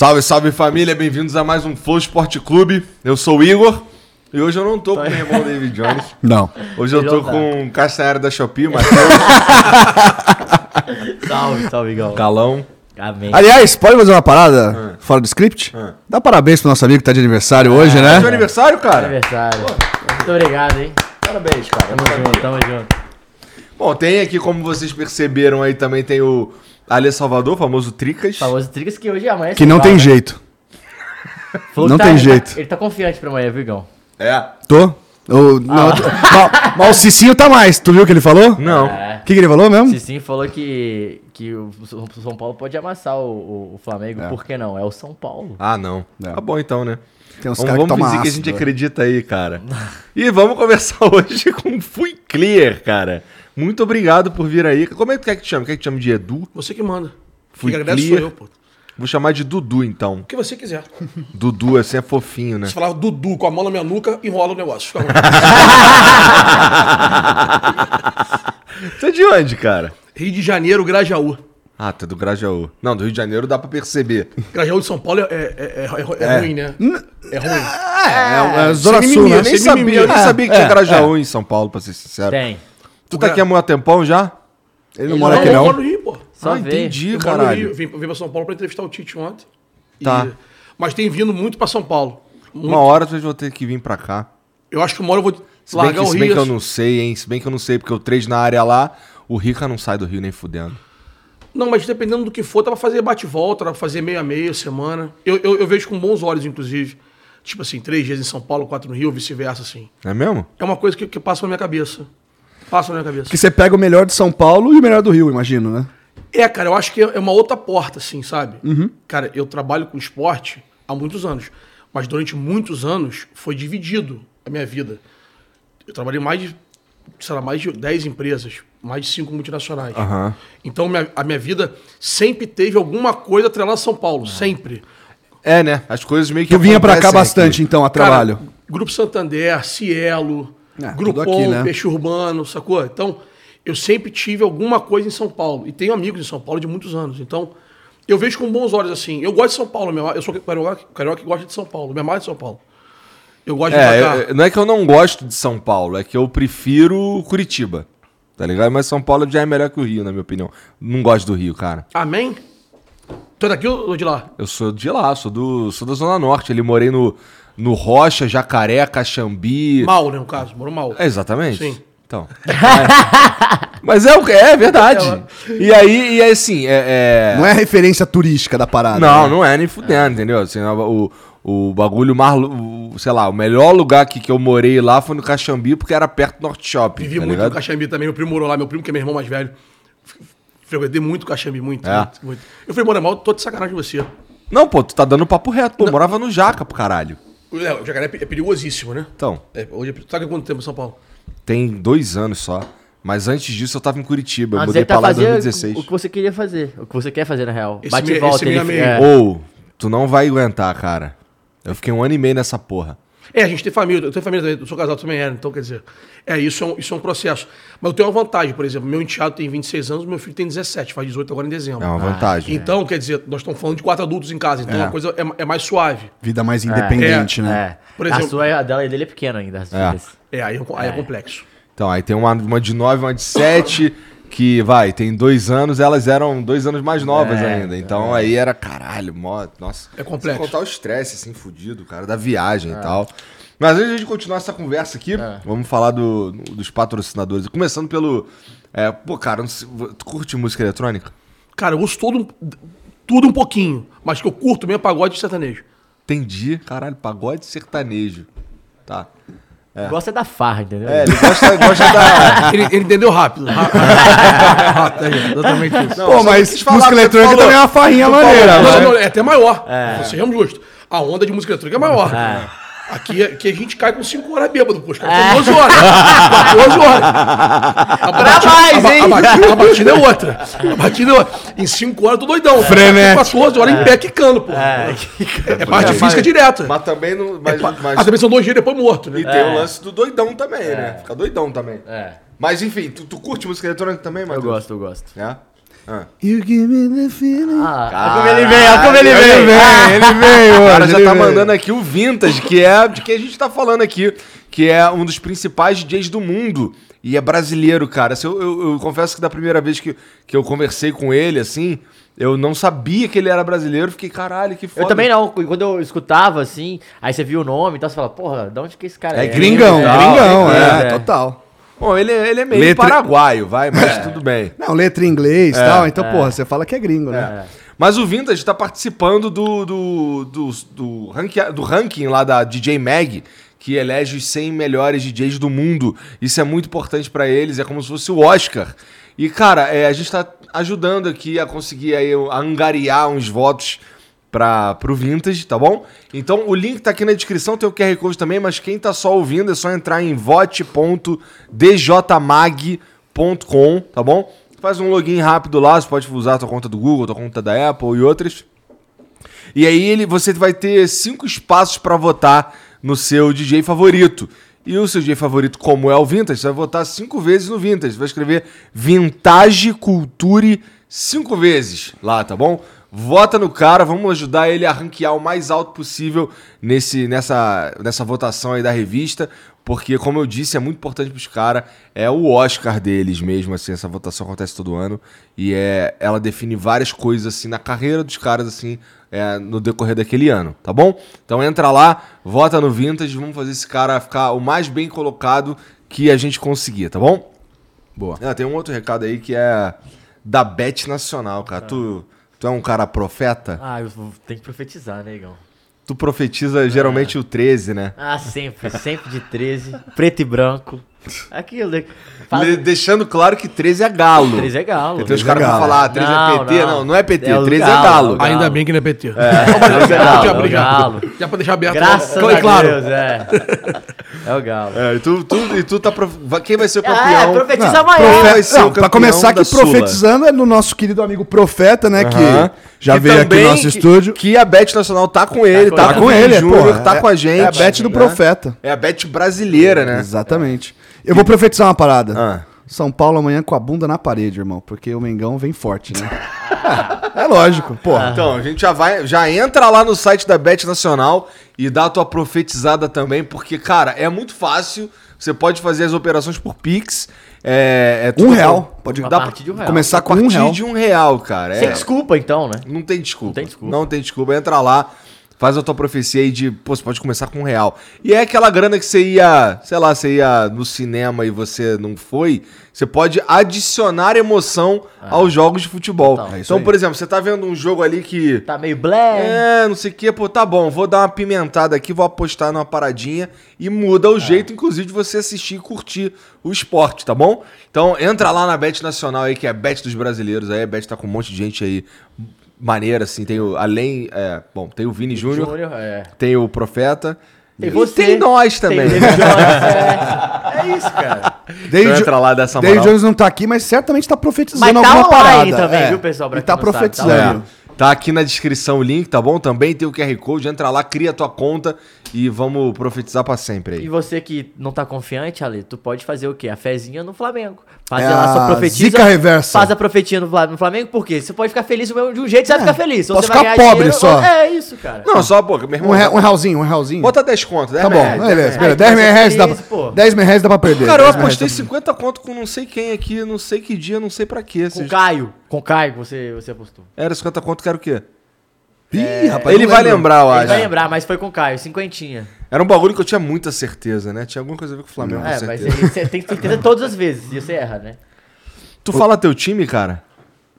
Salve, salve família, bem-vindos a mais um Flow Esporte Clube. Eu sou o Igor e hoje eu não tô com o meu irmão David Jones. Não. Hoje eu tô com o Castanheira da Shopee, Matheus, Salve, salve, Igão. Calão. Amém. Aliás, pode fazer uma parada fora do script? Dá parabéns pro nosso amigo que tá de aniversário hoje, É né? seu aniversário, cara? Aniversário. Muito obrigado, hein? Parabéns, cara. Tamo junto, tamo junto. Bom, tem aqui, como vocês perceberam aí, também tem o Ale Salvador, famoso Tricas. Famoso Tricas que hoje amanhã Que não igual, tem né? jeito. Falou não que tem ele jeito. Ele tá confiante pra amanhã, viu, Igão? É? Tô? O, não, tô- mas, mas o Cicinho tá mais. Tu viu o que ele falou? O Não. É. que, que ele falou mesmo? Cicinho falou que, que o o São Paulo pode amassar o, o- o Flamengo. Por que não? É o São Paulo. Ah, não. É. Tá bom então, né? Tem uns Vamos, caras que vamos tomam fingir que a ácido, gente né? acredita aí, cara. E vamos conversar hoje com Fui Clear, cara. Muito obrigado por vir aí. Como é que quer que te chame? Quer que te chame de Edu? Você que manda. Fui Quem agradece clear. sou eu, pô. Vou chamar de Dudu, então. O que você quiser. Dudu, assim, é fofinho, né? Se falar Dudu com a mão na minha nuca, enrola o negócio. Você é de onde, cara? Rio de Janeiro, Grajaú. Ah, tá do Grajaú. Não, do Rio de Janeiro dá pra perceber. Grajaú de São Paulo é, é- é- é ruim, né? É ruim. É, é, Zona sem Sul, mimimi, né? Eu nem sabia, eu nem É, sabia que tinha é, Grajaú em São Paulo, pra ser sincero. Tem. Tu tá aqui há muito tempão já? Ele não Ele mora não- aqui, eu não. moro no Rio, pô. Só ah, entendi, Eu Rio. caralho. Vim, vim pra São Paulo pra entrevistar o Tite ontem. E- Tá. Mas tem vindo muito pra São Paulo. Muito. Uma hora vocês vão ter que vir pra cá. Eu acho que uma hora eu vou Se bem, largar que, o se bem Rio. que eu não sei, hein? Se bem que eu não sei, porque eu treino na área lá, o Rica não sai do Rio nem fudendo. Não, mas dependendo do que for, dá pra fazer bate-volta, dá pra fazer meio a meio, semana. Eu, eu, eu vejo com bons olhos, inclusive. Tipo assim, três dias em São Paulo, quatro no Rio, vice-versa, assim. É mesmo? É uma coisa que, que passa na minha cabeça. Passa na minha cabeça. Que você pega o melhor de São Paulo e o melhor do Rio, imagino, né? É, cara, eu acho que é uma outra porta, assim, sabe? Cara, eu trabalho com esporte há muitos anos. Mas durante muitos anos foi dividido a minha vida. Eu trabalhei em mais de, sei lá, mais de 10 empresas, mais de 5 multinacionais. Aham. Então minha- a minha vida sempre teve alguma coisa atrelada a São Paulo, sempre. É, né? As coisas meio que. Tu vinha pra cá bastante, aqui. então, a Cara, trabalho. Grupo Santander, Cielo, É, Grupom, aqui, né? Peixe Urbano, sacou? Então, eu sempre tive alguma coisa em São Paulo. E tenho amigos em São Paulo de muitos anos. Então, eu vejo com bons olhos assim. Eu gosto de São Paulo, meu, eu sou carioca, carioca que gosta de São Paulo, me mais de São Paulo. Eu gosto de É, cá. eu- não é que eu não gosto de São Paulo, é que eu prefiro Curitiba. Tá ligado? Mas São Paulo já é melhor que o Rio, na minha opinião. Não gosto do Rio, cara. Amém? Tu é daqui ou de lá? Eu sou de lá, sou, do, sou da Zona Norte. Ali morei no, no Rocha, Jacaré, Caxambi. Mal, né, no caso, morou mal. É, exatamente. Sim. Então. É. Mas é, o que- é verdade. E aí, e aí, assim, é. é- Não é a referência turística da parada. Não, né? não é nem fudendo, entendeu? Assim, o, o bagulho mais. o- sei lá, o melhor lugar que, que eu morei lá foi no Caxambi, porque era perto do Norte Shopping. Vivi tá muito ligado? no Caxambi também, meu primo morou lá, meu primo que é meu irmão mais velho. Frequentei muito o Caxambi, muito, É. muito, muito. Eu falei, mano, mal, tô de sacanagem de você. Não, pô, tu tá dando papo reto, pô. Morava no Jaca, pro caralho. É, o jacaré é pe- é perigosíssimo, né? Então, É, hoje, é- sabe quanto tempo em São Paulo? tem dois anos só. Mas antes disso eu tava em Curitiba. Eu Antes mudei ele pra tá lá em fazendo 2016. o que você queria fazer. O que você quer fazer, na real. Esse Bate e volta. esse ele, meio. é, Ou, tu não vai aguentar, cara. Eu fiquei um ano e meio nessa porra. É, a gente tem família, eu tenho família também, eu sou casado também, era, então quer dizer, é, isso é, um, isso é um processo. Mas eu tenho uma vantagem, por exemplo, meu enteado tem 26 anos, meu filho tem 17, faz 18 agora em dezembro. É uma vantagem. Então, quer dizer, nós estamos falando de quatro adultos em casa, então É. a coisa é, é mais suave. Vida mais independente, né? É. Por exemplo- a sua, a dela e dele é pequena ainda. As É. filhas. É, aí, é- aí é complexo. Então, aí tem uma, uma de 9 uma de 7, que vai, tem dois anos, elas eram dois anos mais novas É, ainda. Então aí era caralho, mó, nossa. É complexo. Contar o estresse, assim, fudido, cara, da viagem É. e tal. Mas antes de a gente continuar essa conversa aqui, vamos falar do- dos patrocinadores. Começando pelo. É, pô, cara, não sei- tu curte música eletrônica? Cara, eu gosto todo, tudo um pouquinho. Mas que eu curto mesmo é pagode e sertanejo. Entendi. Caralho, pagode sertanejo. Tá. Gosta da farra, entendeu? É, ele gosta, gosta da. Ele, ele entendeu rápido. Rápido, é exatamente isso. Não, Pô, mas falar, música eletrônica também é uma farrinha maneira, Não, né? não, é até maior. Sejamos justos. A onda de música eletrônica é maior. Aqui, aqui a gente cai com 5 horas bêbado, pô. Os caras com 12 horas. 14 horas. A batida, mais, a hein? A, batida, a batida é outra. A batida é outra. Em 5 horas eu tô doidão. Frenético. 14 horas em pé quicando, pô. É, parte física direta. Mas também não. Mas, mas- Ah, também são dois dias depois morto, né? E tem o lance do doidão também, né? Fica doidão também. É. Mas enfim, tu, tu curte música eletrônica também, Eu Matheus? gosto, eu gosto. É? Ah. You give me the feeling. Ah, olha como ele vem, olha como ele Ele vem. vem, ele veio O hoje. cara já ele tá veio. mandando aqui o Vintage, que é de que a gente tá falando aqui, que é um dos principais DJs do mundo. E é brasileiro, cara. Assim, Eu, eu- eu confesso que da primeira vez que, que eu conversei com ele, assim, eu não sabia que ele era brasileiro. Fiquei, caralho, que foda. Eu também não, quando eu escutava assim, aí você viu o nome e tal, você fala, porra, de onde que esse cara é? É gringão, É, gringão, é, é, é. total. Bom, ele, é- ele é meio Letra- paraguaio, vai, mas tudo bem. Não, letra em inglês e tal, então, porra, você fala que é gringo, né? Mas o Vintage tá participando do, do, do, do, ranking, do ranking lá da DJ Mag, que elege os 100 melhores DJs do mundo. Isso é muito importante pra eles, é como se fosse o Oscar. E, cara, é, a gente tá ajudando aqui a conseguir aí, a angariar uns votos para pro Vintage, tá bom? Então o link tá aqui na descrição, tem o QR Code também, mas quem tá só ouvindo é só entrar em vote.djmag.com, tá bom? Faz um login rápido lá, você pode usar a tua conta do Google, tua conta da Apple e outras. E aí ele, você vai ter cinco espaços para votar no seu DJ favorito. E o seu DJ favorito, como é o Vintage, você vai votar cinco vezes no Vintage. Você vai escrever Vintage Culture cinco vezes lá, tá bom? Vota no cara, vamos ajudar ele a ranquear o mais alto possível nesse, nessa, nessa votação aí da revista, porque, como eu disse, é muito importante pros caras, é o Oscar deles mesmo, assim, essa votação acontece todo ano, e é, ela define várias coisas, assim, na carreira dos caras, assim, é, no decorrer daquele ano, tá bom? Então entra lá, vota no Vintage, vamos fazer esse cara ficar o mais bem colocado que a gente conseguir, tá bom? Boa. Ah, tem um outro recado aí que é da Bet Nacional, cara. Tu, tu é um cara profeta? Ah, eu tenho que profetizar, né, Igão? Tu profetiza geralmente o 13, né? Ah, sempre, sempre de 13, preto e branco. Aquilo, né? Faz- Le- deixando claro que 13 é galo. 13 é galo. Tem os 13 é caras vão galo. falar, ah, 13 é Não, PT. Não, não. não, é PT, É o 13 é galo, galo. é galo. Ainda bem que não é PT. É o galo, já, é o já, galo. já pra deixar aberto. Graças Claro, a claro. Deus, é. É o galo. É, e tu, tu, e tu tá. prof- Quem vai ser o Ah, campeão? é, profetiza amanhã. profe- Não, pra começar aqui, Sula. profetizando é no nosso querido amigo Profeta, né? Aham. Que já Que veio aqui no nosso que- estúdio. Que a Bet Nacional tá com ele, com tá, ele. com, com ele, é, Júnior, pô, tá é- com a gente. é a Bet do né? Profeta. É a Bet brasileira, né? Exatamente. Eu vou profetizar uma parada. Ah. São Paulo amanhã com a bunda na parede, irmão. Porque o Mengão vem forte, né? é lógico, porra. Então, a gente já vai, já entra lá no site da Bet Nacional e dá a tua profetizada também, porque, cara, é muito fácil. Você pode fazer as operações por Pix. É, é tudo Um real. Pode A partir de um real. começar a com um partir real. de um real, cara. Sem É, desculpa, então, né? não tem desculpa. Não tem desculpa. Não tem desculpa. Entra lá, faz a tua profecia aí de, pô, você pode começar com um real. E é aquela grana que você ia, sei lá, você ia no cinema e você não foi, você pode adicionar emoção aos jogos de futebol. Total. É então, por exemplo, você tá vendo um jogo ali que Tá meio blé. é, não sei o que, pô, tá bom, vou dar uma pimentada aqui, vou apostar numa paradinha e muda o jeito, inclusive, de você assistir e curtir o esporte, tá bom? Então entra lá na Bet Nacional aí, que é a Bet dos brasileiros aí, a Bet tá com um monte de gente aí maneira, assim, tem o, além, é, bom, tem o Vini Júnior, é. tem o Profeta, Tem e você. tem nós também. Tem Jones, é. É isso, cara. David, Então entra lá dessa. Jones não tá aqui, mas certamente tá profetizando Mas tá alguma online parada. também, é. viu, pessoal, pra E quem tá não sabe, tá profetizando. É. Tá aqui na descrição o link, tá bom? Também tem o QR Code, entra lá, cria a tua conta e vamos profetizar pra sempre aí. E você que não tá confiante, Ale, tu pode fazer o quê? A fezinha no Flamengo. Fazer É lá sua a profetiza. zica reversa. Faz a profetinha no, Fla- no Flamengo, por quê? Você pode ficar feliz de um jeito, você vai ficar feliz. Ou posso você vai ficar pobre dinheiro, só. ou- É isso, cara. Não, só, pô, meu irmão. Um, rea- um realzinho, um realzinho. Bota 10 conto, 10 Tá bom, reais, beleza, reais. beleza. Aí 10 tu vai ser reais dá pra. 10 reais dá pra perder. Cara, eu 10 apostei dá pra- 50 conto com não sei quem aqui, não sei que dia, não sei pra quê. Com Vocês- Caio. Com Caio, você, você apostou. Era 50 conto, que era o quê? Ih, rapaz, Ele vai lembro. lembrar, eu Ele acho. vai lembrar, mas foi com o Caio, cinquentinha. Era um bagulho que eu tinha muita certeza, né? Tinha alguma coisa a ver com o Flamengo, É, mas ele- você tem certeza todas as vezes, e você erra, né? Tu fala teu time, cara?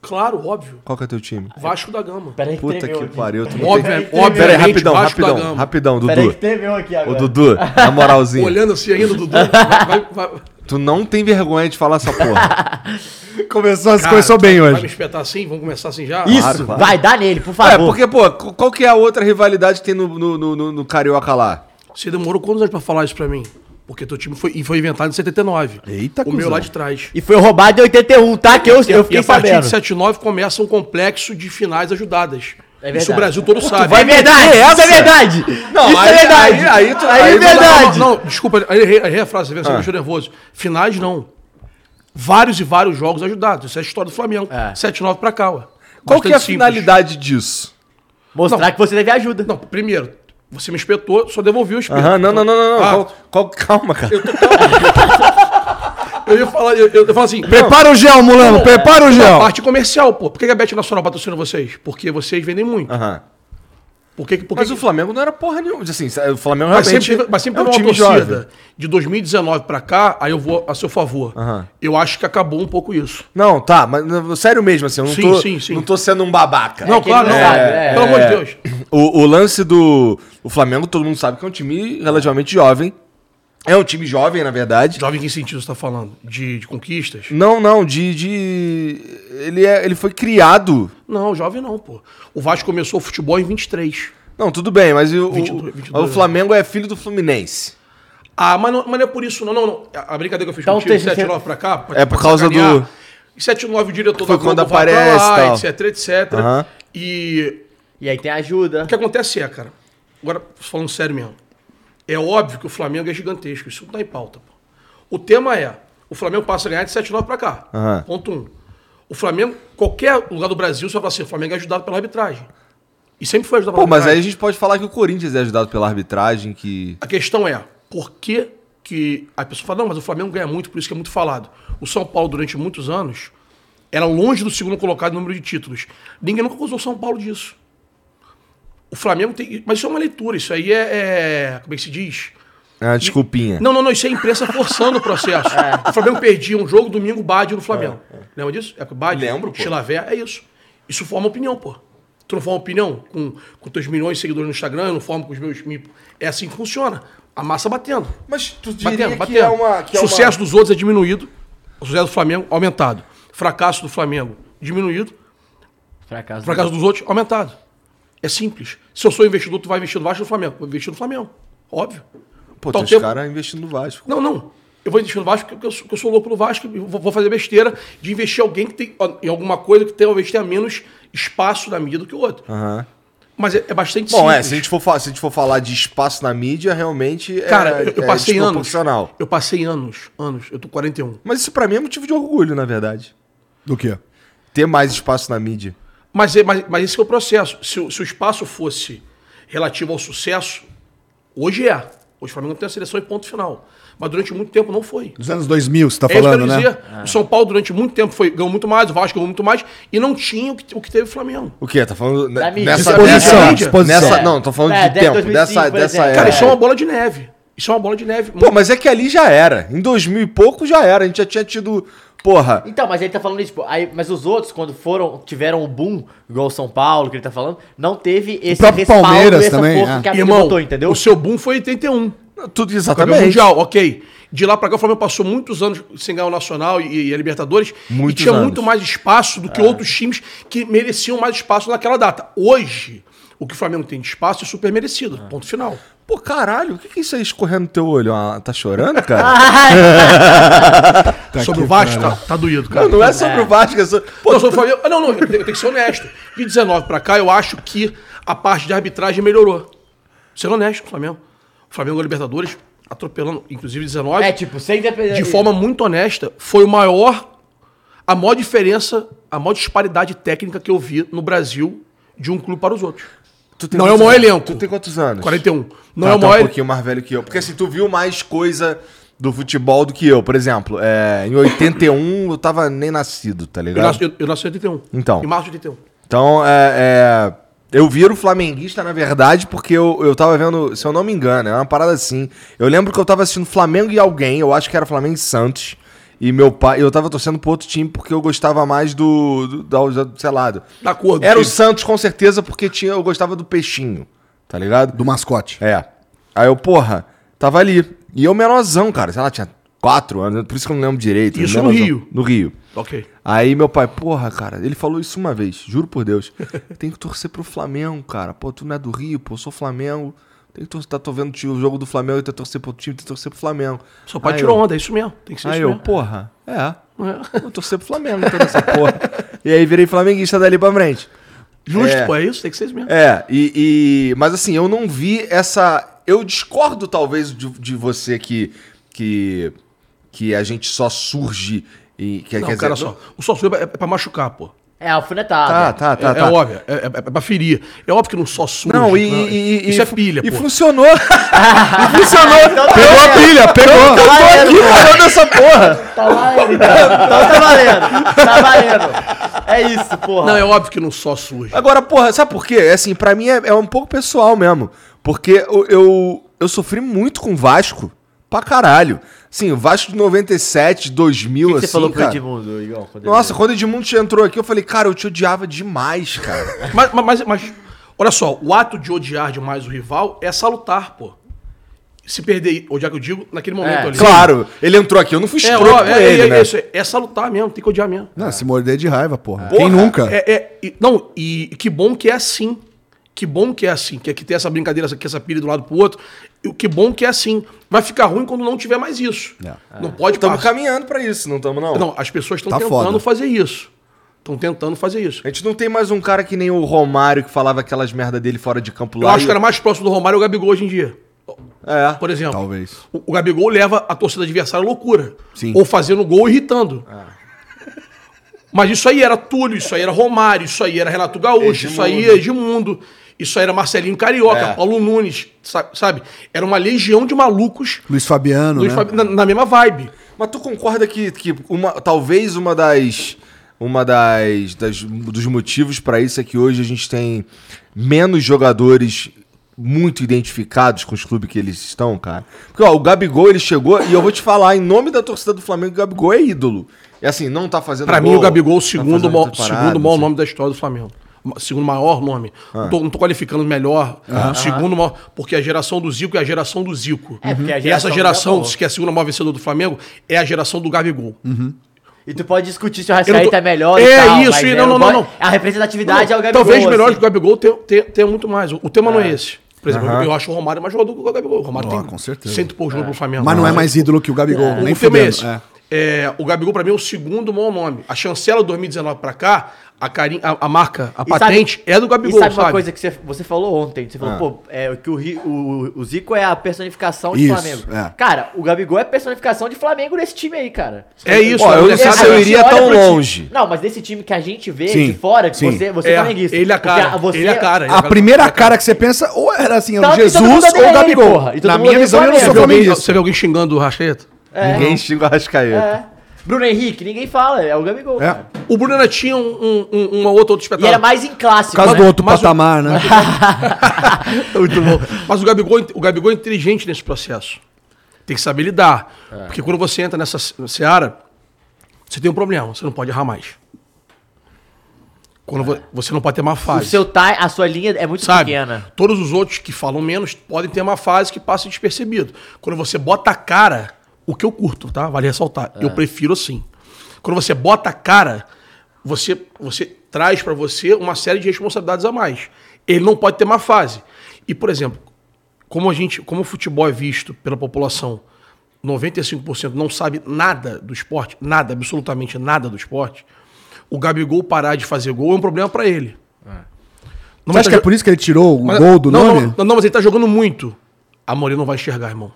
Claro, óbvio. Qual que é teu time? Vasco da Gama. Peraí Puta tremeu que aqui. pariu. Tu Óbvio, tem- é- Pera aí, obviamente, rapidão, Vasco rapidão, rapidão, Peraí Dudu. que tremeu aqui Ô, agora. Dudu, na moralzinha. Olhando assim ainda, Dudu. vai, vai, vai, Tu não tem vergonha de falar essa porra. Começou, Cara, começou bem Vai me hoje. espetar assim? Vamos começar assim já? Isso, vai, dá nele, por é, favor. porque, pô, qual que é a outra rivalidade que tem no, no, no- no- no Carioca lá? Você demorou quantos anos pra falar isso pra mim? Porque teu time foi, e foi inventado em 79. Eita, O meu cuzão. lá de trás. E foi roubado em 81, tá? Que eu, E, a- eu e fiquei a partir sabendo. de 79 começa um complexo de finais ajudadas. É Isso o Brasil todo sabe. Vai verdade, isso é verdade. Não, isso aí- é verdade. aí- aí tu- aí é verdade. Não, não, desculpa, aí errei, a frase, você Ah. me deixou nervoso. Finais não. Vários e vários jogos ajudados. Isso é a história do Flamengo. É. 7-9 pra cá, ué. Qual que é a simples. finalidade disso? Mostrar que você teve ajuda. Não, primeiro, você me espetou, só devolvi o espeto. Aham, não, não, não, não. não. Ah. Qual- qual- calma, cara. Eu ia falar, eu, eu, eu falo assim, Prepara o gel, Mulano, prepara o a gel. parte comercial, pô. Por que a Bet Nacional patrocina vocês? Porque vocês vendem muito. Aham. Por que, por que Mas que- o Flamengo não era porra nenhuma. Assim, o Flamengo Mas realmente sempre, mas sempre é um teve time uma jovem. torcida de 2019 pra cá, aí eu vou a seu favor. Eu acho que acabou um pouco isso. Não, tá, mas não, sério mesmo, assim, eu não, Sim, tô, sim, sim. não tô sendo um babaca. não, que claro, não. não sabe, é. Pelo amor de Deus. O, o lance do o Flamengo, todo mundo sabe que é um time relativamente jovem. É um time jovem, na verdade. Jovem, em que sentido você tá falando? De, de conquistas? Não, não, de. de... Ele, é, ele foi criado. Não, jovem não, pô. O Vasco começou o futebol em 23. Não, tudo bem, mas o, o- 22, 22, o Flamengo é filho do Fluminense. Ah, mas não, mas não é por isso, não, não, não. A brincadeira que eu fiz Então, contigo, tem- 7 você- 9 pra cá, pra- É por causa sacanear. do- Em 7 9 o diretor Foi da Globo quando vai pra aparece, lá, tal. etc, etc. E E aí tem ajuda. o que acontece é, cara, agora falando sério mesmo, é óbvio que o Flamengo é gigantesco, isso não tá em pauta. Pô. O tema é, o Flamengo passa a ganhar de 7 9 pra cá. Aham. Ponto 1. Um. O Flamengo, qualquer lugar do Brasil, você vai falar assim, o Flamengo é ajudado pela arbitragem. E sempre foi ajudado Pô, pela mas aí a arbitragem. gente pode falar que o Corinthians é ajudado pela arbitragem, que. A questão é, por que que... A pessoa fala, não, mas o Flamengo ganha muito, por isso que é muito falado. O São Paulo, durante muitos anos, era longe do segundo colocado no número de títulos. Ninguém nunca acusou o São Paulo disso. O Flamengo tem... Mas isso é uma leitura, isso aí é... é- como é que se diz? É uma desculpinha. Não, não, não, isso é a imprensa forçando o processo. O Flamengo perdia um jogo, domingo, Bade no Flamengo. Lembra disso? É que o Bade, Lembro. Chilavé, é isso. Isso forma opinião, pô. Tu não forma opinião com, com teus milhões de seguidores no Instagram, eu não formo com os meus. É assim que funciona. A massa batendo. Mas tu diria Batendo, que batendo. é uma. Que é sucesso uma... dos outros é diminuído. O sucesso do Flamengo, aumentado. Fracasso do Flamengo, diminuído. Fracasso. Fracasso dos outros, aumentado. É simples. Se eu sou investidor, tu vai investir no Vasco ou no Flamengo? Vou investir no Flamengo. Óbvio. Pô, Tá tem tempo- caras investindo no Vasco. Não, não. Eu vou investir no Vasco porque eu sou, porque eu sou louco no Vasco e vou, vou fazer besteira de investir em alguém que tem em alguma coisa que talvez tenha menos espaço na mídia do que o outro. Aham. Mas é, é bastante Bom, é, simples. se a, gente for, se a gente for falar de espaço na mídia, realmente é, Cara, eu, eu é passei anos. desproporcional. Eu passei anos, anos. Eu tô 41. Mas isso pra mim é motivo de orgulho, na verdade. Do quê? Ter mais espaço na mídia. Mas, é- mas, mas esse é o processo. Se, o- se o espaço fosse relativo ao sucesso, hoje é. Hoje o Flamengo tem a seleção em ponto final. Mas durante muito tempo não foi. Dos anos 2000, você tá É que falando, né? dizer. O São Paulo durante muito tempo foi, ganhou muito mais, o Vasco ganhou muito mais e não tinha o que, o que teve o Flamengo. O quê? Tá falando Da mídia. nessa, Disposição, nessa, disposição. nessa- Não, tô falando É, de tempo, 2005, dessa, dessa era. Cara, isso é uma bola de neve. Isso é uma bola de neve. Pô, mas é que ali já era. Em 2000 e pouco já era. A gente já tinha tido. Porra. Então, mas ele tá falando isso, pô, aí, mas os outros, quando foram, tiveram um boom, igual o São Paulo, que ele tá falando, não teve esse próprio Palmeiras também, é. que a Irmão, botou, entendeu? o seu boom foi em 81. Tudo Campeão exatamente. mundial, ok. De lá pra cá, o Flamengo passou muitos anos sem ganhar o Nacional e, e a Libertadores. Muitos e tinha anos. muito mais espaço do que outros times que mereciam mais espaço naquela data. Hoje, o que o Flamengo tem de espaço é super merecido. Ponto final. Pô, caralho, o que, que é isso aí escorrendo no teu olho? Ah, tá chorando, cara? Tá sobre aqui, o Vasco, cara. tá, tá doído, cara. não, não é sobre o Vasco, é sobre... Pô, Não, sobre o Flamengo. Ah, Não, não, eu tenho, eu tenho que ser honesto. De 19 pra cá, eu acho que a parte de arbitragem melhorou. Sendo honesto com o Flamengo. O Flamengo da Libertadores, atropelando, inclusive 19. É, tipo, sem depender... de forma muito honesta, foi o maior, a maior diferença, a maior disparidade técnica que eu vi no Brasil de um clube para os outros. Não é o maior anos? elenco. Tu tem quantos anos? 41. Não Tá, é o tá maior. um pouquinho mais velho que eu. Porque assim, tu viu mais coisa do futebol do que eu. Por exemplo, é, em 81 eu tava nem nascido, tá eu, ligado? nasci, eu, eu nasci em 81. Então. Em março de 81. Então, é, é, Eu viro flamenguista, na verdade, porque eu, eu tava vendo, se eu não me engano, é uma parada assim. Eu lembro que eu tava assistindo Flamengo e alguém, eu acho que era Flamengo e Santos. E meu pai, eu tava torcendo pro outro time porque eu gostava mais do, do, da- sei lá, do- Da cor do Era o time. Santos com certeza porque tinha, eu gostava do peixinho, tá ligado? Do mascote. É. Aí eu, porra, tava ali. E eu menorzão, cara, sei lá, tinha quatro anos, por isso que eu não lembro direito. Isso no menorzão. Rio. No Rio. Ok. Aí meu pai, porra, cara, ele falou isso uma vez, juro por Deus. Tem que torcer pro Flamengo, cara. Pô, tu não é do Rio, pô, eu sou Flamengo. Tem que torcer, tá tô vendo o jogo do Flamengo e tá torcer pro time, tem que torcer pro Flamengo. Seu pai Aí tirou eu- onda, é isso mesmo. Tem que ser Aí isso eu, mesmo. porra, é. Vou torcer pro Flamengo toda essa porra. E aí virei flamenguista dali pra frente. Justo, É. pô, é isso, tem que ser isso mesmo. É, e, e- Mas assim, eu não vi essa. Eu discordo, talvez, de, de você que. que. que a gente só surge e. Que, Não, quer cara, dizer, só. O só surge é, é pra machucar, pô. É alfinetada. Tá, tá, tá. é, tá. é óbvio, é, é, é pra ferir. É óbvio que não só surge. Não, e, não, e- e- isso e é pilha, E pô. funcionou. e funcionou. Então tá pegou a pilha, pegou. Eu tô valendo, aqui pô. falando essa porra. Tá valendo, então. Então tá valendo. Tá valendo. É isso, porra. Não, é óbvio que não só surge. Agora, porra, sabe por quê? É Assim, pra mim é, é um pouco pessoal mesmo. Porque eu, eu, eu sofri muito com o Vasco. Pra caralho. Sim, o Vasco de 97, 2000, O que, que assim, você falou pro cara. Edmundo, Igor? quando ele Nossa, veio? quando o Edmundo entrou aqui, eu falei, cara, eu te odiava demais, cara. Mas, mas, mas, mas, olha só, o ato de odiar demais o rival é salutar, pô. Se perder, odiar que eu digo, naquele momento É. ali. claro, ele entrou aqui, eu não fui É, escroto ó, com é, ele, é, né? é, isso, é, é salutar mesmo, tem que odiar mesmo. Não, se morder de raiva, porra. Porra, Quem nunca? É, é, e- não, e que bom que é assim. Que bom que é assim. Que, é que tem essa brincadeira, essa, que essa pilha do lado pro outro. O que bom que é assim. Vai ficar ruim quando não tiver mais isso. Não pode Estamos caminhando pra isso, não estamos, não? Não, as pessoas estão Tá tentando foda. fazer isso. Estão tentando fazer isso. A gente não tem mais um cara que nem o Romário que falava aquelas merda dele fora de campo Eu lá. acho e- que era mais próximo do Romário o Gabigol hoje em dia. É. Por exemplo, Talvez. o, o Gabigol leva a torcida adversária à loucura. Sim. Ou fazendo gol irritando. Mas isso aí era Túlio, isso aí era Romário, isso aí era Renato Gaúcho, isso aí é Edmundo, isso aí era Marcelinho Carioca, É. Paulo Nunes, sa- sabe? Era uma legião de malucos Luiz Fabiano, Luiz né? Fabi- na, na mesma vibe. Mas tu concorda que, que uma, talvez uma das. Uma das, das- dos motivos pra isso é que hoje a gente tem menos jogadores muito identificados com os clubes que eles estão, cara. Porque, ó, o Gabigol, ele chegou, e eu vou te falar, em nome da torcida do Flamengo, o Gabigol é ídolo. É assim, não tá fazendo Pra gol, mim, o Gabigol é o tá segundo, fazendo maior, segundo maior assim. nome da história do Flamengo. Segundo maior nome. Ah. Não, tô, não tô qualificando melhor. Segundo maior. Porque a geração do Zico é a geração do Zico. É, porque a e essa geração geração, que é a segunda maior vencedora do Flamengo, é a geração do Gabigol. E tu pode discutir se o Rascaeta não tô- é melhor É e tal, isso, mas e é, não, não, não, não. A representatividade é o Gabigol. Talvez melhor assim. que o Gabigol tenha, tenha, tenha muito mais. O, o tema não é esse. Por exemplo, eu acho o Romário mais jogador que o Gabigol. O Romário Ah, tem com certeza. cento e poucos jogos pro Flamengo. Mas não é mais ídolo que o Gabigol. O, nem o tema é esse. É. É, o Gabigol, pra mim, é o segundo maior nome. A chancela 2019 pra cá, a, carinha, a, a marca, a E sabe- patente é do Gabigol, E sabe, sabe? uma coisa que você, você falou ontem? Você falou, pô, é, que o, o, o Zico é a personificação de Isso, Flamengo. é. Cara, o Gabigol é a personificação de Flamengo nesse time aí, cara. É isso, Ó, eu não sei A se eu iria tão pro time- longe. Não, mas desse time que a gente vê Sim, de fora, que sim. você, você É, é flamenguista. ele é a cara. Você- Ele é a cara. ele é A a cara. primeira cara que você pensa, ou era assim, todo mundo Jesus ou ele, Gabigol. porra. Na minha visão, eu não o sou Você vê, alguém, flamenguista. você vê alguém xingando o Rascaeta? É, Ninguém xinga o Arrascaeta. é. Bruno Henrique, ninguém fala, é o Gabigol. É. cara. O Bruno ainda tinha um, um, um- uma outra, outro E espetáculo. era mais em clássico, Por causa né? do outro Mas o- patamar, né? Muito bom. Mas o Gabigol, o Gabigol é inteligente nesse processo. Tem que saber lidar. Porque quando você entra nessa se- seara, você tem um problema. Você não pode errar mais. Quando vo- você não pode ter má O fase. seu time, a sua linha é muito sabe? pequena. Todos os outros que falam menos podem ter uma fase que passa despercebido. Quando você bota a cara, o que eu curto, tá? Vale ressaltar. Eu prefiro assim. Quando você bota a cara, você, você traz pra você uma série de responsabilidades a mais. Ele não pode ter uma fase. E, por exemplo, como a gente, como o futebol é visto pela população, 95% não sabe nada do esporte, nada, absolutamente nada do esporte. O Gabigol parar de fazer gol é um problema pra ele. Não, Você acha tá que é por isso que ele tirou o mas- gol do não, nome? Não, não, mas ele tá jogando muito. A Moreira não vai enxergar, irmão.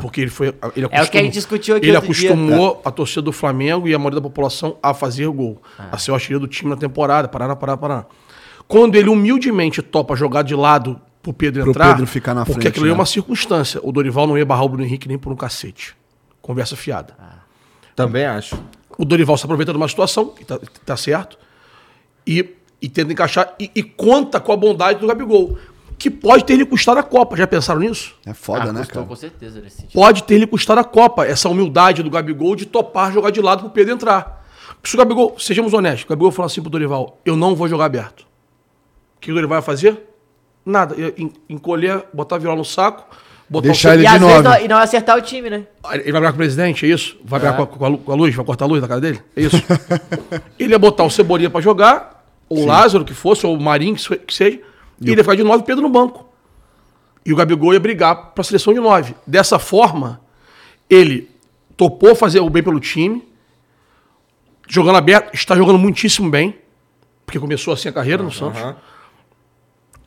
Porque ele foi. Ele É o que a gente discutiu aqui Ele outro dia. acostumou a torcida do Flamengo e a maioria da população a fazer gol. A ser o artilheiro do time na temporada. Paraná, Paraná, Paraná. Quando ele humildemente topa jogar de lado pro Pedro Pro entrar. Pedro ficar na Porque frente, aquilo ali é né? uma circunstância. O Dorival não ia barrar o Bruno Henrique nem por um cacete. Conversa fiada. Também acho. O Dorival se aproveita de uma situação, que tá, tá certo. E e tenta encaixar e, e conta com a bondade do Gabigol, que pode ter lhe custado a Copa. Já pensaram nisso? É foda, ah, né, custou cara? com certeza nesse sentido. Pode ter lhe custado a Copa, essa humildade do Gabigol de topar jogar de lado pro Pedro entrar. Se o Gabigol, sejamos honestos, o Gabigol falar assim pro Dorival, eu não vou jogar aberto. O que o Dorival vai fazer? Nada. Encolher, botar a viola no saco, botar Deixar o ele E de às nove. não, e não acertar o time, né? Ele vai brigar com o presidente, é isso? Vai brigar com, a, com a luz? Vai cortar a luz da cara dele? É isso? ele ia botar o Cebolinha pra jogar, ou o Lázaro, que fosse, ou o Marinho, que seja, e ele ia ficar de 9 e Pedro no banco. E o Gabigol ia brigar pra seleção de 9. Dessa forma, ele topou fazer o bem pelo time, jogando aberto, está jogando muitíssimo bem, porque começou assim a carreira no Santos.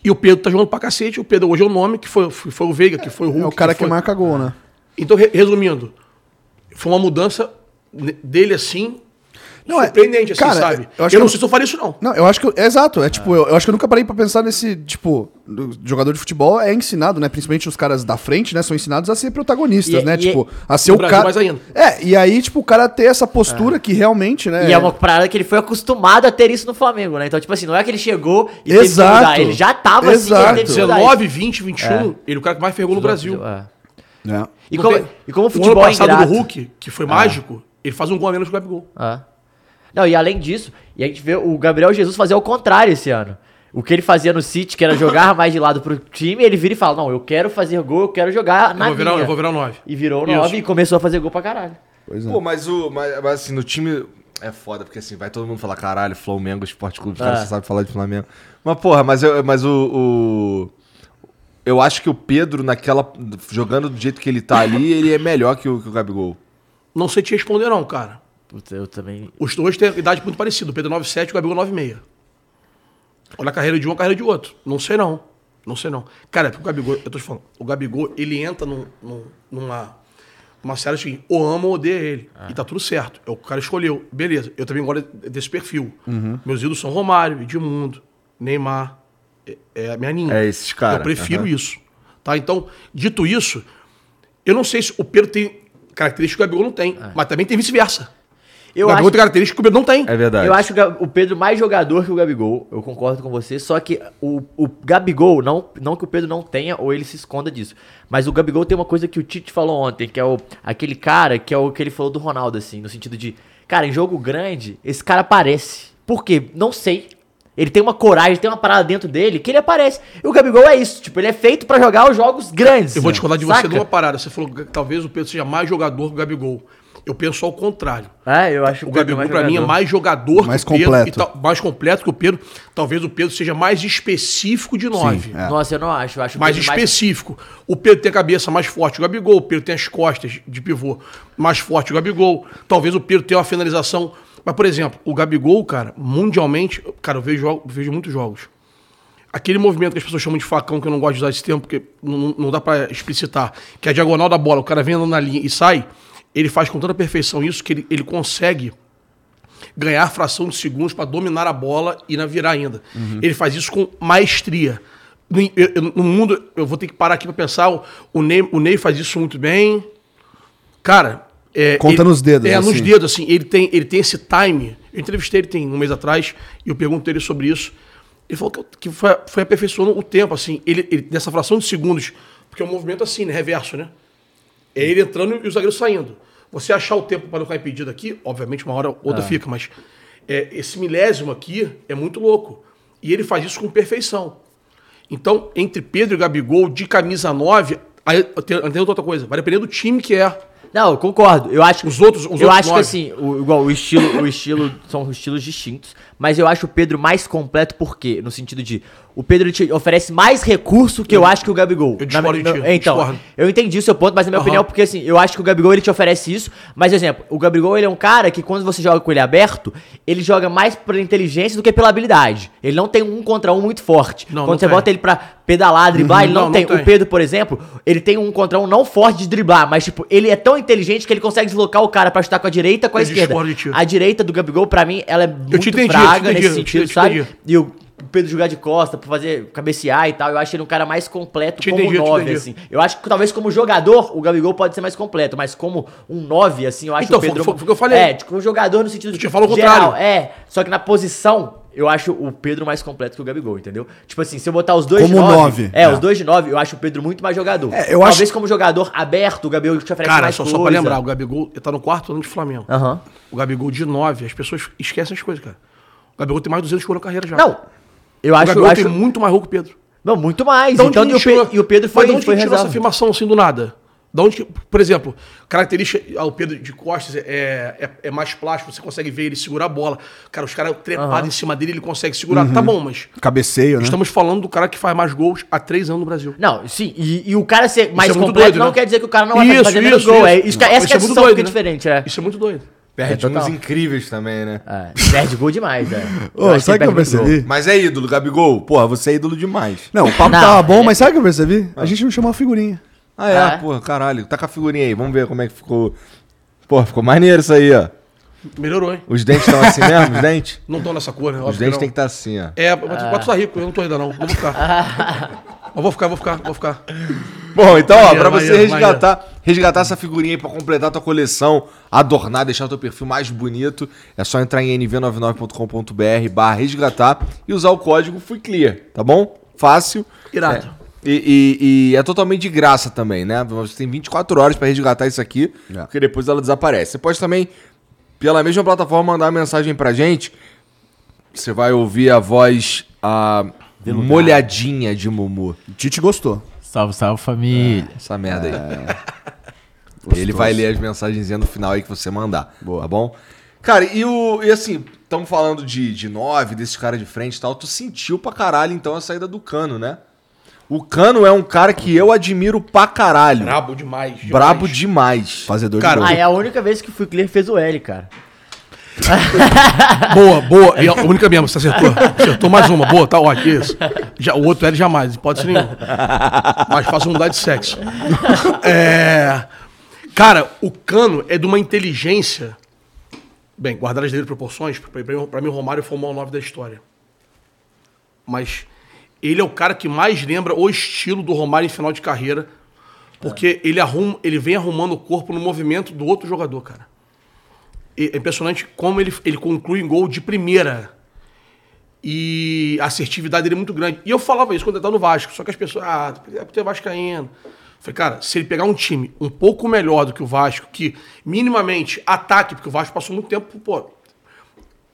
E o Pedro tá jogando pra cacete. O Pedro hoje é o nome, que foi, foi, foi o Veiga, que foi o Hulk. É o cara que foi... marca gol, né? Então, re- resumindo, foi uma mudança dele assim, Não, é- surpreendente, assim, cara, sabe? eu Eu, não sei se eu faria isso, não. Não, eu acho que. eu- é exato, é tipo, eu, eu acho que eu nunca parei pra pensar nesse, tipo, do- jogador de futebol é ensinado, né? Principalmente os caras da frente, né? São ensinados a ser protagonistas, E- né? e- tipo, a ser o cara. mais ainda. É, e aí, tipo, o cara ter essa postura que realmente, né? E é uma parada que ele foi acostumado a ter isso no Flamengo, né? Então, tipo assim, não é que ele chegou e Exato. teve que mudar. Ele já tava assim, Exato. ele teve que mudar 19, 20, 21, ele é o cara que mais ferrou no. Brasil. É. É. E, como, tem- e como o o futebol ano é passado ingrato... do Hulk, que foi mágico, ele faz um gol a menos que o Gabigol. É. Não, e além disso, e a gente vê o Gabriel Jesus fazer o contrário esse ano. O que ele fazia no City, que era jogar mais de lado pro time, ele vira e fala: Não, eu quero fazer gol, eu quero jogar na Eu vou, virar, minha. eu vou virar 9. E virou Isso. 9 e começou a fazer gol pra caralho. Pois é. Pô, mas o. Mas, mas, assim, no time. É foda, porque assim, vai todo mundo falar, caralho, Flamengo, Esporte Clube, os caras É. só sabem falar de Flamengo. Mas, porra, mas, eu, mas o, o- Eu acho que o Pedro, naquela. Jogando do jeito que ele tá ali, ele é melhor que o, que o Gabigol. Não sei te responder, não, cara. Puta, eu também. Os dois têm idade muito parecida. O Pedro 9,7 e o Gabigol 9,6. Olha a carreira de um, a carreira de outro. Não sei não. Não sei não. Cara, porque o Gabigol, eu tô te falando, o Gabigol, ele entra num, num- numa, numa série assim, ou ama ou odeia ele. E tá tudo certo. É o que o cara escolheu. Beleza, eu também gosto desse perfil. Meus ídolos são Romário, Edmundo, Neymar. É, é a minha ninha. É esses caras, Eu prefiro aham. isso. Tá? Então, dito isso, eu não sei se o Pedro tem características que o Gabigol não tem. Mas também tem vice-versa. Eu o Gabigol acho, tem características que o Pedro não tem. É verdade. eu acho o Pedro mais jogador que o Gabigol. Eu concordo com você. Só que o, o Gabigol, não, não que o Pedro não tenha ou ele se esconda disso. Mas o Gabigol tem uma coisa que o Tite falou ontem, que é o, aquele cara que é o que ele falou do Ronaldo, assim, no sentido de, cara, em jogo grande, esse cara aparece. Por quê? Não sei. Ele tem uma coragem, tem uma parada dentro dele que ele aparece. E o Gabigol é isso, tipo, ele é feito pra jogar os jogos grandes. Eu vou discordar de você saca? numa parada. Você falou que talvez o Pedro seja mais jogador que o Gabigol. Eu penso ao contrário. É, eu acho O Pedro Gabigol, pra mim, é mais jogador Mais que o Pedro. completo. e tal- mais completo que o Pedro. Talvez o Pedro seja mais específico de nove. é. Nossa, eu não acho. Eu acho Mais Pedro específico. O Pedro tem a cabeça mais forte que o Gabigol. O Pedro tem as costas de pivô mais forte que o Gabigol. Talvez o Pedro tenha uma finalização. Mas, por exemplo, o Gabigol, cara, mundialmente, cara, eu vejo, eu vejo muitos jogos. Aquele movimento que as pessoas chamam de facão, que eu não gosto de usar esse tempo, porque não, não- não dá pra explicitar, que é a diagonal da bola, o cara vem andando na linha e sai, ele faz com tanta perfeição isso que ele, ele consegue ganhar fração de segundos para dominar a bola e na virar ainda. Ele faz isso com maestria. No, eu- no mundo, eu vou ter que parar aqui para pensar, o, o, Ney, o Ney faz isso muito bem. Cara, é, Conta ele- nos dedos, É, nos assim. dedos, assim. Ele tem, ele tem esse time. Eu entrevistei ele tem um mês atrás e eu perguntei ele sobre isso. Ele falou que, que foi, foi aperfeiçoando o tempo, assim. Ele, ele, nessa fração de segundos, porque é um movimento assim, né? Reverso, né? É ele entrando e o zagueiro saindo. Você achar o tempo para não ficar impedido aqui, obviamente uma hora ou outra fica, mas é, esse milésimo aqui é muito louco. E ele faz isso com perfeição. Então, entre Pedro e Gabigol, de camisa 9, aí tem, outra coisa, vai depender do time que é. Não, eu concordo. Eu acho que Os outros- os eu outros acho que nove. assim, o, igual o estilo, o estilo são estilos distintos, mas eu acho o Pedro mais completo porque no sentido de o Pedro te oferece mais recurso que eu, acho que o Gabigol. eu discordo Na- no- então, discordo. eu entendi o seu ponto, mas na minha Aham. opinião porque assim, eu acho que o Gabigol ele te oferece isso, mas exemplo, o Gabigol ele é um cara que quando você joga com ele aberto, ele joga mais pela inteligência do que pela habilidade. Ele não tem um contra um muito forte. Não, quando não você tem. bota ele pra pedalar, driblar, ele não, Não, tem. tem. O Pedro, por exemplo, ele tem um contra um não forte de driblar, mas tipo, ele é tão inteligente que ele consegue deslocar o cara pra chutar com a direita com a Eu esquerda. A direita do Gabigol, pra mim, ela é muito te fraga entendi, nesse sentido, sabe? E o Pedro jogar de costa pra fazer cabecear e tal, eu acho ele um cara mais completo Te como entendi, eu te 9, entendi. assim. Eu acho que talvez como jogador, o Gabigol pode ser mais completo, mas como um 9, assim, eu acho Então, o Pedro... foi- foi o que eu falei. É, tipo, um jogador no sentido te falou o geral, contrário. É, só que na posição, eu acho o Pedro mais completo que o Gabigol, entendeu? Tipo assim, se eu botar os dois Como de nove, nove. É, É. os dois de nove, eu acho o Pedro muito mais jogador. É, eu Talvez acho- como jogador aberto, o Gabigol te oferece Cara, mais só, coisa. só pra lembrar, o Gabigol ele tá no quarto ano de Flamengo. Aham. O Gabigol de 9, as pessoas esquecem as coisas, cara. Gabigol tem mais de 200 gols na carreira já. Não, eu o acho... Gabigol acho tem muito mais gol que o Pedro. Não, muito mais. Da Então, que e, o tirou- e o Pedro Mas foi, de onde foi que tirou essa afirmação assim do nada? Da onde que, por exemplo, característica, ah, o Pedro de costas é, é, é mais plástico, você consegue ver ele segurar a bola. Cara, os caras trepados em cima dele, ele consegue segurar. Tá bom, mas Cabeceio, né? estamos falando do cara que faz mais gols há três anos no Brasil. Não, sim, e, e o cara ser mais é muito completo doido, não né? quer dizer que o cara não vai Isso, fazer menos isso, gol. É, isso. isso que, Não, essa isso que é é a doido, que é né? diferente, é. Isso é muito doido. Perde É, uns incríveis também, né? É, perde gol demais, é. Ô, sabe o que eu percebi? Mas é ídolo, Gabigol. Porra, você é ídolo demais. Não, o papo Não, tava bom, é- mas sabe o que eu percebi? A gente não chamou a figurinha. Ah, é? É. Porra, caralho. Tá com a figurinha aí. Vamos ver como é que ficou. Porra, ficou maneiro isso aí, ó. Melhorou, hein? Os dentes estão assim mesmo, os dentes? Não estão nessa cor, né? Os dentes tem que estar assim, ó. É, mas mas tu tá rico, eu não tô ainda não. Vou ficar. Mas vou ficar, vou ficar, vou ficar. Bom, então, ó, pra você resgatar, resgatar essa figurinha aí pra completar a tua coleção, adornar, deixar o teu perfil mais bonito, é só entrar em nv99.com.br barra resgatar e usar o código FUICLEAR, tá bom? Fácil. Irado. É, e, e- e é totalmente de graça também, né? Você tem 24 horas pra resgatar isso aqui, É. porque depois ela desaparece. Você pode também, pela mesma plataforma, mandar uma mensagem pra gente. Você vai ouvir a voz a molhadinha de Mumu. O Tite gostou. Salve, salve família. Essa merda aí. Ele vai ler as mensagens no final aí que você mandar. Tá bom? Cara, e o. E assim, estamos falando de, de nove, desses caras de frente e tal. Tu sentiu pra caralho, então, a saída do cano, né? O cano é um cara que eu admiro pra caralho. Brabo demais. demais. Brabo demais. Fazedor Cara, de Ah, gol. é a única vez que o Clear fez o L, cara. Boa, boa. E a única mesmo, você acertou. Acertou mais uma. Boa, tá ótimo. Isso. Já, o outro L jamais, pode ser nenhum. Mais fácil mudar de sexo. É, cara, o Cano é de uma inteligência. Bem, guardar as devidas proporções, pra mim o Romário foi o maior nove da história. Mas ele é o cara que mais lembra o estilo do Romário em final de carreira. Porque ele, arruma, ele vem arrumando o corpo no movimento do outro jogador, cara. É impressionante como ele, ele conclui em gol de primeira. E a assertividade dele é muito grande. E eu falava isso quando ele estava no Vasco. Só que as pessoas, ah, é por ter Vascaíno. Falei, cara, se ele pegar um time um pouco melhor do que o Vasco, que minimamente ataque, porque o Vasco passou muito tempo, pô,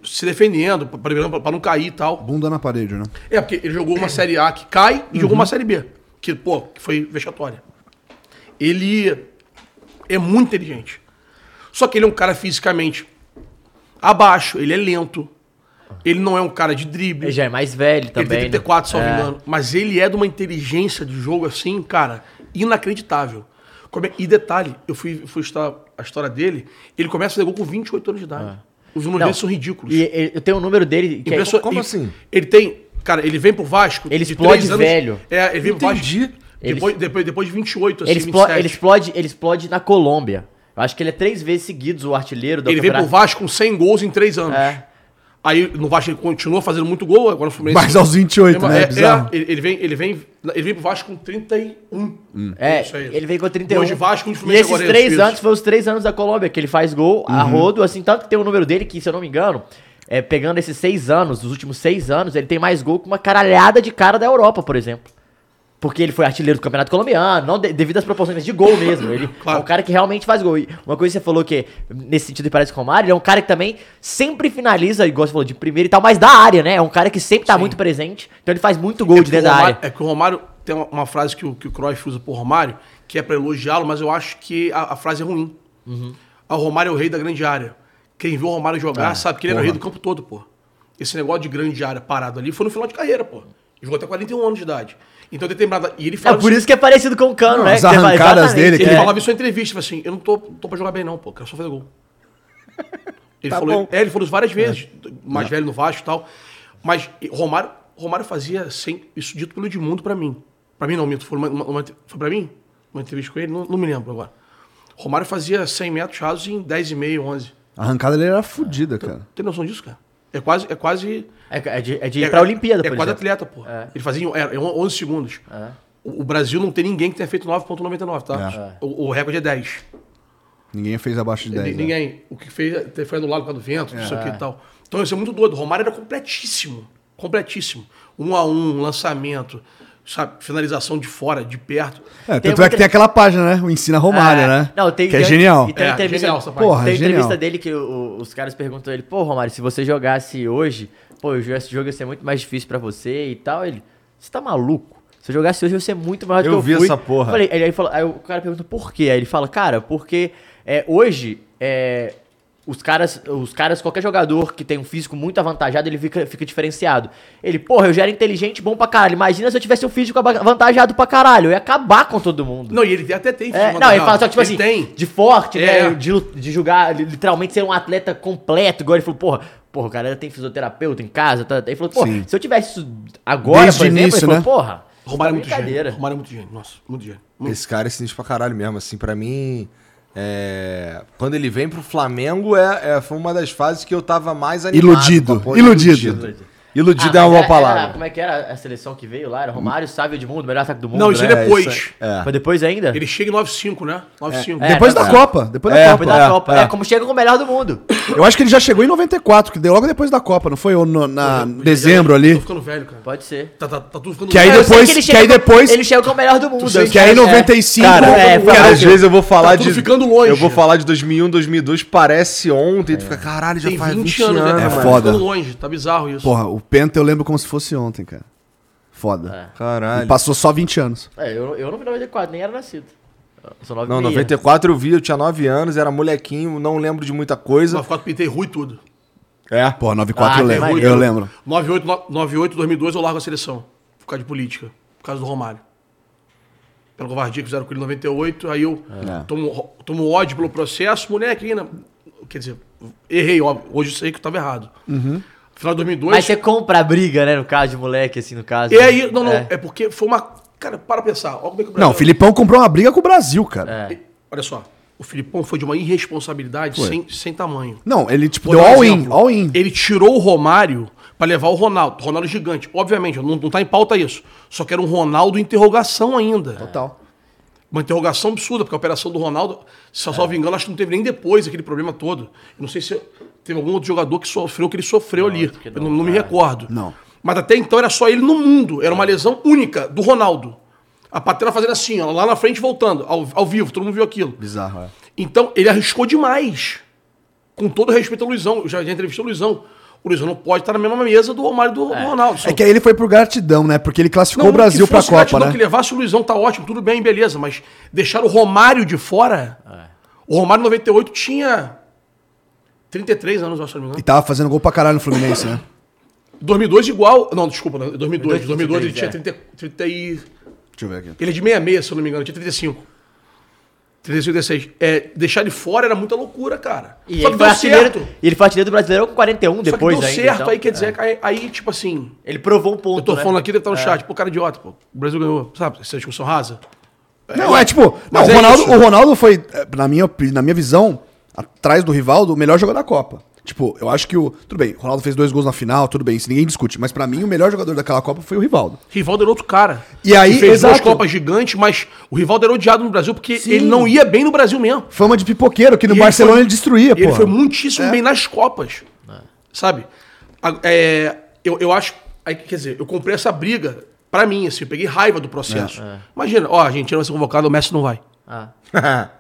se defendendo, para não cair e tal. Bunda na parede, né? É, porque ele jogou uma Série A que cai e jogou uma Série B, que, pô, que foi vexatória. Ele é muito inteligente. Só que ele é um cara fisicamente abaixo, ele é lento. Ele não é um cara de drible. Ele já é mais velho Ele também. tem 34, se não me É. engano. Mas ele é de uma inteligência de jogo assim, cara, inacreditável. E detalhe, eu fui, fui estudar a história dele, ele começa a fazer gol com 28 anos de idade. Os números É. Não, dele são ridículos. E ele- eu tenho o número dele. Que é, como E assim? Ele tem. Cara, ele vem pro Vasco. Ele de explode três anos- velho. É, ele vem pro Vasco. Entendi. Depois, depois, depois de 28, assim, ele, explo- 27. ele explode, ele explode na Colômbia. Eu acho que ele é três vezes seguidos o artilheiro do Ele vem pro. Vasco com 100 gols em 3 anos. É. Aí no Vasco ele continua fazendo muito gol, agora no Fluminense. Mas aos 28, né? É, É bizarro. é, ele, vem, ele, vem, ele vem pro Vasco com 31. É, Isso aí. ele veio com 31. Dois de Vasco, e Fluminense esses agora, três isso. anos, foi os três anos da Colômbia, que ele faz gol a Uhum. rodo, assim, tanto que tem o número dele, que se eu não me engano, é, pegando esses seis anos, os últimos seis anos, ele tem mais gol que uma caralhada de cara da Europa, por exemplo. Porque ele foi artilheiro do Campeonato Colombiano, não de- devido às proporções de gol mesmo. Ele Claro. é um cara que realmente faz gol. E uma coisa que você falou que, nesse sentido, ele parece com o Romário, ele é um cara que também sempre finaliza, igual você falou, de primeira e tal, mas da área, né? É um cara que sempre tá muito presente, então ele faz muito gol de que dentro o da Romário- área. É que o Romário tem uma, uma frase que o, que o Cruyff usa por Romário, que é pra elogiá-lo, mas eu acho que a, a frase é ruim. Uhum. Ah, o Romário é o rei da grande área. Quem viu o Romário Ah, jogar sabe que ele era o rei do campo todo, pô. Esse negócio de grande área parado ali foi no final de carreira, pô. Ele jogou até 41 anos de idade. Então, determinada. E ele É fala por isso que é parecido com o Cano, né? as arrancadas dele, Ele é. falava isso em entrevista, falou assim, eu não tô, tô pra jogar bem não, pô, quero só fazer gol. Ele, Tá falou, bom. é, ele falou isso várias vezes, mais velho no Vasco e tal. Mas Romário, Romário fazia sem, isso dito pelo Edmundo pra mim. Pra mim não, Mito, foi, uma, uma- uma- foi pra mim? Uma entrevista com ele? Não, não me lembro agora. Romário fazia 100 metros rasos em 10,5, 11. A arrancada dele era fodida, cara. Tem noção disso, cara? É quase... É quase É, é de, é de ir pra Olimpíada, É por quase atleta, pô. É. Ele fazia é, é 11 segundos. O, o Brasil não tem ninguém que tenha feito 9,99, tá? O, o recorde é 10. Ninguém fez abaixo de 10. Ni- né? Ninguém. O que fez foi anulado por causa do vento, não sei o que e tal. Então isso é muito doido. O Romário era completíssimo. Completíssimo. Um a um, lançamento, sabe? Finalização de fora, de perto. É, Tem tanto é que tem aquela página, né? O Ensina Romário, Ah, né? Não, tem, que é genial. E tem É, entrevista, genial essa Porra, tem genial. entrevista dele que o- os caras perguntam ele, pô, Romário, se você jogasse hoje, pô, esse jogo ia ser muito mais difícil pra você e tal. Ele, você tá maluco? Se eu jogasse hoje, eu ia ser muito maior do Eu que eu vi fui. essa porra. Eu Falei, aí, ele falou- aí o cara pergunta por quê? Aí ele fala, cara, porque é, hoje é, os caras, os caras, qualquer jogador que tem um físico muito avantajado, ele fica, fica diferenciado. Ele, porra, eu já era inteligente, bom pra caralho. Imagina se eu tivesse um físico ava- avantajado pra caralho. Eu ia acabar com todo mundo. Não, e ele até tem. É, físico não, ele fala só que, tipo Ele assim, tem. de forte, É. né? De, de jogar, li- literalmente ser um atleta completo. Igual ele falou, porra, porra, o cara tem fisioterapeuta em casa. Tá, ele falou, porra, Sim. se eu tivesse isso agora, Desde por exemplo, início, ele falou, né? porra, Romário é tá muito gênio. Romário é muito gênio. Nossa, muito gênio. Muito. Esse cara é sinistro pra caralho mesmo, assim, pra mim. É, Quando ele vem pro Flamengo, é, é- foi uma das fases que eu tava mais animado. Iludido, porra, iludido. Iludido Ah, é uma boa era- palavra. era- como é que era a seleção que veio lá? Era Romário, Sávio Edmundo, melhor ataque do mundo. Não, isso né? é depois. isso é. Foi depois ainda? Ele chega em 9-5, né? 9-5. É, Depois tá da certo. Copa. Depois É, da Depois Copa. da É, Copa. é. É, como chega com o melhor do mundo. Eu acho que ele já chegou em 94, que deu logo depois da Copa, não foi? Ou no- na dezembro Tô ali. ficando velho, cara. Pode ser. Tá, tá, tá tudo ficando Que aí velho. Eu sei depois- que chega aí depois- Ele chega com o melhor do mundo. eu que aí em 95 Cara, É, cara, às que- vezes eu vou falar tá de. tudo ficando longe. Eu vou falar de 2001, 2002, parece ontem. E tu fica, caralho, já faz 20, anos, né? É Tá foda. ficando longe. Tá bizarro isso. Porra, o Penta eu lembro como se fosse ontem, cara. Foda. Caralho. E passou só 20 anos. É, eu, eu não vi 94, nem era nascido. Eu sou 9 Não, 94 eu vi, eu tinha 9 anos, era molequinho, não lembro de muita coisa. 94 pintei ruim tudo. É. Porra, 94 Ah, eu lembro. Eu lembro. 98, no- 98, 2002 eu largo a seleção. Por causa de política. Por causa do Romário. Pela covardia que fizeram com ele em 98. Aí eu É. tomo, tomo ódio pelo processo. Moleque ainda... Quer dizer, errei, óbvio. Hoje eu sei que eu tava errado. Uhum. Final de 2002... Mas você compra a briga, né? No caso de moleque, assim, no caso. E aí... Não, não. É. É. porque foi uma... Cara, para pensar. Olha como é que o Não, Brasil- o Filipão comprou uma briga com o Brasil, cara. É. Olha só. O Filipão foi de uma irresponsabilidade sem, sem tamanho. Não, ele tipo Vou deu dar um all in, exemplo. all in. Ele tirou o Romário pra levar o Ronaldo. Ronaldo gigante. Obviamente, não, não tá em pauta isso. Só que era um Ronaldo interrogação ainda. Total. Uma interrogação absurda, porque a operação do Ronaldo, se eu salvo engano, acho que não teve nem depois aquele problema todo. Eu não sei se teve algum outro jogador que sofreu o que ele sofreu ali. Eu não, não me recordo. Não. Mas até então era só ele no mundo. Era uma lesão única do Ronaldo. A patela fazendo assim, ó, lá na frente voltando, ao, ao vivo, todo mundo viu aquilo. Bizarro, é. Então, ele arriscou demais. Com todo respeito ao Luizão. Eu já, já entrevistei o Luizão. O Luizão não pode estar na mesma mesa do Romário e do, do Ronaldo. É que aí ele foi por gratidão, né? Porque ele classificou Não, o Brasil que pra fosse Copa, gratidão né? que levasse o Luizão, tá ótimo, tudo bem, beleza. Mas deixar o Romário de fora... O Romário, em 98, tinha 33 anos, eu acho, se não me E engano. tava fazendo gol pra caralho no Fluminense, né? 2002 igual... Não, desculpa, não, 2002. 2002 ele 33, tinha é. 30, 30 e... Deixa eu ver aqui. Ele é de 66, se eu não me engano, ele tinha 35. 35, 36. É, deixar ele fora era muita loucura, cara. E Só ele que foi, deu certo. e ele foi artilheiro do Brasileirão com 41 Só que depois deu ainda. certo, então, aí quer dizer, é. que aí, aí, tipo assim... Ele provou um ponto, Eu tô né? falando aqui, deve estar no chat. Pô, cara idiota, pô. O Brasil ganhou, sabe? Essa discussão rasa. Não, é tipo, não, o, é Ronaldo, o Ronaldo foi, eh, na minha, na minha visão, atrás do Rivaldo, o melhor jogador da Copa. Tipo, eu acho que o. Tudo bem, o Ronaldo fez dois gols na final, tudo bem, isso ninguém discute. Mas pra mim, o melhor jogador daquela Copa foi o Rivaldo. Rivaldo era outro cara. E aí, Que fez duas exato. Copas gigantes, mas o Rivaldo era odiado no Brasil porque Sim. ele não ia bem no Brasil mesmo. Fama de pipoqueiro, que no E Barcelona foi- ele destruía, pô. Ele foi muitíssimo É. bem nas Copas. Sabe? A- é, eu, eu acho. Quer dizer, eu comprei essa briga pra mim, assim, eu peguei raiva do processo. É. Imagina, ó, a Argentina vai ser convocada, o Messi não vai. Ah.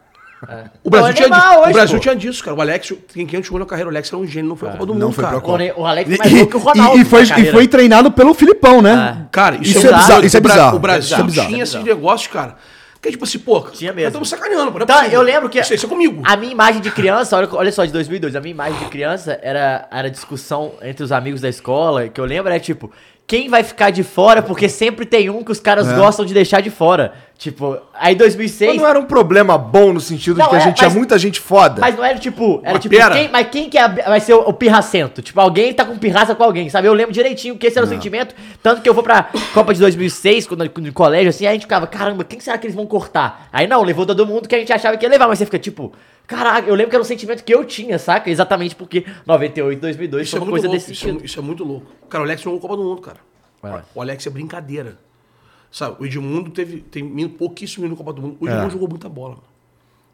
O Brasil, é tinha, hoje, o Brasil pô. tinha disso, cara. O Alex, quem, quem jogou na carreira, o Alex era um gênio, não foi a Copa do não Mundo, foi cara. O, Alex E, é mais novo que o Ronaldo. e- e foi, e foi treinado pelo Filipão, né? Cara, isso, Isso é, é bizarro. bizarro, isso é bizarro. O Brasil é bizarro. tinha É esses negócios, cara. Que é tipo assim, pô, Tinha mesmo. estamos sacaneando, pô. é Tá, eu lembro que. Isso, isso é comigo. A minha imagem de criança, olha, olha só, de 2002, a minha imagem de criança era, era discussão entre os amigos da escola, que eu lembro era tipo, quem vai ficar de fora, porque sempre tem um que os caras É. gostam de deixar de fora. Tipo, aí 2006. Mas não era um problema bom no sentido Não, de que a é, gente tinha muita gente foda. Mas não era tipo. Era tipo, pera. quem, mas quem que é, vai ser o, o pirracento? Tipo, alguém tá com pirraça com alguém, sabe? Eu lembro direitinho que esse era o sentimento. Tanto que eu vou pra Copa de 2006, quando no colégio, assim, aí a gente ficava, caramba, quem será que eles vão cortar? Aí não, levou todo mundo que a gente achava que ia levar, mas você fica tipo, caraca, eu lembro que era um sentimento que eu tinha, saca? Exatamente porque 98, 2002 Isso foi é uma muito coisa louco, desse isso é, isso é muito louco. Cara, o Alex jogou Copa do Mundo, cara. É. O Alex é brincadeira. Sabe, o Edmundo teve, tem pouquíssimo minuto no Copa do Mundo. O É. Edmundo jogou muita bola. Mano.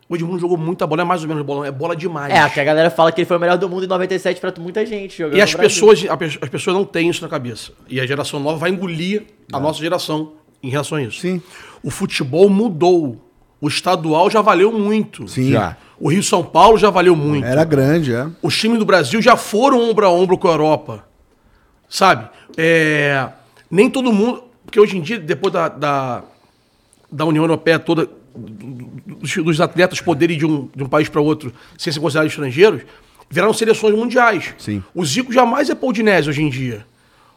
O Edmundo jogou muita bola, não é mais ou menos bola, é bola demais. É, que a galera fala que ele foi o melhor do mundo em 97 pra muita gente jogando E as pessoas, as pessoas não têm isso na cabeça. E a geração nova vai engolir a nossa geração em relação a isso. Sim. O futebol mudou. O estadual já valeu muito. Sim. Já. O Rio São Paulo já valeu muito. Era grande, é. Os times do Brasil já foram ombro a ombro com a Europa. Sabe? É, nem todo mundo. Porque hoje em dia, depois da, da, da União Europeia toda, dos, dos atletas poderem ir de um, de um país para outro sem ser considerados estrangeiros, viraram seleções mundiais. Sim. O Zico jamais é Poldinese hoje em dia.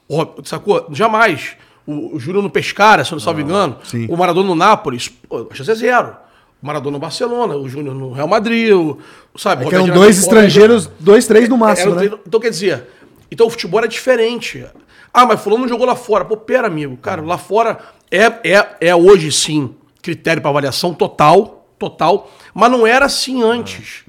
O, sacou? Jamais. O, o Júlio no Pescara, se eu não salvo engano. sim. O Maradona no Nápoles, pô, a chance é zero. O Maradona no Barcelona, o Júnior no Real Madrid, o, sabe? É que eram dois estrangeiros, dois, três no era máximo, né? Então, quer dizer, então o futebol é diferente. Ah, mas fulano não jogou lá fora. Pô, pera, amigo. Cara, lá fora é, é, é hoje sim critério para avaliação total, total, mas não era assim antes.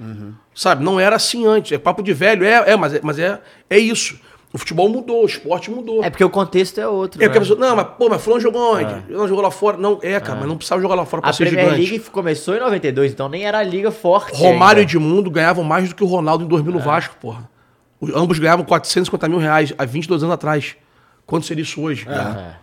Sabe? Não era assim antes. É papo de velho, é, é mas, é, mas é, é isso. O futebol mudou, o esporte mudou. É porque o contexto é outro. É né? a pessoa, não, mas pô, mas fulano jogou onde? Não jogou lá fora. Não, é, cara, mas não precisava jogar lá fora pra A ser Premier gigante. League começou em 92, então nem era a liga forte. Romário e ainda. Edmundo ganhavam mais do que o Ronaldo em 2000 no Vasco, porra. Ambos ganhavam 450 mil reais há 22 anos atrás. Quanto seria isso hoje? É.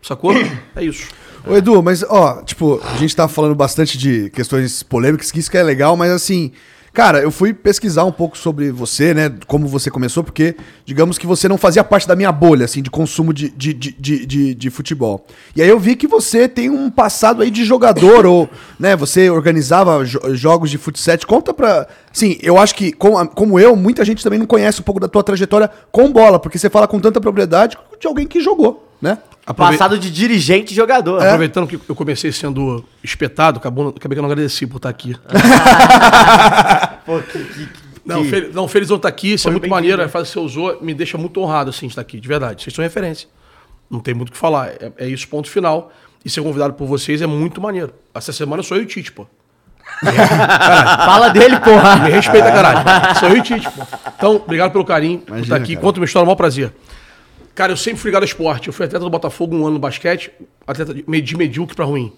Sacou? É isso. Ô, Edu, mas, ó, tipo, a gente tá falando bastante de questões polêmicas, que isso que é legal, mas assim, cara, eu fui pesquisar um pouco sobre você, né, como você começou, porque, digamos que você não fazia parte da minha bolha, assim, de consumo de, de, de, de, de- futebol. E aí eu vi que você tem um passado aí de jogador, ou, né, você organizava jo- jogos de futsal. Conta pra... Sim, eu acho que, como, como eu, muita gente também não conhece um pouco da tua trajetória com bola, porque você fala com tanta propriedade de alguém que jogou, né? Aprove- Passado de dirigente e jogador. Aproveitando que eu comecei sendo espetado, acabou, acabei que eu não agradeci por estar aqui. Pô, que- que- Não, que- Fel, não Felizão tá aqui, isso é Foi muito bem-vindo, maneiro, a frase que você usou me deixa muito honrado, assim, de estar aqui, de verdade. Vocês são referência. Não tem muito o que falar. É, é isso, ponto final. E ser convidado por vocês é muito maneiro. Essa semana sou eu e o Tite, pô. Fala dele, porra. Me respeita, caralho. Sou eu e o Tite, pô. Então, obrigado pelo carinho por Imagina, estar aqui. cara. Conta uma história, é um maior prazer. Cara, eu sempre fui ligado ao esporte. Eu fui atleta do Botafogo um ano no basquete, atleta de, de medíocre pra ruim.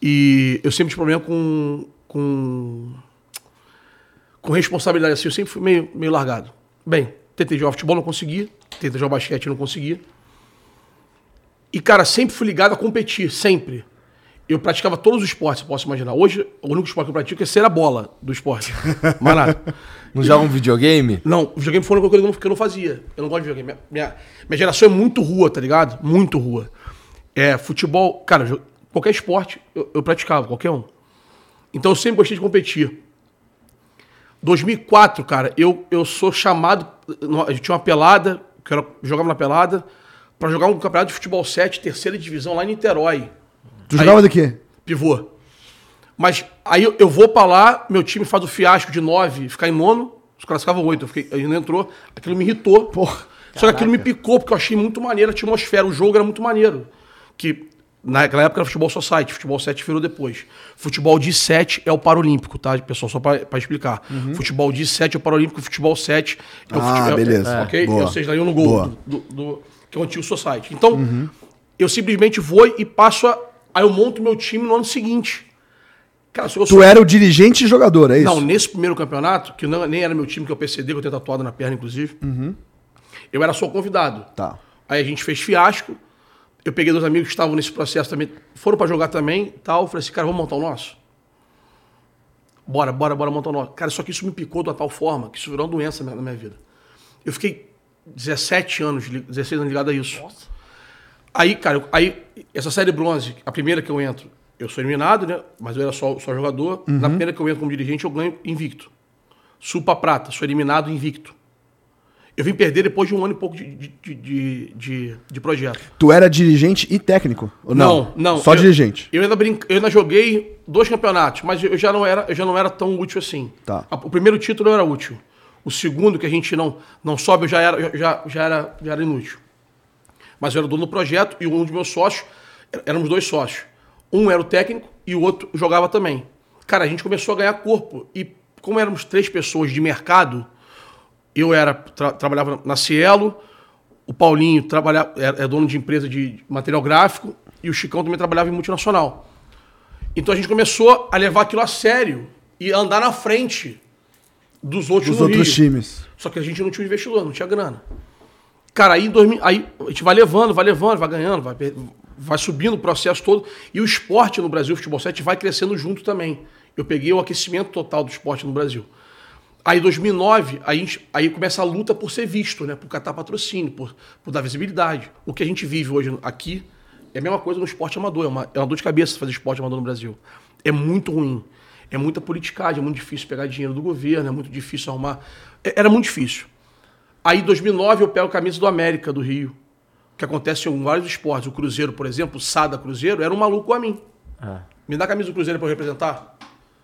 E eu sempre tive problema com. com. com responsabilidade assim. Eu sempre fui meio, meio largado. Bem, tentei jogar futebol, não consegui. Tentei jogar basquete, não consegui. E, cara, sempre fui ligado a competir, sempre. Eu praticava todos os esportes, posso imaginar. Hoje, o único esporte que eu pratico é ser a bola do esporte. Mais nada. Não joga um videogame? Não, videogame foi uma coisa que eu não- que eu não fazia. Eu não gosto de videogame. Minha, minha, minha geração é muito rua, tá ligado? Muito rua. É, futebol, cara, qualquer esporte eu, eu praticava, qualquer um. Então eu sempre gostei de competir. 2004, cara, eu, eu sou chamado. no- Eu tinha uma pelada, que eu jogava na pelada, pra jogar um campeonato de futebol 7, terceira divisão lá em Niterói. Tu jogava de quê? Pivô. Mas aí eu, vou pra lá, meu time faz o fiasco de 9, ficar em nono, os caras ficavam 8, eu fiquei, aí não entrou, aquilo me irritou. Porra. Só que aquilo me picou, porque eu achei muito maneiro a atmosfera, o jogo era muito maneiro. Que naquela época era futebol society, futebol 7 virou depois. Futebol de 7 é o Paralímpico, tá, pessoal? Só pra, explicar. Futebol de 7 é o Paralímpico, futebol 7 é o Ah, futebol. beleza. é, ok? Boa. Ou seja, daí eu no gol, do, do- do- que é o antigo society. Então, eu simplesmente vou e passo a. Aí eu monto meu time no ano seguinte. Cara, se eu Tu era o dirigente e jogador, é isso? não, nesse primeiro campeonato, que não, nem era meu time, que é o PCD, que eu tenho tatuado na perna, inclusive, eu era só convidado. Tá. Aí a gente fez fiasco. Eu peguei dois amigos que estavam nesse processo também, foram pra jogar também tal. Eu falei assim, cara, vamos montar o nosso? Bora, bora, bora montar o nosso. Cara, só que isso me picou de uma tal forma que isso virou uma doença na minha, vida. Eu fiquei 17 anos, li- 16 anos ligado a isso. Aí, cara, aí, essa série bronze, a primeira que eu entro, eu sou eliminado, né? Mas eu era só, só jogador. Na primeira que eu entro como dirigente, eu ganho invicto. Sul pra prata, sou eliminado invicto. Eu vim perder depois de um ano e pouco de, de, de, de, de projeto. Tu era dirigente e técnico? Ou não? Não, não. Só eu- dirigente. Eu ainda, brinca, eu ainda joguei dois campeonatos, mas eu já não era, eu já não era tão útil assim. Tá. O primeiro título eu era útil. O segundo, que a gente não, não sobe, eu já era, já, já, era, já era inútil. Mas eu era dono do projeto e um dos meus sócios, éramos dois sócios. Um era o técnico e o outro jogava também. Cara, a gente começou a ganhar corpo. E como éramos três pessoas de mercado, eu era tra- trabalhava na Cielo, o Paulinho trabalhava, é, é dono de empresa de material gráfico e o Chicão também trabalhava em multinacional. Então a gente começou a levar aquilo a sério e andar na frente dos outros Dos outros Rio. times. Só que a gente não tinha investidor, não tinha grana. Cara, aí, em 2000, aí a gente vai levando, vai levando, vai ganhando, vai, vai subindo o processo todo. E o esporte no Brasil, o futebol 7, vai crescendo junto também. Eu peguei o aquecimento total do esporte no Brasil. Aí, em 2009, aí, gente- aí começa a luta por ser visto, né? Por catar patrocínio, por, por dar visibilidade. O que a gente vive hoje aqui é a mesma coisa no esporte amador. É uma, é uma dor de cabeça fazer esporte amador no Brasil. É muito ruim. É muita politicagem, é muito difícil pegar dinheiro do governo, é muito difícil arrumar. é- Era muito difícil. Aí, em 2009, eu pego a camisa do América, do Rio. Que acontece em vários esportes. O Cruzeiro, por exemplo, o Sada Cruzeiro, era um maluco a mim. Me dá a camisa do Cruzeiro pra eu representar.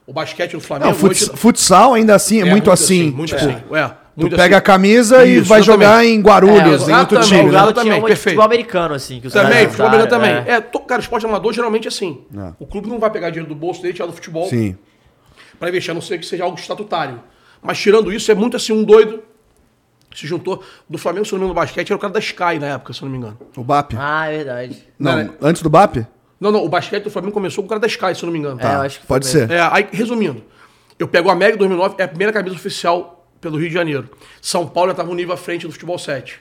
O basquete no Flamengo. Não, futs- hoje- futsal ainda assim, é, muito, assim. Muito tipo, assim. É, Tu muito pega a assim. camisa e Isso, vai jogar em Guarulhos, em outro time. O né? Galo Exatamente, tinha perfeito. futebol americano, assim. Que os Também, futebol americano também. é. É, cara, esporte amador geralmente é assim. É. O clube não vai pegar dinheiro do bolso dele, tirar do futebol, Sim. pra investir, a não ser que seja algo estatutário. Mas tirando isso, é muito assim, um doido se juntou. Do Flamengo, se eu não me engano, no basquete, era o cara da Sky na época, se eu não me engano. O BAP. Ah, é verdade. não, né? antes do BAP? Não, não, o basquete do Flamengo começou com o cara da Sky, se eu não me engano. É, eu acho que foi Pode mesmo. ser. É, aí, resumindo, eu pego o América 2009, é a primeira camisa oficial pelo Rio de Janeiro. São Paulo já estava um nível à frente do futebol 7.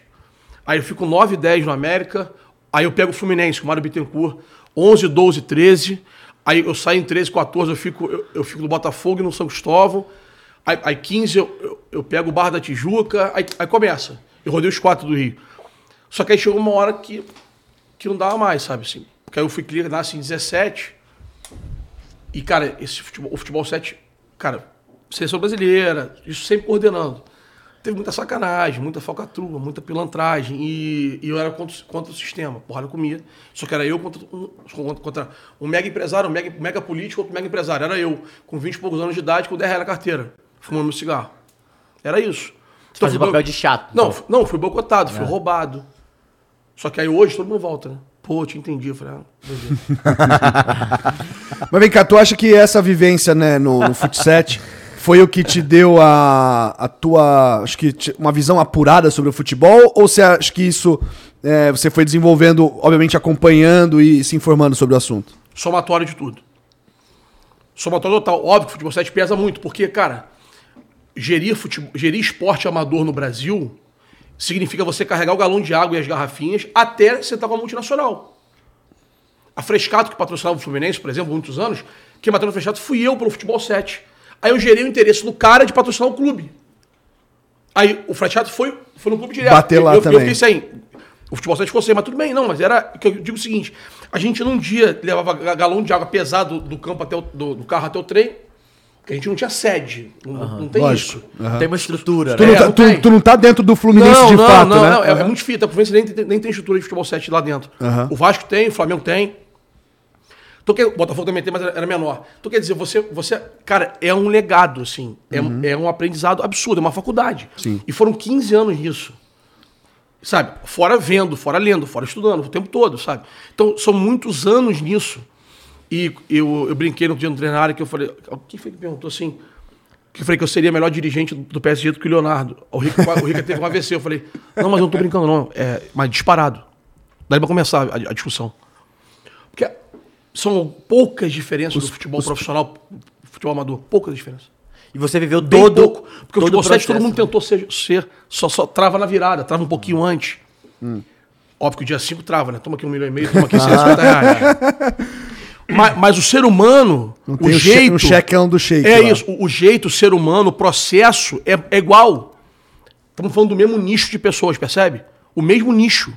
Aí eu fico 9 e 10 no América, aí eu pego o Fluminense, com o Mário Bittencourt, 11, 12, 13. Aí eu saio em 13, 14, eu fico, eu, eu fico no Botafogo e no São Cristóvão. Aí, aí 15 eu, eu, eu pego o Barra da Tijuca, aí, aí começa. Eu rodei os quatro do Rio. Só que aí chegou uma hora que, que não dava mais, sabe assim? Porque aí eu fui clear, nasci em 17. E, cara, esse futebol, o futebol 7, cara, seleção brasileira, isso sempre coordenando. Teve muita sacanagem, muita falcatrua, muita pilantragem. E, e eu era contra, contra o sistema, porrada comia. Só que era eu contra um, contra um mega empresário, um mega, mega político, outro mega empresário. Era eu, com 20 e poucos anos de idade, com 10 reais na carteira, fumando meu cigarro. Era isso. Então, Fazia papel bo- de chato. Não, então. não, fui boicotado, fui roubado. Só que aí hoje todo mundo volta, né? Pô, eu te entendi. Eu falei, ah. Mas vem cá, tu acha que essa vivência né, no, no Futset foi o que te deu a, a tua, acho que te- uma visão apurada sobre o futebol? Ou você acha que isso é, você foi desenvolvendo, obviamente acompanhando e se informando sobre o assunto? somatório de tudo. Somatório total. Óbvio que o futebol 7 pesa muito, porque, cara, gerir, futebol, gerir esporte amador no Brasil significa você carregar o galão de água e as garrafinhas até você estar com a multinacional. A Frescato, que patrocinava o Fluminense, por exemplo, há muitos anos, quem bateu no Frescato fui eu pelo futebol 7. Aí eu gerei o interesse do cara de patrocinar o clube. Aí o Frescato foi, foi no clube direto. Bater lá eu, também. Eu fiquei sem. O futebol 7 ficou sem, mas tudo bem, não, mas era. que Eu digo o seguinte: a gente num dia levava ga- galão de água pesado do campo até o, do, do carro até o trem, a gente não tinha sede. Não, não tem lógico. isso. Tem uma estrutura, Tu, né? não É, tá, não tu- tu não tá dentro do Fluminense de fato, não, né? não, é, é Aham. muito fita. O Fluminense nem, tem- nem tem estrutura de futebol 7 lá dentro. O Vasco tem, o Flamengo tem. Então, que- o Botafogo também tem, mas era menor. Então, quer dizer, você, você cara, é um legado, assim. É, um- é um aprendizado absurdo, é uma faculdade. Sim. E foram 15 anos nisso. Sabe? Fora vendo, fora lendo, fora estudando, o tempo todo, sabe? Então, são muitos anos nisso. E eu, eu brinquei no dia no treinário que eu falei. Quem foi que perguntou assim? Que eu falei que eu seria melhor dirigente do PSG do que o Leonardo. O Rica, o Rica teve um AVC. Eu falei, não, mas eu não tô brincando, não. É, mas disparado. Daí pra começar a, a discussão. Porque são poucas diferenças do futebol profissional, futebol amador. Poucas diferenças. E você viveu Bem todo, pouco. Porque o todo futebol 7 todo mundo tentou ser, ser só, só trava na virada, trava um pouquinho antes. Óbvio que o dia 5 trava, né? Toma aqui um milhão e meio, toma aqui 150 reais. mas, mas o ser humano, Não o jeito... o chequeão do shake. É lá. isso, o, o jeito, o ser humano, o processo é, é igual. Estamos falando do mesmo nicho de pessoas, percebe? O mesmo nicho.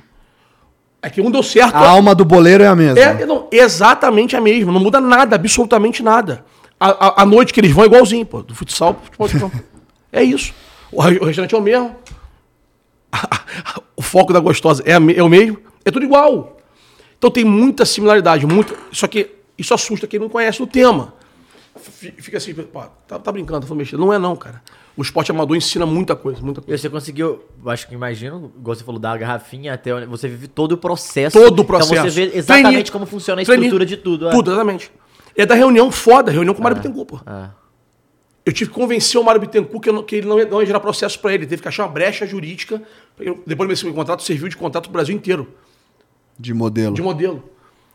É que um deu certo. A alma do boleiro é a mesma. É, não, exatamente a mesma. Não muda nada, absolutamente nada. A, a, a noite que eles vão é igualzinho, pô. Do futsal pro futebol de campo. É isso. O, o restaurante é o mesmo. o foco da gostosa é, a é o mesmo. É tudo igual. Então tem muita similaridade. Muito, só que isso assusta quem não conhece o tema. Fica assim, pô, tá, tá brincando, tá falando besteira. Não é não, cara. O esporte amador ensina muita coisa, muita E coisa. você conseguiu, acho que imagino, igual você falou, da garrafinha até onde você vive todo o processo. Todo o processo. Então você vê exatamente Treine- como funciona a treine- estrutura de tudo. é. Tudo, exatamente. É da reunião foda, reunião com o Mário Bittencourt, pô. É. Eu tive que convencer o Mário Bittencourt que, não- que ele não ia, não ia gerar processo pra ele. Ele teve que achar uma brecha jurídica. Eu- depois do meu contrato, serviu de contrato pro Brasil inteiro, De modelo. de modelo.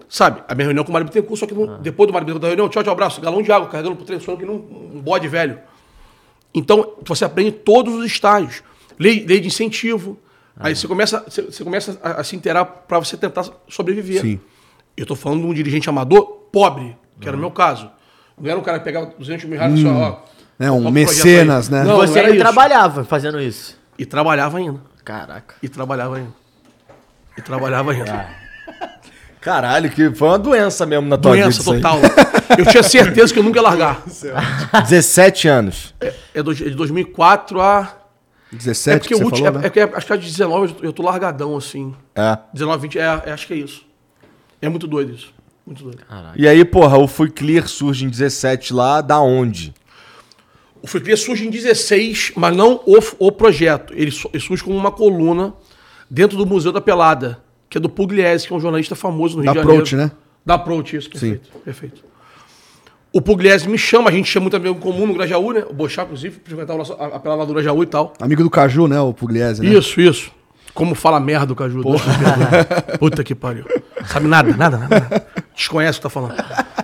Sabe? A minha reunião com o Mário Bittencourt, só que no- depois do Mário Bittencourt da reunião, tchau, tchau, abraço, galão de água, carregando pro trem, que nem um, bode velho. Então, você aprende todos os estágios. Lei, lei de incentivo. Aí você começa, você, você começa a, a se inteirar para você tentar sobreviver. Sim. Eu tô falando de um dirigente amador pobre, que era o meu caso. Não era um cara que pegava 200 mil reais e só, ó, Né, um mecenas, né? Não, Você não era ainda isso. trabalhava fazendo isso. E trabalhava ainda. Caraca. E trabalhava ainda. E trabalhava ainda. Caralho, que foi uma doença mesmo na tua Doença vida. aí. total. Eu tinha certeza que eu nunca ia largar. 17 anos. É é de 2004 a. 17 é porque que o você último. falou, é, né? é que acho que a de 19 eu tô- eu tô largadão assim. É. 19, 20, é, é, acho que é isso. É muito doido isso. Muito doido. E aí, porra, o Fui Clear surge em 17 lá, da onde? O Free Clear surge em 16, mas não o, o projeto. Ele, ele surge como uma coluna dentro do Museu da Pelada, que é do Pugliese, que é um jornalista famoso no Rio Da de Janeiro. Approach, né? Da Approach, isso, perfeito. Perfeito. O Pugliese me chama, a gente tinha muito amigo comum no Grajaú, né? O Bochá, inclusive, frequentava o nosso- a, a pelada lá do Grajaú e tal. Amigo do Caju, né? O Pugliese, né? Isso, isso. Como fala merda o Caju. Puta que pariu. Sabe nada, nada, nada. Desconhece o que tá falando.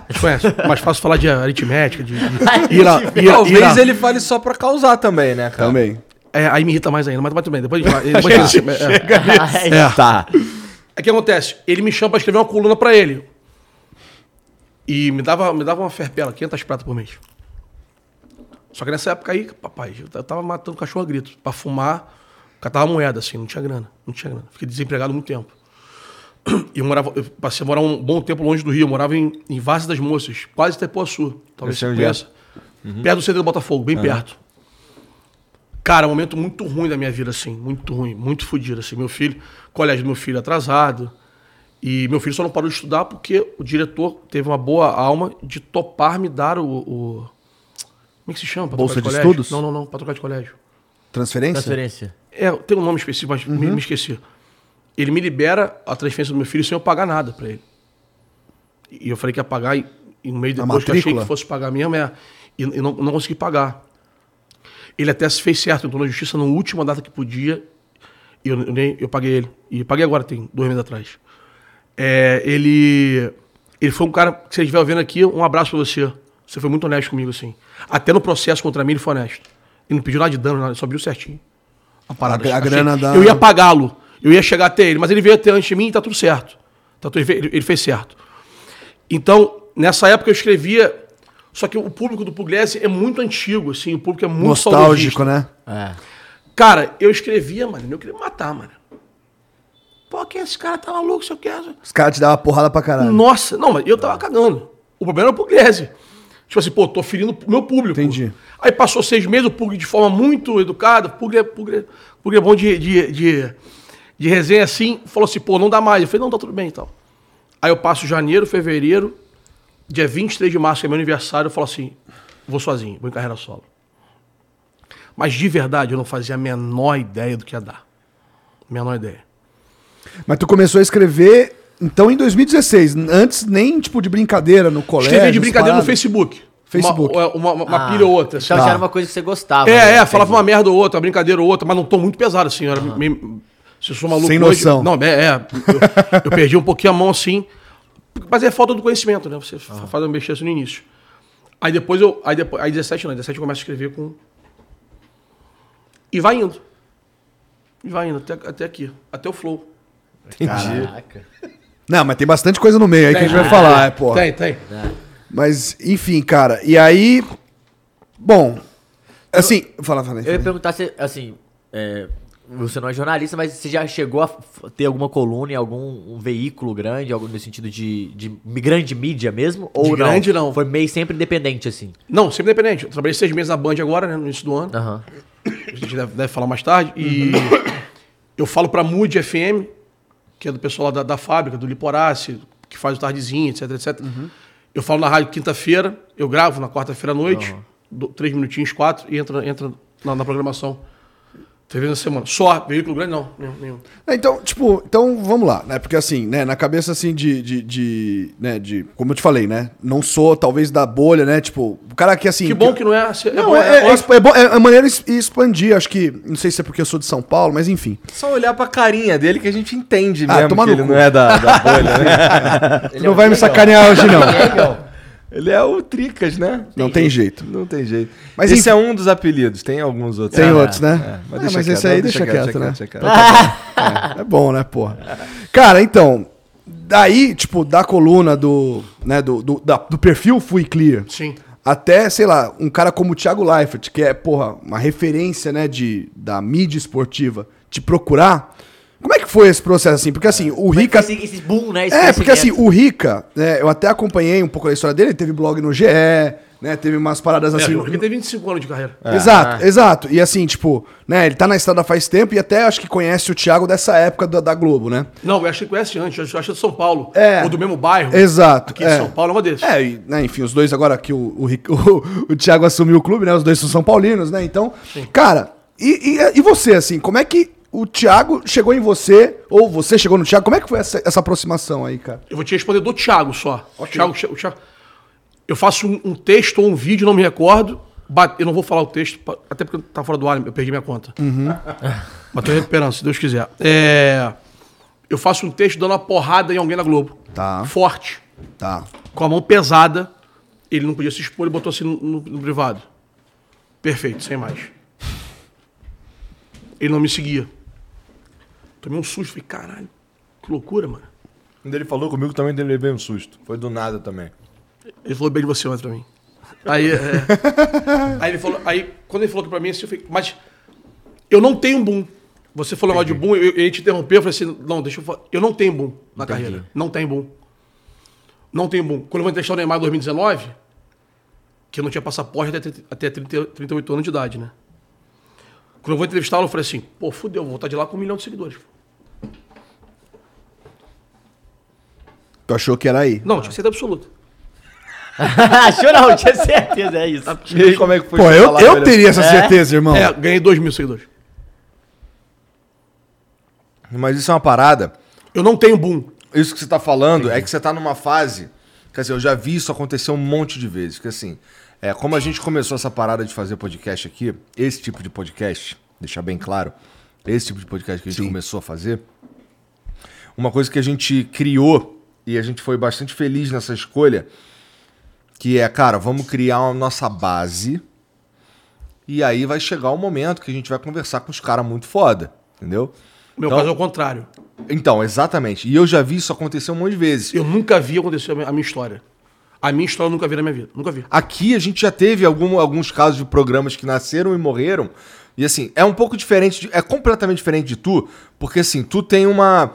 Desconhece. Mais fácil falar de aritmética, de, de ir a, ir a- Talvez ele fale só pra causar também, né, cara? Também. É, aí me irrita mais ainda, mas, mas tudo bem. Depois, a gente vai- depois a gente- é, É. Tá. É que acontece, ele me chama pra escrever uma coluna pra ele. E me dava, me dava uma ferpela, 500 pratas por mês. Só que nessa época aí, papai, eu tava matando cachorro a grito. Pra fumar, catava moeda, assim, não tinha grana. Não tinha grana. Fiquei desempregado muito tempo. E eu morava, eu passei a morar um bom tempo longe do Rio. Eu morava em, em Várzea das Moças, quase Itapuaçu. Talvez sei você é. conheça. Perto do centro do Botafogo, bem perto. Cara, um momento muito ruim da minha vida, assim. Muito ruim, muito fodido, assim. Meu filho, colégio do meu filho atrasado. E meu filho só não parou de estudar porque o diretor teve uma boa alma de topar me dar o... o- como é que se chama? pra Bolsa trocar de colégio? estudos? Não, não, não, pra trocar de colégio. Transferência? Transferência. É, tem um nome específico, mas me, me esqueci. Ele me libera a transferência do meu filho sem eu pagar nada pra ele. E eu falei que ia pagar e, e no meio depois que eu achei que fosse pagar mesmo, é, e, e não, não consegui pagar. Ele até se fez certo, entrou na justiça na última data que podia, e eu, eu, nem, eu paguei ele. E paguei agora, tem dois meses atrás. É, ele, ele foi um cara, que você estiver vendo aqui, um abraço pra você. Você foi muito honesto comigo, assim. Até no processo contra mim, ele foi honesto. Ele não pediu nada de dano, nada, ele só viu certinho. A parada. A- a grana da- Eu ia pagá-lo. Eu ia chegar até ele, mas ele veio até antes de mim e tá tudo certo. Tá ele fez certo. Então, nessa época eu escrevia. Só que o público do Pugliese é muito antigo, assim, o público é muito Nostálgico, saudosista. né? É. Cara, eu escrevia, mano, eu queria me matar, mano. Pô, quem é esse cara? Tá maluco, se eu quero. Os caras te davam porrada pra caralho. Nossa, não, mas eu tava cagando. O problema era o Pugliese. Tipo assim, pô, tô ferindo o meu público. Entendi. Aí passou seis meses, o Pug de forma muito educada, Pug é, Pug é, Pug é bom de, de, de, de resenha assim, falou assim, pô, não dá mais. Eu falei, não, tá tudo bem e tal. Aí eu passo janeiro, fevereiro, dia 23 de março, que é meu aniversário, eu falo assim, vou sozinho, vou em carreira solo. Mas de verdade, eu não fazia a menor ideia do que ia dar. Menor ideia. Mas tu começou a escrever, então, em 2016. Antes nem, tipo, de brincadeira no colégio. Escrevi de brincadeira no. Facebook. Facebook. Uma, uma, uma, Ah, pilha ou outra. Então assim. já era uma coisa que você gostava. É, né? é, falava uma merda ou outra, uma brincadeira ou outra, mas não tô muito pesado assim. eu Era meio, se eu sou maluco Sem hoje- noção. não, é, é. Eu, eu perdi um pouquinho a mão assim. Mas é falta do conhecimento, né? Você faz uma besteira no início. Aí depois eu. Aí, depois, aí 17 não, 17 eu começo a escrever com. E vai indo. E vai indo, até, até aqui. Até o flow. Caraca. Não, mas tem bastante coisa no meio aí que a gente vai falar, é, pô. Tem, tem. Mas, enfim, cara. E aí. Bom. Assim. Fala, fala aí. Eu ia fala perguntar se, assim, é, você não é jornalista, mas você já chegou a ter alguma coluna em algum um veículo grande, algo no sentido de, de grande mídia mesmo? Ou De não? grande, não. Foi meio sempre independente, assim. Não, sempre independente. Eu trabalhei seis meses na Band agora, né? No início do ano. Aham. a gente deve, deve falar mais tarde. E eu falo pra Mood FM, que é do pessoal lá da, da fábrica, do Liporace, que faz o tardezinho, etc, etc. Eu falo na rádio quinta-feira, eu gravo na quarta-feira à noite, do- três minutinhos, quatro, e entra, entra na, na programação Três vezes na semana. Só. Veículo grande, não. Nenhum. nenhum. É, Então, tipo, então vamos lá, né? Porque assim, né, na cabeça assim de, de, de, né, de, como eu te falei, né? Não sou talvez da bolha, né? Tipo, o cara que assim... Que bom que não é. é Não, bom, é, é, é, é, bom- é, é maneiro expandir, acho que, não sei se é porque eu sou de São Paulo, mas enfim. Só olhar pra carinha dele que a gente entende Ah, mesmo toma que ele cu. não é da, da bolha, né? Tu não vai me sacanear hoje, não. Ele é o Tricas, né? Não tem jeito. Não tem jeito. Mas Mas esse enfim- é um dos apelidos, tem alguns outros. Tem Ah, outros, né? é, Ah, mas mas, deixa esse quieto, aí não, deixa, deixa quieto, quieto, né? deixa quieto. É, é bom, né, porra? Cara, então, daí, tipo, da coluna do, né, do, do, da- do perfil Fui Clear, Sim. até, sei lá, um cara como o Thiago Leifert, que é, porra, uma referência, né, de, da mídia esportiva, te procurar, como é que foi esse processo, assim? Porque, assim, o Rica... Esse, esse boom, né? Esse É, porque assim, o Rica, né, eu até acompanhei um pouco da história dele, ele teve blog no GE, né, teve umas paradas É, assim... o Rica tem 25 anos de carreira. Exato, exato. E assim, tipo, né, ele tá na estrada faz tempo e até acho que conhece o Thiago dessa época da, da Globo, né? Não, eu acho que conhece antes. Eu acho que é de São Paulo. É. Ou do mesmo bairro. Exato. Aqui de é. São Paulo é uma desses. É, e, né, enfim, os dois agora que o, o, o, o Thiago assumiu o clube, né? Os dois são São Paulinos, né? Então, cara, e, e, e você, assim, como é que o Thiago chegou em você, ou você chegou no Thiago, como é que foi essa, essa aproximação aí, cara? Eu vou te responder do Thiago só. O Thiago, o Thiago- eu faço um, um texto ou um vídeo, não me recordo. Eu não vou falar o texto, até porque tá fora do ar, eu perdi minha conta. Mas tô recuperando, se Deus quiser. É, eu faço um texto dando uma porrada em alguém na Globo. Tá. Forte. Tá. Com a mão pesada. Ele não podia se expor, ele botou assim no, no- no privado. Perfeito, sem mais. Ele não me seguia. Tomei um susto, falei, caralho, que loucura, mano. Quando ele falou comigo também, ele levei um susto. Foi do nada também. Ele falou bem de você ontem pra mim. Aí, é, aí ele falou, aí quando ele falou que pra mim, assim, eu falei, mas eu não tenho boom. Você falou mal de boom, eu, eu te interromper, eu falei assim, não, deixa eu falar. Eu não tenho boom na carreira. Não tem boom. Não tem boom. Quando eu vou entrevistar o Neymar em 2019, que eu não tinha passaporte até, 30 até 30, 38 anos de idade, né? Quando eu vou entrevistá-lo, eu falei assim, pô, fudeu, vou voltar de lá com um milhão de seguidores. Tu achou que era aí? Não, tinha certeza absoluta. Achou não, tinha certeza, é isso. E aí, como é que foi? Pô, eu, falar eu teria essa certeza, irmão. É, ganhei 2 mil seguidores. Mas isso é uma parada. Eu não tenho boom. Isso que você tá falando é que você tá numa fase. Quer dizer, eu já vi isso acontecer um monte de vezes. Que assim, é, como a gente começou essa parada de fazer podcast aqui, esse tipo de podcast, deixar bem claro, esse tipo de podcast que a gente começou a fazer, uma coisa que a gente criou e a gente foi bastante feliz nessa escolha, que é, cara, vamos criar a nossa base e aí vai chegar o momento que a gente vai conversar com os caras muito foda, entendeu? No meu Então- caso é o contrário. Então, exatamente. E eu já vi isso acontecer um monte de vezes. Eu nunca vi acontecer a minha, a minha história. A minha história eu nunca vi na minha vida. Nunca vi. Aqui a gente já teve algum- alguns casos de programas que nasceram e morreram. E assim, é um pouco diferente, de- é completamente diferente de tu, porque assim, tu tem uma.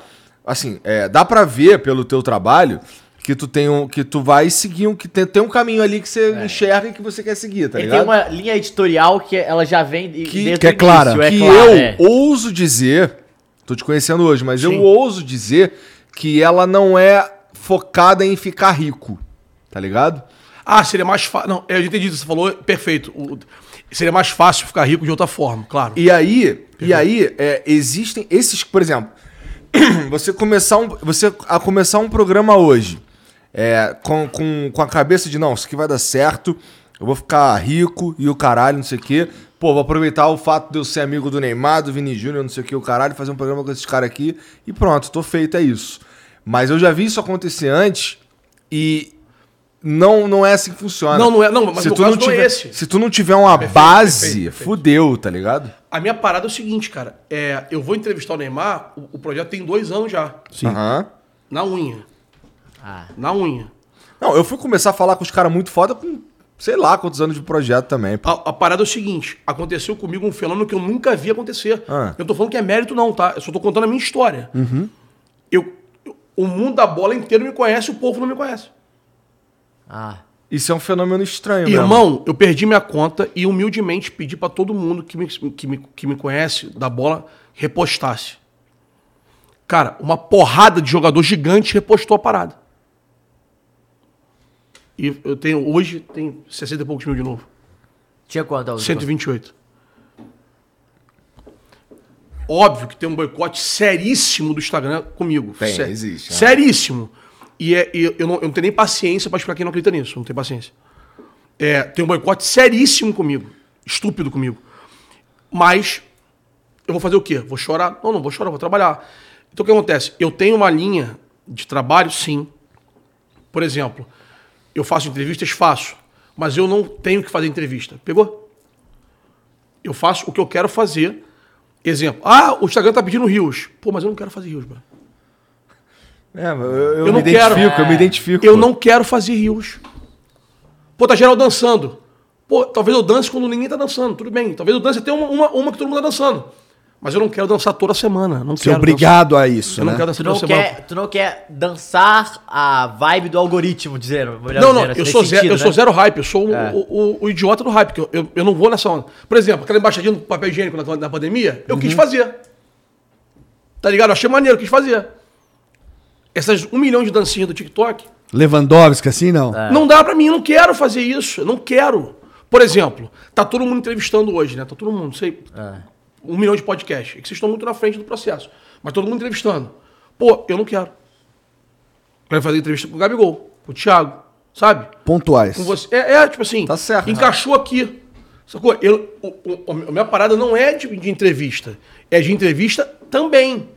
Assim, é, dá pra ver pelo teu trabalho que tu tem um. que tu vai seguir um. que tem, tem um caminho ali que você enxerga e que você quer seguir, tá Ele ligado? tem uma linha editorial que ela já vem de- Que- que é clara. início, é que clara, eu é. ouso dizer, tô te conhecendo hoje, mas eu Sim. ouso dizer que ela não é focada em ficar rico, tá ligado? Ah, seria mais fácil. Não, eu entendi o que você falou, perfeito. O- seria mais fácil ficar rico de outra forma, claro. E aí, e aí é, existem esses, por exemplo, você começar um, você a começar um programa hoje é, com, com, com a cabeça de não, isso aqui vai dar certo, eu vou ficar rico e o caralho, não sei o quê. Pô, vou aproveitar o fato de eu ser amigo do Neymar, do Vini Júnior, não sei o que, o caralho, fazer um programa com esses caras aqui e pronto, tô feito, é isso. Mas eu já vi isso acontecer antes e não, não é assim que funciona. Não, não é- não, mas se tu caso não não é tiver, esse. Se tu não tiver uma Perfeito, base, perfeito, perfeito. fudeu, tá ligado? A minha parada é o seguinte, cara. É, eu vou entrevistar o Neymar, o, o projeto tem dois anos já. Sim. Aham. Na unha. Ah. Na unha. Não, eu fui começar a falar com os caras muito foda com sei lá quantos anos de projeto também. A, a parada é o seguinte: aconteceu comigo um fenômeno que eu nunca vi acontecer. Ah. Eu tô falando que é mérito, não, tá? Eu só tô contando a minha história. Eu, eu- o mundo da bola inteiro me conhece, o povo não me conhece. Ah. Isso é um fenômeno estranho, mesmo. Irmão, eu perdi minha conta e humildemente pedi pra todo mundo que me, que, me, que me conhece da bola repostasse. Cara, uma porrada de jogador gigante repostou a parada. E eu tenho, hoje, tem 60 e poucos mil de novo. Tinha quanto? Augusto? 128. óbvio que tem um boicote seríssimo do Instagram comigo. Tem, Sé- existe, é. Seríssimo. E, é, e eu, não, eu não tenho nem paciência pra explicar quem não acredita nisso. Não tenho paciência. É, tem um boicote seríssimo comigo. Estúpido comigo. Mas eu vou fazer o quê? Vou chorar? Não, não vou chorar, vou trabalhar. Então o que acontece? Eu tenho uma linha de trabalho, sim. Por exemplo, eu faço entrevistas, faço. Mas eu não tenho que fazer entrevista. Pegou? Eu faço o que eu quero fazer. Exemplo. Ah, o Instagram tá pedindo rios. Pô, mas eu não quero fazer rios, mano. É, eu, eu, Eu me não identifico, quero. eu me identifico. Eu pô. não quero fazer rios. Pô, tá geral dançando. Pô, talvez eu dance quando ninguém tá dançando. Tudo bem. Talvez eu dance até uma, uma, uma que todo mundo tá dançando. Mas eu não quero dançar toda semana. Não Ser quero obrigado a isso, dançar. Eu não né? quero dançar Tu não, toda semana. quer, tu não quer dançar a vibe do algoritmo, dizendo. Não, não, dizendo, eu sou, zero, sentido, eu sou né? zero hype, eu sou o, É. o- o- o idiota do hype, que eu, eu, eu não vou nessa onda. Por exemplo, aquela embaixadinha do papel higiênico na, na pandemia, eu Uhum. quis fazer. Tá ligado? Eu achei maneiro, eu quis fazer. Essas um milhão de dancinhas do TikTok, Lewandowski, assim, não. É. não dá pra mim, eu não quero fazer isso, eu não quero. Por exemplo, tá todo mundo entrevistando hoje, né? Tá todo mundo, não sei, É. um milhão de podcasts. É que vocês estão muito na frente do processo. Mas todo mundo entrevistando. Pô, eu não quero. Quero fazer entrevista com o Gabigol, com o Thiago, sabe? Pontuais. com você. É, é, tipo assim, Tá certo. encaixou aqui. Sacou? Eu, o, o- a minha parada não é de, de entrevista. É de entrevista também.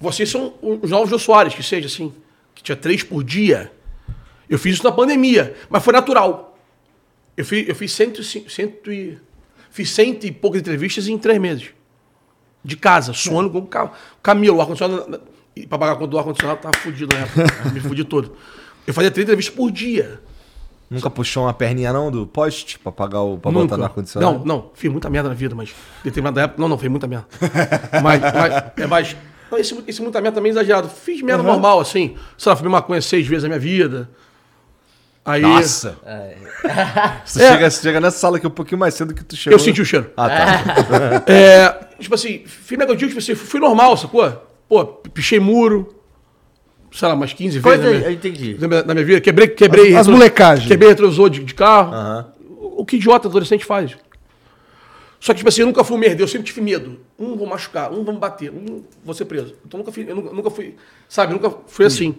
Vocês são os novos Jô Soares, que seja assim, que tinha três por dia. Eu fiz isso na pandemia, mas foi natural. Eu fiz, eu fiz cento, e cento e, fiz cento e poucas entrevistas em três meses. De casa, suando com o ca- Camilo, o ar-condicionado. Pra pagar a conta do ar-condicionado, tava fudido na época. Me fudi todo. Eu fazia três entrevistas por dia. Nunca puxou uma perninha não do poste pra pagar o pra Nunca. botar no ar-condicionado? Não, não, fiz muita merda na vida, mas determinada época. Não, não, fiz muita merda. mas, mas, é, mas não, esse, esse muita merda também é exagerado. Fiz merda normal, assim. Sei lá, fumei maconha seis vezes na minha vida. Aí. Nossa! Você, É. chega, você chega nessa sala aqui um pouquinho mais cedo que tu chegou. Eu senti o cheiro. Ah, tá. É, tipo assim, fiz negócio, tipo assim, fui normal, sacou? Pô, pichei muro. Sei lá, umas 15 Coisa, vezes. na eu minha- entendi. Na minha, na minha vida. Quebrei, quebrei. As- as molecagens. Quebrei retrovisor de, de carro. O, o que idiota adolescente faz? Só que, tipo assim, eu nunca fui merda, eu sempre tive medo. Um vou machucar, um vou me bater, um vou ser preso. Então eu nunca fui, eu nunca, nunca fui, sabe, nunca fui assim.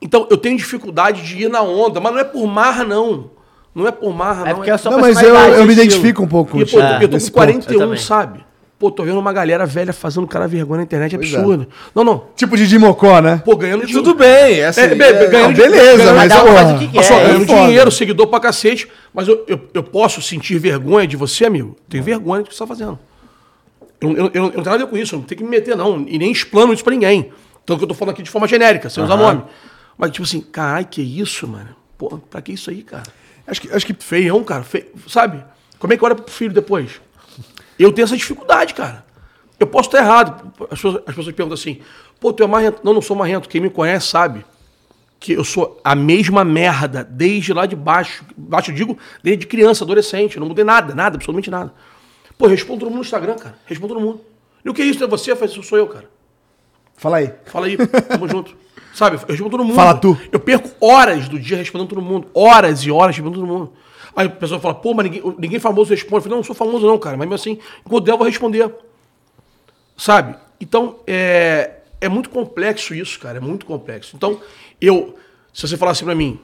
Então eu tenho dificuldade de ir na onda, mas não é por marra, não. Não é por marra, É não. porque é só Não, mas eu, eu me identifico um pouco com E, o pô, Thiago eu tô nesse com ponto. 41, Eu também. sabe? Pô, tô vendo uma galera velha fazendo cara vergonha na internet, é Pois é. absurdo. Não, não. Tipo de Dimocó, né? Pô, ganhando dinheiro. Tudo bem, é assim. É, é- ganhando beleza, ganhando- mas, um porra, faz o que só, quer. ganhando foda. dinheiro, seguidor pra cacete, mas eu, eu, eu posso sentir vergonha de você, amigo? Tenho vergonha do que você tá fazendo. Eu, eu, eu, eu não tenho nada a ver com isso, eu não tenho que me meter, não. E nem explano isso pra ninguém. Então que eu tô falando aqui de forma genérica, sem usar nome. Mas, tipo assim, caralho, que isso, mano? Pô, pra que isso aí, cara? Acho que, acho que Feião, cara. Fe... Sabe? Como é que olha pro filho depois? Eu tenho essa dificuldade, cara. Eu posso estar errado. As pessoas, as pessoas perguntam assim, pô, tu é marrento. Não, não sou marrento. Quem me conhece sabe que eu sou a mesma merda desde lá de baixo. Baixo eu digo, desde criança, adolescente. Eu não mudei nada, nada, absolutamente nada. Pô, respondo todo mundo no Instagram, cara. Respondo todo mundo. E o que é isso? É você? Falo, isso sou eu, cara. Fala aí. Fala aí, tamo junto. Sabe, eu respondo todo mundo. Fala tu. Eu perco horas do dia respondendo todo mundo. Horas e horas respondendo todo mundo. Aí a pessoa fala, pô, mas ninguém, ninguém famoso responde. Eu falei, não, não sou famoso não, cara. Mas mesmo assim, enquanto der, eu vou responder. Sabe? Então, é, é muito complexo isso, cara. É muito complexo. Então, eu... Se você falasse pra mim,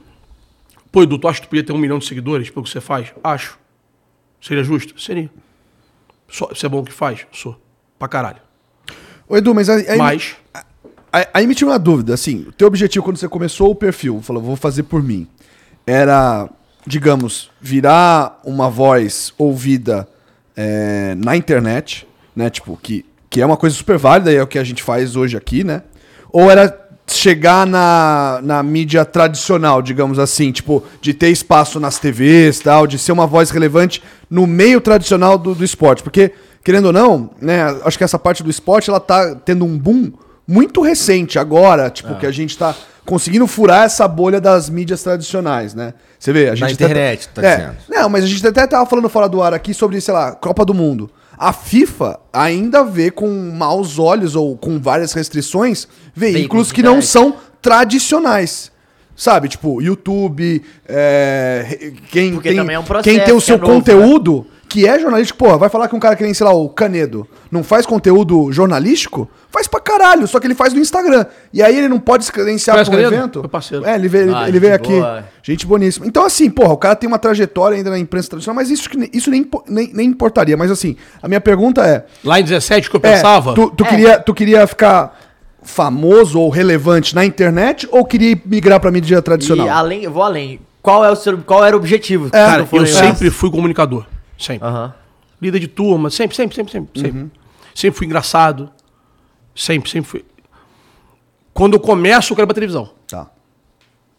pô, Edu, tu acha que tu podia ter um milhão de seguidores pelo que você faz? Acho. Seria justo? Seria. Só, você é bom o que faz? Sou. Pra caralho. Ô, Edu, mas aí, aí, Mas... aí- aí me tira uma dúvida, assim, o teu objetivo quando você começou o perfil, falou, vou fazer por mim, era, digamos, virar uma voz ouvida é, na internet, né, tipo, que, que é uma coisa super válida e é o que a gente faz hoje aqui, né, ou era chegar na, na mídia tradicional, digamos assim, tipo, de ter espaço nas TVs tal, de ser uma voz relevante no meio tradicional do, do esporte. Porque, querendo ou não, né, acho que essa parte do esporte, ela tá tendo um boom muito recente agora, tipo, que a gente tá conseguindo furar essa bolha das mídias tradicionais, né? Você vê, a gente... até- internet, tá é, dizendo. Não, mas a gente até tava falando fora do ar aqui sobre, sei lá, Copa do Mundo. A FIFA ainda vê com maus olhos ou com várias restrições veículos que não são tradicionais. Sabe, tipo, YouTube, é, quem, Porque tem, também é um processo quem tem o seu é novo, conteúdo, que é jornalístico, porra, vai falar que um cara que nem, sei lá, o Canedo, não faz conteúdo jornalístico? Faz pra caralho, só que ele faz no Instagram. E aí ele não pode se credenciar pra um evento? Meu parceiro. É, ele veio, ele, Ah, ele veio aqui. boa. Gente boníssima. Então, assim, porra, o cara tem uma trajetória ainda na imprensa tradicional, mas isso, isso nem, nem, nem importaria. Mas assim, a minha pergunta é. Lá em 17 que eu é, pensava. tu, tu queria, tu queria ficar famoso ou relevante na internet ou queria migrar pra mídia tradicional? E além, eu vou além. Qual, é o seu, qual era o objetivo? É, Cara, eu sempre fui comunicador. Sempre. Aham. Líder de turma, sempre, sempre, sempre, sempre. Sempre, sempre fui engraçado. Sempre, sempre fui. Quando eu começo, eu quero ir pra televisão. Tá.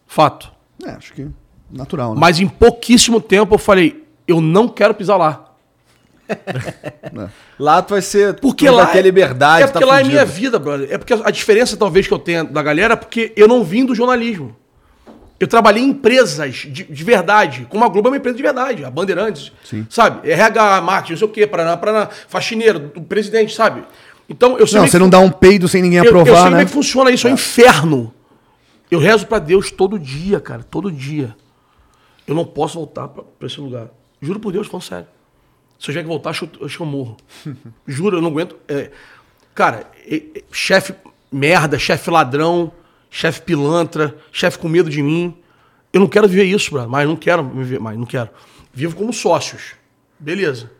Fato. É, acho que natural, né? Mas em pouquíssimo tempo eu falei, eu não quero pisar lá. Lá tu vai ser. Porque lá vai ter é- liberdade. É porque tá lá é minha vida, brother. É porque a diferença talvez que eu tenha da galera é porque eu não vim do jornalismo. Eu trabalhei em empresas de, de verdade. Como a Globo é uma empresa de verdade. A Bandeirantes. Sabe? RH, marketing, não sei o quê, Paraná, Paraná, faxineiro, o presidente, sabe? Então eu sei Não, você que- não dá um peido sem ninguém eu, eu sei aprovar, como né? é que funciona isso, é um inferno. Eu rezo pra Deus todo dia, cara, todo dia. Eu não posso voltar pra, pra esse lugar. Juro por Deus, falando sério. Se eu tiver que voltar, eu- acho que eu morro. Juro, eu não aguento. É, cara, é- é- chefe merda, chefe ladrão, chefe pilantra, chefe com medo de mim. Eu não quero viver isso, brother, mas não quero viver mais, não quero. Vivo como sócios. Beleza.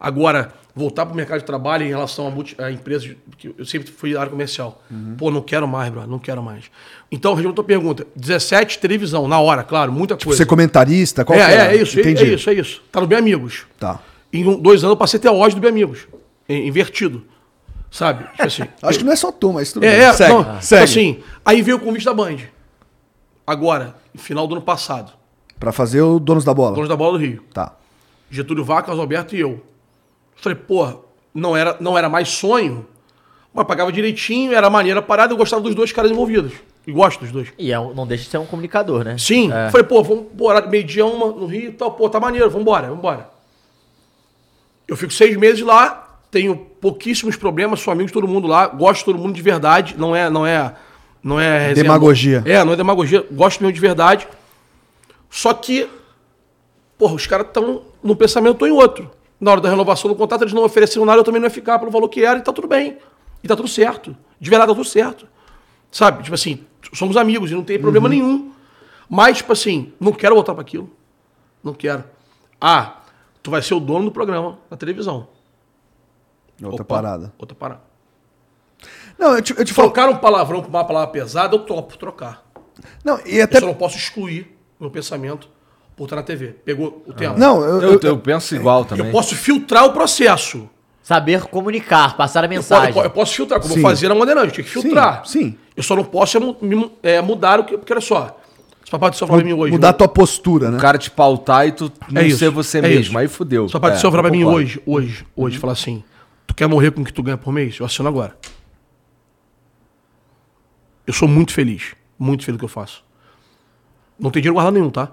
Agora, voltar pro mercado de trabalho em relação a, a empresas, que eu sempre fui da área comercial. Pô, não quero mais, brother, não quero mais. Então, respondendo a tua pergunta, 17 televisão, na hora, claro, muita coisa. Você comentarista? Qual é, é, é isso, é, Entendi. é isso, é isso. Tá no Bem Amigos. Tá. Em dois anos eu passei até hoje do Bem Amigos. Invertido. Sabe? Tipo assim. Acho que não é só tu, mas tudo É, bem. é, segue, não, segue. assim, aí veio o convite da Band. Agora, no final do ano passado. Pra fazer o Donos da Bola. Donos da Bola do Rio. Tá. Getúlio Vargas, Carlos Alberto e eu. Falei, pô, não era, não era mais sonho, mas pagava direitinho, era maneira parada, eu gostava dos dois caras envolvidos. E gosto dos dois. E é um- não deixa de ser um comunicador, né? Sim. É. Falei, pô, vamos embora, meio-dia uma no Rio e tal, pô, tá maneiro, vambora, vambora. Eu fico seis meses lá, tenho pouquíssimos problemas, sou amigo de todo mundo lá, gosto de todo mundo de verdade, não é, não é, não é resenha- Demagogia. É, não é demagogia, gosto mesmo de verdade. Só que, porra, os caras estão num pensamento ou em outro. Na hora da renovação do contrato, eles não ofereceram nada, eu também não ia ficar pelo valor que era, e tá tudo bem. E tá tudo certo. De verdade, tá tudo certo. Sabe? Tipo assim, somos amigos e não tem problema nenhum. Mas, tipo assim, não quero voltar para aquilo. Não quero. Ah, tu vai ser o dono do programa na televisão. Outra Opa, parada. Outra parada. Não, eu te, eu te falo. Trocar um palavrão por uma palavra pesada, eu topo trocar. Não, e Eu até. só não posso excluir meu pensamento por estar na TV. Pegou o tempo. Não, eu, Eu, eu- eu penso igual também. Eu posso filtrar o processo. Saber comunicar, passar a Eu, mensagem. eu po- eu posso filtrar, como Sim. eu fazia na Bandeirante, tinha que filtrar. Sim, sim. Eu só não posso é, é, mudar o que. Porque olha só. Se papai do céu falar pra mim hoje. mudar a tua postura, né? O cara te pautar e tu não É isso, ser você é mesmo. isso. Aí fudeu. Se papai do É, céu falar pra eu mim hoje, hoje, hoje, falar assim: tu quer morrer com o que tu ganha por mês? Eu assino agora. Eu sou muito feliz. Muito feliz do que eu faço. Não tem dinheiro guardado nenhum, tá?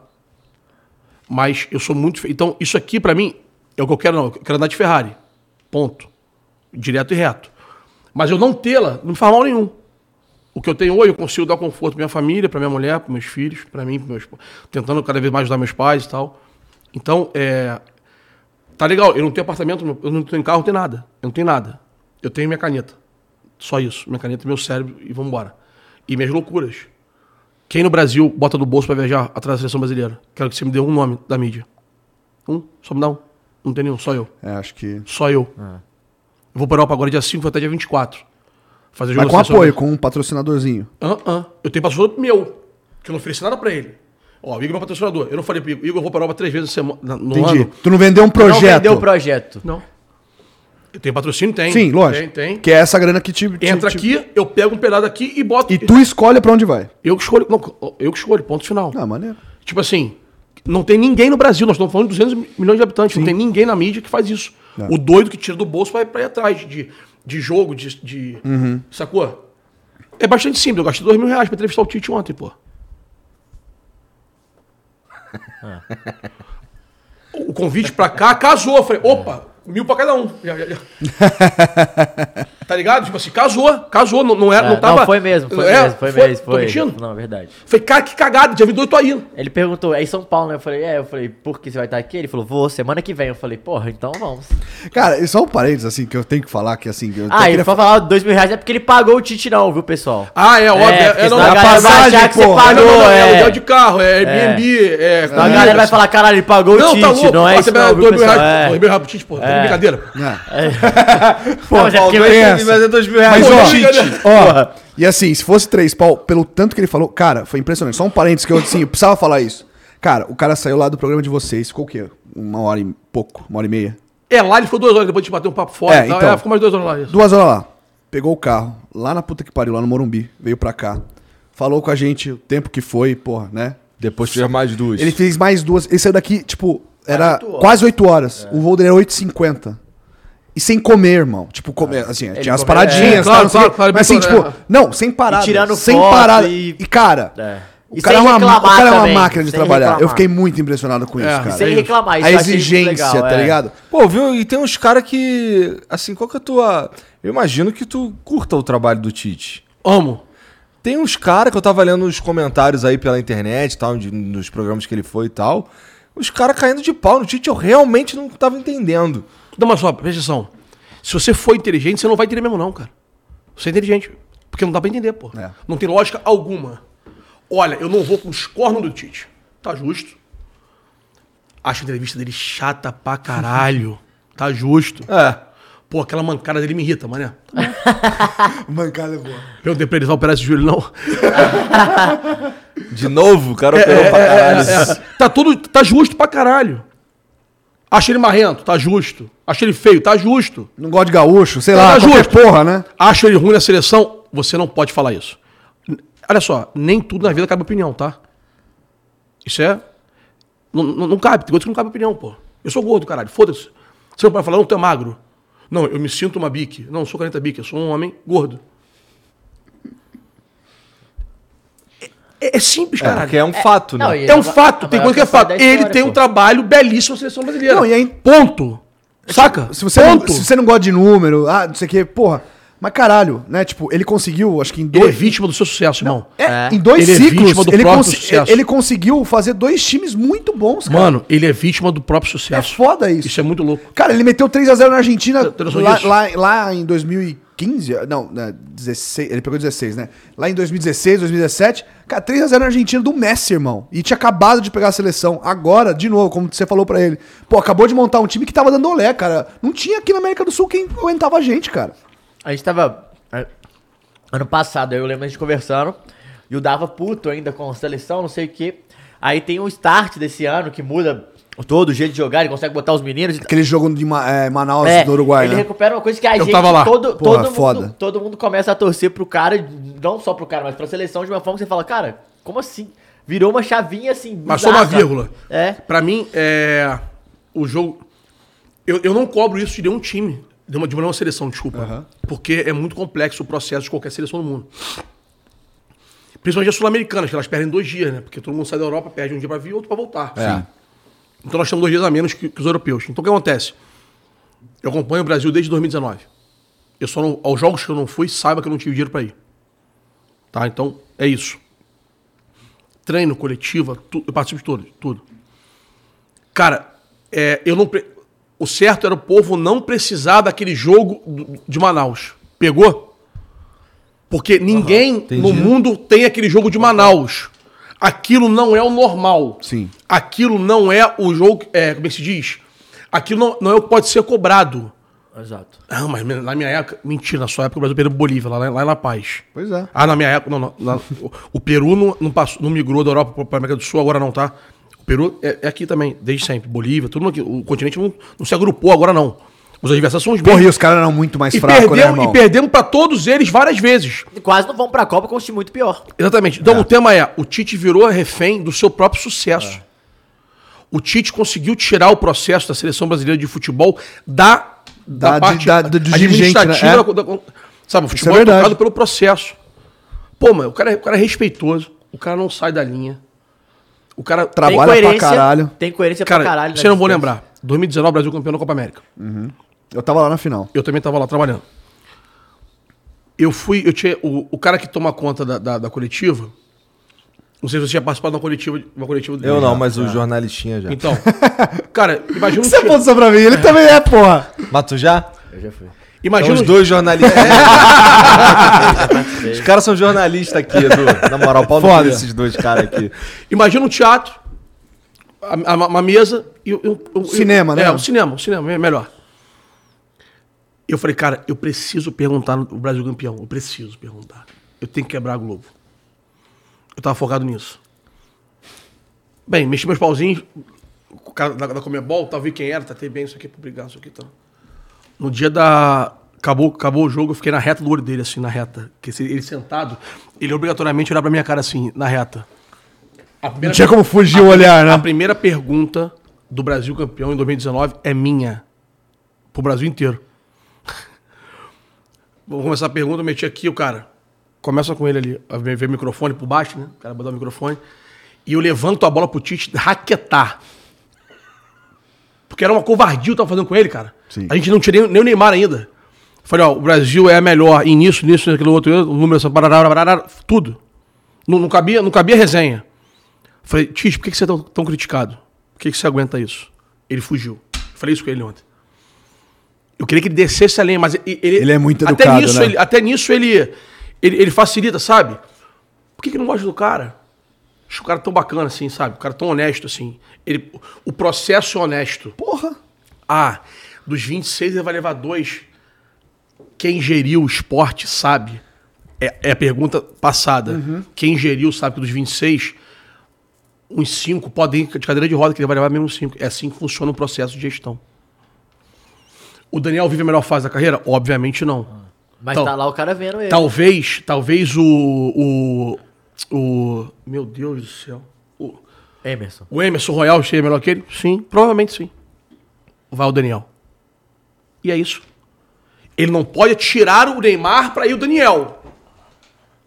Mas eu sou muito feliz. Então, isso aqui pra mim é o que eu quero, não. Eu quero andar de Ferrari. Ponto. Direto e reto. Mas eu não tê-la não me faz mal nenhum. O que eu tenho hoje, eu consigo dar conforto pra minha família, pra minha mulher, pros meus filhos, pra mim, pros meus, tentando cada vez mais ajudar meus pais e tal. Então, é, tá legal, eu não tenho apartamento, eu não tenho carro, não tenho nada. Eu não tenho nada. Eu tenho minha caneta. Só isso. Minha caneta, meu cérebro e vambora. E minhas loucuras. Quem no Brasil bota do bolso pra viajar atrás da seleção brasileira? Quero que você me dê um nome da mídia. Um? Só me dá um. Não tem nenhum, só eu. É, acho que. Só eu. Eu vou pra Europa agora dia 5, vou até dia 24. Fazer Mas jogo com da seleção apoio, com um patrocinadorzinho. Ah, ah. Eu tenho patrocinador meu, que eu não ofereci nada pra ele. Ó, o Igor é meu patrocinador. Eu não falei pro Igor, Igor, eu vou pra Europa três vezes na semana, na- no Entendi. ano. Tu não vendeu um Não projeto. vendeu o projeto. Não. Eu tenho patrocínio? Tem. Sim, lógico. Tem, tem. Que é essa grana que te. te- Entra te- aqui, eu pego um pedaço aqui e boto. E tu escolhe pra onde vai. Eu que escolho. Não, eu que escolho, ponto final. Ah, maneiro. Tipo assim, não tem ninguém no Brasil, nós estamos falando de 200 milhões de habitantes, não tem ninguém na mídia que faz isso. É. O doido que tira do bolso vai pra ir atrás de, de jogo, de. de Uhum. Sacou? É bastante simples, eu gastei dois mil reais pra entrevistar o Tite ontem, pô. O convite pra cá casou. Eu falei, opa, mil pra cada um. Já, já, já. Tá ligado? Tipo assim, casou, casou, não, não, era, É, não tava... Não, foi mesmo, foi É, mesmo, foi, foi- mesmo, Tô foi. mentindo? Não, é verdade. Falei, cara, que cagada, dia 28 eu tô indo. Ele perguntou, é em São Paulo, né? Eu falei, é, eu falei, por que você vai estar aqui? Ele falou, vou, semana que vem. Eu falei, porra, então vamos. Cara, e só um parênteses, assim, que eu tenho que falar, que assim... Eu Ah, ele queria foi falar dois mil reais, é porque ele pagou o Tite não, viu, pessoal? Ah, é, óbvio. É, É, é, não, a é passagem, achar que você porra. pagou, não, não, não, é é. aluguel de carro, é Airbnb, é... Então a galera vai falar, caralho, ele pagou o Tite, não é isso você vai não, dois viu, mil pessoal? reais, É. dois mil reais pro Tite, pô, É. brincadeira. Não, é Faltou tem esse, essa. mas é dois mil reais. Mas, Pô, ó, ó, e assim, se fosse três pau, pelo tanto que ele falou, cara, foi impressionante. Só um parênteses que eu, assim, eu precisava falar isso. Cara, o cara saiu lá do programa de vocês, ficou o quê? Uma hora e pouco, uma hora e meia? É, lá ele ficou duas horas, depois de bater um papo fora É, e tal. então. É, ficou mais duas horas lá. Isso. Duas horas lá. Pegou o carro, lá na puta que pariu, lá no Morumbi, veio pra cá. Falou com a gente o tempo que foi, porra, né? Depois tiver mais duas. Ele fez mais duas. Ele saiu daqui, tipo, era oito quase 8 horas. O voo dele era 8h50. E sem comer, irmão. Tipo, comer, assim, tinha as comeu- paradinhas, é, claro, o claro, claro, mas assim, tipo, não, sem parada. tirando sem parada. e- E, cara, É. o E cara, é uma, o cara é uma também, máquina de sem trabalhar. Eu reclamar. fiquei muito impressionado com isso, É, cara. Sem reclamar, isso A eu exigência, legal, tá é. ligado? Pô, viu? E tem uns caras que. Assim, qual que é a tua. Eu imagino que tu curta o trabalho do Tite. Amo. Tem uns caras que eu tava lendo os comentários aí pela internet e tal, de- nos programas que ele foi e tal. Os caras caindo de pau no Tite, eu realmente não tava entendendo. Não, mas só, presta atenção. Se você for inteligente, você não vai entender mesmo, não, cara. Você é inteligente. Porque não dá pra entender, pô. É. Não tem lógica alguma. Olha, eu não vou com os cornos do Tite. Tá justo. Acho a entrevista dele chata pra caralho. tá justo. É. Pô, aquela mancada dele me irrita, mané. Mancada é boa. Perguntei pra ele, vai operar esse joelho, não. De novo, o cara operou pra caralho. É, tá tudo. Tá justo pra caralho. Acho ele marrento, tá justo. Acho ele feio, tá justo. Não gosta de gaúcho, sei Tá lá, qualquer justo. porra, né? Acho ele ruim na seleção, você não pode falar isso. Olha só, nem tudo na vida cabe opinião, tá? Isso é. Não, não, não cabe, tem coisa que não cabe opinião, pô. Eu sou gordo, caralho, foda-se. Você não pode falar, não, tu é magro. Não, eu me sinto uma bique. Não, eu sou 40 bique, eu sou um homem gordo. É, é simples, É, caralho. porque é um fato, né? não, É um fato, tem coisa que é fato. Ele tem um trabalho belíssimo na seleção brasileira. Não, e aí- Ponto. Saca? Se você, não, Ponto. se você não gosta de número, ah, não sei o que, porra. Mas caralho, né? Tipo, ele conseguiu, acho que em Ele é dois. vítima do seu sucesso, irmão. É, É. Em dois Ele é ciclos, vítima do ele, próprio consi- sucesso. ele conseguiu fazer dois times muito bons, cara. Mano, ele é vítima do próprio é sucesso. foda isso. Isso é muito louco. Cara, ele meteu 3x0 na Argentina lá, lá, lá em 2015. Não, né, 16, ele pegou 16, né? Lá em 2016, 2017. Cara, 3x0 na Argentina do Messi, irmão. E tinha acabado de pegar a seleção. Agora, de novo, como você falou pra ele. Pô, acabou de montar um time que tava dando olé, cara. Não tinha aqui na América do Sul quem aguentava a gente, cara. A gente tava. é, Ano passado, eu lembro a gente conversando. E o Dava puto ainda com a seleção, não sei o quê. Aí tem o start desse ano que muda todo o jeito de jogar, ele consegue botar os meninos. Aquele jogo de é, Manaus, É, do Uruguai, ele né? recupera uma coisa que a Eu gente, tava lá. Todo, Porra, todo, foda. mundo, todo mundo começa a torcer pro cara, não só pro cara, mas pra seleção de uma forma que você fala, cara, como assim? Virou uma chavinha assim. Mas só uma vírgula. É. Pra mim, é. O jogo. Eu, eu não cobro isso de nenhum time. De uma, de uma seleção, desculpa. Porque é muito complexo o processo de qualquer seleção do mundo. Principalmente as sul-americanas, que elas perdem dois dias, né? Porque todo mundo sai da Europa, perde um dia pra vir e outro pra voltar. É. Então nós temos dois dias a menos que, que os europeus. Então o que acontece? Eu acompanho o Brasil desde 2019. Eu só não, aos jogos que eu não fui, saiba que eu não tive dinheiro pra ir. Tá? Então, é isso. Treino, coletiva, tu, eu participo de tudo, tudo. Cara, é, eu não. pre- O certo era o povo não precisar daquele jogo de Manaus. Pegou? Porque ninguém no mundo tem aquele jogo de Manaus. Aquilo não é o normal. Sim. Aquilo não é o jogo. É, como é que se diz? Aquilo não, não é o que pode ser cobrado. Exato. Ah, mas na minha época. Mentira, na sua época o Brasil perdeu Bolívia, lá, lá em La Paz. Pois é. Ah, na minha época. Não, não, na- o, o Peru não, não, passou, não migrou da Europa para América do Sul, agora não, tá? Peru é, é aqui também, desde sempre. Bolívia, tudo aqui. O continente não, não se agrupou agora, não. Os adversários são os Porra, e os caras eram muito mais E fracos, né, perdemos, irmão? e perdemos pra todos eles várias vezes. Quase não vão pra Copa com um time muito pior. Exatamente. Então o tema é: o Tite virou refém do seu próprio sucesso. O Tite conseguiu tirar o processo da seleção brasileira de futebol da, Da- da, parte da- do dirigente, né? administrativa. É. da- da- sabe, o futebol é é, tocado pelo processo. Pô, mano, o cara, é, o cara é respeitoso, o cara não sai da linha. O cara Trabalha pra caralho. Tem coerência Cara, pra caralho. você não vou lembrar. 2019, Brasil campeão da Copa América. Eu tava lá na final. Eu também tava lá trabalhando. Eu fui, eu tinha, o, o cara que toma conta da, da, da coletiva, não sei se você tinha participado de uma coletiva, uma coletiva dele. Eu não, mas o jornalistinha já. Então, cara, imagina um Você apontou só pra mim, ele também é, porra. Mas tu já? Eu já fui. Imagina São os dois jornalistas. os caras são jornalistas aqui, Edu. Na moral, pau Foda. desses dois caras aqui. Imagina um teatro, a- a- uma mesa e eu- Cinema, né? É, um cinema, um cinema, é melhor. Eu falei, cara, eu preciso perguntar no Brasil campeão. Eu preciso perguntar. Eu tenho que quebrar a Globo. Eu tava focado nisso. Bem, mexi meus pauzinhos. O cara da, da Comebol, tá, vi quem era, tá bem, isso aqui, publicar, isso aqui, tá. No dia da. Acabou, acabou o jogo, eu fiquei na reta do olho dele, assim, na reta. Porque se ele sentado, ele obrigatoriamente olhava pra minha cara assim, na reta. A Não tinha como fugir o olhar, a né? primeira pergunta do Brasil campeão em 2019 é minha. Pro Brasil inteiro. Vou começar a pergunta, eu meti aqui, o cara. Começa com ele ali. a ver ver o microfone por baixo, né? O cara botar o microfone. E eu levanto a bola pro Tite raquetar. Porque era uma covardia o que eu tava fazendo com ele, cara. Sim. A gente não tinha nem, nem o Neymar ainda. Falei, ó, o Brasil é melhor em nisso, nisso, naquilo outro, o número, essa parará, parará, tudo. Não, não, cabia, não cabia resenha. Falei, Tite, por que, que você é tão, tão criticado? Por que, que você aguenta isso? Ele fugiu. Falei isso com ele ontem. Eu queria que ele descesse a lenha, mas ele... Ele é muito até educado, nisso, né? ele, Até nisso ele, ele, ele facilita, sabe? Por que, que não gosta do cara? Acho o cara tão bacana assim, sabe? O cara tão honesto assim. Ele, o processo é honesto. Porra. Ah, dos 26 ele vai levar dois. Quem geriu o esporte sabe. É, é a pergunta passada. Uhum. Quem geriu sabe que dos 26, uns 5 podem ir de cadeira de roda, que ele vai levar mesmo 5. É assim que funciona o processo de gestão. O Daniel vive a melhor fase da carreira? Obviamente não. Mas Então, tá lá o cara vendo ele. Talvez, talvez o, o. O. Meu Deus do céu. O, Emerson. o Emerson Royal seria melhor que ele? Sim, provavelmente sim. Vai o Daniel. E é isso. Ele não pode tirar o Neymar pra ir o Daniel.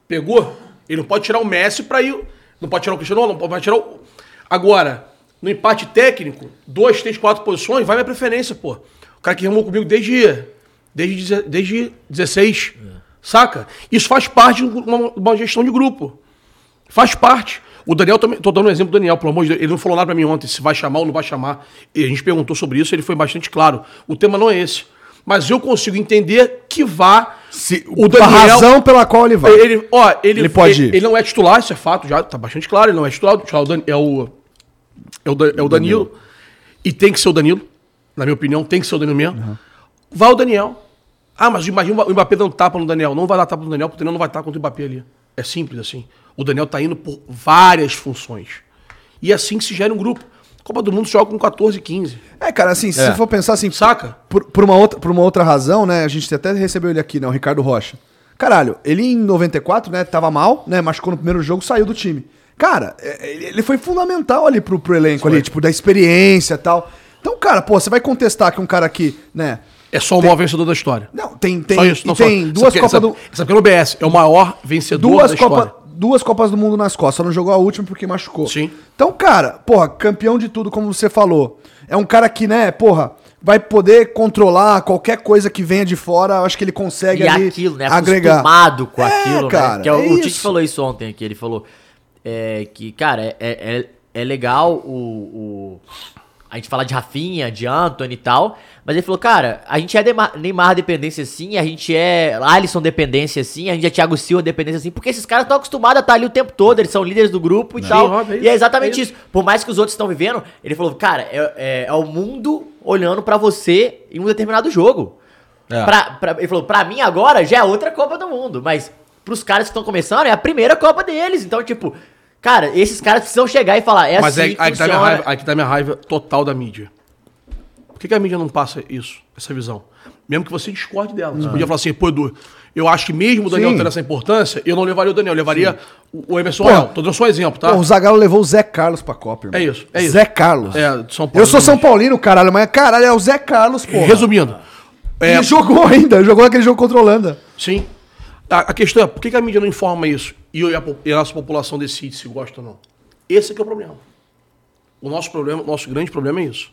Pegou? Ele não pode tirar o Messi pra ir. Não pode tirar o Cristiano, não pode tirar o. Agora, no empate técnico, dois, três, quatro posições, vai minha preferência, pô. O cara que remou comigo desde. Desde, desde 16. Saca? Isso faz parte de uma, uma gestão de grupo. Faz parte. O Daniel também. Tô dando um exemplo do Daniel, pelo amor de Deus. Ele não falou nada pra mim ontem se vai chamar ou não vai chamar. E a gente perguntou sobre isso, ele foi bastante claro. O tema não é esse. Mas eu consigo entender que vá. Se, o A Daniel. razão pela qual ele vai. Ele, ó, ele, Ele pode ele, ir. ele não é titular, isso é fato, já tá bastante claro. Ele não é titular. Titular é o é o, é o, é o Danilo. E tem que ser o Danilo. Na minha opinião, tem que ser o Danilo mesmo. Vai o Daniel. Ah, mas imagina o Mbappé dando tapa no Daniel. Não vai dar tapa no Daniel, porque o Daniel não vai estar contra o Mbappé ali. É simples assim. O Daniel tá indo por várias funções. E é assim que se gera um grupo. Copa do Mundo joga com 14, 15. É, cara, assim, se É. você for pensar assim, Saca? por, por uma outra, por uma outra razão, né? A gente até recebeu ele aqui, né? O Ricardo Rocha. Caralho, ele em 94, né? Tava mal, né? Machucou no primeiro jogo, saiu do time. Cara, é, ele, foi fundamental ali pro, pro elenco ali, tipo, da experiência e tal. Então, cara, pô, você vai contestar que um cara aqui, né? É só o maior vencedor da história. Não, tem, tem, só isso. e Não, tem só, duas Copas do. Essa pelo BS. É o maior vencedor Duas, da Copa, história. Duas Copas do Mundo nas costas, só não jogou a última porque machucou. Sim. Então, cara, porra, campeão de tudo, como você falou. É um cara que, né, porra, vai poder controlar qualquer coisa que venha de fora. Acho que ele consegue E ali aquilo, né? agregar. Acostumado com É, aquilo, cara, né? Que é o, é Tite falou isso ontem aqui. Ele falou é, que, cara, é, é, é legal o, o- a gente falar de Rafinha, de Anthony e tal. Mas ele falou, cara, a gente é Neymar, Neymar dependência sim, a gente é Alisson dependência sim, a gente é Thiago Silva dependência sim, porque esses caras estão acostumados a estar ali o tempo todo, eles são líderes do grupo e tal. óbvio, é e isso, é exatamente é isso. Por mais que os outros estão vivendo, ele falou, cara, é, é, é o mundo olhando pra você em um determinado jogo. É. Pra, pra- ele falou, pra mim agora já é outra Copa do Mundo, mas pros caras que estão começando é a primeira Copa deles. Então, tipo, cara, esses caras precisam chegar e falar, é Mas assim é, que tá raiva, que tá minha raiva total da mídia. Por que, que a mídia não passa isso, essa visão? Mesmo que você discorde dela. Você podia falar assim, pô, Edu, eu acho que mesmo o Daniel Sim. tendo essa importância, eu não levaria o Daniel, eu levaria o o Emerson. Royal. Tô dando só um exemplo, tá? Pô, o Zagallo levou o Zé Carlos pra Copa, irmão. É isso, é isso. Zé Carlos. É, de São Paulo. Eu sou São. Paulino, caralho, mas caralho, é o Zé Carlos, pô. Resumindo, é, Ele jogou ainda, jogou aquele jogo contra a Holanda. sim. A, a questão é, por que, a mídia não informa isso e, a, po- e a nossa população decide se gosta ou não? Esse é que é o problema. O nosso problema, o nosso grande problema é isso.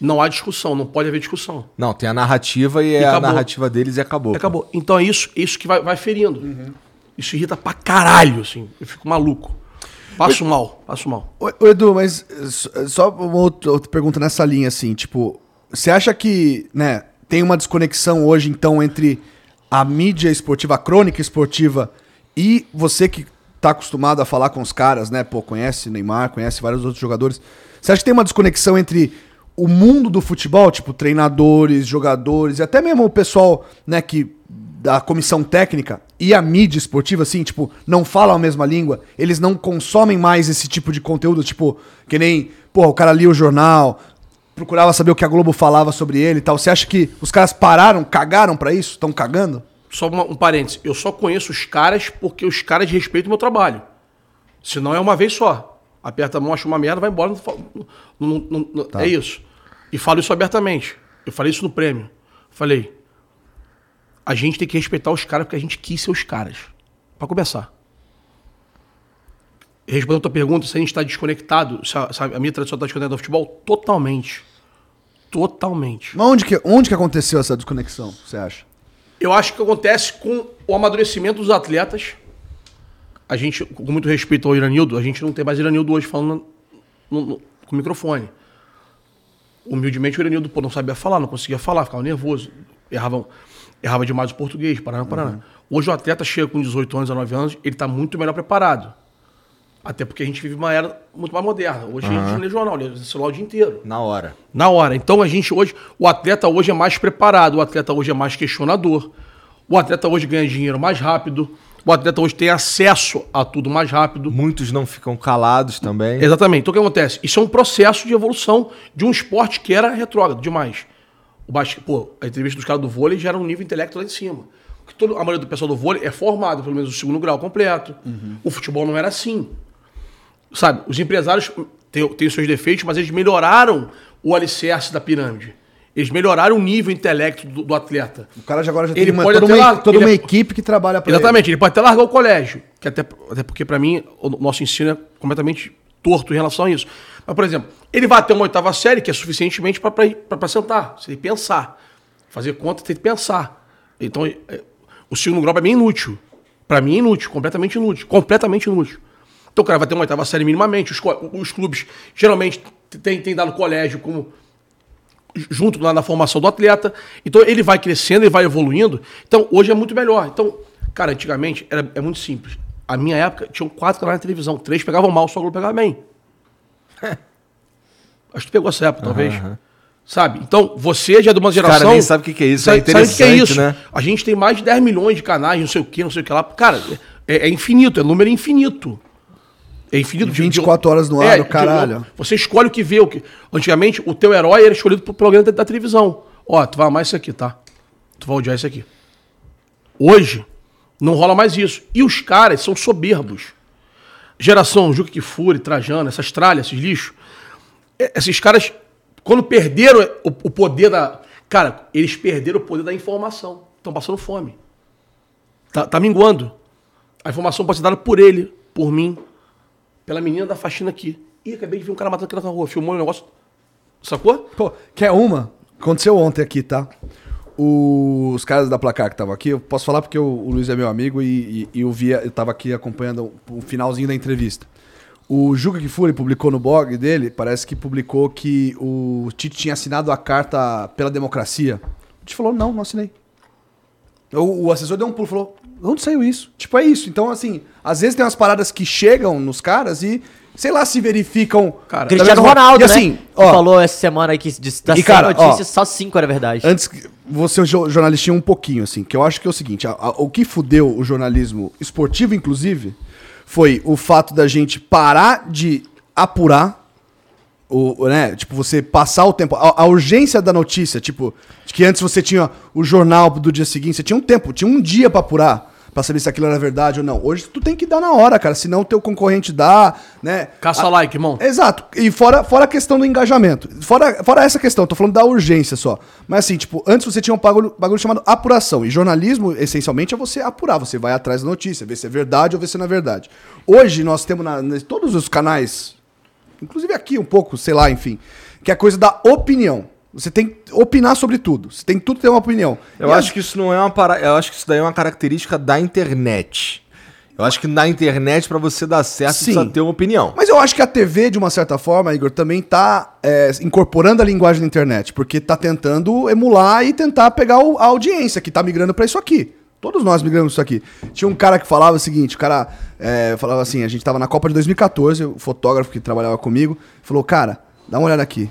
Não há discussão, não pode haver discussão. Não, tem a narrativa e, é a narrativa deles e acabou. Acabou. Então é isso, isso que vai, vai ferindo. Isso irrita pra caralho, assim. Eu fico maluco. Passo mal, passo mal. Ô, ô, Edu, mas eh, só- só uma outra, outra pergunta nessa linha, assim, tipo, você acha que, né, tem uma desconexão hoje, então, entre a mídia esportiva, a crônica esportiva e você que tá acostumado a falar com os caras, né, pô, conhece Neymar, conhece vários outros jogadores, você acha que tem uma desconexão entre o mundo do futebol, tipo, treinadores, jogadores, e até mesmo o pessoal, né, que da comissão técnica e a mídia esportiva, assim, tipo, não falam a mesma língua, eles não consomem mais esse tipo de conteúdo, tipo, que nem, pô, o cara lia o jornal, procurava saber o que a Globo falava sobre ele e tal. Você acha que os caras pararam, cagaram pra isso? Estão cagando? Só uma- um parênteses. Eu só conheço os caras porque os caras respeitam o meu trabalho. Senão é uma vez só. Aperta a mão, acha uma merda, vai embora. não não- não- não- não- É isso. E falo isso abertamente. Eu falei isso no prêmio. Falei. A gente tem que respeitar os caras porque a gente quis ser os caras. Pra começar. Respondendo a tua pergunta, se a gente está desconectado, se a, se a minha tradição está desconectada do futebol, totalmente. Totalmente. Mas onde que, onde que aconteceu essa desconexão, você acha? Eu acho que acontece com o amadurecimento dos atletas. A gente, com muito respeito ao Iranildo, a gente não tem mais Iranildo hoje falando no- no- com o microfone. Humildemente o Iranildo pô, não sabia falar, não conseguia falar, ficava nervoso, errava, errava demais o português, Paraná, Paraná. Hoje o atleta chega com 18 anos, 19 anos, ele está muito melhor preparado. Até porque a gente vive uma era muito mais moderna. Hoje a gente não lê jornal, lê celular o dia inteiro. Na hora. Na hora. Então a gente hoje, o atleta hoje é mais preparado, o atleta hoje é mais questionador, o atleta hoje ganha dinheiro mais rápido, o atleta hoje tem acesso a tudo mais rápido. Muitos não ficam calados também. Exatamente. Então o que acontece? Isso é um processo de evolução de um esporte que era retrógrado demais. O basque... Pô, a entrevista dos caras do vôlei gera um nível intelecto lá em cima. Porque todo, a maioria do pessoal do vôlei é formado, pelo menos o segundo grau completo. O futebol não era assim. Sabe, os empresários têm, têm seus defeitos, mas eles melhoraram o alicerce da pirâmide. Eles melhoraram o nível intelecto do, do atleta. O cara já agora já Ele tem uma, pode toda, até uma, lá- toda ele uma é- equipe que trabalha pra Exatamente, ele pode até largar o colégio. Que até, até porque, pra mim, o nosso ensino é completamente torto em relação a isso. Mas, por exemplo, ele vai até uma oitava série, que é suficientemente pra sentar. Você tem que pensar. Fazer conta, tem que pensar. Então, é, o segundo grau mim é inútil. Pra mim é inútil, completamente inútil. Completamente inútil. Então o cara vai ter uma oitava série minimamente. Os, os clubes geralmente têm têm dado colégio como junto lá na formação do atleta. Então ele vai crescendo, ele vai evoluindo. Então hoje é muito melhor. Então, cara, antigamente era, é muito simples. A minha época tinham quatro canais na televisão, três pegavam mal, só o Globo pegava bem. Acho que tu pegou essa época, talvez. Sabe? Então, você já é de uma geração. caras nem sabem o que que é isso, é Sabe, sabe o que é interessante, isso? né? A gente tem mais de 10 milhões de canais, não sei o que, não sei o que lá. Cara, é, é infinito, é número infinito. É infinito. de- 24 horas no ar, o caralho. você escolhe o que vê. O que... Antigamente, o teu herói era escolhido pelo programa da, da televisão. Ó, tu vai amar isso aqui, tá? Tu vai odiar isso aqui. Hoje, não rola mais isso. E os caras são soberbos. Geração Juca Kifuri, Trajano, essas tralhas, esses lixos. É, Esses caras, quando perderam o, o poder da. Cara, eles perderam o poder da informação. Estão passando fome. Tá, tá minguando. A informação pode ser dada por ele, por mim, pela menina da faxina aqui. Ih, acabei de ver um cara matando aqui na rua. Filmou um negócio. Sacou? Pô, quer uma? Aconteceu ontem aqui, tá? Os caras da placar que estavam aqui, eu posso falar porque o, o Luiz é meu amigo e, e- e eu via, eu tava aqui acompanhando o, o finalzinho da entrevista. O Juca Kifuri publicou no blog dele, parece que publicou que o Tite tinha assinado a carta pela democracia. O Tite falou, não, não assinei. O, o assessor deu um pulo, falou, onde saiu isso? Tipo, é isso. Então, assim, às vezes tem umas paradas que chegam nos caras e, sei lá, se verificam... Cara, Cristiano mesma- Ronaldo, e assim, né? ó, Falou essa semana aí que das E, 100 cara, notícias, só 5 era verdade. Antes, você jo- jornalistinha um pouquinho, assim, que eu acho que é o seguinte, a- a- o que fudeu o jornalismo esportivo, inclusive, foi o fato da gente parar de apurar, o, né, tipo, você passar o tempo, a, a urgência da notícia, tipo, de que antes você tinha o jornal do dia seguinte, você tinha um tempo, tinha um dia pra apurar, pra saber se aquilo era verdade ou não. Hoje tu tem que dar na hora, cara, senão o teu concorrente dá, né? Caça A- like, irmão. Exato. E fora, fora a questão do engajamento. Fora, fora essa questão, tô falando da urgência só. Mas assim, tipo, antes você tinha um bagulho, bagulho chamado apuração. E jornalismo, essencialmente, é você apurar. Você vai atrás da notícia, ver se é verdade ou ver se não é verdade. Hoje nós temos na, na- todos os canais, inclusive aqui um pouco, sei lá, enfim, que é a coisa da opinião. Você tem que opinar sobre tudo. Você tem que tudo ter uma opinião. Eu E acho as- que isso não é uma para... Eu acho que isso daí é uma característica da internet. Eu acho que na internet, pra você dar certo, Sim. precisa ter uma opinião. Mas eu acho que a TV, de uma certa forma, Igor, também tá é, incorporando a linguagem da internet, porque tá tentando emular e tentar pegar o- a audiência que tá migrando pra isso aqui. Todos nós migramos isso aqui. Tinha um cara que falava o seguinte, o cara é, falava assim, a gente tava na Copa de 2014, o fotógrafo que trabalhava comigo, falou, cara, dá uma olhada aqui.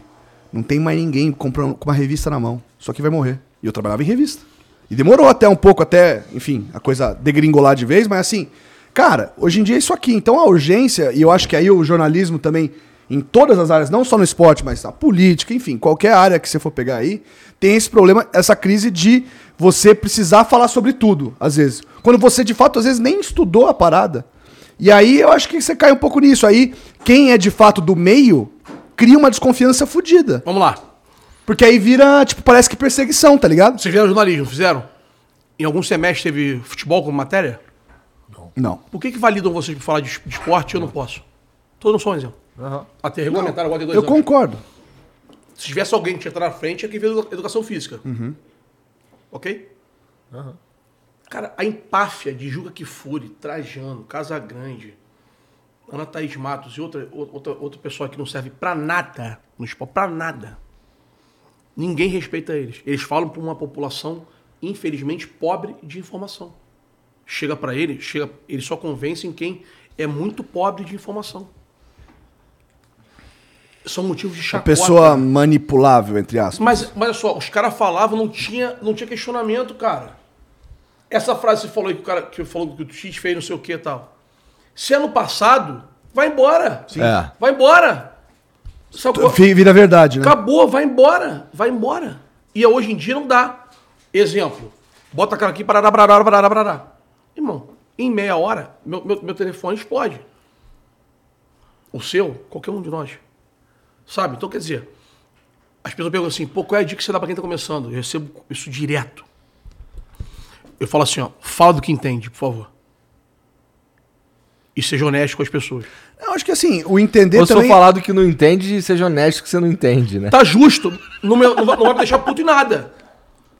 Não tem mais ninguém comprando com uma revista na mão. Só que vai morrer. E eu trabalhava em revista. E demorou até um pouco, até, enfim, a coisa degringolar de vez, mas assim, cara, hoje em dia é isso aqui. Então a urgência, e eu acho que aí o jornalismo também, em todas as áreas, não só no esporte, mas na política, enfim, qualquer área que você for pegar aí, tem esse problema, essa crise de você precisar falar sobre tudo, às vezes. Quando você, de fato, às vezes nem estudou a parada. E aí eu acho que você cai um pouco nisso. Aí, quem é de fato do meio, cria uma desconfiança fodida. Vamos lá. Porque aí vira, tipo, parece que perseguição, tá ligado? Vocês fizeram jornalismo, fizeram? Em algum semestre teve futebol como matéria? Não. Por que, que validam vocês pra falar de, es- de esporte e eu não posso? Todo não sou um exemplo. Até regulamentar agora tem dois Eu anos. concordo. Se tivesse alguém que tinha entrar na frente, é quem fez edu- educação física. Ok? Cara, a empáfia de Juca Kifuri, Trajano, Casagrande, Ana Thaís Matos e outra, outra, outra pessoa que não serve pra nada no esporte, pra nada. Ninguém respeita eles. Eles falam pra uma população, infelizmente, pobre de informação. Chega pra eles, chega, eles só convencem quem é muito pobre de informação. São motivos de A chacota. pessoa manipulável, entre aspas. Mas, mas olha só, os caras falavam, não tinha, não tinha questionamento, cara. Essa frase que você falou aí que o cara que falou que o X fez não sei o que e tal. Se é no passado, vai embora. É. Vai embora. Vi- Vira verdade, né? Acabou, vai embora. Vai embora. E hoje em dia não dá. Exemplo. Bota a cara aqui, parará, parará, parará, parará. Irmão, em meia hora, meu, meu, meu telefone explode. O seu, qualquer um de nós. Sabe? Então, quer dizer, as pessoas perguntam assim, pô, qual é a dica que você dá pra quem tá começando? Eu recebo isso direto. Eu falo assim, ó, fala do que entende, por favor. E seja honesto com as pessoas. Eu acho que assim, o entender Ou também... falar do que não entende, seja honesto que você não entende, né? Tá justo. Não, me- não vai, não vai me deixar puto em nada.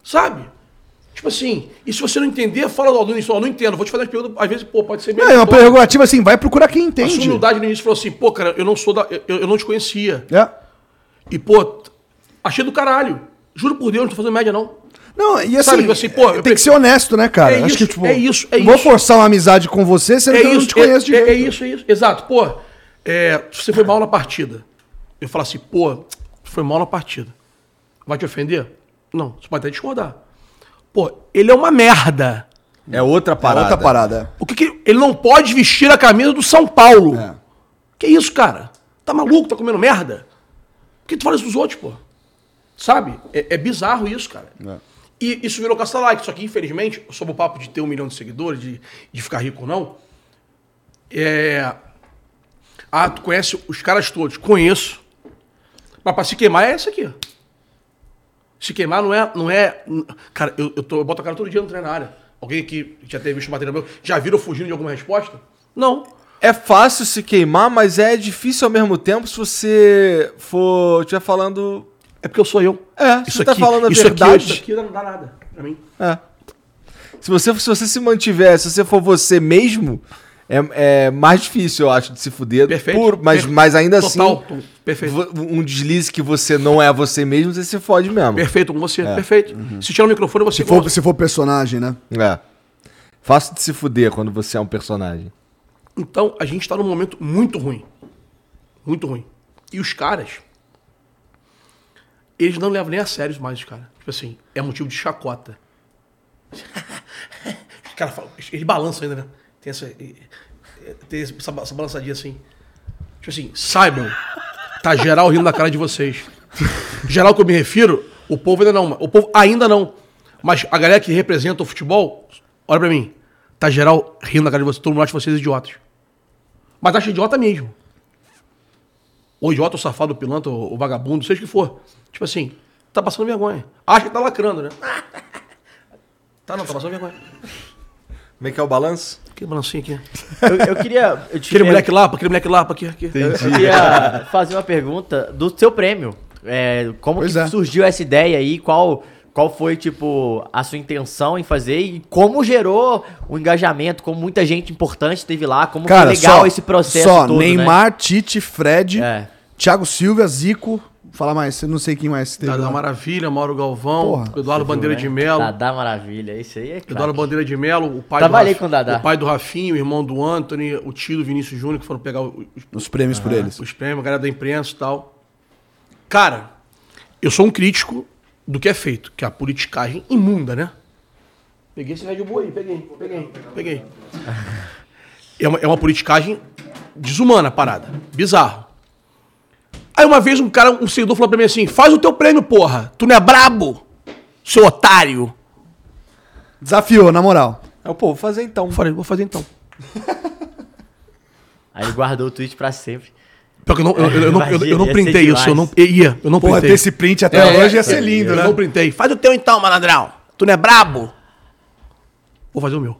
Sabe? Tipo assim, e se você não entender, fala ó, no início, ó, não entendo, vou te fazer as perguntas, às vezes, pô, pode ser Não, é uma prerrogativa assim, vai procurar quem A sua entende. humildade no início falou assim, pô, cara, eu não sou da. Eu, eu não te conhecia. É. E, pô, achei do caralho. Juro por Deus, não tô fazendo média, não. Não, e assim, Sabe, tipo assim, pô, eu tem que ser honesto, né, cara? É Acho isso, que, tipo, é isso, é vou isso. forçar uma amizade com você, sendo É que eu não isso, te conheço é, de é, jeito. é isso, é isso. Exato. Pô, é, se você foi mal na partida, eu falo assim, pô, foi mal na partida. Vai te ofender? Não, você pode até discordar. Pô, ele é uma merda. É outra É parada. outra parada. O que, que ele não pode vestir a camisa do São Paulo? É. Que isso, cara? Tá maluco? Tá comendo merda? Por que tu fala isso dos outros, pô? Sabe? É, é bizarro isso, cara. E isso virou caça-like. Só que, infelizmente, sobre o papo de ter um milhão de seguidores, de, de ficar rico ou não, é... Ah, tu conhece os caras todos? Conheço. Mas pra se queimar é isso aqui, ó. Se queimar não é. Não é cara, eu, eu, tô, eu boto a cara todo dia no treino na área. Alguém que já teve visto material meu, já viram fugindo de alguma resposta? Não. É fácil se queimar, mas é difícil ao mesmo tempo se você for estiver falando. É porque eu sou eu. É, você tá falando a isso verdade. Aqui, isso aqui não dá nada pra mim. É. Se você, se você se mantiver, se você for você mesmo, é, é mais difícil, eu acho, de se fuder. Perfeito. Por- mas, Per- mas ainda Total, assim, perfeito. um deslize que você não é você mesmo, você se fode mesmo. Perfeito com você, perfeito. Se tirar o microfone, você Se for, se for personagem, né? É. Fácil de se fuder quando você é um personagem. Então, a gente tá num momento muito ruim. Muito ruim. E os caras, eles não levam nem a sério mais os caras. Tipo assim, é motivo de chacota. os caras falam, eles balançam ainda, né? Tem essa, tem essa, essa balançadinha assim. Tipo assim, saibam, tá geral rindo da cara de vocês. Geral que eu me refiro, o povo ainda não. O povo ainda não. Mas a galera que representa o futebol, olha pra mim. Tá geral rindo da cara de vocês. Todo mundo acha vocês idiotas. Mas acha idiota mesmo. Ou idiota, ou safado, ou pilantra, ou vagabundo, seja o que for. Tipo assim, tá passando vergonha. Acha que tá lacrando, né? Tá não, tá passando vergonha. Como é que é o balanço? Que balancinho aqui. Eu, eu queria. Eu te Aquele moleque lá, aquele moleque lá, aqui, aqui. Eu queria fazer uma pergunta do seu prêmio. É, como Pois que é. surgiu essa ideia aí? Qual, qual foi, tipo, a sua intenção em fazer? E como gerou o engajamento? Como muita gente importante teve lá? Como Cara, foi legal só, esse processo só todo, né? Neymar, Tite, Fred, É. Thiago Silva, Zico. Fala mais, eu não sei quem mais teve. Dadá lá. Maravilha, Mauro Galvão, Porra. Eduardo Bandeira de Melo. Dadá Maravilha, isso aí é Eduardo claro. Bandeira de Melo, o pai Trabalhei do com o Dadá. o pai do Rafinho, o irmão do Anthony, o tio do Vinícius Júnior, que foram pegar os, Os prêmios por eles. os prêmios, a galera da imprensa e tal. Cara, eu sou um crítico do que é feito, que é a politicagem imunda, né? Peguei esse Red Bull aí, peguei, peguei, peguei. É uma, é uma politicagem desumana a parada. Bizarro. Aí uma vez um cara, um seguidor falou pra mim assim: faz o teu prêmio, porra. Tu não é brabo, seu otário. Desafiou, na moral. Aí eu, pô, vou fazer então. Eu falei, vou fazer então. Aí ele guardou o tweet pra sempre. Pior que eu não, eu, eu- eu não, eu, eu não printei isso, eu não, demais. ia, eu não Porra, printei. ter esse print até É, hoje ia ser é, lindo, eu né? não printei. Faz o teu então, malandrão. Tu não é brabo? Vou fazer o meu.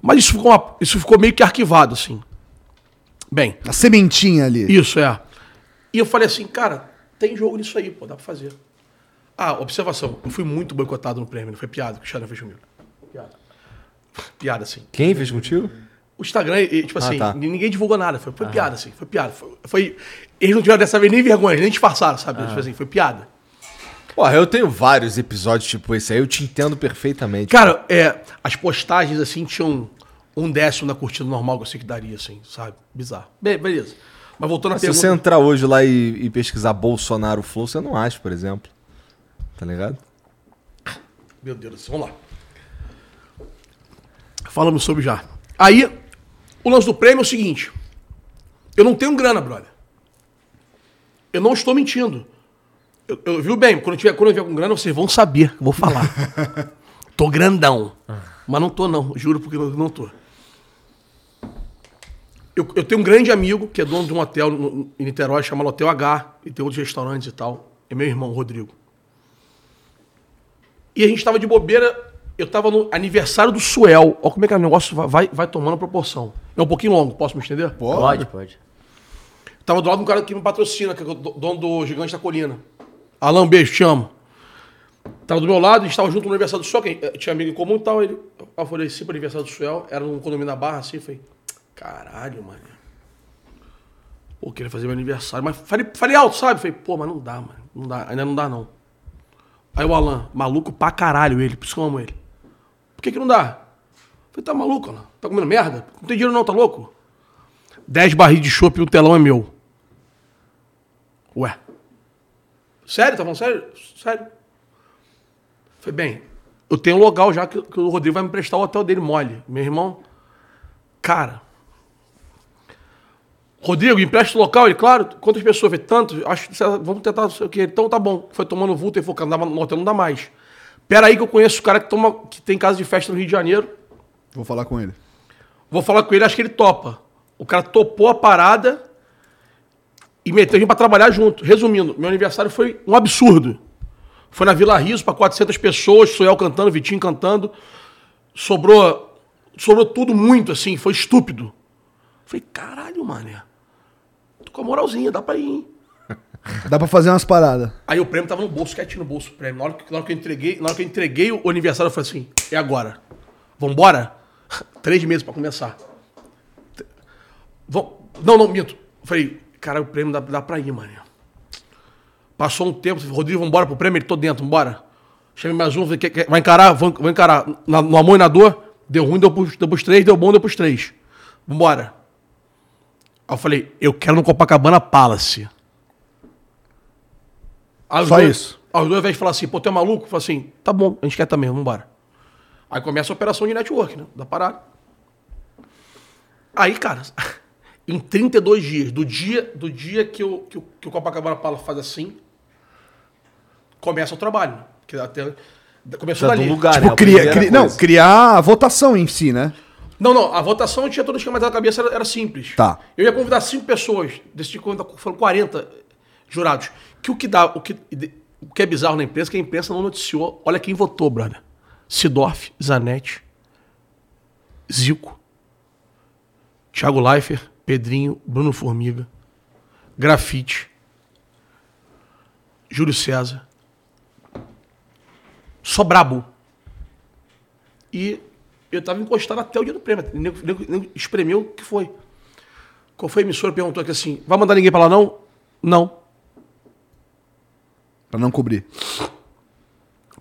Mas isso ficou, uma- isso ficou meio que arquivado, assim. Bem, A sementinha ali. isso é. E eu falei assim, cara, tem jogo nisso aí, pô, dá pra fazer. Ah, observação. Eu fui muito boicotado no prêmio, não foi piada que o Instagram fez comigo. Piada. Piada, assim. Quem fez contigo? O Instagram, e, tipo assim, tá. ninguém divulgou nada. Foi, foi piada, assim. Foi piada. Foi, foi- eles não tiveram dessa vez nem vergonha, nem disfarçaram, sabe? Tipo assim, foi piada. Porra, eu tenho vários episódios tipo esse aí, eu te entendo perfeitamente. Cara, é, as postagens, assim, tinham um décimo da curtida normal que eu sei que daria, assim, sabe? Bizarro. Be- beleza. Mas voltando à Se pergunta... você entrar hoje lá e, e pesquisar Bolsonaro Flow, você não acha, por exemplo. Tá ligado? Meu Deus do céu, vamos lá. Falamos sobre já. Aí, o lance do prêmio é o seguinte. Eu não tenho grana, brother. Eu não estou mentindo. Eu, eu viu bem, quando eu, tiver, quando eu tiver com grana, vocês vão saber eu vou falar. tô grandão. Mas não tô, não. Juro porque eu não tô. Eu, eu tenho um grande amigo que é dono de um hotel no- em Niterói, chama Hotel H, e tem outros restaurantes e tal. É meu irmão, Rodrigo. E a gente tava de bobeira, eu tava no aniversário do Suel. Olha como é que o negócio vai, vai, vai tomando proporção. É um pouquinho longo, posso me estender? Pode, pode. Tava do lado de um cara que me patrocina, que é o do- dono do Gigante da Colina. Alan, beijo, te amo. Tava do meu lado, a gente tava junto no aniversário do Suel, que tinha amigo em comum e tal. Ele, eu falei, sim, pro aniversário do Suel, era num condomínio na Barra, assim, falei, caralho, mano. Pô, queria fazer meu aniversário, mas falei, falei alto, sabe? Falei, pô, mas não dá, mano, não dá, ainda não dá, não. Aí o Alan, maluco pra caralho ele, por isso que eu amo ele. Por que que não dá? Falei, tá maluco, Alan? Tá comendo merda? Não tem dinheiro não, tá louco? 10 barris de chopp e o telão é meu. Ué. Sério? Tá falando sério? Sério. Falei, bem, eu tenho um local já que, que o Rodrigo vai me prestar o hotel dele mole. Meu irmão, cara. Rodrigo, empresta o local? Ele, claro, quantas pessoas? Falei, tanto, acho que vamos tentar, não sei o quê. Então tá bom. Foi tomando vulto e dá- no hotel não dá mais. Pera aí que eu conheço o cara que, toma, que tem casa de festa no Rio de Janeiro. Vou falar com ele. Vou falar com ele, acho que ele topa. O cara topou a parada e meteu a gente pra trabalhar junto. Resumindo, meu aniversário foi um absurdo. Foi na Vila Riso pra 400 pessoas, Suel cantando, Vitinho cantando. Sobrou, sobrou tudo muito, assim, foi estúpido. Falei, caralho, mané. Tô com a moralzinha, dá pra ir, hein? Dá pra fazer umas paradas. Aí o prêmio tava no bolso, quietinho no bolso o prêmio. Na hora, que, na hora que eu entreguei, na hora que eu entreguei o aniversário, eu falei assim, é agora. Vambora? Três meses pra começar. Não, não, minto. Eu falei, cara, o prêmio dá, dá pra ir, mano. Passou um tempo, falei, Rodrigo, vambora pro prêmio? Ele, tô dentro, vambora. Chamei mais um, falei, quer- quer- vai encarar? Vou, vou encarar. Na, no amor e na dor, deu ruim, deu pros, deu pros três, deu bom, deu pros três. Vambora. Aí eu falei, eu quero no Copacabana Palace. Aí Só dois- isso. Aí os dois, ao invés de falar assim, pô, tu é maluco? Fala assim, tá bom, a gente quer também, vambora. Aí começa a operação de network, né? Da parada. Aí, cara, em 32 dias, do dia, do dia que, o, que, o, que o Copacabana Palace faz assim, começa o trabalho. né? Que até, começou dali. lugar, né? Tipo, A cria, cria- não, criar a votação em si, né? Não, não, a votação tinha todo esquematizado na cabeça, era, era simples. Tá. Eu ia convidar cinco pessoas, desse convidar, foram 40 jurados. Que o que dá, o que, o que é bizarro na imprensa, que a imprensa não noticiou. Olha quem votou, brother. Sidorf, Zanetti, Zico, Thiago Leifert, Pedrinho, Bruno Formiga, Grafite. Júlio César. Só brabo. E eu tava encostado até o dia do prêmio. O nego- nego- nego espremeu o que foi. Qual foi a emissora? Perguntou aqui assim: vai mandar ninguém pra lá não? Não. Pra não cobrir.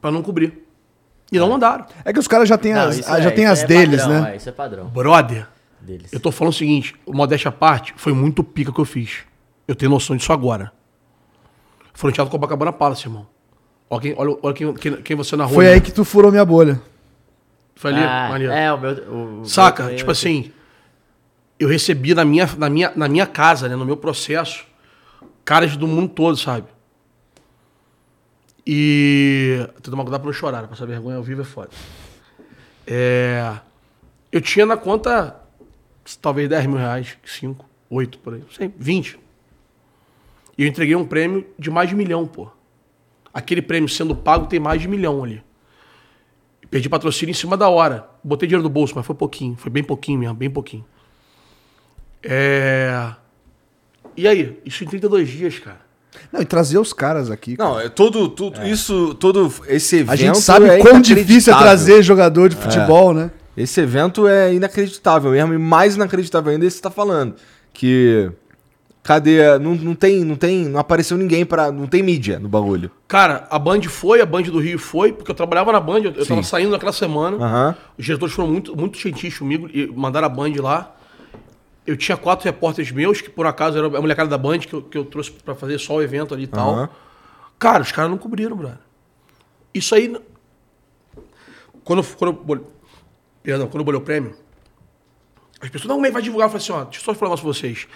Pra não cobrir. E não mandaram. É que os caras já têm Não, as, já é- tem as é deles, padrão, né? é, isso é padrão Brother, deles. eu tô falando o seguinte: o modéstia à parte, foi muito pica que eu fiz. Eu tenho noção disso agora. Foi no Teatro Copacabana Palace, irmão. Olha quem, olha, olha quem, quem, quem você narrou. Foi né? aí que tu furou minha bolha. Foi ali, Ah, maneiro. é, o meu. o- Saca? meu- tipo assim, eu recebi na minha, na, minha, na minha casa, né, no meu processo, caras do mundo todo, sabe? E. Tem que tomar cuidado pra não chorar, né? Passar vergonha ao vivo é foda. É. Eu tinha na conta talvez 10 mil reais, 5, 8 por aí, não sei, 20. E eu entreguei um prêmio de mais de milhão, pô. Aquele prêmio sendo pago tem mais de milhão ali. Perdi patrocínio em cima da hora. Botei dinheiro no bolso, mas foi pouquinho. Foi bem pouquinho mesmo, bem pouquinho. É... E aí? Isso em 32 dias, cara. Não, e trazer os caras aqui. Não, é todo, tudo isso, todo esse evento a gente sabe é quão difícil é trazer jogador de futebol, né? Esse evento é inacreditável mesmo, e mais inacreditável ainda é isso que você tá falando. Que. Cadê? Não, não tem. Não tem. Não apareceu ninguém para Não tem mídia no bagulho. Cara, a Band foi, a Band do Rio foi, porque eu trabalhava na Band, eu, eu tava saindo naquela semana. Aham. Os diretores foram muito, muito gentis comigo e mandaram a Band lá. Eu tinha quatro repórteres meus, que por acaso era a molecada da Band, que eu, que eu trouxe pra fazer só o evento ali e tal. Aham. Cara, os caras não cobriram, brother. Isso aí. Quando, quando eu. Perdão, quando eu bolei o prêmio, as pessoas, não, mas vai divulgar. Eu falei assim: ó, deixa eu só falar um negócio pra vocês.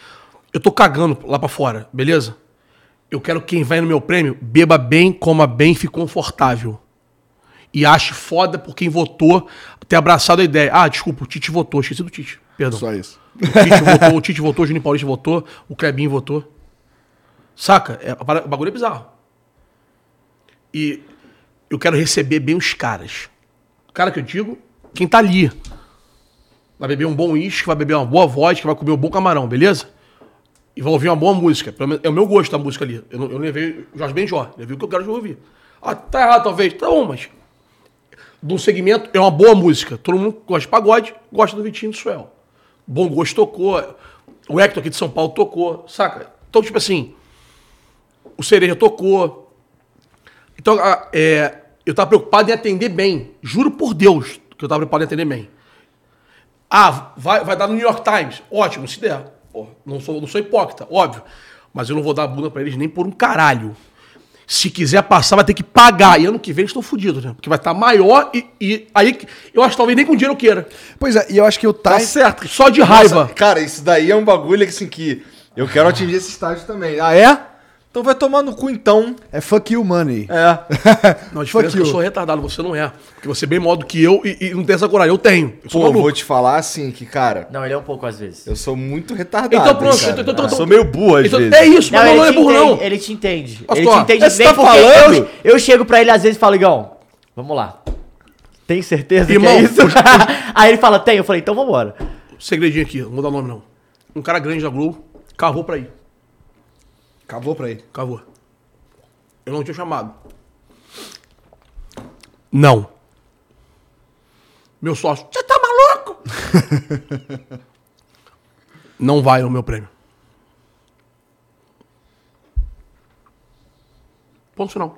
Eu tô cagando lá pra fora, beleza? Eu quero que quem vai no meu prêmio beba bem, coma bem, fique confortável. E ache foda por quem votou ter abraçado a ideia. Ah, desculpa, o Tite votou, esqueci do Tite. Perdão. Só isso. O Tite votou, o Tite votou, o Juninho Paulista votou, o Clebinho votou. Saca? É, o bagulho é bizarro. E eu quero receber bem os caras. O cara que eu digo, quem tá ali. Vai beber um bom uísque, vai beber uma boa vodka, vai comer um bom camarão, beleza? E vai ouvir uma boa música. Menos É o meu gosto da música ali. Eu eu levei Jorge Benjó, levei o que eu quero ouvir. Ah, tá errado talvez. Tá bom, mas do segmento é uma boa música. Todo mundo gosta de pagode, gosta do Vitinho do Suel. Bom Gosto tocou, o Hector aqui de São Paulo tocou, saca? Então, tipo assim, o Cereja tocou. Então, é, eu tava preocupado em atender bem. Juro por Deus que eu tava preocupado em atender bem. Ah, vai, vai dar no New York Times. Ótimo, se der. Não, sou, não sou hipócrita, óbvio. Mas eu não vou dar a bunda pra eles nem por um caralho. Se quiser passar, vai ter que pagar. E ano que vem eles estão fodidos, né? Porque vai estar maior e, e aí que- eu acho que talvez nem com dinheiro eu queira. Pois é, e eu acho que o Tá certo. Só de raiva. Nossa, cara, isso daí é um bagulho assim que eu quero atingir esse estágio também. Ah, é? Então vai tomar no cu então. É fuck you money. É. Não, a diferença é que eu sou retardado, você não é. Porque você é bem maior do que eu e, e não tem essa coragem. Eu tenho. Eu sou Pô, maluco. vou te falar assim que, cara, Não, ele é um pouco às vezes. eu sou muito retardado. Então pronto, hein, cara. então- então- Eu sou meio burro às Então, vezes. é isso, Não, mas não, é burro, entende, não. ele te entende. Ele te entende você bem tá porque eu, eu chego pra ele às vezes e falo, Igão, vamos lá. Tem certeza Irmão, que é isso? Aí ele fala, tem. Eu falei, então vambora. Segredinho aqui, não vou dar nome não. Um cara grande da Globo cavou pra ir. Acabou pra ir. Cavou. Eu não tinha chamado. Não. Meu sócio, você tá maluco? não vai o meu prêmio. Ponto final.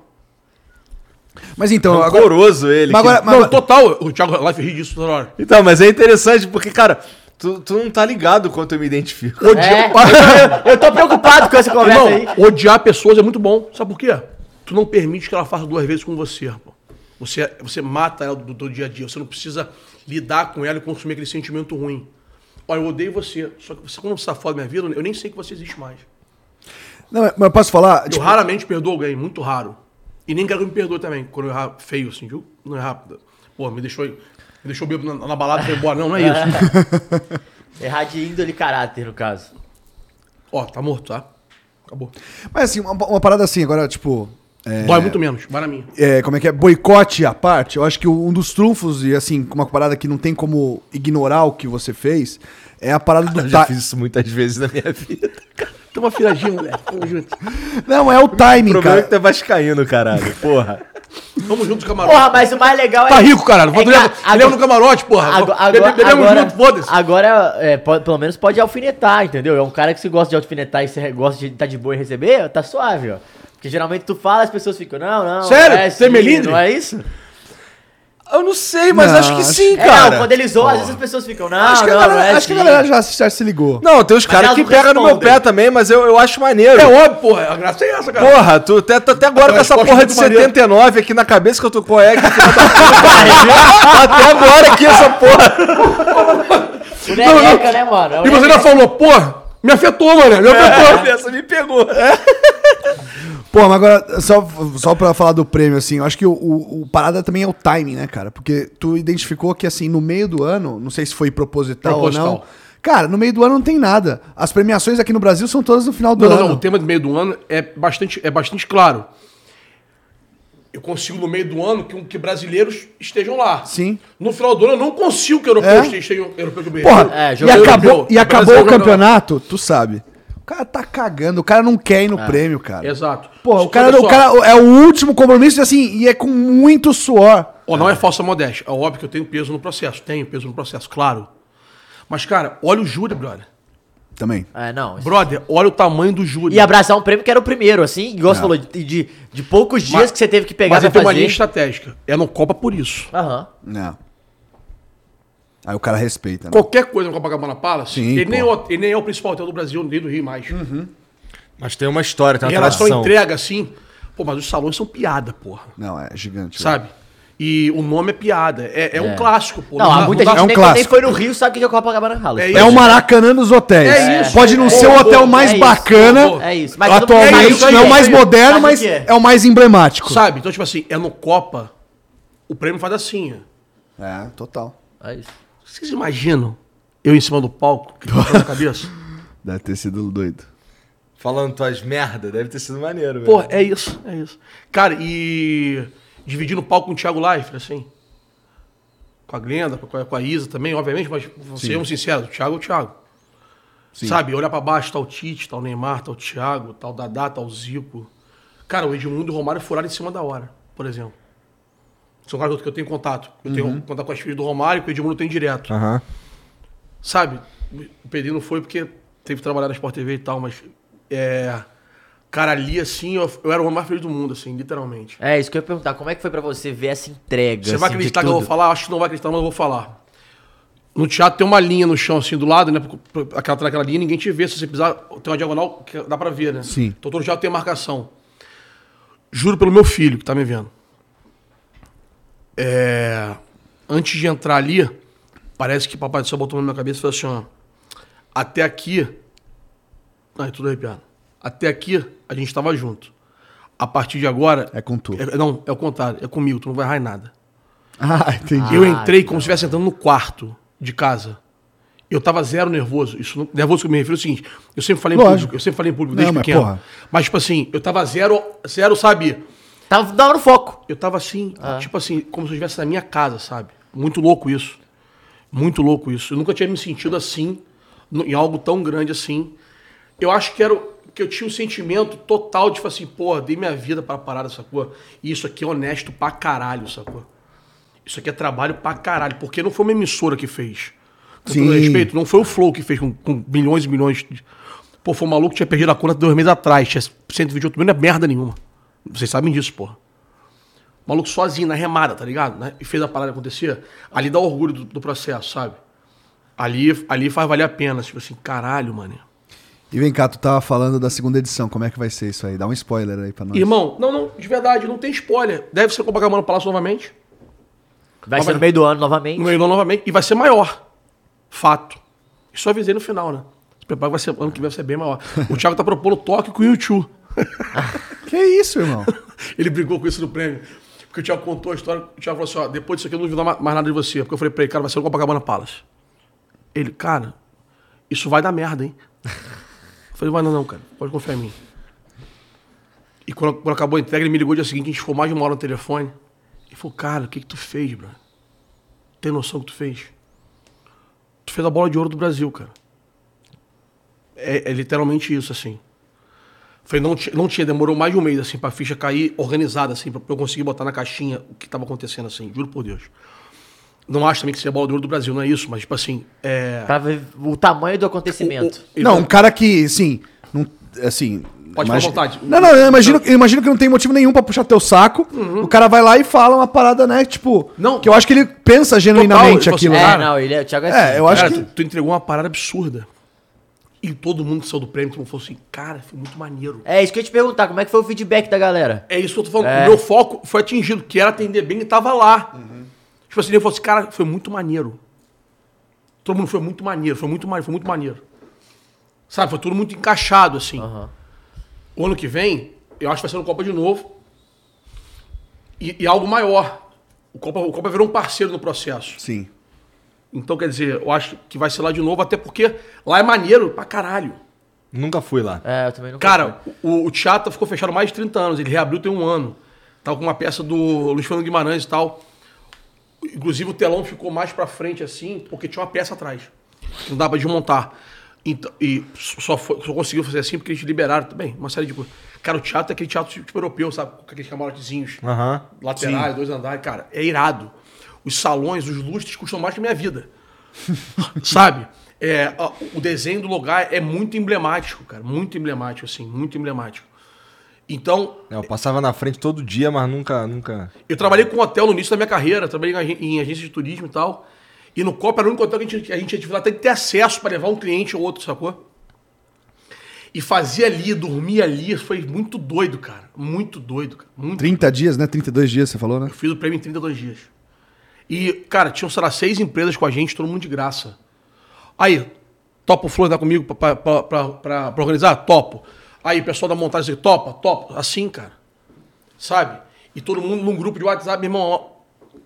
Mas então, agora. Rancoroso ele. Mas que- agora- Não, total. O Thiago Life ri disso toda hora. Então, mas é interessante porque, cara, tu, tu não tá ligado quanto eu me identifico. É, eu, tô preocupado com essa conversa aí. Irmão, odiar pessoas é muito bom. Sabe por quê? Tu não permite que ela faça duas vezes com você, pô. Você, você mata ela do, do dia a dia. Você não precisa lidar com ela e consumir aquele sentimento ruim. Olha, eu odeio você. Só que você, quando você tá fora da minha vida, eu nem sei que você existe mais. Não, mas eu posso falar? Eu Tipo, raramente perdoo alguém, muito raro. E nem quero que me perdoe também, quando eu errar feio, assim, viu? Não errar. Pô, me deixou, me deixou bêbado na, na balada e foi embora. Não, não é isso. Errar de índole e caráter, no caso. Ó, tá morto, tá? Acabou. mas assim, uma, uma parada assim, agora, tipo. É, Dói muito menos, vai na minha. é, como é que é? Boicote à parte. Eu acho que um dos trunfos, e assim, uma parada que não tem como ignorar o que você fez, é a parada do Eu já fiz isso muitas vezes na minha vida. Tamo afiladinho, moleque. Tamo junto. Não, é o O timing, problema é cara. que tu é vascaíno, caralho. Porra. Tamo junto, camarote. Porra, mas o mais legal é. Tá rico, caralho. É leva, no camarote, porra. Agora, agora, Bebemos agora, junto, foda-se. agora é, pode- pelo menos pode alfinetar, entendeu? É um cara que se gosta de alfinetar e você gosta de estar de boa e receber, tá suave, ó. Porque geralmente tu fala, as pessoas ficam, não, não. Sério? é Tem sim, melindre? Não é isso? Eu não sei, mas Não, acho que acho- sim, É, cara. não, quando ele zoa, às vezes as pessoas ficam, não, acho que a não, galera, não é acho que a galera já, já se ligou. Não, tem uns caras que não pegam no meu pé também, mas eu, eu acho maneiro. É óbvio, porra. A graça é essa, cara. Porra, tu até, até agora A com essa porra é de muito maneira. 79 aqui na cabeça que eu tô com é que filha da puta. Até agora aqui essa porra. O Neneca, né, mano? É o E você ainda Neneca. falou, porra, me afetou, mano. Me afetou. Essa me pegou. Pô, mas agora, só, só pra falar do prêmio, assim, eu acho que o, o, o parada também é o timing, né, cara? Porque tu identificou que, assim, no meio do ano, não sei se foi proposital, ou não. Proposital. Cara, no meio do ano não tem nada. As premiações aqui no Brasil são todas no final do Não, não, ano. não. O tema do meio do ano é bastante, é bastante claro. Eu consigo no meio do ano que, que brasileiros estejam lá. Sim. No final do ano eu não consigo que europeus É? estejam europeu que Porra, É, e acabou, europeu. e acabou o joga- campeonato, tu sabe. O cara tá cagando, o cara não quer ir no prêmio, cara. Exato. Pô, o cara, o cara é o último compromisso, e assim, e é com muito suor. Ó, não é falsa modéstia. É óbvio que eu tenho peso no processo. Tenho peso no processo, claro. Mas, cara, olha o júri, brother. Também. É, não. Brother, olha o tamanho do júri. E abraçar um prêmio que era o primeiro, assim, igual você falou, de, de, de poucos dias Mas- que você teve que pegar Mas pra ele tem uma fazer. linha estratégica. É no Copa por isso. Aham. Não. Aí o cara respeita, né? Qualquer coisa no Copacabana Palace, Sim, ele, pô. nem é o, ele nem é o principal hotel do Brasil, nem do Rio mais. Mas tem uma história, tem Em uma relação à entrega, assim, pô, mas os salões são piada, porra. Não, é gigante. né? Sabe? E o nome é piada. É, é um clássico, pô. Não, dá- há muita gente é um nem, clássico. nem foi no Rio, sabe o que é Copacabana Palace. É É o Maracanã dos hotéis. É isso. Pode não É, ser o é, hotel é mais bacana. É isso. Mas atualmente, é não é o mais sabe moderno, mas é? é o mais emblemático. Sabe? Então, tipo assim, é no Copa, o prêmio faz assim, ó. É, total. É isso. Vocês imaginam eu em cima do palco, que na cabeça? Deve ter sido doido. Falando tuas merda, deve ter sido maneiro, velho. Pô, é isso, é isso. Cara, e dividindo o palco com o Thiago Leifert, assim. Com a Glenda, com a, Isa também, obviamente, mas sejamos sinceros, o Thiago é o Thiago. Sabe, olhar pra baixo, tá o Tite, tá o Neymar, tá o Thiago, tá o Dadá, tá o Zico. Cara, o Edmundo e o Romário furaram em cima da hora, por exemplo. São caras que eu tenho contato. Eu tenho contato com as filhas do Romário, que o Edmundo tem direto. Aham. Sabe, o Pedrinho não foi porque teve que trabalhar na Sport TV e tal, mas é. Cara, ali assim, eu, eu era o homem mais feliz do mundo, assim, literalmente. É isso que eu ia perguntar. Como é que foi pra você ver essa entrega? Você vai assim, de acreditar que eu vou falar? Acho que não vai acreditar, mas eu vou falar. No teatro tem uma linha no chão, assim, do lado, né? Aquela, aquela linha, ninguém te vê. Se você pisar, tem uma diagonal que dá pra ver, né? Sim. Então todo teatro tem marcação. Juro pelo meu filho que tá me vendo. É, Antes de entrar ali, parece que o Papai do Céu botou na minha cabeça e falou assim, ó. Até aqui... Ai, tudo arrepiado. Até aqui, a gente tava junto. A partir de agora... É com tu. é- não, é o contrário. É comigo, tu não vai errar em nada. Ah, entendi. Eu entrei como se estivesse entrando no quarto de casa. Eu tava zero nervoso. Isso não- nervoso que eu me refiro é o seguinte: eu sempre falei em Lógico. público, eu sempre falei em público Não, desde mas, pequeno. porra. Mas, tipo assim, eu tava zero, zero, sabe? Tava dando foco. Eu tava assim, tipo assim, como se eu estivesse na minha casa, sabe? Muito louco isso. Muito louco isso. Eu nunca tinha me sentido assim, em algo tão grande assim. Eu acho que era o- que eu tinha um sentimento total de, tipo assim, pô, dei minha vida pra parada, sacou? E isso aqui é honesto pra caralho, sacou? Isso aqui é trabalho pra caralho, porque não foi uma emissora que fez. Com todo Sim. respeito, não foi o Flow que fez com, com milhões e milhões. De... Pô, foi um maluco que tinha perdido a conta dois meses atrás, tinha 128 mil, não é merda nenhuma. Vocês sabem disso, porra. Maluco sozinho, na remada, tá ligado? Né? E fez a parada acontecer. Ali dá orgulho do, do processo, sabe? Ali, ali faz valer a pena. Tipo assim, caralho, mano. E vem cá, tu tava falando da segunda edição, como é que vai ser isso aí? Dá um spoiler aí pra nós. Irmão, não, não, de verdade, não tem spoiler. Deve ser Copacabana Palácio novamente. Vai Mas ser no meio do ano novamente. No Leilão novamente. E vai ser maior. Fato. Isso eu avisei no final, né? Se prepara que vai ser, ano que vem vai ser bem maior. O Thiago tá propondo Tóquio com o YouTube. Que isso, irmão? Ele brigou com isso no prêmio. Porque o Thiago contou a história. O Thiago falou assim: ó, depois disso aqui eu não duvido mais mais nada de você. Porque eu falei pra ele, cara, vai ser o Copacabana Palace. Ele, cara, isso vai dar merda, hein? Falei, vai não, não, cara. Pode confiar em mim. E quando, quando acabou a entrega, ele me ligou dia seguinte, a gente ficou mais de uma hora no telefone. Ele falou, cara, o que que tu fez, bro? Tem noção do que tu fez? Tu fez a bola de ouro do Brasil, cara. é, é literalmente isso, assim. Falei, não, não tinha, demorou mais de um mês, assim, pra ficha cair organizada, assim, pra eu conseguir botar na caixinha o que tava acontecendo, assim, juro por Deus. Não acho também que seja a bola de ouro do Brasil, não é isso, mas, tipo assim, é... Pra ver o tamanho do acontecimento. o- Não, um cara que, assim, não, assim... Pode imagi- ficar à vontade. Não, não, eu imagino, eu imagino que não tem motivo nenhum pra puxar teu saco. O cara vai lá e fala uma parada, né, tipo... Não. Que eu acho que ele pensa genuinamente Total, aquilo, tipo É, né? não, ele é, o Thiago é É, assim. eu acho Cara, que... tu, tu entregou uma parada absurda. E todo mundo que saiu do prêmio, todo mundo falou assim, cara, foi muito maneiro. É isso que eu ia te perguntar, como é que foi o feedback da galera? É isso que eu tô falando. É. O meu foco foi atingido, que era atender bem e tava lá. Tipo assim, ele falou assim, cara, foi muito maneiro. Todo mundo foi muito maneiro, foi muito maneiro, foi muito maneiro. Sabe, foi tudo muito encaixado, assim. O ano que vem, eu acho que vai ser no Copa de novo. E, e algo maior. O Copa, o Copa virou um parceiro no processo. Sim. Então, quer dizer, eu acho que vai ser lá de novo, até porque lá é maneiro pra caralho. Nunca fui lá. É, eu também não Cara, o, o teatro ficou fechado mais de 30 anos. Ele reabriu tem um ano. Tava com uma peça do Luiz Fernando Guimarães e tal. Inclusive o telão ficou mais pra frente assim, porque tinha uma peça atrás. Que não dava pra desmontar. Então, e só, foi- só conseguiu fazer assim porque eles liberaram também. Uma série de coisas. Cara, o teatro é aquele teatro tipo europeu, sabe? Com aqueles camarotezinhos Aham. laterais, dois andares. Cara, é irado. Os salões, os lustres custam mais que a minha vida. Sabe? É, o desenho do lugar é muito emblemático, cara. Muito emblemático, assim. Muito emblemático. Então, É, eu passava na frente todo dia, mas nunca, nunca. eu trabalhei com hotel no início da minha carreira. Trabalhei em, ag- em agência de turismo e tal. E no Copa era o único hotel que a gente, a gente tinha até de ter acesso para levar um cliente ou outro, sacou? E fazia ali, dormia ali. Foi muito doido, cara. Muito doido, cara. Muito 30 dias, né? 32 dias, você falou, né? Eu fiz o prêmio em 32 dias. E, cara, tinham, sei lá, seis empresas com a gente, todo mundo de graça. Aí, topa o Flor dar comigo pra, pra, pra, pra- pra organizar? Topo. Aí, pessoal da montagem, assim, topa, topa. Assim, cara. Sabe? E todo mundo num grupo de WhatsApp, irmão, ó,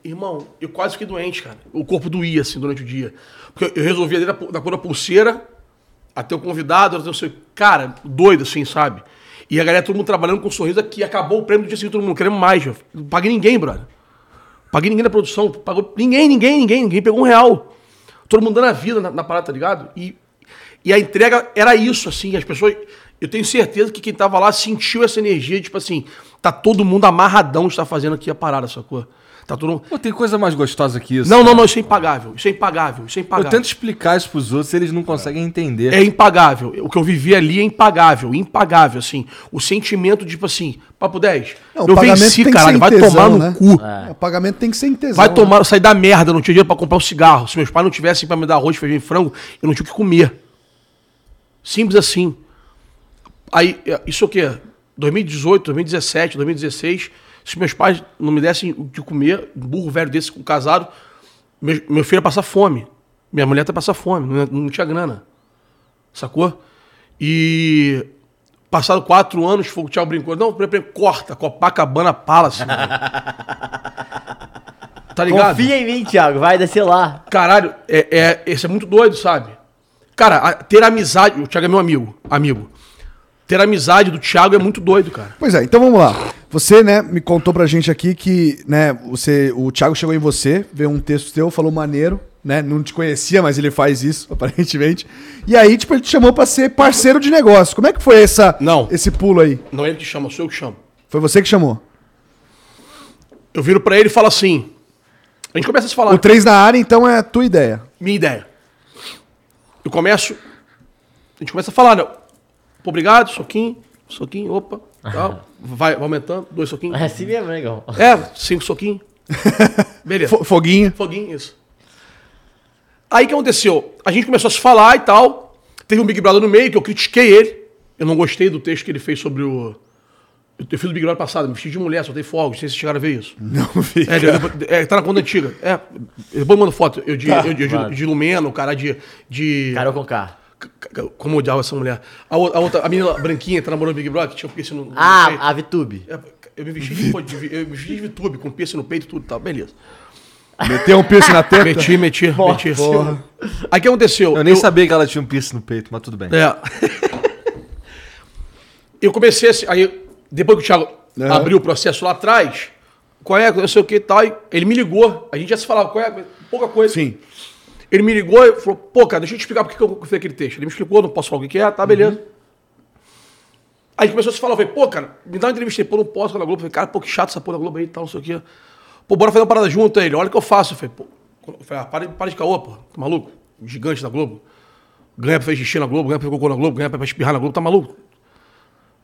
irmão, eu quase fiquei doente, cara. O corpo doía, assim, durante o dia. Porque eu resolvia desde a pu- da cor da pulseira até o convidado, até o seu... Cara, doido, assim, sabe? E a galera, todo mundo trabalhando com um sorriso aqui. Acabou o prêmio do dia seguinte, todo mundo querendo mais. Não paguei ninguém, brother. Paguei ninguém da produção. Pagou ninguém, ninguém, ninguém. Ninguém pegou um real. Todo mundo dando a vida na, na parada, tá ligado? E, e a entrega era isso, assim. As pessoas... Eu tenho certeza que quem tava lá sentiu essa energia, tipo assim... Tá todo mundo amarradão de estar fazendo aqui a parada, sacou? Tá todo mundo... Pô, tem coisa mais gostosa que isso. Não, não, cara. não, isso é impagável. Isso é impagável. Isso é Eu impagável. tento explicar isso pros outros, eles não conseguem entender. É impagável. O que eu vivi ali é impagável, impagável, assim. O sentimento, tipo assim, papo 10. Não, o eu pagamento venci, tem que caralho, ser vai tesão, tomar no né? cu. O pagamento tem que ser em tesão. Vai né? tomar, sair da merda, não tinha dinheiro pra comprar um cigarro. Se meus pais não tivessem pra me dar arroz, feijão e frango, eu não tinha o que comer. Simples assim. Aí, é, isso o quê? 2018, 2017, 2016, se meus pais não me dessem o que comer, um burro velho desse com casado, meu, meu filho ia passar fome. Minha mulher tá passar fome, não, não tinha grana. Sacou? E passado quatro anos, o Thiago brincou, não, pre- pre- corta, Copacabana Palace. tá ligado? Confia em mim, Thiago, vai descer lá. Caralho, é, é, esse é muito doido, sabe? Cara, a- ter amizade. O Thiago é meu amigo. Amigo. Ter amizade do Thiago é muito doido, cara. Pois é, então vamos lá. Você, né, me contou pra gente aqui que, né, você, o Thiago chegou em você, viu um texto teu, falou maneiro, né, não te conhecia, mas ele faz isso, aparentemente. E aí, tipo, ele te chamou pra ser parceiro de negócio. Como é que foi essa, Não. esse pulo aí? Não é ele que chama, sou eu que chamo. Foi você que chamou? Eu viro pra ele e falo assim. A gente começa a se falar. O 3 na área, então, é a tua ideia. Minha ideia. Eu começo. A gente começa a falar, né? Pô, obrigado, soquinho, soquinho, opa. Tal. Vai, vai aumentando, dois soquinhos. É assim mesmo, negão. É, cinco soquinhos. Beleza. Fo- Foguinho. Foguinho, isso. Aí o que aconteceu? A gente começou a se falar e tal. Teve um Big Brother no meio que eu critiquei ele. Eu não gostei do texto que ele fez sobre o. Eu eu fiz o Big Brother passado, me vesti de mulher, soltei fogos, não sei se vocês chegaram a ver isso. Não vi. É, depois- é, tá na conta antiga. É, depois eu mando foto. Eu de, eu de, eu de, de Lumena, o cara de. de Carol com K. Como eu odiava essa mulher. A, outra, a menina branquinha que tá namorando Big Brother, que tinha um piercing no. no peito. Ah, a VTube. É, Eu me vesti de, de, eu me vesti de VTube, com piercing no peito e tudo e tal. Beleza. Meteu um piercing na teta. Meti, meti, meti. Aí o que aconteceu? Eu nem sabia que ela tinha um piercing no peito, mas tudo bem. É. eu comecei assim, aí depois que o Thiago abriu o processo lá atrás, qual é, não sei o que e tal, e ele me ligou, a gente já se falava, qual é, pouca coisa. Sim. Ele me ligou e falou, pô, cara, deixa eu te explicar por que eu fiz aquele texto. Ele me explicou, não posso falar o que é, tá, beleza. Aí começou a se falar, eu falei, pô, cara, me dá uma entrevista aí, pô, não posso na Globo. Eu falei, cara, pô, que chato essa porra da Globo aí e tal, não sei o quê. Pô, bora fazer uma parada junto aí. Ele, olha o que eu faço. Eu falei, pô, eu falei, ah, para, para de caô, pô, tá maluco? Gigante da Globo. Ganha pra fazer xixi na Globo, ganha pra fazer cocô na Globo, ganha pra espirrar na Globo, tá maluco?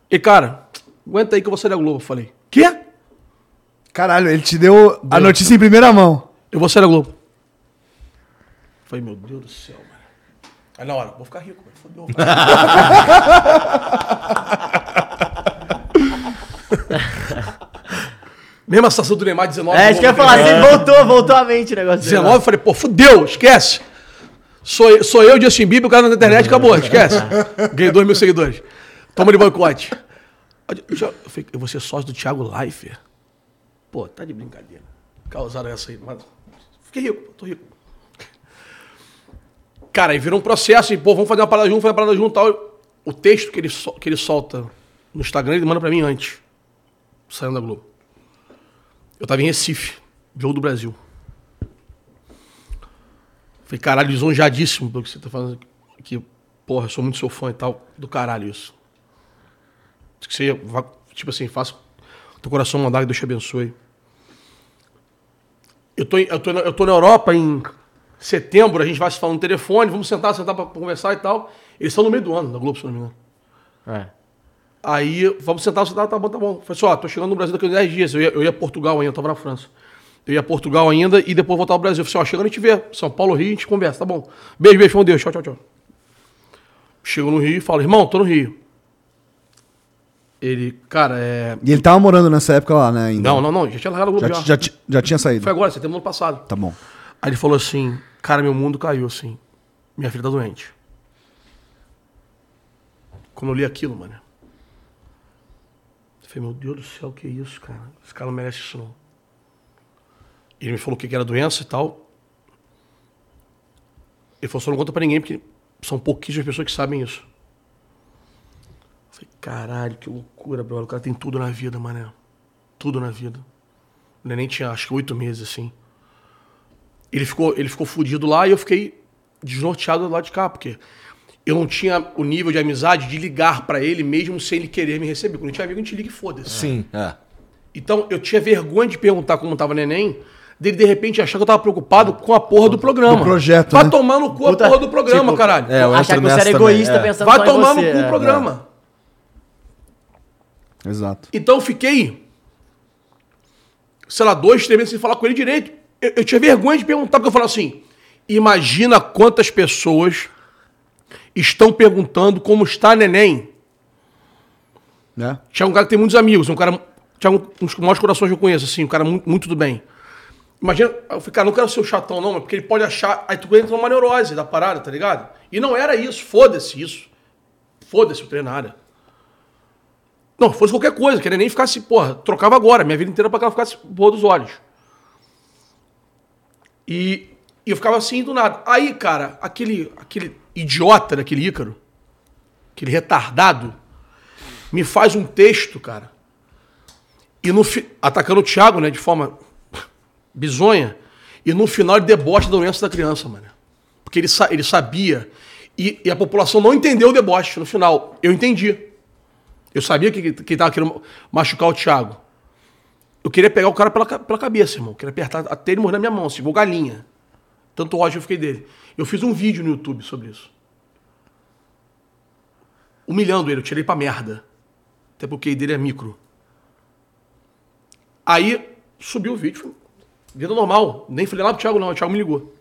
E, cara, aguenta aí que eu vou sair da Globo. Eu falei, quê? Caralho, ele te deu a notícia em primeira mão. Eu vou sair da Globo. Falei, meu Deus do céu, mano. Aí na hora, vou ficar rico, mano. Fodeu. Mesma situação do Neymar 19. É, isso que eu ia falar, assim, voltou, voltou a mente o negócio. dele. 19, eu falei, pô, fudeu, esquece. Sou, eu- sou eu, Justin Bieber, o cara na internet, acabou, esquece. Ganhei 2 mil seguidores. Toma de boicote. Eu, já- eu falei, eu vou ser sócio do Thiago Leifert. Pô, tá de brincadeira. Causaram essa aí, mas... Fiquei rico, pô, tô rico. Cara, aí virou um processo, e, pô, vamos fazer uma parada junto, fazer uma parada junto e tal. O texto que ele, que ele solta no Instagram, ele manda pra mim antes, saindo da Globo. Eu tava em Recife, jogo do Brasil. Falei, caralho, lisonjadíssimo pelo que você tá falando aqui. Porra, eu sou muito seu fã e tal. Do caralho isso. Que você tipo assim, faça teu coração mandar que Deus te abençoe. Eu tô, eu, tô, eu tô na Europa em setembro, a gente vai se falar no telefone, vamos sentar, sentar pra conversar e tal. Eles estão no meio do ano, da Globo, se não me engano. É. Aí, vamos sentar, sentar, tá bom, tá bom. Falei assim, ó, tô chegando no Brasil daqui a 10 dias. Eu ia, eu ia a Portugal ainda, eu tava na França. Eu ia a Portugal ainda e depois voltar ao Brasil. Falei assim, ó, chegando a gente vê. São Paulo, Rio, a gente conversa, tá bom. Beijo, beijo, com Deus, tchau, tchau, tchau. Chego no Rio e falo, irmão, tô no Rio. Ele, cara, é... E ele tava morando nessa época lá, né? Ainda. Não, não, não, já tinha largado o Já, Globo já. já, ti- já tinha saído. Foi agora, setembro do ano passado. Tá bom. Aí ele falou assim, cara, meu mundo caiu, assim. Minha filha tá doente. Quando eu li aquilo, mano. Eu falei, meu Deus do céu, que isso, cara? Esse cara não merece isso, não. Ele me falou o que era doença e tal. Ele falou, só não conta pra ninguém, porque são pouquíssimas pessoas que sabem isso. Eu falei, caralho, que loucura, brother. O cara tem tudo na vida, mané. Tudo na vida. O neném tinha, acho que oito meses, assim. Ele ficou, ele ficou fudido lá e eu fiquei desnorteado do lado de cá, porque eu não tinha o nível de amizade de ligar pra ele mesmo sem ele querer me receber. Quando a gente é amigo, a gente liga e foda-se. Sim, é. Então eu tinha vergonha de perguntar como tava o neném, dele de repente achar que eu tava preocupado com a porra do programa. Do projeto, Vai né? tomar no cu Puta, a porra do programa, tipo, caralho. É, eu Achar que você era nessa também, egoísta é. pensando Vai só em tomar você, no cu é. o programa. Exato. Então eu fiquei, sei lá, dois, três meses sem falar com ele direito. Eu, eu tinha vergonha de perguntar, porque eu falava assim: imagina quantas pessoas estão perguntando como está neném. Né? É um cara que tem muitos amigos, um cara. Thiago, um dos maiores corações que eu conheço, assim, um cara muito, muito do bem. Imagina, eu falei, cara, não quero ser o chatão, não, mas porque ele pode achar. Aí tu entra numa neurose da parada, tá ligado? E não era isso, foda-se isso. Foda-se o treinar. Não, fosse qualquer coisa, queria nem ficasse, porra, trocava agora, minha vida inteira pra que ela ficasse boa dos olhos. E, e eu ficava assim do nada. Aí, cara, aquele, aquele idiota daquele Ícaro, aquele retardado, me faz um texto, cara. E no fi- atacando o Thiago, né, de forma bizonha, e no final ele debocha da doença da criança, mano. Porque ele, sa- ele sabia. E, e a população não entendeu o deboche no final. Eu entendi. Eu sabia que, que ele tava querendo machucar o Thiago. Eu queria pegar o cara pela, pela cabeça, irmão. Eu queria apertar até ele morrer na minha mão, assim, igual galinha. Tanto ódio eu fiquei dele. Eu fiz um vídeo no YouTube sobre isso. Humilhando ele, eu tirei pra merda. Até porque QI dele é micro. Aí subiu o vídeo, vida normal. Nem falei lá pro Thiago, não. O Thiago me ligou.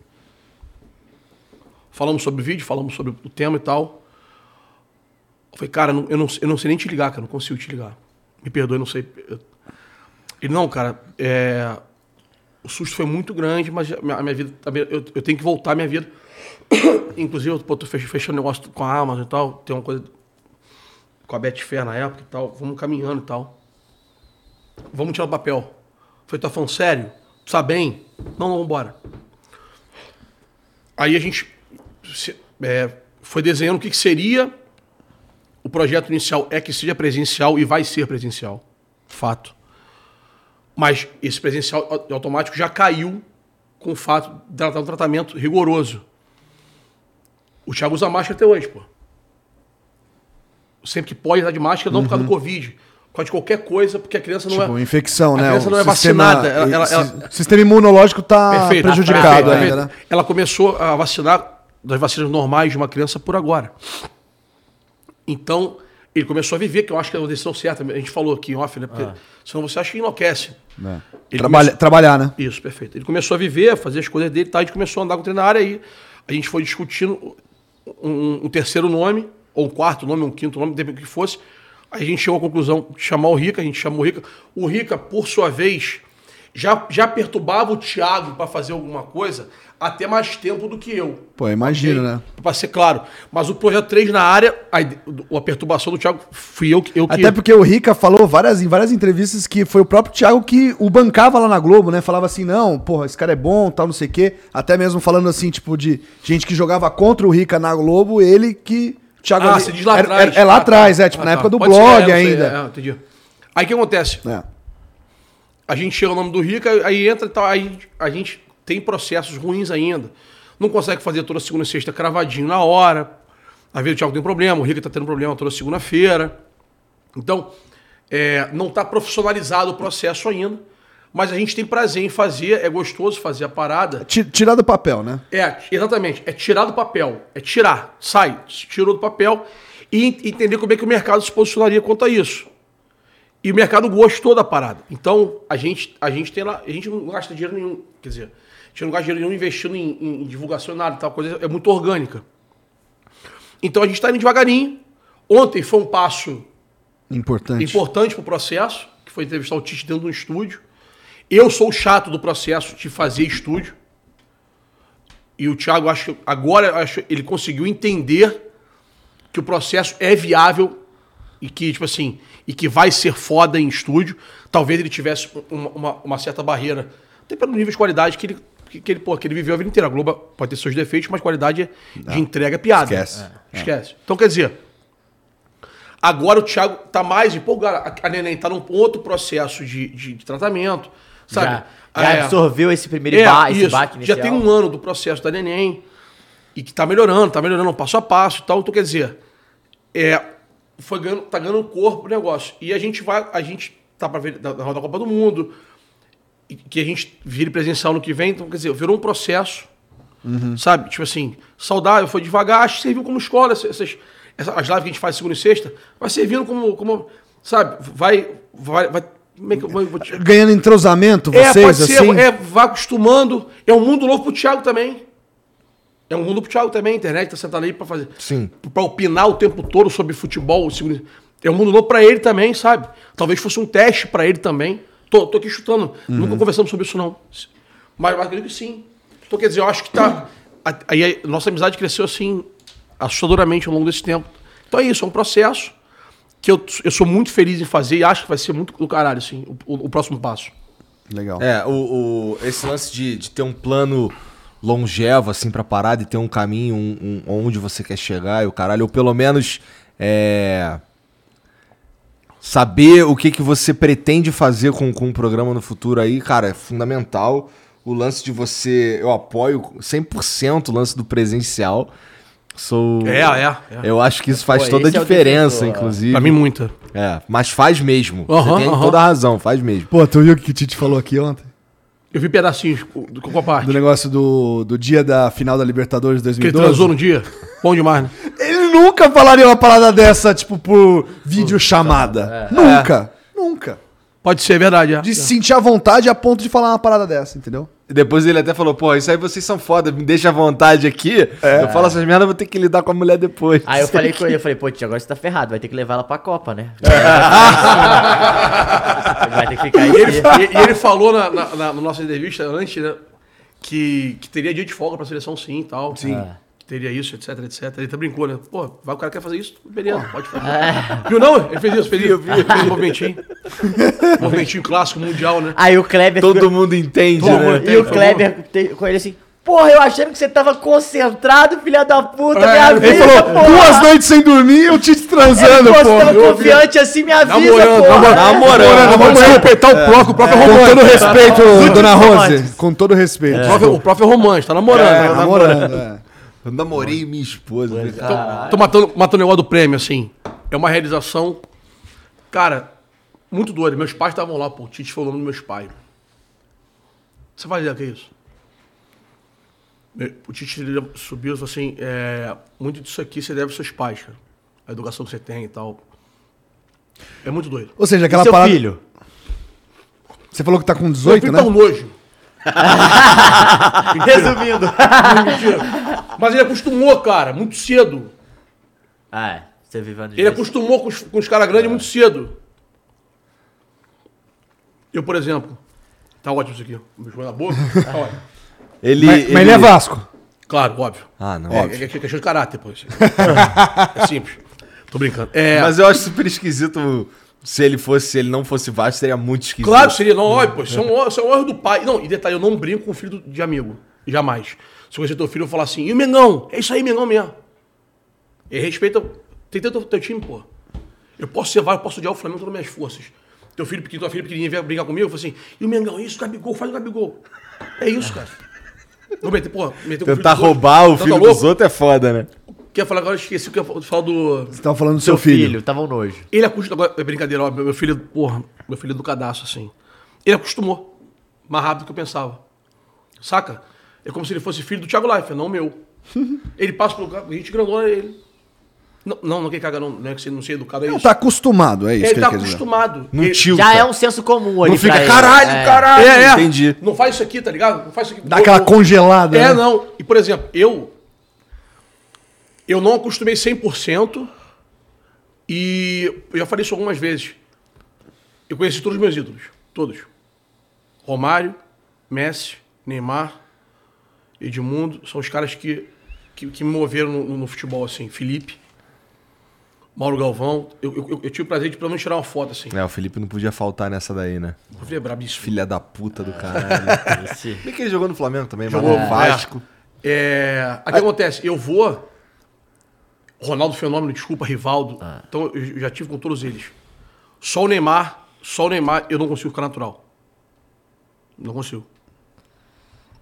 Falamos sobre o vídeo, falamos sobre o tema e tal. Eu falei, cara, eu não, eu não sei nem te ligar, cara, não consigo te ligar. Me perdoe, não sei. Eu- Ele, não, cara, é, o susto foi muito grande, mas a minha, vida eu, tenho que voltar à minha vida. Inclusive, eu tô fech- fechando negócio com a Amazon e tal, tem uma coisa com a Betfair na época e tal, vamos caminhando e tal. Vamos tirar o papel. Falei, tá falando sério? Tu tá bem? Não, não, vambora. Aí a gente se- é, foi desenhando o que, que seria. O projeto inicial é que seja presencial e vai ser presencial. Fato. Mas esse presencial au- automático já caiu com o fato dela estar um tratamento rigoroso. O Thiago usa máscara até hoje, pô. Sempre que pode usar de máscara, não por causa do Covid. Por causa de qualquer coisa, porque a criança não Tipo, é. infecção, a né? criança O não é sistema- vacinada. Ela, ela- o ela- si- sistema imunológico tá Perfeito, prejudicado perfeito, ainda, né? Ela começou a vacinar das vacinas normais de uma criança por agora. Então, ele começou a viver, que eu acho que é uma decisão certa. A gente falou aqui em off, né? Porque senão você acha que enlouquece. Ele Trabalha- começou- Trabalhar, né? Isso, perfeito. Ele começou a viver, a fazer as coisas dele, tá? a gente começou a andar com o trem na área aí. A gente foi discutindo um, um terceiro nome, ou um quarto nome, um quinto nome, depende do que fosse. Aí a gente chegou à conclusão de chamar o Rica, a gente chamou o Rica. O Rica, por sua vez, já, já perturbava o Thiago para fazer alguma coisa até mais tempo do que eu. Pô, imagino, né? Pra ser claro. Mas o projeto 3 na área, a, a perturbação do Thiago fui eu que. Eu que Até porque o Rica falou várias, em várias entrevistas que foi o próprio Thiago que o bancava lá na Globo, né? Falava assim, não, porra, esse cara é bom, tal, não sei o quê. Até mesmo falando assim, tipo, de gente que jogava contra o Rica na Globo, ele que... o Thiago Ah, você diz lá era- atrás. era- É, lá Ah, atrás, tá. é, tipo, Ah, na tá. época do Pode ser, blog é, não sei, ainda. é, entendi. Aí o que acontece? É. A gente chega o nome do Rica, aí entra e tal, aí a gente tem processos ruins ainda. Não consegue fazer toda segunda e sexta cravadinho na hora. Às vezes o Thiago tem problema, o Rica tá tendo problema toda segunda-feira. Então, é, não está profissionalizado o processo ainda. Mas a gente tem prazer em fazer, é gostoso fazer a parada. Ti- Tirar do papel, né? É, exatamente. É tirar do papel. É tirar. Sai. Tirou do papel. E en- entender como é que o mercado se posicionaria quanto a isso. E o mercado gostou da parada. Então, a gente, a gente tem lá. A gente não gasta dinheiro nenhum. Quer dizer, gente não gasta dinheiro nenhum investindo em, em divulgação, nada, tal coisa. É muito orgânica. Então a gente está indo devagarinho. Ontem foi um passo Importante. importante para o processo, que foi entrevistar o Tite dentro de um estúdio. Eu sou o chato do processo de fazer estúdio. E o Thiago, acho que agora acho, ele conseguiu entender que o processo é viável e que, tipo assim, e que vai ser foda em estúdio. Talvez ele tivesse uma, uma- uma certa barreira, até pelo nível de qualidade que ele, que, que ele, pô, que ele viveu a vida inteira. A Globo pode ter seus defeitos, mas qualidade de entrega é piada. Esquece. É, Esquece. Então, quer dizer, Agora o Thiago tá mais empolgado. A, a Neném tá num outro processo de, de, de tratamento, sabe? Já, já É. absorveu esse primeiro É, ba esse isso. baque Já inicial. tem um ano do processo da Neném e que tá melhorando, tá melhorando passo a passo e tal. Então, quer dizer, é, foi ganhando, tá ganhando corpo o negócio. E a gente vai, a gente tá pra ver da, da Roda da Copa do Mundo, que a gente vire presencial no que vem. Então, quer dizer, virou um processo, sabe? Tipo assim, saudável, foi devagar, acho que serviu como escola, essas, essas- essa- as lives que a gente faz segunda e sexta, vai servindo como, como sabe? Vai, vai, vai como é que eu vou- vou te- Ganhando entrosamento, é, vocês, pode ser, assim? é, vai acostumando. É um mundo novo pro Thiago também. É um mundo pro Thiago também, a internet tá sentado aí pra fazer. Sim. Pra opinar o tempo todo sobre futebol. É um mundo novo pra ele também, sabe? Talvez fosse um teste pra ele também. Tô, tô aqui chutando. Nunca conversamos sobre isso, não. Mas, mas acredito que sim. Então, quer dizer, eu acho que tá. a- Aí a nossa amizade cresceu assim, assustadoramente ao longo desse tempo. Então é isso, é um processo que eu, eu sou muito feliz em fazer e acho que vai ser muito do caralho, assim, o- o- o próximo passo. Legal. É, o, o- esse lance de, de ter um plano longevo, assim, pra parada e ter um caminho, um, um- onde você quer chegar e o caralho, ou pelo menos é, saber o que, que você pretende fazer com, com o programa no futuro aí, cara, é fundamental. O lance de você. Eu apoio 100% o lance do presencial. Sou. É, é, é. Eu acho que isso faz Pô, toda a é diferença, defensor. inclusive. Pra mim, muita. É, mas faz mesmo. Você tem toda a razão, faz mesmo. Pô, tu viu o que o Tite falou aqui ontem? Eu vi pedacinhos do com a parte. Do negócio do, do dia da final da Libertadores Que ele 2012? transou no dia. Bom demais, né? Nunca falaria uma parada dessa, tipo, por videochamada. Nunca. Nunca. Pode ser, é verdade. É. De se sentir à vontade a ponto de falar uma parada dessa, entendeu? Depois ele até falou, pô, isso aí vocês são foda, me deixa à vontade aqui. Eu falo essas merdas, eu vou ter que lidar com a mulher depois. Aí eu falei com ele, eu falei, pô, tio, agora você tá ferrado, vai ter que levar ela pra Copa, né? vai ter que ficar aí. E ele, e- e ele falou na, na, na- na nossa entrevista antes, né? Que, que teria dia de folga pra seleção sim e tal. Sim. Que teria isso, etc, etc. Ele até brincou, né? Pô, vai o cara quer fazer isso? Beleza, pode fazer. Viu não? Ele fez isso, fez isso. Fez um movimentinho. movimentinho clássico, mundial, né? Aí o Kleber... Todo ficou- mundo entende, Todo né? mundo E o Kleber te- com ele assim, porra, eu achando que você tava concentrado, filha da puta, me É, ele avisa, Ele falou, porra. duas noites sem dormir e o Tite transando, Pô, você pô. tava confiante assim, me avisa, Namorando, porra. namorando. Vamos respeitar o próprio, o próprio é Com romance. todo respeito, Muito dona Rose. romântico. Com todo respeito. O próprio, é romance, tá namorando. É, tá namorando, é. Eu namorei minha esposa. eu falei, "Caralho." Tô matando, matando o negócio do prêmio, assim. É uma realização. Cara, muito doido. Meus pais estavam lá, pô. O Tite falou o nome dos meus pais. Você vai dizer o que é isso? O Tite subiu e falou assim: é, muito disso aqui você deve aos seus pais, cara. A educação que você tem e tal. É muito doido. Ou seja, aquela E seu parada. filho? Você falou que tá com Meu 18, filho né? tá um nojo. Resumindo. Mas ele acostumou, cara, muito cedo. ah, é. Você vivendo Ele acostumou com os, com os caras grandes muito cedo. Eu, por exemplo. Tá ótimo isso aqui. ó. Beijou na boca. Tá ótimo. Ele, Mas, mas ele é Vasco. Claro, óbvio. Ah, não. É, é, é questão de caráter, pô. isso. é simples. Tô brincando. É, Mas eu acho super esquisito se ele fosse, se ele não fosse Vasco, seria muito esquisito. claro que seria. Não, olha, pô, isso é um, isso é um erro do pai. Não, e detalhe, eu não brinco com filho de amigo. Jamais. Se eu conhecer teu filho, eu vou falar assim, e o Mengão? É isso aí, Mengão mesmo. E respeita. Tem teu, teu time, pô. Eu posso ser VAR, eu posso odiar o Flamengo com todas as minhas forças. Teu filho pequeno, tua filha pequenininha vier brigar comigo, eu falo assim, e o Mengão, isso, Gabigol, faz o Gabigol. É isso, cara. Vou meter, pô, meter o filho Tentar outros. roubar o Tá filho louco? dos outros é foda, né? Quer falar agora, eu esqueci o que eu ia falar do. Você tava falando do Seu seu, filho. filho, tava um nojo. Ele acostumou. Agora, é brincadeira, ó, meu filho, porra, meu filho é do cadastro, assim. Ele acostumou. Mais rápido do que eu pensava. Saca? É como se ele fosse filho do Thiago Leifert, não meu. ele passa pelo carro, gente grandona ele. Não, não, não quer cagar, não, não é que você não ser educado, é Não isso. tá acostumado, é isso ele que tá ele acostumado. Não ele, tilta. Já é um senso comum ali Não fica, pra ele. caralho, É. caralho. É, é. Entendi. Não faz isso aqui, tá ligado? Não faz isso aqui. Dá aquela Eu- eu- congelada. É, né? não. E, por exemplo, eu. Eu não acostumei 100%. E eu já falei isso algumas vezes. Eu conheci todos os meus ídolos. Todos. Romário, Messi, Neymar, Edmundo. São os caras que, que, que me moveram no, no futebol, assim. Felipe, Mauro Galvão. Eu, eu, eu tive o prazer de pelo menos tirar uma foto, assim. É, o Felipe não podia faltar nessa daí, né? Eu falei, é brabíssimo. Filha da puta do caralho. Esse- Bem que ele jogou no Flamengo também, mas Jogou, no Vasco. É, aí o que acontece? Eu vou. Ronaldo Fenômeno, desculpa, Rivaldo. Então eu já tive com todos eles. Só o Neymar, só o Neymar, eu não consigo ficar natural. Não consigo.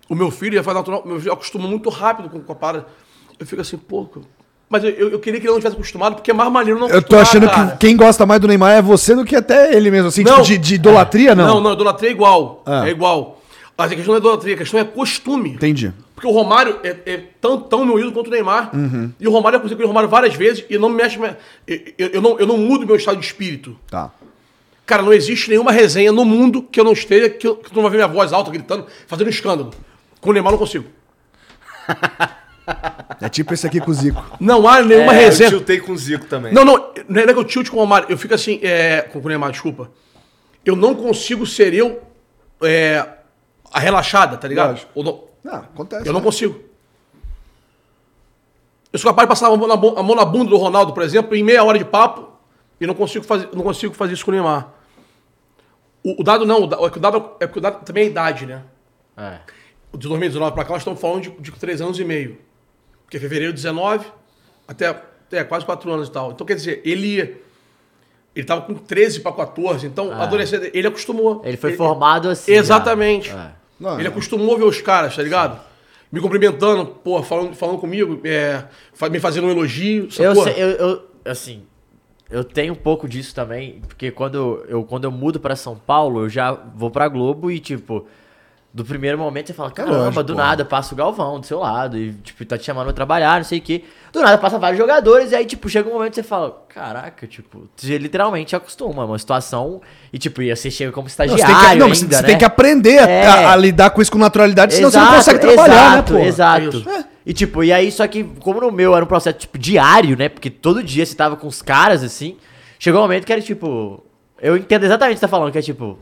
O meu filho já faz natural, meu filho acostuma muito rápido com, com a parada. Eu fico assim, pô. Mas eu, eu, queria que ele não tivesse acostumado, porque é mais maneiro não Eu tô achando cara. que quem gosta mais do Neymar é você do que até ele mesmo, assim, tipo, de, de idolatria, não? Não, não, idolatria é igual. Ah. É igual. Mas a questão não é idolatria, a questão é costume. Entendi. Porque o Romário é, é tão, tão meu ídolo quanto o Neymar. Uhum. E o Romário, eu consigo o Romário várias vezes e não me mexe. me- Eu, eu, eu não, eu não mudo meu estado de espírito. Tá. Cara, não existe nenhuma resenha no mundo que eu não esteja, que, eu, que tu não vai ver minha voz alta gritando, fazendo um escândalo. Com o Neymar eu não consigo. É tipo esse aqui com o Zico. Não há nenhuma É, eu resenha. tiltei com o Zico também. Não, não, não é que eu tilt com o Romário. Eu fico assim, é, com o Neymar, desculpa. Eu não consigo ser eu é, a relaxada, tá ligado? Ou não- Ah, acontece. Eu não né? consigo. Eu sou capaz de passar a mão, na, bu- a mão na bunda do Ronaldo, por exemplo, em meia hora de papo, e não consigo fazer, não consigo fazer isso com o Neymar. O, o dado não, o é que o dado, é porque o dado também é a idade, né? É. De 2019 pra cá, nós estamos falando de, de 3 anos e meio. Porque é fevereiro de 19 até, até quase 4 anos e tal. Então, quer dizer, ele. Ele tava com 13 para 14, então, adolescente, ele acostumou. Ele foi formado assim. Exatamente. É. Não, Ele é. acostumou ver os caras, tá ligado? Me cumprimentando, pô, falando, falando comigo, é, me fazendo um elogio. Eu, sei, eu, eu, assim, eu tenho um pouco disso também, porque quando eu, quando eu mudo pra São Paulo, eu já vou pra Globo e, tipo, do primeiro momento você fala, caramba, lógico, do pô. nada passa o Galvão do seu lado e, tipo, tá te chamando pra trabalhar, não sei o quê. Do nada passa vários jogadores e aí, tipo, chega um momento que você fala, caraca, tipo, você literalmente acostuma, é uma situação e, tipo, e você chega como Não, estagiário você tem que, não, ainda, você né? tem que aprender a- É. a, a lidar com isso com naturalidade, senão você não consegue trabalhar, exato, né, pô? Exato. Isso. E tipo, e aí, só que, como no meu era um processo, tipo, diário, né? Porque todo dia você tava com os caras, assim, chegou um momento que era, tipo... Eu entendo exatamente o que você tá falando, que é, tipo...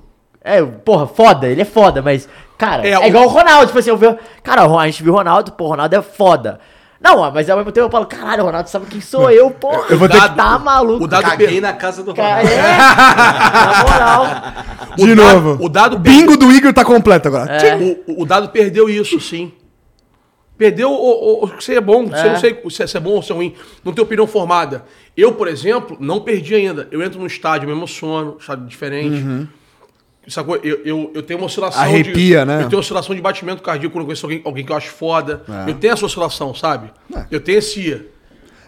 É, porra, foda, ele é foda, mas, cara, É, é, o- igual o Ronaldo, tipo assim, eu vejo... Cara, a gente viu o Ronaldo, pô, o Ronaldo é foda. Não, mas ao mesmo tempo eu falo, caralho, o Ronaldo sabe quem sou eu, porra. Eu vou ter que- Tá maluco. o dado Caguei per- na casa do Ronaldo. é, na moral. o De dado- novo. O dado, O bingo do Igor tá completo agora. É. o, o dado perdeu isso, sim. Perdeu o, o, o que você é bom, você É. não sei se é- bom ou se é ruim, não tem opinião formada. Eu, por exemplo, não perdi ainda. Eu entro num estádio, me emociono, estádio diferente. Sacou? Eu, eu, eu tenho uma oscilação. Arrepia, de, né? Eu tenho oscilação de batimento cardíaco quando eu conheço alguém, alguém que eu acho foda. É. Eu tenho essa oscilação, sabe? Eu tenho esse.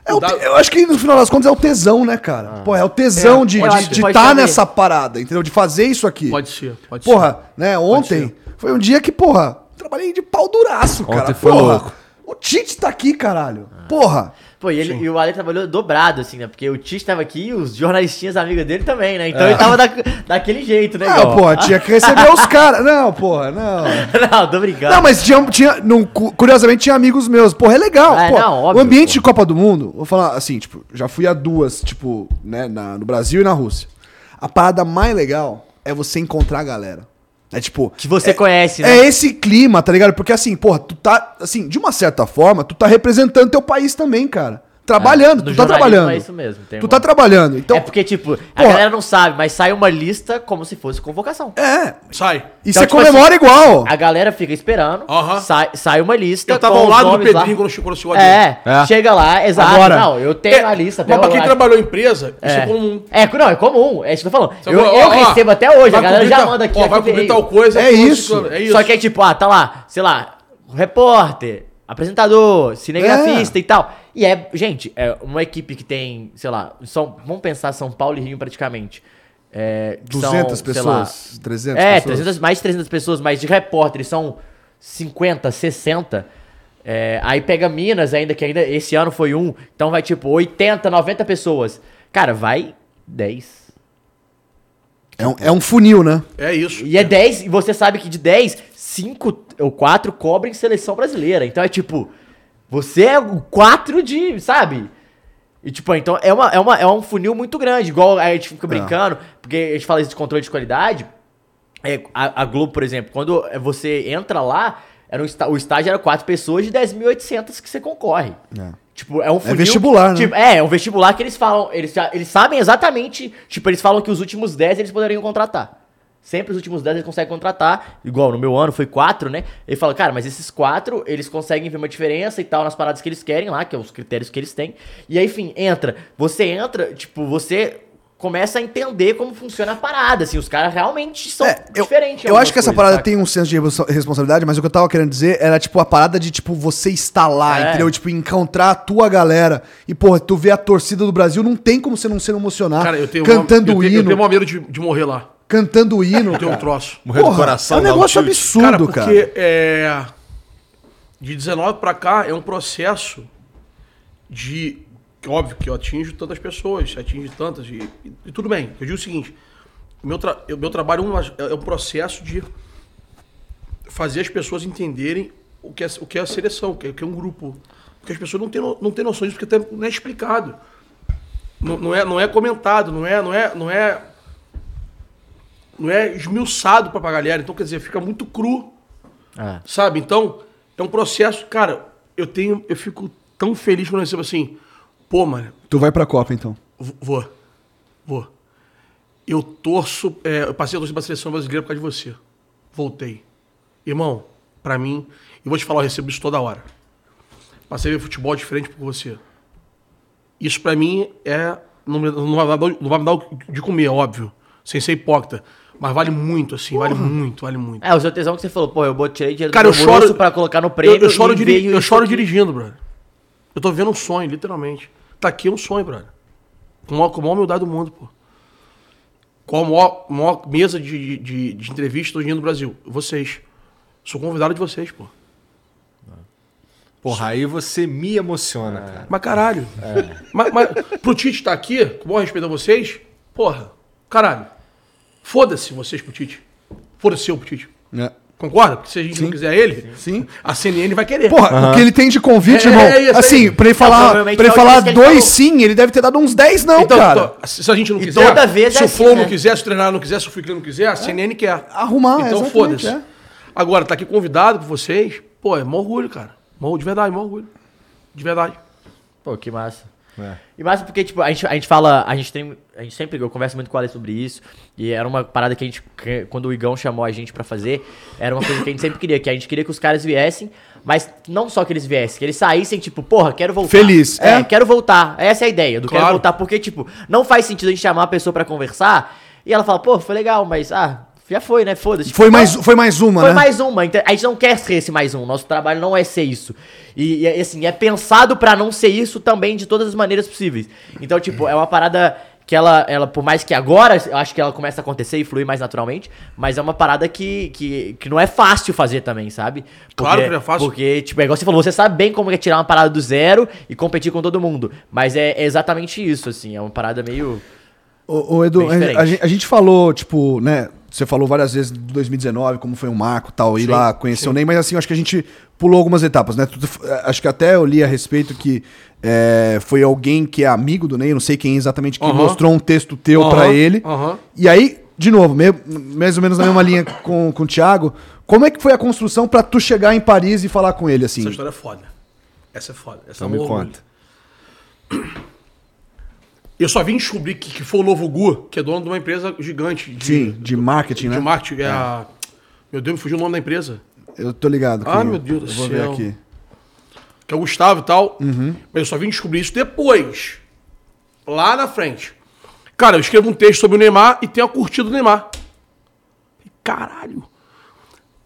É o eu acho que no final das contas é o tesão, né, cara? Pô, é o tesão É, de estar tá nessa parada, entendeu? De fazer isso aqui. Pode ser, pode ser. Porra, né? Ontem foi um dia que, porra, trabalhei de pau duraço, cara. Ontem foi porra, louco. O Tite tá aqui, caralho. Porra. Pô, e, ele, e o Ale trabalhou dobrado, assim, né? Porque o Tite tava aqui e os jornalistinhas amigos dele também, né? Então É. ele tava da, daquele jeito, né? Não, igual? porra, tinha que receber os caras. Não, porra, não. não, tô brincando. Não, mas tinha, tinha cu- curiosamente tinha amigos meus. Porra, é legal. É, pô, não, o óbvio, ambiente pô. de Copa do Mundo, vou falar assim, tipo, já fui a duas, tipo, né, na- no Brasil e na Rússia. A parada mais legal é você encontrar a galera. É tipo. Que você é- conhece, né? É esse clima, tá ligado? Porque assim, porra, tu tá, assim, de uma certa forma, tu tá representando teu país também, cara. Trabalhando, No tu tá trabalhando. É isso mesmo. tem Tu uma- tá trabalhando. Então, é porque, tipo, a porra. galera não sabe, mas sai uma lista como se fosse convocação. é. Sai. E Então, você tipo comemora igual. A galera fica esperando, Aham. sai, sai uma lista. Eu tava com ao lado do nomes lá. Pedrinho quando chegou, quando chegou ali. É, É. chega lá, exato. Agora- não, eu tenho a lista. Mas pra quem a- trabalhou em empresa, isso é. é comum. É, não, é comum, é isso que eu tô falando. Eu, que, ó, eu ó, recebo até hoje, a galera já manda aqui. Ó, vai cobrir tal coisa. É isso. É isso. Só que é tipo, ah, tá lá, sei lá, repórter, apresentador, cinegrafista É. e tal. E é, gente, é uma equipe que tem, sei lá, São, vamos pensar São Paulo e Rio praticamente. É, que são, 200 sei lá, pessoas, 300 é, pessoas. 300, mais de 300 pessoas, mas de repórteres são 50, 60. É, aí pega Minas ainda, que ainda esse ano foi um. Então vai tipo 80, 90 pessoas. Cara, vai 10. É um, é um funil, né? É isso. E é 10, e você sabe que de 10, 5 ou 4 cobrem seleção brasileira. Então é tipo, você é o 4 de, sabe? E tipo, então é, uma, é, uma, é um funil muito grande. Igual a gente fica brincando, porque a gente fala isso de controle de qualidade. É, a, a Globo, por exemplo, quando você entra lá, era um, o estágio era 4 pessoas de 10.800 que você concorre. Tipo, é um funil. vestibular, né? tipo, é, é um vestibular que eles falam. Eles, eles sabem exatamente. Tipo, eles falam que os últimos 10 eles poderiam contratar. Sempre os últimos 10 eles conseguem contratar. Igual no meu ano foi 4, né? Ele fala, cara, mas esses 4 eles conseguem ver uma diferença e tal nas paradas que eles querem lá, que é os critérios que eles têm. E aí, enfim, entra. Você entra, tipo, você começa a entender como funciona a parada. Assim, os caras realmente são É, eu, diferentes. eu acho que essa coisas, parada saca? tem um senso de responsa- responsabilidade, mas o que eu tava querendo dizer era, tipo, a parada de, tipo, você estar lá, É. entendeu? Tipo, encontrar a tua galera. E, porra, tu vê a torcida do Brasil, não tem como você não se emocionar. Cara, eu tenho cantando uma, o eu tenho, eu hino, tenho uma medo de, de morrer lá. Cantando o hino. Eu tenho um cara. troço. Morrer do coração, é um um negócio absurdo, Cara, cara. porque é, de 19 pra cá é um processo de. Óbvio que eu atinjo tantas pessoas, atinge tantas, e, e- e tudo bem. Eu digo o seguinte: o meu, tra- meu trabalho é um, é um processo de fazer as pessoas entenderem o que é, o que é a seleção, o que é, o que é um grupo. Porque as pessoas não têm, no- não têm noção disso, porque até não é explicado. Não, não é, não é comentado, não é, não é, não é, não é esmiuçado pra, pra galera. Então, quer dizer, fica muito cru. Ah. Sabe? Então, é um processo. Cara, eu tenho. Eu fico tão feliz quando eu recebo assim. Pô, mano, Tu vai pra Copa, então. vou. Vou. Eu torço. é, eu passei a torcer pra seleção brasileira por causa de você. Voltei. Irmão, pra mim, eu vou te falar, eu recebo isso toda hora. Passei a ver futebol diferente por você. Isso pra mim é. Não, não vai, me dar- não vai me dar de comer, óbvio. Sem ser hipócrita. Mas vale muito, assim, vale muito, vale muito. É, o seu tesão que você falou, pô, eu botei dinheiro Cara, eu meu bolso choro. pra colocar no prêmio. Eu, eu choro, diri- eu choro aqui. dirigindo, brother. Eu tô vendo um sonho, literalmente. Tá aqui é um sonho, brother. Com a maior, com a maior humildade do mundo, pô. Qual a maior, maior mesa de, de, de entrevista hoje no Brasil? Vocês. Sou convidado de vocês, pô. Porra, aí você me emociona, cara. Mas caralho. Mas, mas pro Tite estar aqui, com o maior respeito a vocês, porra, caralho. Foda-se vocês pro Tite. Foda-se eu pro Tite. É. Concorda? Porque se a gente não quiser ele, Sim. a CNN vai querer. Porra, o que ele tem de convite, É, irmão. é assim, pra ele falar, provavelmente pra ele a falar dois ele sim, ele deve ter dado uns 10 não, Então, cara. então, se a gente não quiser, toda vez se é o Flow assim, não né? quiser, se o treinar não quiser, se o Flickr não quiser, a CNN quer. Arrumar, Então foda-se. é. Agora, tá aqui convidado por vocês, pô, é mó orgulho, cara. Mó, de verdade, mó orgulho. De verdade. Pô, que massa. É. E massa porque, tipo, a gente, a gente fala, a gente tem, a gente sempre, eu converso muito com o Ale sobre isso, e era uma parada que a gente, quando o Igão chamou a gente pra fazer, era uma coisa que a gente sempre queria, que a gente queria que os caras viessem, mas não só que eles viessem, que eles saíssem, tipo, porra, quero voltar. Feliz, É, é. quero voltar. Essa é a ideia, do quero Claro. voltar, porque, tipo, não faz sentido a gente chamar a pessoa pra conversar, e ela fala, pô, foi legal, mas, ah, Já foi, né? Foda-se. Foi mais, foi mais uma, Foi né? mais uma. então A gente não quer ser esse mais um. Nosso trabalho não é ser isso. E, e, assim, é pensado pra não ser isso também de todas as maneiras possíveis. Então, tipo, é uma parada que ela, ela, por mais que agora eu acho que ela começa a acontecer e fluir mais naturalmente, mas é uma parada que, que, que não é fácil fazer também, sabe? Claro que não é fácil. Porque, tipo, é igual você falou, você sabe bem como é tirar uma parada do zero e competir com todo mundo. Mas é, é exatamente isso, assim. É uma parada meio. Ô, ô, Edu, a, a gente falou, tipo, né? Você falou várias vezes do 2019, como foi um marco e tal, ir Sim, lá conhecer o Ney, mas assim, acho que a gente pulou algumas etapas, né? Tu- Acho que até eu li a respeito que é, foi alguém que é amigo do Ney, eu não sei quem exatamente, que mostrou um texto teu Aham, pra ele. E aí, de novo, meio- mais ou menos na mesma linha com, com o Thiago, como é que foi a construção pra tu chegar em Paris e falar com ele, assim? Essa história é foda. Essa é foda. Essa Então é me orgulho. conta. Eu só vim descobrir que, que foi o Novo Gu, que é dono de uma empresa gigante. De, Sim, de marketing, de né? marketing. É a... Meu Deus, me fugiu o nome da empresa. Eu tô ligado. Ah, meu Deus do eu vou céu. ver aqui. Que é o Gustavo e tal. Uhum. Mas eu só vim descobrir isso depois. Lá na frente. Cara, eu escrevo um texto sobre o Neymar e tenho a curtida do Neymar. Caralho.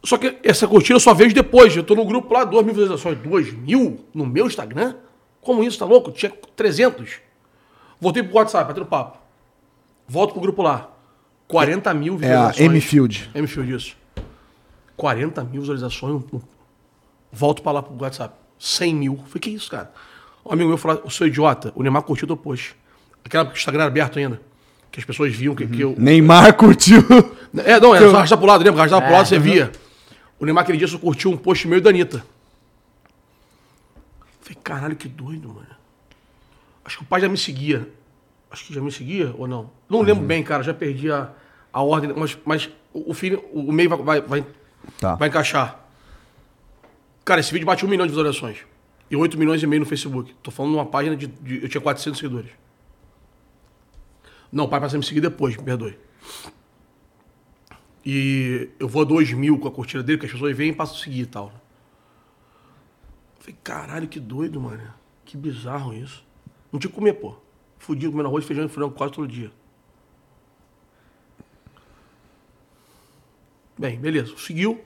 Só que essa curtida eu só vejo depois. Eu tô no grupo lá, 2 mil visualizações. 2 mil no meu Instagram? Como isso, tá louco? Tinha 300. Voltei pro WhatsApp, batendo papo. Volto pro grupo lá. 40 mil É a visualizações. M-Field. M-Field, isso. 40 mil visualizações. Volto pra lá pro WhatsApp. 100 mil. Falei, que isso, cara? Um amigo meu falou, eu sou idiota. O Neymar curtiu teu post. Aquela que o Instagram era aberto ainda. Que as pessoas viam que, que eu... Neymar curtiu. É, não, era só arrastar pro lado, lembra? Arrastar pro É, lado, você uhum. via. O Neymar aquele dia só curtiu um post meu e da Anitta. Falei, caralho, que doido, mano. Acho que o pai já me seguia. Acho que já me seguia ou não? Não Uhum. lembro bem, cara. Já perdi a, a ordem. Mas, mas o filho, o, meio vai, vai, vai, Tá. vai encaixar. Cara, esse vídeo bate um milhão de visualizações. E 8 milhões e meio no Facebook. Tô falando de uma página de, de- Eu tinha 400 seguidores. Não, o pai passa a me seguir depois, me perdoe. E eu vou a 2 mil com a curtida dele, que as pessoas veem e passam a seguir e tal. Falei, caralho, que doido, mano. Que bizarro isso. Não tinha que comer, pô. Fudido, comendo arroz, feijão e frango quase todo dia. Bem, beleza. Seguiu.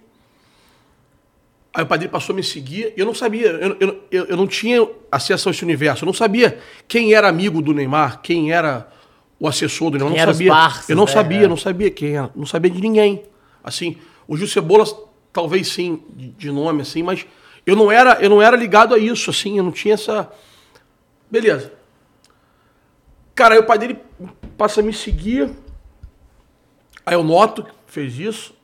Aí o padre passou a me seguir eu não sabia, eu, eu, eu, eu não tinha acesso a esse universo. Eu não sabia quem era amigo do Neymar, quem era o assessor do Neymar. Quem eu não sabia. parças, eu não né? sabia, É. não sabia quem era. Não sabia de ninguém. Assim, o Gil Cebolas, talvez sim, de, de nome, assim, mas eu não, era, eu não era ligado a isso, assim, eu não tinha essa. Beleza. Cara, aí o pai dele passa a me seguir. Aí eu noto que fez isso.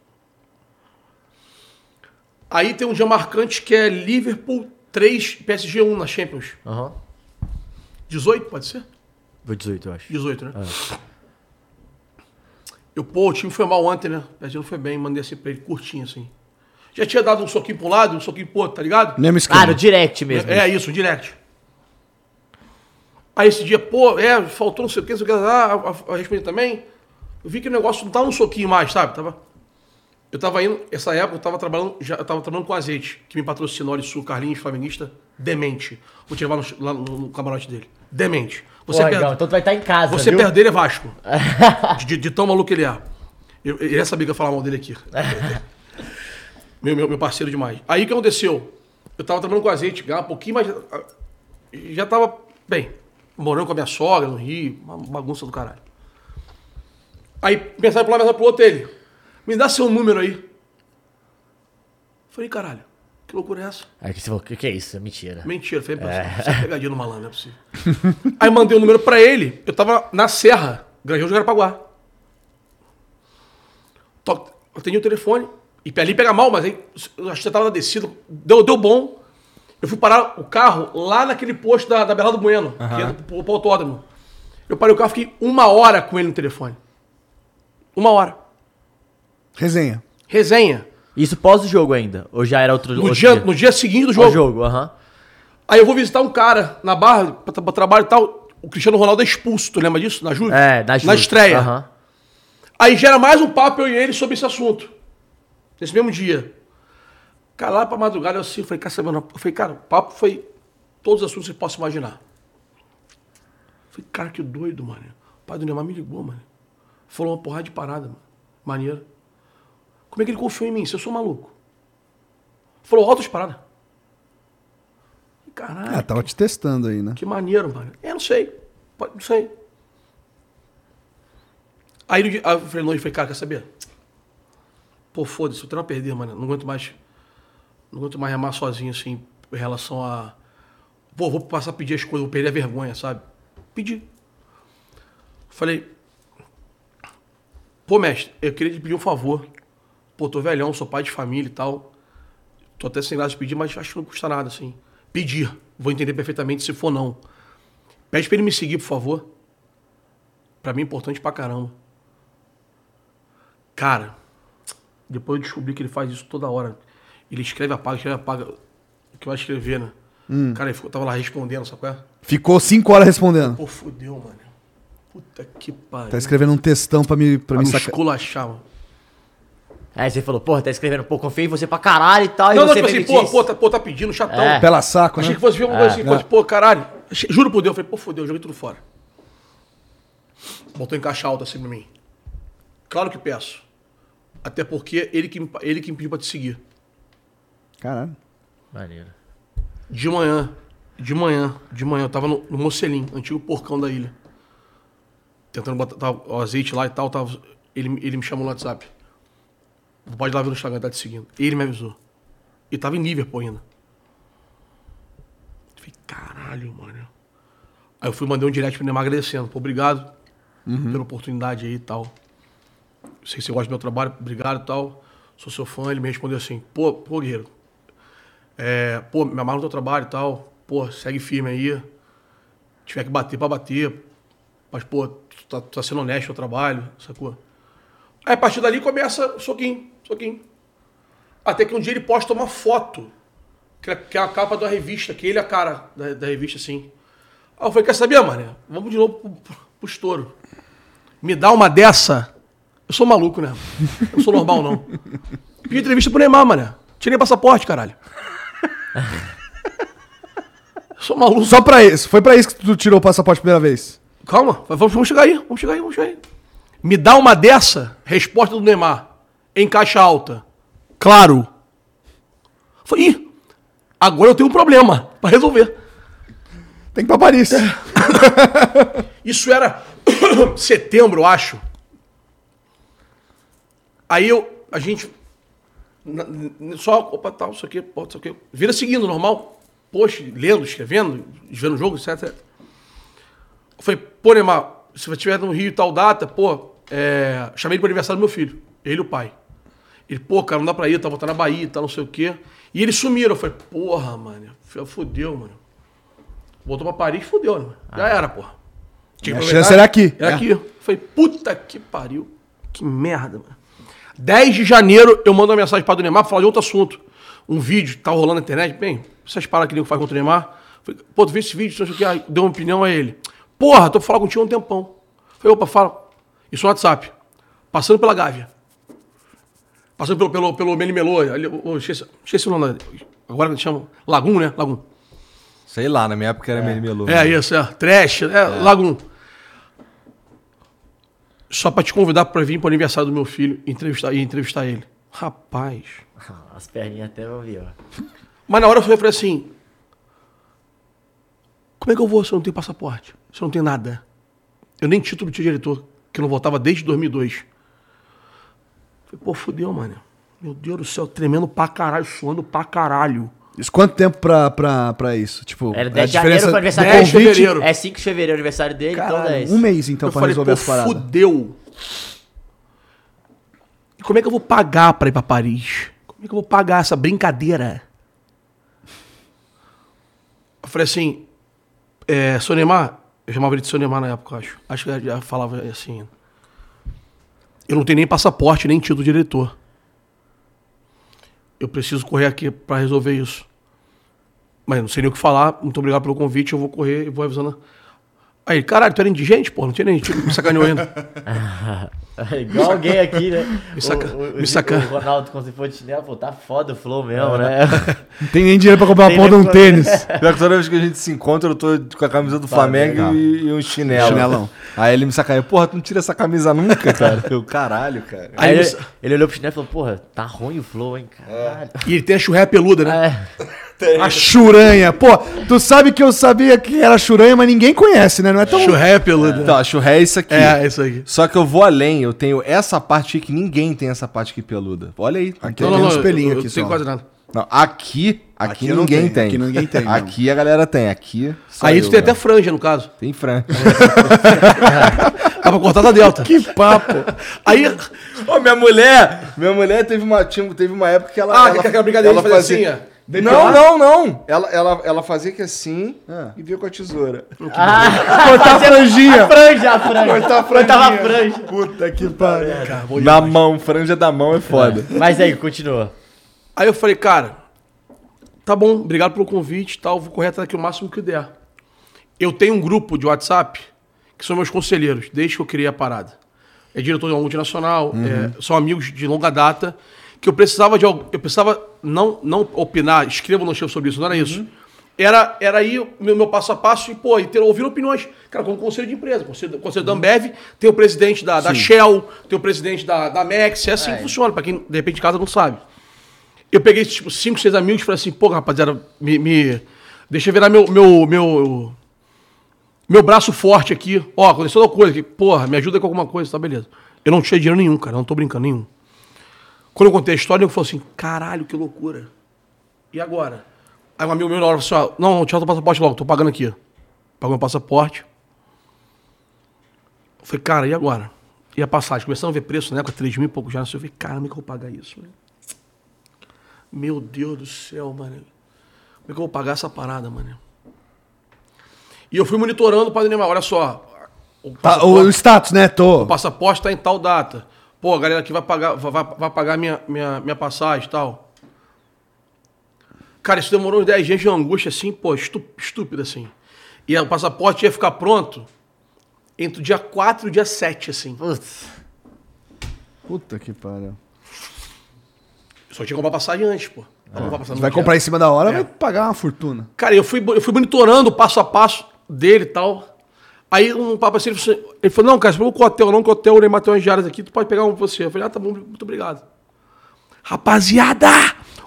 Aí tem um dia marcante que é Liverpool 3, PSG 1 na Champions. Aham. 18, pode ser? Foi 18, eu acho. 18, né? Eu, pô, o time foi mal ontem, né? O PSG não foi bem, mandei assim pra ele, curtinho assim. Já tinha dado um soquinho pra um lado, um soquinho pro outro, tá ligado? Mesmo Ah, esquema. no direct mesmo. É, é isso, direct. Aí esse dia, pô, é, faltou não sei o que, não sei o que, ah, a, a, também. Eu vi que o negócio não tava um soquinho mais, sabe? Tava, eu tava indo, essa época eu tava trabalhando, já, eu tava trabalhando com azeite, que me patrocinou ali Sul Carlinhos, flamenguista, demente. Vou te levar no, lá no, no camarote dele. Demente. Você Pô, então tu vai estar em casa, você viu? perder ele é Vasco. de, de- tão maluco que ele é. Eu, ele ia saber que eu ia falar mal dele aqui. meu, meu, meu parceiro demais. Aí o que aconteceu? Eu tava trabalhando com azeite, ganhava um pouquinho, mas já tava, bem, morando com a minha sogra no Rio, uma bagunça do caralho. Aí mensagem pra lá, mensagem pro outro, ele. Me dá seu número aí. Falei, caralho, que loucura é essa? Aí você falou, o que, que é isso? Mentira. Mentira, foi é. Isso é pegadinha no malandro, não é possível. Aí mandei o número pra ele, eu tava na Serra, Granjão de Garapaguá. Atendi o telefone, e ali pega mal, mas aí eu acho que você tava na descida, deu, deu bom. Eu fui parar o carro lá naquele posto da, da Bela do Bueno, que é pro, pro autódromo. Eu parei o carro, fiquei uma hora com ele no telefone. Uma hora. Resenha. Resenha. Isso pós o jogo ainda? Ou já era outro, No, outro dia, no dia seguinte do Jogo. jogo. jogo, aham. Aí eu vou visitar um cara na barra, pra, pra trabalho e tal. O Cristiano Ronaldo é expulso, tu lembra disso? Na Juve? É, na, Na Juve. estreia. Aham. Aí gera mais um papo eu e ele sobre esse assunto. Nesse mesmo dia. Cara, lá pra madrugada eu assim, falei, cara, sabendo? Eu falei, cara, o papo foi todos os assuntos que você possa imaginar. Falei, cara, que doido, mano. O pai do Neymar me ligou, mano. Falou uma porrada de parada, mano. Maneiro. Como é que ele confiou em mim? Se eu sou maluco. Falou altas paradas. Caralho. Ah, tava te testando aí, né? Que maneiro, mano. É, não sei. Não sei. Aí no dia- aí eu falei, falei, cara, quer saber? Pô, foda-se, eu treino a perder, mano. Não aguento mais. Não aguento mais remar sozinho, assim, em relação a. Pô, vou passar a pedir as coisas, vou perder a vergonha, sabe? Pedi. Falei. Pô, mestre, eu queria te pedir um favor. Pô, tô velhão, sou pai de família e tal. Tô até sem graça de pedir, mas acho que não custa nada, assim. Pedir. Vou entender perfeitamente se for não. Pede pra ele me seguir, por favor. Pra mim é importante pra caramba. Cara, depois eu descobri que ele faz isso toda hora. Ele escreve, apaga, escreve, apaga. O que vai escrever, né? Cara, ele ficou, tava lá respondendo, sabe qual é? Ficou cinco horas respondendo. Pô, fudeu, mano. Puta que pariu. Tá escrevendo um textão pra me, pra pra me me sacar. esculachar, mano. Aí você falou, porra, tá escrevendo, pô, confio em você pra caralho e tal. e Não, não, você tipo assim, pô, pô, tá, pô, tá pedindo, chatão. É. Pela saco, né? Achei que fosse ver alguma coisa assim, fosse, pô, caralho. Juro por Deus, eu falei, pô, fodeu, joguei tudo fora. Botou em caixa alta assim pra mim. Claro que peço. Até porque ele que, ele que me pediu pra te seguir. Caralho. Maneiro. De manhã, de manhã, de manhã, eu tava no, no Mocelim, antigo porcão da ilha. Tentando botar tava o azeite lá e tal, tava, ele, ele me chamou no WhatsApp. Pode ir lá ver no Instagram, tá te seguindo. Ele me avisou. E tava em Liverpool ainda. Eu Falei, caralho, mano. Aí eu fui mandei um direct pra ele agradecendo. Pô, obrigado pela oportunidade aí e tal. Sei que você gosta do meu trabalho, obrigado e tal. Sou seu fã. Ele me respondeu assim, pô, pô, guerreiro, é, pô, me amarro no teu trabalho e tal. Pô, segue firme aí. Tiver que bater pra bater. Mas, pô, tu tá, tu tá sendo honesto no trabalho, sacou? Aí a partir dali começa soquinho, soquinho. Até que um dia ele posta uma foto, que é, que é a capa da revista, que ele é a cara da, da revista, assim. Aí eu falei, quer saber, mano? Vamos de novo pro, pro, pro estouro. Me dá uma dessa. Eu sou maluco, né? Eu sou normal, não. Pedi entrevista pro Neymar, mano. Tirei passaporte, caralho. Eu sou maluco. Só pra isso. Foi pra isso que tu tirou o passaporte a primeira vez. Calma, vamos, vamos chegar aí, vamos chegar aí, vamos chegar aí. Me dá uma dessa, resposta do Neymar, em caixa alta. Claro. Falei, ih, agora eu tenho um problema pra resolver. Tem que ir pra Paris. Isso era setembro, eu acho. Aí eu, a gente, na- só, opa, tal, isso aqui, pô, isso aqui. Vira seguindo, normal. Poxa, lendo, escrevendo, vendo o jogo, etc, etc. Eu falei, pô, Neymar, se você estiver no Rio e tal data, pô, é, chamei ele pro aniversário do meu filho, ele e o pai. Ele, pô, cara, não dá pra ir, tá voltando na Bahia, tá não sei o quê. E eles sumiram. Eu falei, porra, mano, fudeu, mano. Voltou pra Paris, fudeu, né? mano? Já era, porra. Tinha que A chance era aqui. Era É. aqui. Eu falei, puta que pariu. Que merda, mano. 10 de janeiro, eu mando uma mensagem para o Neymar pra falar de outro assunto. Um vídeo tá rolando na internet. Bem, essas paradas que nego faz contra o Neymar. Falei, pô, tu viu esse vídeo? O que. Deu uma opinião a ele. Porra, tô pra falar contigo há um tempão. Falei, opa, fala. Isso no WhatsApp. Passando pela Gávea. Passando pelo, pelo, pelo Melimelô. ali, esqueci, esqueci o nome. Agora que chama. Lagum, né? Lagum. Sei lá, na minha época era melô. É isso, é. Trash, é, Lagum. Só pra te convidar pra vir pro aniversário do meu filho e entrevistar, e entrevistar ele. Rapaz. As perninhas até vão vir, ó. Mas na hora eu falei assim: Como é que eu vou se eu não tenho passaporte? Se eu não tenho nada? Eu nem título tinha diretor, que eu não voltava desde 2002. Falei, pô, fudeu, mano. Meu Deus do céu, tremendo pra caralho, suando pra caralho. Isso quanto tempo pra, pra, pra isso? Tipo, Era a 10 de janeiro pro aniversário do 10 de dele. fevereiro. É 5 de fevereiro o aniversário dele, então Caralho, 10. um mês então eu pra falei, resolver pô, as paradas. fudeu. E como é que eu vou pagar pra ir pra Paris? Como é que eu vou pagar essa brincadeira? Eu falei assim, é, seu Neymar, eu chamava ele de seu Neymar na época, eu acho. Acho que eu já falava assim. Eu não tenho nem passaporte, nem título de diretor. Eu preciso correr aqui pra resolver isso. Mas não sei nem o que falar. Muito obrigado pelo convite. Eu vou correr e vou avisando Aí, caralho, tu era indigente, pô? Não tinha nem gente, me sacaneou ainda. É igual alguém aqui, né? Me saca- o, o, me o, saca- o Ronaldo, quando se for de chinelo, pô, tá foda o flow mesmo, né? Não tem nem dinheiro pra comprar uma porra de um tênis. Pior que toda vez que a gente se encontra, eu tô com a camisa do Flamengo e, e um chinelo. Chinelão. Aí ele me sacaneia, porra, tu não tira essa camisa nunca, cara. Eu, caralho, cara. Aí Aí ele, você- ele olhou pro chinelo e falou, porra, tá ruim o flow, hein, caralho. E ele tem a churré peluda, né? É. A churanha. Pô, tu sabe que eu sabia que era churanha, mas ninguém conhece, né? Não é tão... Churré peluda. Então, a churré é isso aqui. É, é isso aí. Só que eu vou além, eu tenho essa parte aqui que ninguém tem essa parte aqui peluda. Olha aí. Aqui Não, tem não, um eu, eu aqui não quase nada. Não, aqui, aqui, Aqui ninguém tenho, tem. aqui ninguém tem. Aqui a galera tem, aqui só Aí tu tem até cara. franja, no caso. Tem franja. Dá pra cortar da delta. Que papo. Aí, Ô, minha mulher, minha mulher teve uma, tinha- teve uma época que ela... Ah, ela, que aquela brincadeira de fazer assim, ó. Não, não, não. Ela, ela, ela fazia que assim e via com a tesoura. Cortar a franjinha. Franja, a franja. Cortar a Cortava a franja. Puta que pariu. Na mão, franja da mão é foda. Mas aí, continua. Aí eu falei, cara, tá bom, obrigado pelo convite e tal, vou correr atrás aqui o máximo que der. Eu tenho um grupo de WhatsApp que são meus conselheiros, desde que eu criei a parada. É diretor de uma multinacional, é, são amigos de longa data, que eu precisava de eu precisava não, não opinar, escreva no chão sobre isso, não era isso. Era, era aí o meu, meu passo a passo e, pô, e ter, ouvir opiniões. Cara, como conselho de empresa, conselho, conselho da Ambev, tem o presidente da, da Shell, tem o presidente da, da Max, é assim que funciona, pra quem de repente de casa não sabe. Eu peguei, tipo, cinco, seis amigos e falei assim, pô, rapaziada, me, me- deixa eu virar meu, meu, meu, meu braço forte aqui. Ó, aconteceu uma coisa aqui, porra, me ajuda com alguma coisa, tá beleza. Eu não tinha dinheiro nenhum, cara, não tô brincando nenhum. Quando eu contei a história, eu falei assim, caralho, que loucura. E agora? Aí um amigo meu na hora falou assim, ó, não, tira o passaporte logo, tô pagando aqui. Pagou meu passaporte. Eu falei, cara, e agora? E a passagem? Começando a ver preço, né, com 3 mil e pouco já. Eu falei, cara, como é que eu vou pagar isso, mano? Meu Deus do céu, mano. Como é que eu vou pagar essa parada, mano? E eu fui monitorando para Neymar. Olha só. O Tá, o status, né? o Tô. passaporte tá em tal data. Pô, a galera aqui vai pagar, vai, vai- pagar minha, minha, minha passagem e tal. Cara, isso demorou uns 10 dias de angústia, assim, pô, estúpido, assim. E o passaporte ia ficar pronto entre o dia 4 e o dia 7, assim. Putz. Puta que pariu. Só tinha que comprar passagem antes, pô. Pra comprar passagem vai dia. comprar em cima da hora, É. vai pagar uma fortuna. Cara, eu fui, eu fui monitorando o passo a passo dele e tal. Aí um papo assim, ele falou, ele falou, não, cara, você pegou com o hotel, não, que o hotel, o Neymar tem umas diárias aqui, tu pode pegar um pra você. Eu falei, ah, tá bom, muito obrigado. Rapaziada,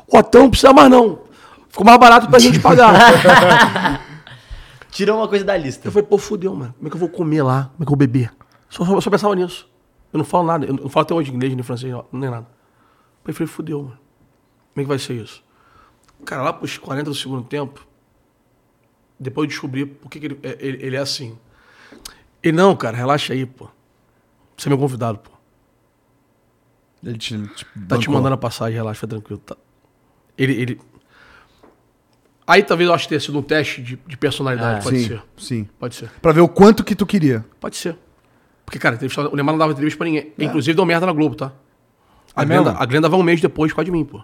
o hotel não precisa mais não. Ficou mais barato pra gente pagar. Tirou uma coisa da lista. eu falei, pô, fudeu, mano. Como é que eu vou comer lá? Como é que eu vou beber? Só, só, só pensava nisso. Eu não falo nada, eu não falo até hoje inglês, nem francês, nem nada. Aí eu falei, fudeu, mano. Como é que vai ser isso? Cara, lá pros 40 do segundo tempo, depois eu descobri por que, que ele, é- ele, ele é assim. Ele, não, cara, relaxa aí, pô. Você é meu convidado, pô. Ele te, te Tá te mandando a passagem, relaxa, fica tranquilo. Tá. Ele, ele... Aí talvez eu acho que tenha sido um teste de, de personalidade, Ah, pode sim, ser. sim. Pode ser. Pra ver o quanto que tu queria. Pode ser. Porque, cara, o Neymar não dava entrevista pra ninguém. Inclusive deu merda na Globo, tá? A, É Glenda, a Glenda vai um mês depois por causa de mim, pô.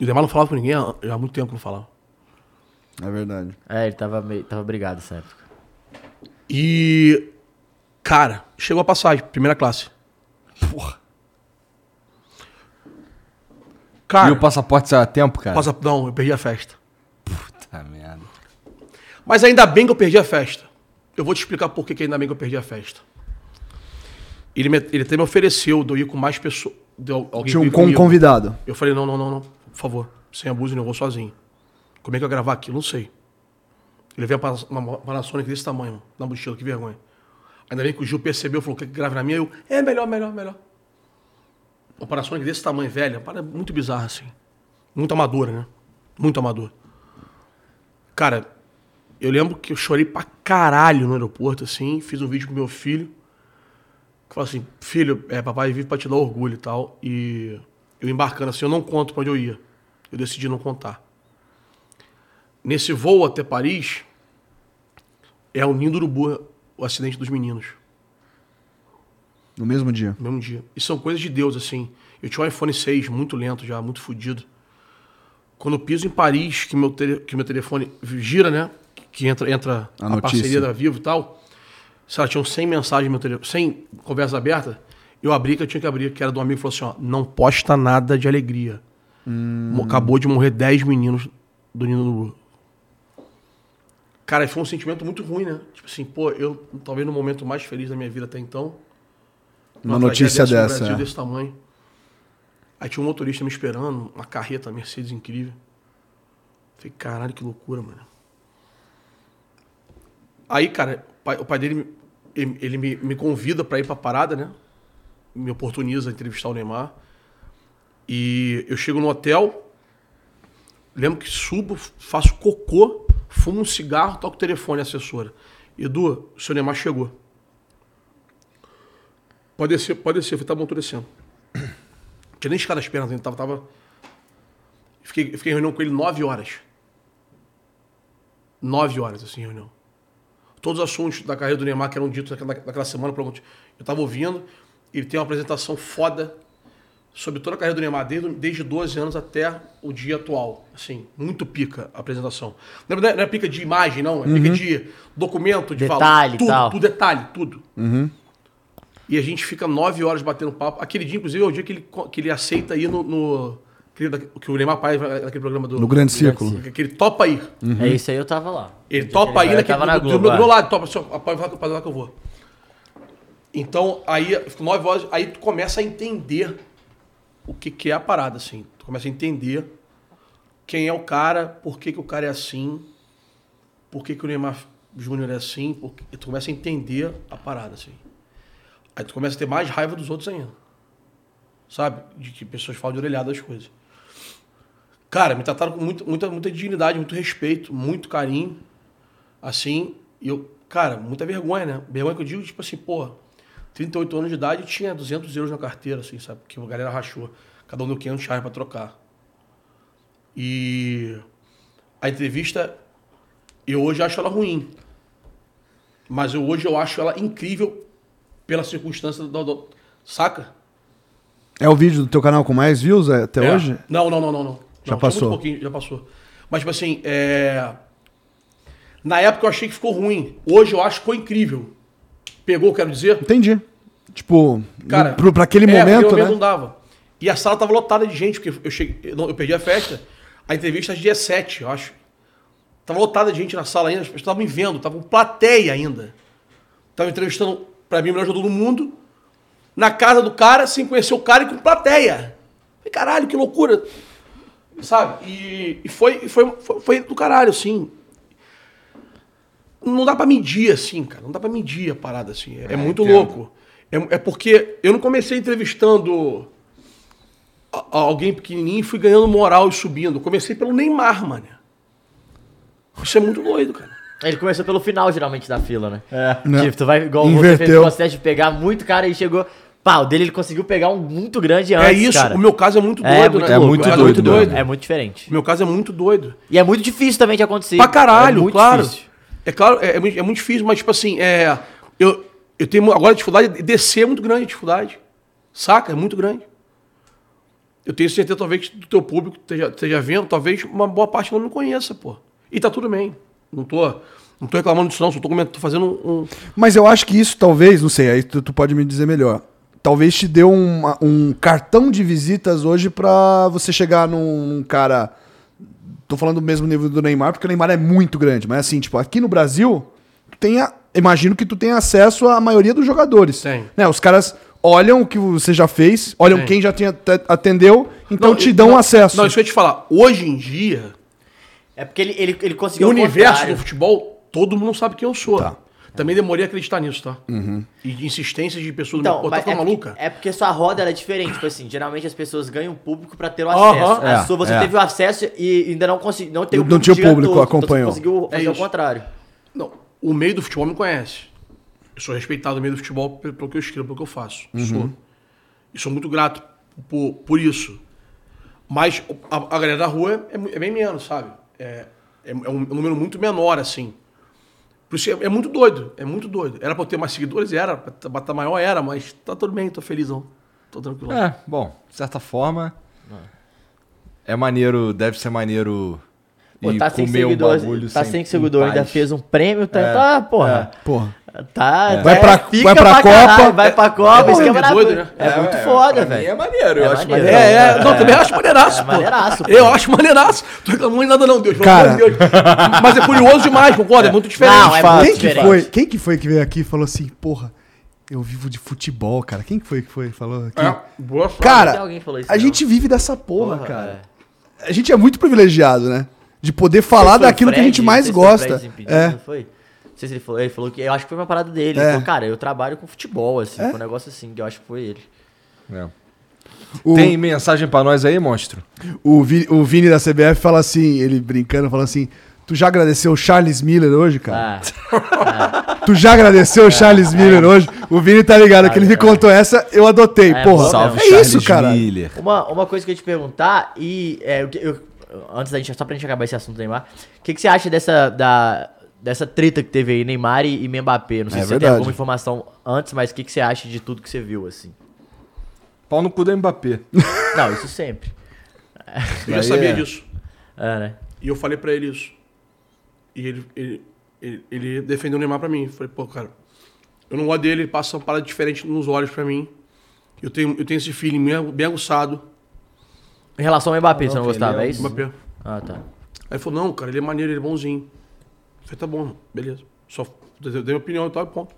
E o Neymar não falava com ninguém há, há muito tempo que não falava. É verdade. É, ele tava, meio, tava brigado nessa época. E. Cara, chegou a passagem, primeira classe. Cara, E o passaporte saiu a tempo, cara? passa- não, eu perdi a festa. Puta merda. Mas ainda bem que eu perdi a festa. Eu vou te explicar por que, que ainda bem que eu perdi a festa. Ele, me- ele até me ofereceu de eu ir com mais pessoas. de al- alguém Tinha um comigo. convidado. Eu falei, não, não, não, não. Por favor, sem abuso, não, eu vou sozinho. Como é que eu ia gravar aquilo? Não sei. Ele veio uma, Panasonic desse tamanho, na mochila, que vergonha. Ainda bem que o Gil percebeu, falou, que grave na minha? Eu, é melhor, melhor, melhor. Uma Panasonic desse tamanho, velha, para muito bizarra, assim. Muito amadora, né? Muito amadora. Cara, eu lembro que eu chorei pra caralho no aeroporto, assim, fiz um vídeo com meu filho. Que falou assim, filho, é, papai vive pra te dar orgulho e tal. E eu embarcando assim, eu não conto pra onde eu ia. Eu decidi não contar. Nesse voo até Paris, é o Ninho do Urubu, o acidente dos meninos, No mesmo dia. no mesmo dia. E são coisas de Deus, assim. Eu tinha um iPhone 6, muito lento já, muito fodido. Quando eu piso em Paris, que meu, que meu telefone gira, né? que entra, entra A a, notícia. parceria da Vivo e tal, se ela tinha 100 mensagens no meu telefone, 100 conversas abertas, eu abri que eu tinha que abrir, que era do amigo que falou assim, ó, não posta nada de alegria. Mo- Acabou de morrer 10 meninos do Nino Lulu. Cara, foi um sentimento muito ruim, né? Tipo assim, pô, eu talvez no momento mais feliz da minha vida até então. Uma notícia tragédia no dessa, Brasil é. desse tamanho. Aí tinha um motorista me esperando, uma carreta Mercedes incrível. Falei, caralho, que loucura, mano. Aí, cara, o pai, o pai dele, ele, ele me, me convida pra ir pra parada, né? Me oportuniza a entrevistar o Neymar. E eu chego no hotel, lembro que subo, faço cocô, fumo um cigarro, toco o telefone assessora. Edu, o seu Neymar chegou. Pode descer, pode descer. Eu falei, tá bom. Tinha nem escada as pernas tava... tava... Fiquei, fiquei em reunião com ele nove horas. Nove horas, assim, reunião. Todos os assuntos da carreira do Neymar que eram ditos naquela, naquela semana, eu tava ouvindo. Ele tem uma apresentação foda sobre toda a carreira do Neymar, desde, desde 12 anos até o dia atual. Assim, muito pica a apresentação. Não é, não é pica de imagem, não. É pica de documento, de Detalhe e tudo, tal. tudo, detalhe, tudo. E a gente fica nove horas batendo papo. Aquele dia, inclusive, é o dia que ele, que ele aceita ir no. no que o Neymar Pai, naquele programa do. No Grande Círculo. Que ele topa ir. É isso aí, eu tava lá. Ele topa ir naquele, tava na do, do, Globo, do meu é. lado, topa, assim, ó, pode falar pode falar que eu vou. Então, aí, nove horas, aí tu começa a entender o que, que é a parada, assim. Tu começa a entender quem é o cara, por que, que o cara é assim, por que, que o Neymar Júnior é assim, porque tu começa a entender a parada, assim. Aí tu começa a ter mais raiva dos outros ainda. Sabe? De que pessoas falam de orelhada das coisas. Cara, me trataram com muita, muita, dignidade, muito respeito, muito carinho. Assim, e eu, cara, muita vergonha, né? Vergonha que eu digo, tipo assim, pô, 38 anos de idade tinha 200 euros na carteira, assim, sabe? Que a galera rachou. Cada um deu 500 reais pra trocar. E a entrevista, eu hoje acho ela ruim. Mas eu, hoje eu acho ela incrível pela circunstância do, do- Saca? É o vídeo do teu canal com mais views até É. hoje? Não, não, não, não. não. Já Não, passou? Muito pouquinho, já passou. Mas, tipo assim, é... na época eu achei que ficou ruim. Hoje eu acho que ficou incrível. Pegou, quero dizer? Entendi. Tipo, Cara, pro, pra aquele é, momento, né? não dava. E a sala tava lotada de gente, porque eu, cheguei, eu, não- eu perdi a festa. A entrevista às dia 7, eu acho. Tava lotada de gente na sala ainda, as pessoas estavam me vendo, tava com plateia ainda. Tava entrevistando, pra mim, o melhor jogador do mundo, na casa do cara, sem conhecer o cara e com plateia. Falei, caralho, que loucura. Sabe? E, e foi, foi, foi, foi do caralho, assim. Não dá pra medir, assim, cara. Não dá pra medir a parada, assim. É, é muito entendo. louco. É, é porque eu não comecei entrevistando a- a- alguém pequenininho e fui ganhando moral e subindo. Eu comecei pelo Neymar, mano. Isso é muito doido, cara. Ele começou pelo final, geralmente, da fila, né? É. Né? Tipo, tu vai, igual você Inverteu. fez o processo de pegar muito cara e chegou... Pá, o dele ele conseguiu pegar um muito grande antes, é isso. cara. O meu caso é muito É doido, muito né? louco, O muito meu caso doido É muito doido. É muito diferente. O meu caso é muito doido. E é muito difícil também de acontecer. Pra caralho, é muito claro. difícil. É claro, é, é muito, é muito difícil, mas, tipo assim, é, eu, eu tenho agora dificuldade de descer é muito grande a dificuldade. Saca? É muito grande. Eu tenho certeza, talvez, que do teu público esteja, esteja vendo, talvez uma boa parte não conheça, pô. E tá tudo bem. Não tô, não tô reclamando disso, não. Só tô, tô fazendo um. um- Mas eu acho que isso talvez, não sei, aí tu, tu pode me dizer melhor. Talvez te deu uma- um cartão de visitas hoje pra você chegar num cara. Tô falando do mesmo nível do Neymar, porque o Neymar é muito grande. Mas assim, tipo, aqui no Brasil, tu tem a- imagino que tu tenha acesso à maioria dos jogadores. Tem. Né? Os caras olham o que você já fez, olham Tem. quem já te- atendeu, então Não, te dão não, acesso. Não, isso que eu ia te falar. Hoje em dia, É porque ele, ele, ele o conseguiu ao universo contrário. do futebol, todo mundo sabe quem eu sou. Tá. Também demorei a acreditar nisso, tá? E de insistências de pessoas do Então, meu. Pô, tá mas é ficando porque, maluca? é porque sua roda era diferente. Tipo assim, geralmente as pessoas ganham público pra ter o acesso. É, a sua, você é. teve o acesso e ainda não conseguiu. Não, teve Não tinha o público, todo, acompanhou. Então você conseguiu É fazer o isso. contrário. Não, o meio do futebol me conhece. Eu sou respeitado no meio do futebol pelo, pelo que eu escrevo, pelo que eu faço. Sou. E sou muito grato por, por isso. Mas a, a galera da rua é, é bem menos, sabe? É, é, é um número muito menor, assim. Por isso é, é muito doido, é muito doido. Era pra eu ter mais seguidores? Era. Pra bater maior? Era, mas tá tudo bem, tô felizão. Tô tranquilo. É, bom, de certa forma. É maneiro, deve ser maneiro Pô, tá sem um seguidor, bagulho tá sem- sem em seguidor, ainda fez um prêmio, tá, É, tá porra. Porra. Tá, Vai é, pra- fica vai pra pra caralho, Copa. vai pra Copa, É que é doido, né? É, muito foda, velho. É maneiro, eu É acho maneiro. maneiro. É, é, não, também acho maneiraço, É pô. maneiraço, pô. Eu acho maneiraço. Tô reclamando de nada não, Deus. Cara. Deus. Mas é curioso demais, concorda? É muito diferente. Não, é muito Quem que, diferente. foi, quem que foi que veio aqui e falou assim, porra, eu vivo de futebol, cara? Quem que foi que foi que falou aqui? É, boa Cara, alguém que falou isso, a não. gente vive dessa porra, Porra, cara. A gente é muito privilegiado, né? De poder falar daquilo que a gente mais gosta. É. Não foi? Não sei se ele falou. Ele falou que. Eu acho que foi uma parada dele. É. Ele falou, cara, eu trabalho com futebol, assim. É. Foi um negócio assim, que eu acho que foi ele. É. O, Tem mensagem pra nós aí, monstro? o, Vini, o Vini da CBF fala assim, ele brincando, fala assim, tu já agradeceu o Charles Miller hoje, cara? Ah, Tu já agradeceu o Charles Miller hoje? O Vini tá ligado, que ele me contou essa, eu adotei. É, porra, mesmo. é isso, cara. Miller. uma, uma coisa que eu ia te perguntar, e. É, o que- eu- antes da gente. Só pra gente acabar esse assunto Neymar. O que, que você acha dessa. Da, dessa treta que teve aí, Neymar e, e Mbappé? Não sei É se você tem verdade. alguma informação antes, mas o que, que você acha de tudo que você viu, assim? Pau no cu do Mbappé. Não, isso sempre. Eu já sabia é. disso. É, né? E eu falei pra ele isso. E ele, ele, ele, ele defendeu o Neymar pra mim. Falei, pô, cara, eu não gosto dele, ele passa uma parada diferente nos olhos pra mim. Eu tenho, eu tenho esse feeling bem, bem aguçado. Em relação ao Mbappé, você não gostava, é é isso? Mbappé. Ah, tá. Aí ele falou, não, cara, ele é maneiro, ele é bonzinho. Eu falei, tá bom, beleza. Só dei minha opinião e tal, e ponto.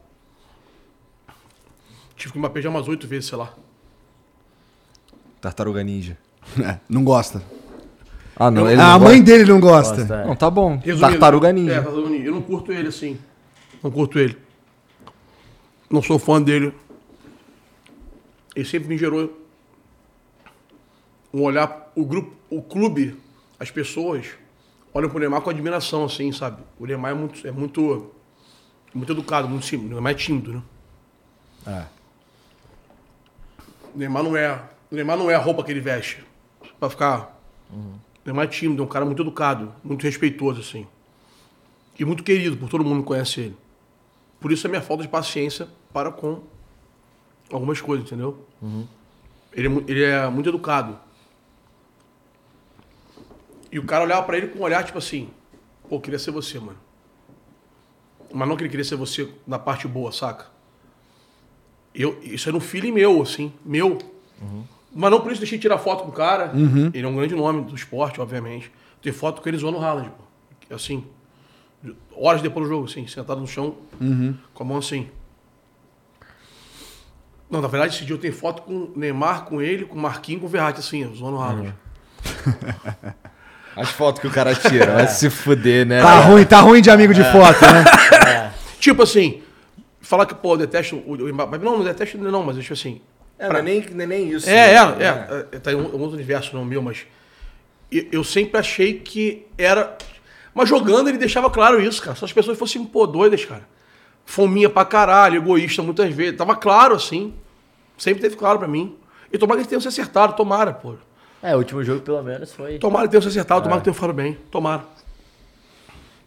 Tive que já umas oito vezes, sei lá. Tartaruga Ninja. É, não gosta. Ah, não. Ele Ah, não a mãe gosta? dele não gosta. Gosta, é. Não, tá bom. Resumindo, Tartaruga É, Ninja. Tartaruga Ninja. Eu não curto ele assim. Não curto ele. Não sou fã dele. Ele sempre me gerou um olhar. O grupo, o clube, as pessoas olham pro Neymar com admiração, assim, sabe? O Neymar é muito, é muito, muito educado, muito simples. O Neymar é tímido, né? É. O Neymar não é. O Neymar não é a roupa que ele veste. Pra ficar. O Neymar é tímido, é um cara muito educado, muito respeitoso, assim. E muito querido por todo mundo que conhece ele. Por isso a minha falta de paciência para com algumas coisas, entendeu? Ele, é, ele é muito educado. E o cara olhava pra ele com um olhar tipo assim: pô, eu queria ser você, mano. Mas não que ele queria ser você na parte boa, saca? Eu, isso era um feeling meu, assim, meu. Mas não por isso deixei de tirar foto com o cara. Ele é um grande nome do esporte, obviamente. Tem foto com ele zoando o Haaland, pô. Assim, horas depois do jogo, assim, sentado no chão, com a mão assim. Não, na verdade, esse dia eu tenho foto com o Neymar, com ele, com o Marquinhos, com o Verratti, assim, zoando o Haaland. As fotos que o cara tira. Vai se fuder, né? Tá ruim, tá ruim de amigo de foto, né? Tipo assim, falar que, pô, eu detesto o, o Mbappé. Não, não detesto não, mas tipo assim, É, não é nem, não é nem isso. É, é, né? é, é, Tá em um, um outro universo, não meu, mas. e- Eu sempre achei que era. Mas jogando ele deixava claro isso, cara. Se as pessoas fossem, pô, doidas, cara. Fominha pra caralho, egoísta muitas vezes. Tava claro assim. Sempre teve claro pra mim. E tomara que eles tenham se acertado, tomara, pô. É, o último jogo pelo menos foi. Tomara que tenham se acertado, tomara que tenham falado bem. Tomara.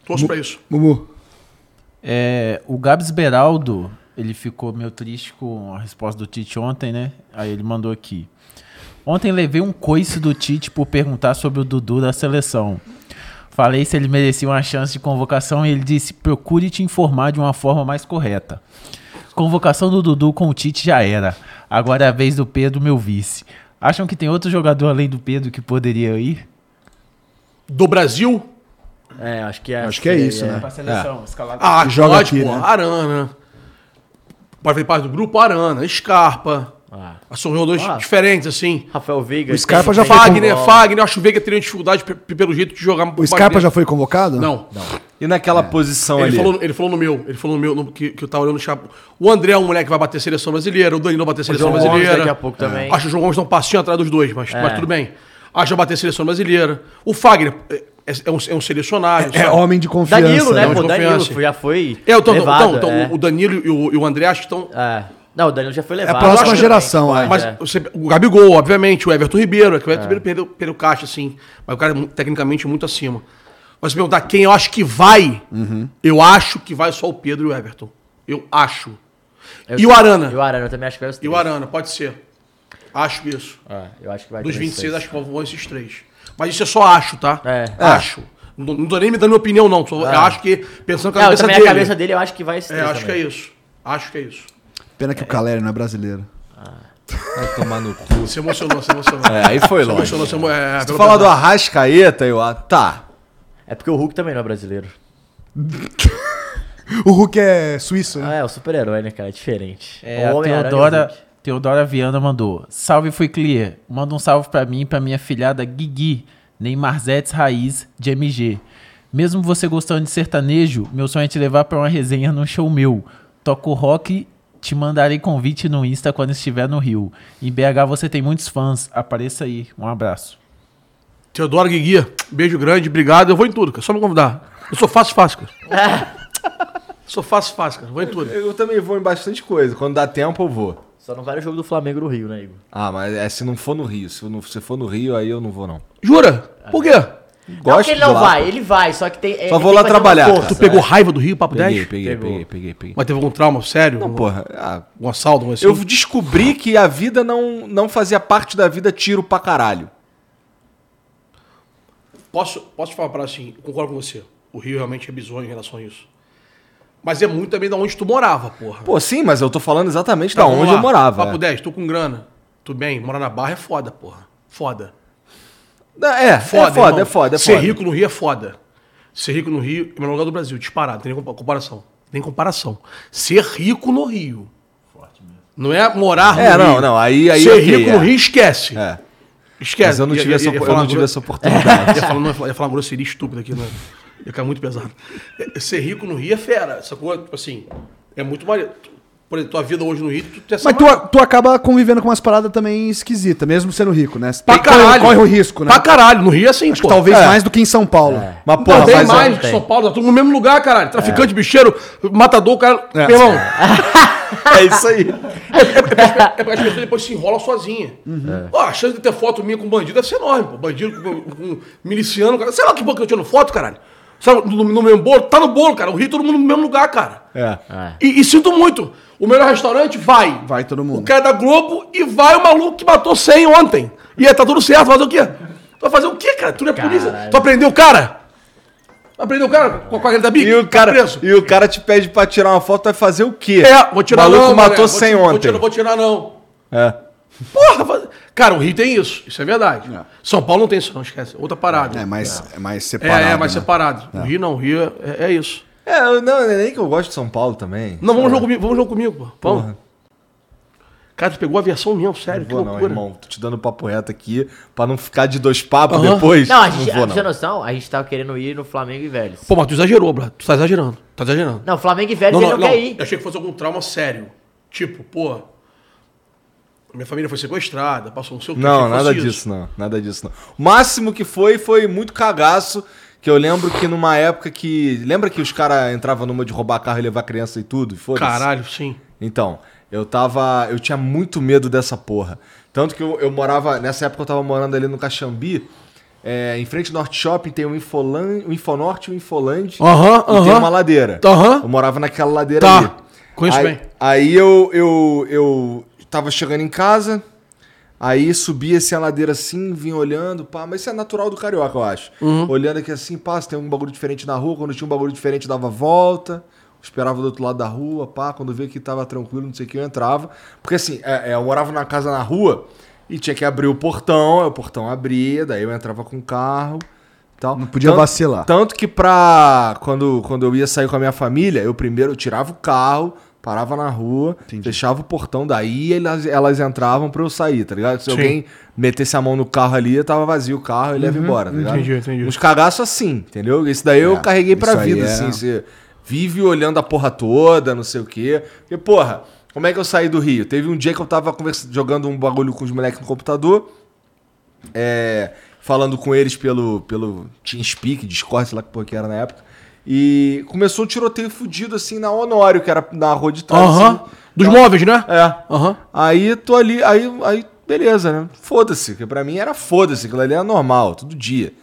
Torço pra isso. Mumu. É, o Gabs Beraldo, ele ficou meio triste com a resposta do Tite ontem, né? Aí ele mandou aqui. Ontem levei um coice do Tite por perguntar sobre o Dudu da seleção. Falei se ele merecia uma chance de convocação e ele disse: procure te informar de uma forma mais correta. Convocação do Dudu com o Tite já era. Agora é a vez do Pedro, meu vice. Acham que tem outro jogador além do Pedro que poderia ir? Do Brasil, É, acho que é. Acho que é isso, né? Pra seleção, escalado. ah, Que joga pode, aqui, pô. né? Arana. Pode fazer parte do grupo, Arana, Scarpa. Ah. São jogadores Ah. diferentes, assim. Rafael Veiga. O Scarpa já foi Fagner, bola. Fagner, eu acho que o Veiga teria dificuldade pe- pelo jeito de jogar. O Scarpa já foi convocado? Não. E naquela posição Ele ali? falou, ele falou no meu, ele falou no meu, no- que, que eu tava olhando no chapa. O André é um moleque que vai bater seleção brasileira, o Danilo vai bater seleção brasileira. daqui a pouco também. Acho que o João Gomes dá um passinho atrás dos dois, mas, mas tudo bem. Acho que vai bater seleção brasileira. O Fagner é, é um, é um selecionário. É sabe? homem de confiança. Danilo, né? Pô, de Danilo já foi. É, então, levado, então, então é. o Danilo e o, e o André acho que estão. É. Não, o Danilo já foi levado. a próxima geração, também, é. Mas é. você- o Gabigol, obviamente, o Everton Ribeiro, é que o Everton Ribeiro perdeu, perdeu caixa, assim. Mas o cara é tecnicamente muito acima. Mas se perguntar quem eu acho que vai, eu acho que vai só o Pedro e o Everton. Eu acho. Eu- E o Arana? E o Arana eu também acho que vai os E três. o Arana, pode ser. Acho isso. É, eu acho que vai Dos ter 26, três. acho que vão esses três. Mas isso eu só acho, tá? É. Acho. Não, não tô nem me dando minha opinião, não. Só, Eu acho que, pensando com a cabeça dele. a cabeça dele eu acho que vai esse É, três acho que também. é isso. Acho que é isso. Pena que o Caleri não é brasileiro. Vai tomar no cu. Se emocionou, se emocionou. É, aí foi Se longe. emocionou, se emo- é, Se tu do. Arrascaeta, eu. ah, Tá. É porque o Hulk também não é brasileiro. O Hulk é suíço, né? Ah, é o super-herói, né, cara? É diferente. É, o a e o Teodora, Viana mandou. Salve, fui clear. Manda um salve pra mim e pra minha filhada Guigui, Neymarzetes Raiz, de MG. Mesmo você gostando de sertanejo, meu sonho é te levar pra uma resenha no show meu. Toco rock, te mandarei convite no Insta quando estiver no Rio. Em BH você tem muitos fãs, apareça aí. Um abraço. Teodoro Guiguia, beijo grande, obrigado. Eu vou em tudo, cara. Só me convidar. Eu sou fácil, fácil, cara. sou fácil, fácil, cara. Vou em tudo. Eu também vou em bastante coisa. Quando dá tempo, eu vou. Só não vai no jogo do Flamengo no Rio, né, Igor? Ah, mas é se não for no Rio. Se, eu não, se for no Rio, aí eu não vou, não. Jura? Por quê? não que ele não lá, vai, pô. ele vai, só que tem. é, Só vou lá trabalhar, força, Tu pegou raiva do Rio, papo Peguei, 10? peguei, peguei, peguei, peguei. Mas teve algum trauma sério? Não, um, porra. ah, um assalto, um assim? eu descobri que a vida não, não fazia parte da vida tiro pra caralho. Posso, posso falar para assim, eu concordo com você. O Rio realmente é bizonho em relação a isso. Mas é muito também da onde tu morava, porra. Pô, sim, mas eu tô falando exatamente Tá, da onde lá. eu morava. Papo é. 10, tô com grana. Tudo bem, morar na Barra é foda, porra. Foda. É, Foda, é foda, irmão. é foda, é Ser foda. rico no Rio é foda. Ser rico no Rio é o melhor lugar do Brasil, disparado, tem comparação. Tem comparação. Ser rico no Rio. Não é morar no É, Rio. não, não, aí- aí Ser ok, rico é. no Rio, esquece. É. Esquece. Mas eu não tive, ia- essa, ia eu falar não tive uma- essa oportunidade. Ia falar, não, ia falar- ia falar uma grosseria estúpida aqui, né? Ia ficar muito pesado. É, Ser rico no Rio é fera. Sacou? Tipo assim, é muito maneiro. Por exemplo, tua vida hoje no Rio, tu tem essa Mas tu, tu acaba convivendo com umas paradas também esquisitas, mesmo sendo rico, né? Pra caralho. Corre, corre o risco, né? Pra caralho. No Rio é assim, Acho pô. que talvez É. mais do que em São Paulo. Mas, Não, porra, bem mas mais é- que São Paulo, tá tudo no mesmo lugar, caralho. Traficante, bicheiro, matador, cara. É. Irmão, é isso aí. é porque as pessoas depois se enrolam sozinhas. Uhum. Ó, a chance de ter foto minha com bandido deve ser enorme, pô. Bandido com, com miliciano, cara. Sei lá que banco eu tirando foto, caralho. Sabe, no, no mesmo bolo? Tá no bolo, cara. O Rio, todo mundo no mesmo lugar, cara. É. E, e sinto muito. O melhor restaurante vai. Vai todo mundo. O cara da Globo e vai o maluco que matou 100 ontem. E aí tá tudo certo. Fazer o quê? Tu vai fazer o quê, cara? Tu não é polícia. Tu aprendeu o cara? Aprendeu o cara com a da Big? E o, Tá cara, preso. e o cara te pede pra tirar uma foto, vai fazer o quê? É, vou tirar o maluco não. matou mané. Vou 100 ti- Vou ontem. tirar, vou tirar não. É. Porra, faz- cara, o Rio tem isso. Isso é verdade. São Paulo não tem isso, não, esquece. Outra parada. É mais, é mais É, separado. é, mais né? separado. O Rio não, o Rio é, é isso. É, eu- não, é nem que eu gosto de São Paulo também. Não, vamos jogar comigo, vamos jogar comigo, pô. Vamos. Porra. Cara, tu pegou a versão mesmo, sério, Não que vou não, loucura. irmão. Tô te dando papo reto aqui pra não ficar de dois papos Aham. depois. Não, a gente, vou, pra você ter noção, a gente tava querendo ir no Flamengo e Vélez. Pô, mas tu exagerou, Brad. Tu tá exagerando. Tá exagerando. Não, Flamengo e Vélez ele não, quer ir. Eu achei que fosse algum trauma sério. Tipo, pô. Minha família foi sequestrada, passou um seu Não, nada disso, não. Nada disso, não. O máximo que foi, foi muito cagaço. Que eu lembro que numa época que. Lembra que os caras entravam numa de roubar carro e levar criança e tudo? Caralho, sim. Então, eu tava. Eu tinha muito medo dessa porra. Tanto que eu, eu morava. Nessa época eu tava morando ali no Caxambi. é, em frente ao Norte Shopping tem o, Infolan, o Infonorte e o Infoland. Aham, E tem uma ladeira. Aham. Eu morava naquela ladeira Tá. ali. Conheço aí, bem. Aí eu, eu, eu tava chegando em casa. Aí subia assim a ladeira assim, vinha olhando, pá, mas isso é natural do carioca, eu acho. Uhum. Olhando aqui assim, pá, se tem um bagulho diferente na rua, quando tinha um bagulho diferente, dava volta, esperava do outro lado da rua, pá, quando via que tava tranquilo, não sei o que, eu entrava. Porque assim, é, é, eu morava na casa na rua e tinha que abrir o portão, aí o portão abria, daí eu entrava com o carro. Tal. Não podia vacilar. Tanto que pra. Quando, quando eu ia sair com a minha família, eu primeiro tirava o carro, parava na rua, fechava o portão, daí elas, elas entravam pra eu sair, tá ligado? Se Sim. alguém metesse a mão no carro ali, tava vazio o carro, ele ia embora, tá ligado? Entendi, entendi. Uns cagaços assim, entendeu? Esse daí eu É, carreguei pra isso vida, é- assim. Você vive olhando a porra toda, não sei o quê. Porque, porra, como é que eu saí do Rio? Teve um dia que eu tava conversa- jogando um bagulho com os moleques no computador é, falando com eles pelo, pelo TeamSpeak, Discord, sei lá que porra que era na época. E começou um tiroteio fudido, assim, na Honório, que era na rua de trás. Aham. assim. Dos móveis, né? É. Aham. Aí tô ali, aí, aí beleza, né? Foda-se, que pra mim era foda-se, aquilo ali era normal, todo dia.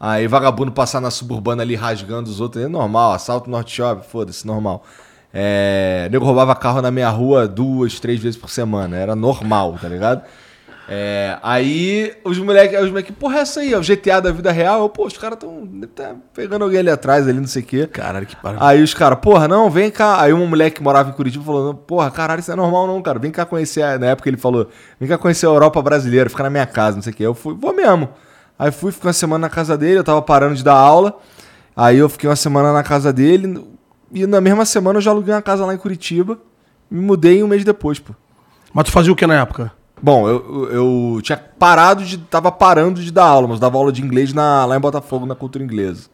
Aí vagabundo passar na suburbana ali rasgando os outros, é normal, assalto no Norte Shopping, foda-se, normal. É, nego roubava carro na minha rua duas, três vezes por semana, era normal, tá ligado? É, aí os moleques, os moleques, porra, é essa aí, é o GTA da vida real. Eu, pô, os caras tão tá pegando alguém ali atrás, ali, não sei o quê. Caralho, que parada. Aí os caras, porra, não, vem cá. Aí um moleque que morava em Curitiba falou, porra, caralho, isso não é normal não, cara. Vem cá conhecer, na época ele falou, vem cá conhecer a Europa brasileira, fica na minha casa, não sei o quê. Eu fui, vou mesmo. Aí fui, fiquei uma semana na casa dele, eu tava parando de dar aula. Aí eu fiquei uma semana na casa dele e na mesma semana eu já aluguei uma casa lá em Curitiba. Me mudei um mês depois, pô. Mas tu fazia o que na época? Bom, eu, eu, tinha parado de. tava parando de dar aula, mas dava aula de inglês na, lá em Botafogo, na cultura inglesa.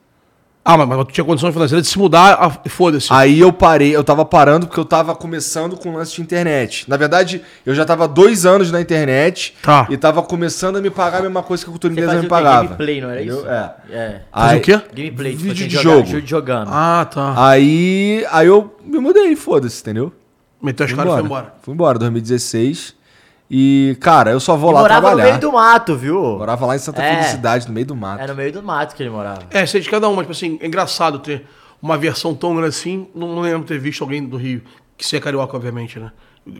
Ah, mas, mas tu tinha condições financeiras de se mudar, ah, foda-se. Aí eu parei, eu tava parando porque eu tava começando com o lance de internet. Na verdade, eu já tava dois anos na internet Tá. e tava começando a me pagar a mesma coisa que a cultura inglesa me pagava. Gameplay, não era isso? É. É. Fazia Aí- o quê? Gameplay, tipo Vídeo assim, de jogar- jogo. jogo jogando. Ah, tá. Aí, aí eu me mudei, foda-se, entendeu? Meteu as caras e foi embora. embora. Fui embora, 2016. E, cara, eu só vou E lá morava trabalhar. no meio do mato, viu? Morava lá em Santa É. Felicidade, no meio do mato. É no meio do mato que ele morava. É, sei de cada um, mas tipo assim, é engraçado ter uma versão tão grande assim. Não, lembro ter visto alguém do Rio, que se é carioca, obviamente, né?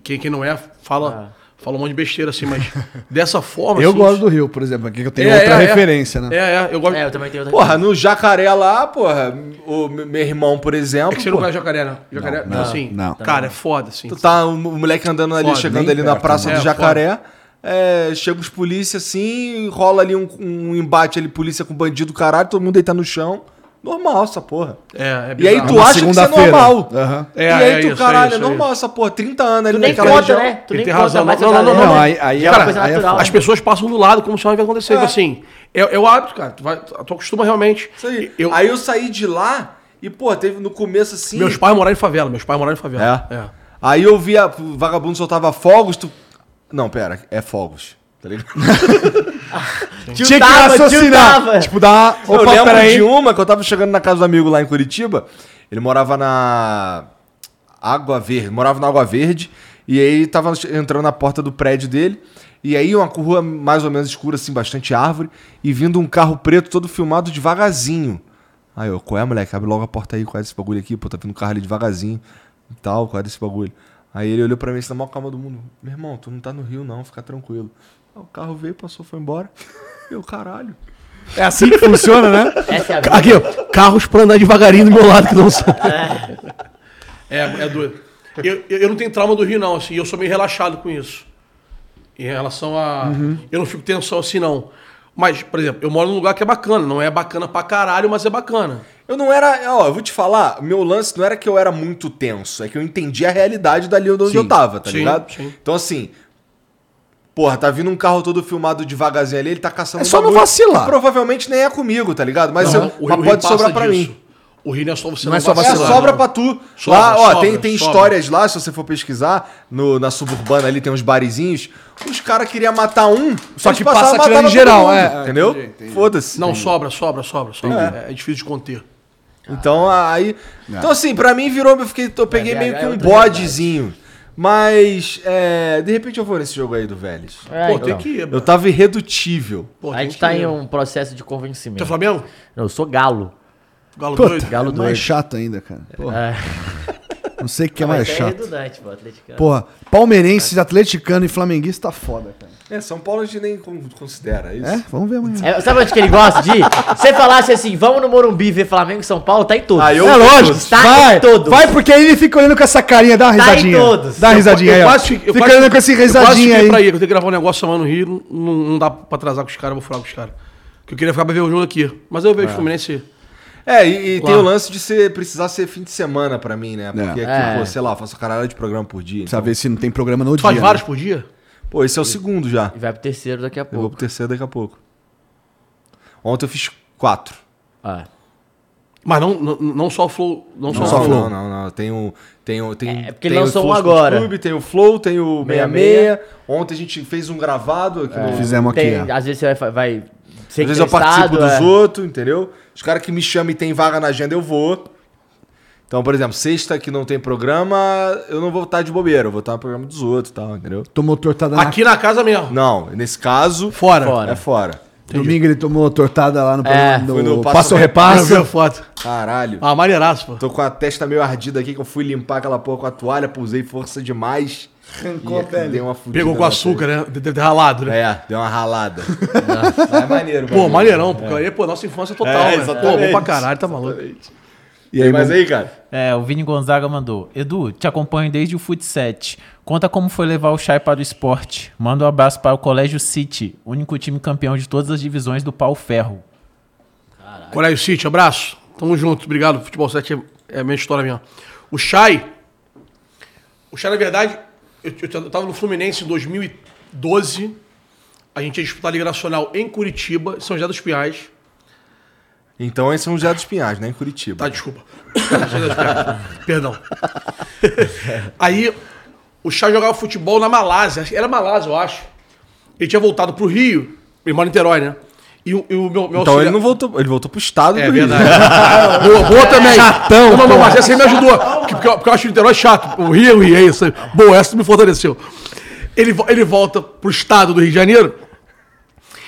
Quem, quem não é, fala, fala um monte de besteira assim, mas dessa forma. Eu assim, gosto do Rio, por exemplo, aqui que eu tenho É, outra é, é. referência, né? É, é, eu gosto. É, eu também tenho outra Porra, no Jacaré lá, porra, o me- meu irmão, por exemplo. É que você não pô, conhece jacaré, né? Jacaré, Não, assim. não. Cara, é foda, assim. Tu tá o moleque andando ali, Foda, chegando ali na Praça né? do É, Jacaré. é, chega os polícia assim, rola ali um, um embate ali, polícia com bandido, caralho, todo mundo deita no chão. Normal essa porra. É, é E aí bizarro. tu Uma acha que isso é normal. Aham. É, e aí é tu, isso, caralho, é isso, é é normal essa porra. 30 anos ali Tu nem naquela conta, região. né? Tu Ele nem tem conta, razão. Não, não, não, não, aí- aí é- é coisa aí é. As pessoas passam do lado como se nada tivesse acontecido. Assim, é, é o hábito, cara. Tu, vai, tu acostuma realmente. Isso aí. Eu, Aí eu saí de lá e, pô, teve no começo assim. Meus pais moraram em favela. Meus pais moraram em favela. É. Aí eu via, o vagabundo soltava fogos, tu. Não, pera, é fogos. Tá ligado? Tinha que raciocinar. Tipo, dar. eu Opa, lembro peraí. de uma que eu tava chegando na casa do amigo lá em Curitiba. Ele morava na Água Verde, morava na Água Verde. E aí tava entrando na porta do prédio dele. E aí uma rua mais ou menos escura, assim, bastante árvore. E vindo um carro preto todo filmado devagarzinho. Aí eu, qual é, moleque? Abre logo a porta aí, qual é esse bagulho aqui? Pô, tá vindo um carro ali devagarzinho e tal, qual é desse bagulho? Aí ele olhou pra mim, assim, na maior calma do mundo. Meu irmão, tu não tá no Rio não, fica tranquilo. Aí o carro veio, passou, foi embora. Eu, caralho. É assim que funciona, né? Essa é a vida. Aqui, ó, carros pra andar devagarinho do meu lado que não são. É, é doido. Eu, eu não tenho trauma do Rio, não, assim, eu sou meio relaxado com isso. Em relação a. Eu não fico tensão assim, não. Mas, por exemplo, eu moro num lugar que é bacana. Não é bacana pra caralho, mas é bacana. Eu não era. Ó, eu vou te falar, meu lance não era que eu era muito tenso, é que eu entendi a realidade dali onde Sim, eu tava, tá sim, ligado? sim. Então assim. Porra, tá vindo um carro todo filmado devagarzinho ali, ele tá caçando É só não bagulho vacilar. que Provavelmente nem é comigo, tá ligado? Mas, eu, Não, mas pode sobrar pra mim. O Rio não é só você Não é só É, vacilar, sobra não. pra tu. Sobra, lá, ó, sobra, tem, tem sobra. histórias lá, se você for pesquisar, no, na suburbana ali tem uns barizinhos. Os caras queriam matar um, Só eles que passavam passa e atirando em todo geral, mundo, é. Entendeu? Entendi, entendi. Foda-se. Não, sobra, sobra, sobra, sobra. É, é difícil de conter. Então aí. Então assim, pra mim virou. Eu, fiquei, eu peguei meio que é um bodezinho. Mas. é, de repente eu vou nesse jogo aí do Vélez. É, Pô, então. tem que ir. Eu tava irredutível. Pô, A tem gente que tá ir. em um processo de Tu é convencimento. Flamengo? Não, eu sou galo. Galo Puta, doido? Galo mais doido. chato ainda, cara. Porra, É. não sei o que é mais é chato. redundante, pô, atleticano. Porra, palmeirense, atleticano e flamenguista tá foda, cara. É, São Paulo a gente nem con- considera isso. É? Vamos ver amanhã. É, sabe onde que ele gosta de ir? Se você falasse assim, vamos no Morumbi ver Flamengo e São Paulo, tá em todos. Ah, eu- É lógico, Está vai, em todos. vai porque aí ele fica olhando com essa carinha, dá uma Tá em risadinha. todos. Dá uma risadinha Eu aí, ó. quase eu Fica quase- olhando com essa Eu risadinha fiquei aí. pra ir, que eu tenho que gravar um negócio semana no Rio, não, não dá pra atrasar com os caras, eu vou falar com os caras. Que eu queria ficar pra ver o jogo aqui. Mas eu vejo o Fluminense. É, e, e tem o lance de ser, precisar ser fim de semana pra mim, né? Porque É. aqui, É. pô, sei lá, eu faço caralho de programa por dia. Precisa Então... ver se não tem programa no Tu dia. faz né? vários por dia? Pô, esse é o segundo já. E vai pro terceiro daqui a Eu vou pouco. pro terceiro daqui a pouco. Ontem eu fiz quatro. Ah. Mas não, não, não só o Flow. Não, Não, só o Flow. não, não, não. Tem o. Tem o tem, É, porque tem ele o lançou Flow um Sports agora. Clube, tem o Flow, tem o 66. 66. Ontem a gente fez um gravado aqui no. Fizemos aqui, Tem, ó. às vezes você vai, vai Às vezes eu participo entrevistado, dos é. outros, entendeu? Os caras que me chamam e tem vaga na agenda, eu vou. Então, por exemplo, sexta que não tem programa, eu não vou estar de bobeira, eu vou estar no programa dos outros e tal, entendeu? Tomou tortada na... Aqui na casa mesmo. Não, nesse caso, Fora. Fora. é fora. Domingo ele tomou tortada lá no, É, no, fui no Passo, Passo Ah, eu Repasso. vi a foto. Caralho. Ah, maneiraço, pô. Tô com a testa meio ardida aqui, que eu fui limpar aquela porra com a toalha, pusei força demais. Arrancou a E pele. Deu uma Pegou com açúcar, né? Deve ter ralado, né? É, deu uma ralada. Mas é maneiro. Pô, maneirão, porque aí, pô, nossa infância total, É, né? exatamente. Pô, bom pra caralho, tá maluco. E aí, mas aí, cara? É, o Vini Gonzaga mandou. Edu, te acompanho desde o Fut 7. Conta como foi levar o Chay para o esporte. Manda um abraço para o Colégio City, único time campeão de todas as divisões do pau ferro. Colégio City, abraço. Tamo junto, obrigado. Futebol 7 é, é a minha história mesmo. O Chay. O Chay, na verdade, eu, eu, tava no Fluminense em 2012. A gente ia disputar a Liga Nacional em Curitiba, em São José dos Pinhais. Então é um José dos Pinhais, né? Em Curitiba. Tá, desculpa. São José dos Pinhais. Perdão. Aí, o Chay jogava futebol na Malásia. Era Malásia, eu acho. Ele tinha voltado pro Rio. Ele mora em Niterói, né? E, o- e o meu, meu Então ele auxiliar- não voltou, ele voltou pro estado É do Rio. verdade. boa, boa também. Chatão. Não, não, não, mas essa aí me ajudou. Porque, porque eu- porque eu acho o Niterói chato. O Rio é o Rio, é isso. Boa, essa me fortaleceu. Ele, ele volta pro estado do Rio de Janeiro.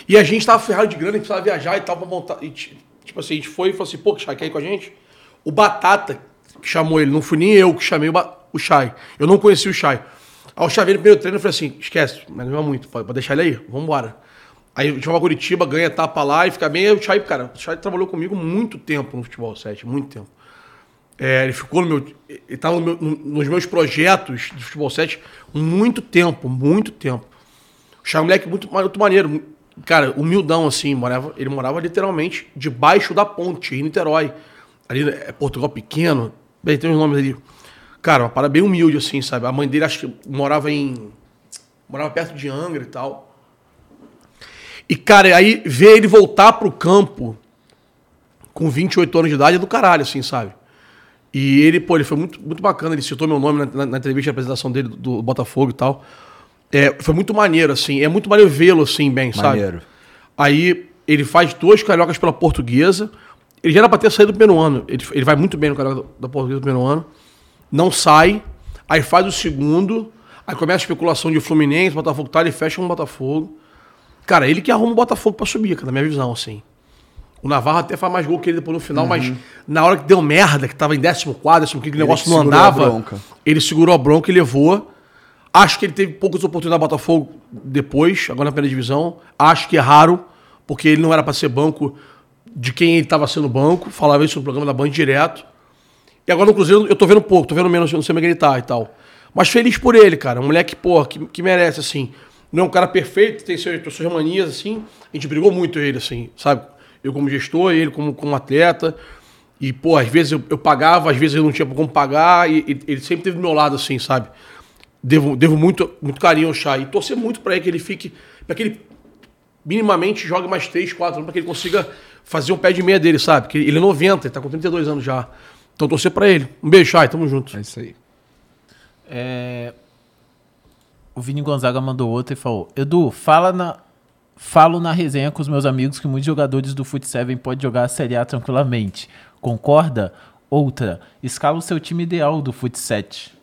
E a gente tava ferrado de grana, a gente precisava viajar e tal pra montar. E, ti- tipo assim, a gente foi e falou assim, pô, Chay, quer ir com a gente? O Batata, que chamou ele, não fui nem eu que chamei o, Ba- o Chay. Eu não conhecia o Chay. Aí o Chay veio no primeiro treino e falei assim, esquece, mas não é muito, pode, pode deixar ele aí, vambora. Aí vai pra Curitiba, ganha etapa lá e fica bem. O Chay, cara, o Chay trabalhou comigo muito tempo no futebol 7, muito tempo. É, ele ficou no meu. Ele tava no meu- no- nos meus projetos de futebol 7 muito tempo, muito tempo. O Chay é um moleque muito, muito maneiro. Cara, humildão, assim. Morava, ele morava literalmente debaixo da ponte, em Niterói. Ali é Portugal pequeno. Bem, tem uns nomes ali. Cara, uma parada bem humilde, assim, sabe? A mãe dele acho que morava em. Morava perto de Angra e tal. E, cara, aí ver ele voltar pro campo com 28 anos de idade é do caralho, assim, sabe? E ele, pô, ele foi muito, muito bacana, ele citou meu nome na, na- na entrevista de apresentação dele do, do Botafogo e tal. É, foi muito maneiro, assim, é muito maneiro vê-lo, assim, bem, sabe? Maneiro. Aí ele faz dois cariocas pela portuguesa. Ele já era pra ter saído do primeiro ano. Ele, ele vai muito bem no carioca da portuguesa do primeiro ano. Não sai. Aí faz o segundo. Aí começa a especulação de Fluminense, Botafogo tal, ele fecha um Botafogo. Cara, ele que arruma o Botafogo pra subir, cara, na minha visão, assim. O Navarro até faz mais gol que ele depois no final, mas na hora que deu merda, que tava em 14, 15, que o negócio que não andava, ele segurou a bronca e levou. Acho que ele teve poucas oportunidades no Botafogo depois, agora na primeira divisão. Acho que é raro, porque ele não era para ser banco de quem ele estava sendo banco. Falava isso no programa da Band direto. E agora no Cruzeiro eu tô vendo pouco, tô vendo menos, não sei como é que ele tá e tal. Mas feliz por ele, cara. Um moleque, pô, que, que merece, assim. Não é um cara perfeito, tem suas, suas manias, assim. A gente brigou muito ele, assim, sabe? Eu como gestor, ele como, como atleta. E, pô, às vezes eu, eu pagava, às vezes eu não tinha como pagar. E, e ele sempre teve do meu lado, assim, sabe? Devo, devo muito, muito carinho ao Chay. E torcer muito pra ele que ele fique. Pra que ele minimamente jogue mais 3, 4 anos, pra que ele consiga fazer um pé de meia dele, sabe? Porque ele é 90, ele tá com 32 anos já. Então torcer pra ele. Um beijo, Chay, tamo junto. É isso aí. É, O Vini Gonzaga mandou outro e falou: Edu, fala na. Falo na resenha com os meus amigos que muitos jogadores do Foot 7 podem jogar a Série A tranquilamente. Concorda? Outra, escala o seu time ideal do Foot 7.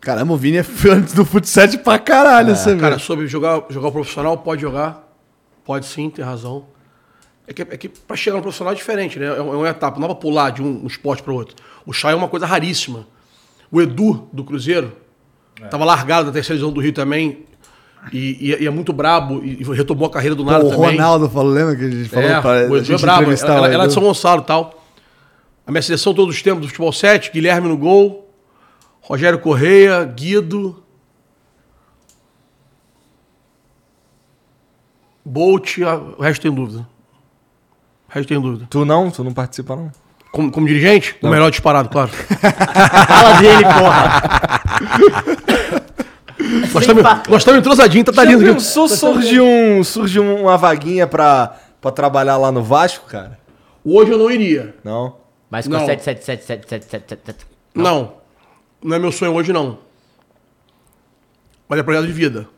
Caramba, o Vini é fã do futsal pra caralho, você vê. Cara, sobre jogar, jogar o profissional, pode jogar. Pode sim, tem razão. É que, é que pra chegar no profissional é diferente, né? É uma, é uma etapa, não dá pra pular de um, um esporte para outro. O chá é uma coisa raríssima. O Edu, do Cruzeiro, tava largado da terceira divisão do Rio também. E, e- e é muito brabo. E, retomou a carreira do Pô, nada o também. Ronaldo falou, lembra que a gente falou É, pra o a Edu é brabo. Ela, o ela é de? São Gonçalo e tal. A minha seleção todos os tempos do futebol 7, Guilherme no gol, Rogério Correia, Guido, Bolt, a- o resto tem dúvida. O resto tem dúvida. Tu não? Tu não participa, não? Como, como dirigente, o melhor disparado, claro. Fala dele, porra. nós estamos nós estamos entrosadinhos, tá, tá lindo. Viu? pensou surge, um, surge uma vaguinha pra, pra trabalhar lá no Vasco, cara? Hoje eu não iria. Não? Mas com Não. 7, 7, 7, 7, 7, 7, 7, 7. Não. Não é meu sonho hoje, não. Mas é projeto de vida.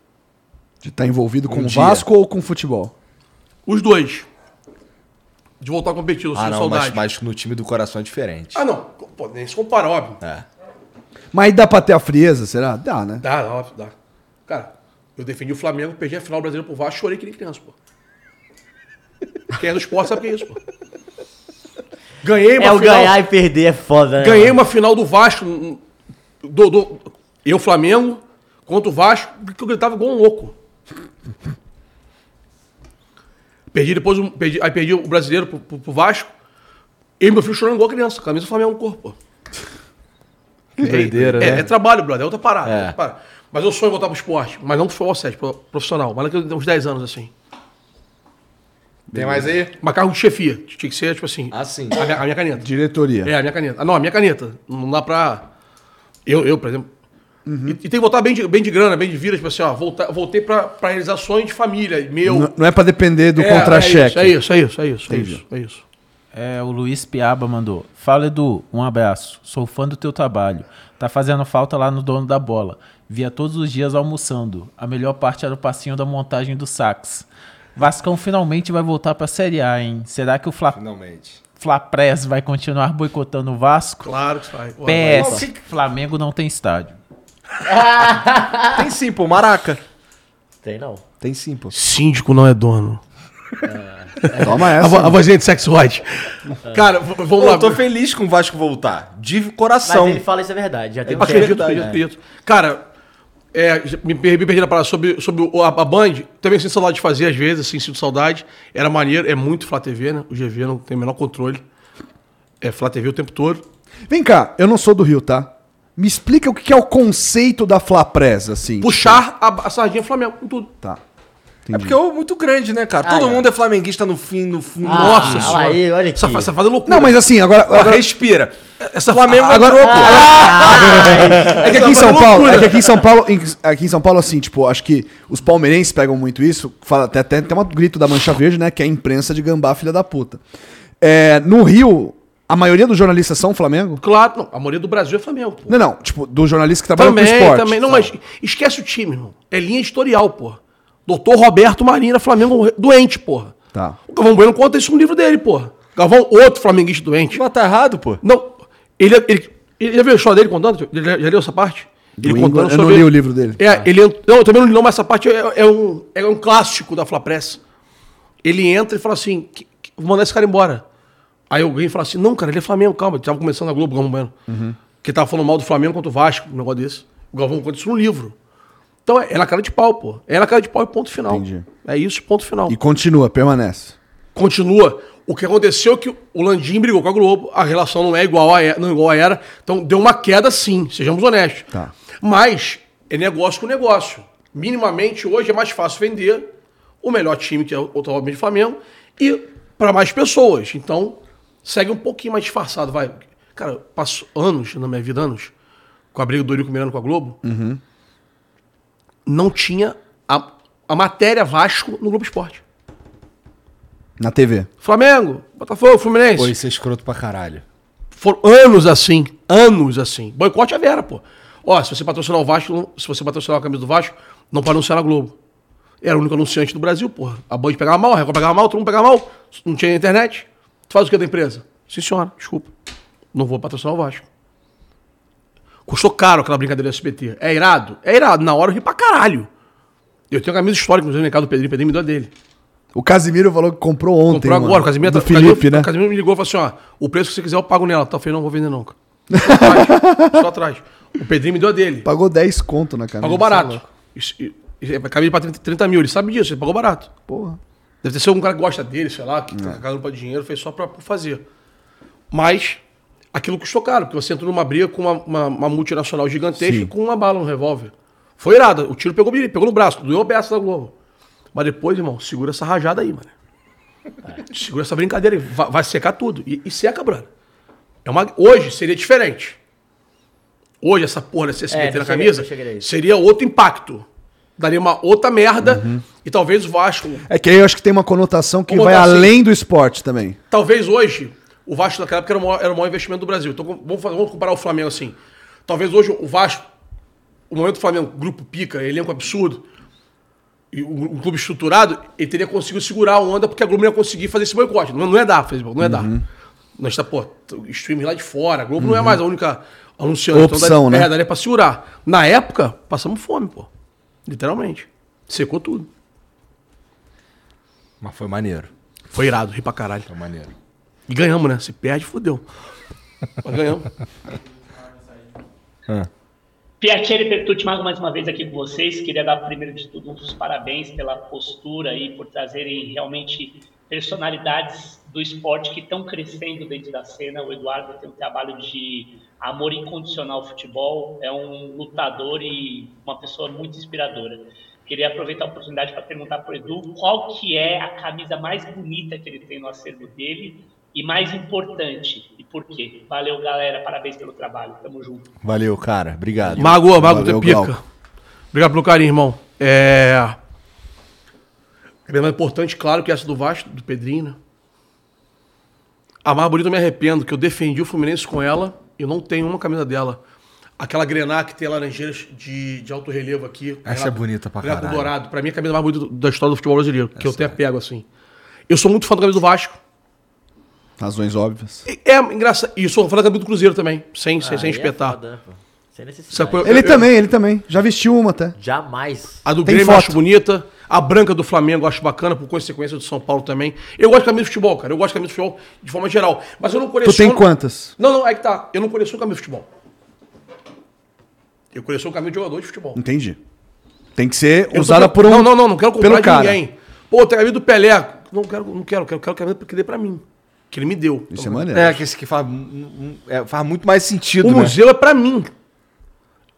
De estar envolvido com Um o dia. Vasco ou com futebol? Os dois. De voltar a competir, eu Ah, não, mas, saudade. mas no time do coração é diferente. Ah, não. Pô, nem se compara, óbvio. É. Mas dá pra ter a frieza, será? Dá, né? Dá, dá, óbvio, dá. Cara, eu defendi o Flamengo, perdi a final brasileira pro Vasco, chorei que nem criança, pô. Quem é do esporte sabe o que é isso, pô. Ganhei uma É o final. ganhar e perder é foda, né? Ganhei uma final do Vasco. Do, do- eu, Flamengo, Contra o Vasco, porque eu gritava igual um louco. Perdi depois, um, perdi, aí perdi o brasileiro pro, pro, pro Vasco. Eu e meu filho chorando igual criança, camisa Flamengo no corpo. Que doideira, é, né? é trabalho, brother, é outra parada. É. é outra parada. Mas eu sonho voltar pro esporte, mas não pro futebol 7, pro profissional. Mas daqui uns 10 anos, assim. Tem mais aí? Mas cargo de chefia. Tinha que ser, tipo assim. Ah, sim. A minha, a minha caneta. Diretoria. É, a minha caneta. Ah, não, a minha caneta. Não dá pra. Eu, eu por exemplo. E, e tem que voltar bem de, bem de grana, bem de vida, tipo assim, ó, voltar, voltei pra, pra realizações de família, meu. N- Não é pra depender do É, contra-cheque. É isso, é isso, é isso, é Entendi. isso, é isso. É, o Luiz Piaba mandou. Fala, Edu, um abraço. Sou fã do teu trabalho. Tá fazendo falta lá no dono da bola. Via todos os dias almoçando. A melhor parte era o passinho da montagem do sax. Vascão finalmente vai voltar pra Série A, hein? Será que o Fla, Finalmente. Fla Press vai continuar boicotando o Vasco? Claro que vai. PS, Flamengo não tem estádio. Tem sim, pô, Maraca. Tem não. Tem sim, pô. Síndico não é dono. Toma A, essa. vo- a vozinha de sex white. Cara, v- vamos Pô, lá. eu tô feliz com o Vasco voltar. De Mas coração. ele fala isso é verdade. Já tem um Acredito, tempo. acredito, acredito. Cara, é, já me, per- me perdi na parada sobre, sobre o- a, a Band. Também sinto saudade de fazer, às vezes, assim, sinto saudade. Era maneiro, é muito Flá TV, né? O GV não tem o menor controle. É Flá TV o tempo todo. Vem cá, eu não sou do Rio, tá? Me explica o que é o conceito da Flapress, assim. Puxar a, a sardinha Flamengo com tudo. Tá. É porque é muito grande, né, cara? Ah, Todo é. mundo é flamenguista no fim, no fim. Ah, Nossa senhora. aí, olha Essa, aqui. essa faz é loucura. Não, mas assim, agora. Agora, agora respira. essa Flamengo agora- entrou, pô. é que aqui em São Paulo, é que aqui em São Paulo, em- aqui em São Paulo, assim, tipo, acho que os palmeirenses pegam muito isso. Fala, até, até tem um grito da Mancha Verde, né? Que é a imprensa de gambá, filha da puta. É, no Rio, a maioria dos jornalistas são Flamengo? Claro, não, a maioria do Brasil é Flamengo, pô. Não, não, tipo, dos jornalistas que trabalham Também, com esporte. também. Não, mas esquece o time, irmão. É linha editorial, pô. Doutor Roberto Marina, Flamengo doente, porra. Tá. O Galvão Bueno conta isso no livro dele, porra. Galvão, outro flamenguista doente. Mas tá errado, pô. Não, ele, ele, ele já viu a história dele contando? Ele já, já leu essa parte? Ele England, eu não li o livro dele. É, ele ent- Não, eu também não li, não, mas essa parte é, é um, é um clássico da Flapress. Ele entra e fala assim: "Que- que- vou mandar esse cara embora. Aí alguém fala assim: não, cara, ele é Flamengo, calma. Tava começando a Globo, Galvão Bueno. Uhum. Que tava falando mal do Flamengo contra o Vasco, um negócio desse. O Galvão conta isso no livro. Então é, é na cara de pau, pô. É na cara de pau e ponto final. Entendi. É isso, ponto final. E continua, permanece. Continua. O que aconteceu é que o Landim brigou com a Globo, a relação não é igual a, não é igual a era, então deu uma queda sim, sejamos honestos. Tá. Mas é negócio com negócio. Minimamente, hoje é mais fácil vender o melhor time, que é o atualmente o Flamengo, e para mais pessoas. Então, segue um pouquinho mais disfarçado, vai. Cara, passo anos na minha vida, anos, com a briga do Eurico Miranda com a Globo, não tinha a, a matéria Vasco no Globo Esporte. Na TV. Flamengo, Botafogo, Fluminense. Pô, isso é escroto pra caralho. Foram anos assim, anos assim. Boicote a Vera, pô. Ó, se você patrocinar o Vasco, se você patrocinar a camisa do Vasco, não pode anunciar na Globo. Era o único anunciante do Brasil, porra. A Band pegava mal, a Record pegava mal, todo mundo pegava mal. Não tinha internet. Tu faz o que da empresa? Sim, senhora, desculpa. Não vou patrocinar o Vasco. Custou caro aquela brincadeira do SBT. É irado? É irado. Na hora eu ri pra caralho. Eu tenho camisa histórica, inclusive, no mercado do Pedrinho. O Pedrinho me deu a dele. O Casimiro falou que comprou ontem. Comprou mano. agora, o Casimiro, Do tá- Felipe, Casimiro, né? O Casimiro me ligou e falou assim: ó, o preço que você quiser eu pago nela. Tá, eu falei, não vou vender nunca. Só atrás. Só atrás. O Pedrinho me deu a dele. Pagou 10 conto na camisa. Pagou barato. Isso- isso- isso é Camisa pra 30, 30 mil, ele sabe disso, ele pagou barato. Porra. Deve ter sido algum cara que gosta dele, sei lá, que tá cagando pra dinheiro, fez só pra, pra fazer. Mas aquilo custou caro, porque você entrou numa briga com uma, uma- uma multinacional gigantesca Sim. com uma bala no revólver. Foi irado. O tiro pegou, pegou no braço, doeu o beça da Globo. Mas depois, irmão, segura essa rajada aí, mano. Segura essa brincadeira aí. Vai, vai secar tudo. E, e seca, brother. É uma, hoje seria diferente. Hoje, essa porra desse SBT É, na camisa a seria outro impacto. Daria uma outra merda. E talvez o Vasco. É que aí eu acho que tem uma conotação que vai botar assim. além do esporte também. Talvez hoje, o Vasco naquela época era o maior, era o maior investimento do Brasil. Então vamos, vamos comparar o Flamengo assim. Talvez hoje o Vasco, o momento do Flamengo, grupo pica, elenco absurdo, e um, um clube estruturado, ele teria conseguido segurar a onda porque a Globo não ia conseguir fazer esse boicote. Não, não é dar, Facebook, não é dar. Nós tá, pô, streaming lá de fora. A Globo não é mais a única anunciante. Opção, daria, né? É, daria pra segurar. Na época, passamos fome, pô. Literalmente. Secou tudo. Mas foi maneiro. Foi irado, ri pra caralho. Foi maneiro. E ganhamos, né? Se perde, fudeu. Mas ganhamos. Piacere Pertucci, mais uma vez aqui com vocês. Queria dar primeiro de tudo uns parabéns pela postura e por trazerem realmente personalidades do esporte que estão crescendo dentro da cena. O Eduardo tem um trabalho de amor incondicional ao futebol, é um lutador e uma pessoa muito inspiradora. Queria aproveitar a oportunidade para perguntar para o Edu qual que é a camisa mais bonita que ele tem no acervo dele e mais importante, e por quê? Valeu, galera, parabéns pelo trabalho, tamo junto. Valeu, cara. Obrigado. Mago, Mago Valeu, te pica. Obrigado pelo carinho, irmão. É. A mais importante, claro, que é essa do Vasco, do Pedrinho, né? A mais bonita eu me arrependo, que eu defendi o Fluminense com ela e eu não tenho uma camisa dela. Aquela grená que tem laranjeiras de, de alto relevo aqui. Essa é bonita pra com caralho. dourado. Pra mim é a camisa mais bonita da história do futebol brasileiro, que eu até pego assim. Eu sou muito fã da camisa do Vasco. Razões óbvias. E É engraçado. E sou fã da camisa do Cruzeiro também, sem, sem, sem Aí é espetar. foda, né? Sem necessidade. Eu- Ele eu- também, ele também. Já vestiu uma até. Jamais. A do Tem Grêmio eu foto. acho bonita. A branca do Flamengo eu acho bacana, por consequência do São Paulo também. Eu gosto de camisa de futebol, cara. Eu gosto de camisa de futebol de forma geral. Mas eu não Tu coleciono... tem quantas? Não, não, é que tá. Eu não coleciono camisa de futebol. Eu coleciono camisa de jogador de futebol. Entendi. Tem que ser Eu não usada tô- por um. Não, não, não. Não quero comprar pelo de cara. ninguém. Pô, tem a camisa do Pelé. Não quero, não quero. Quero, quero camisa ele dê pra mim. Que ele me deu. Isso é maneiro. É, que esse aqui faz, um- é, faz muito mais sentido, O né? museu é pra mim.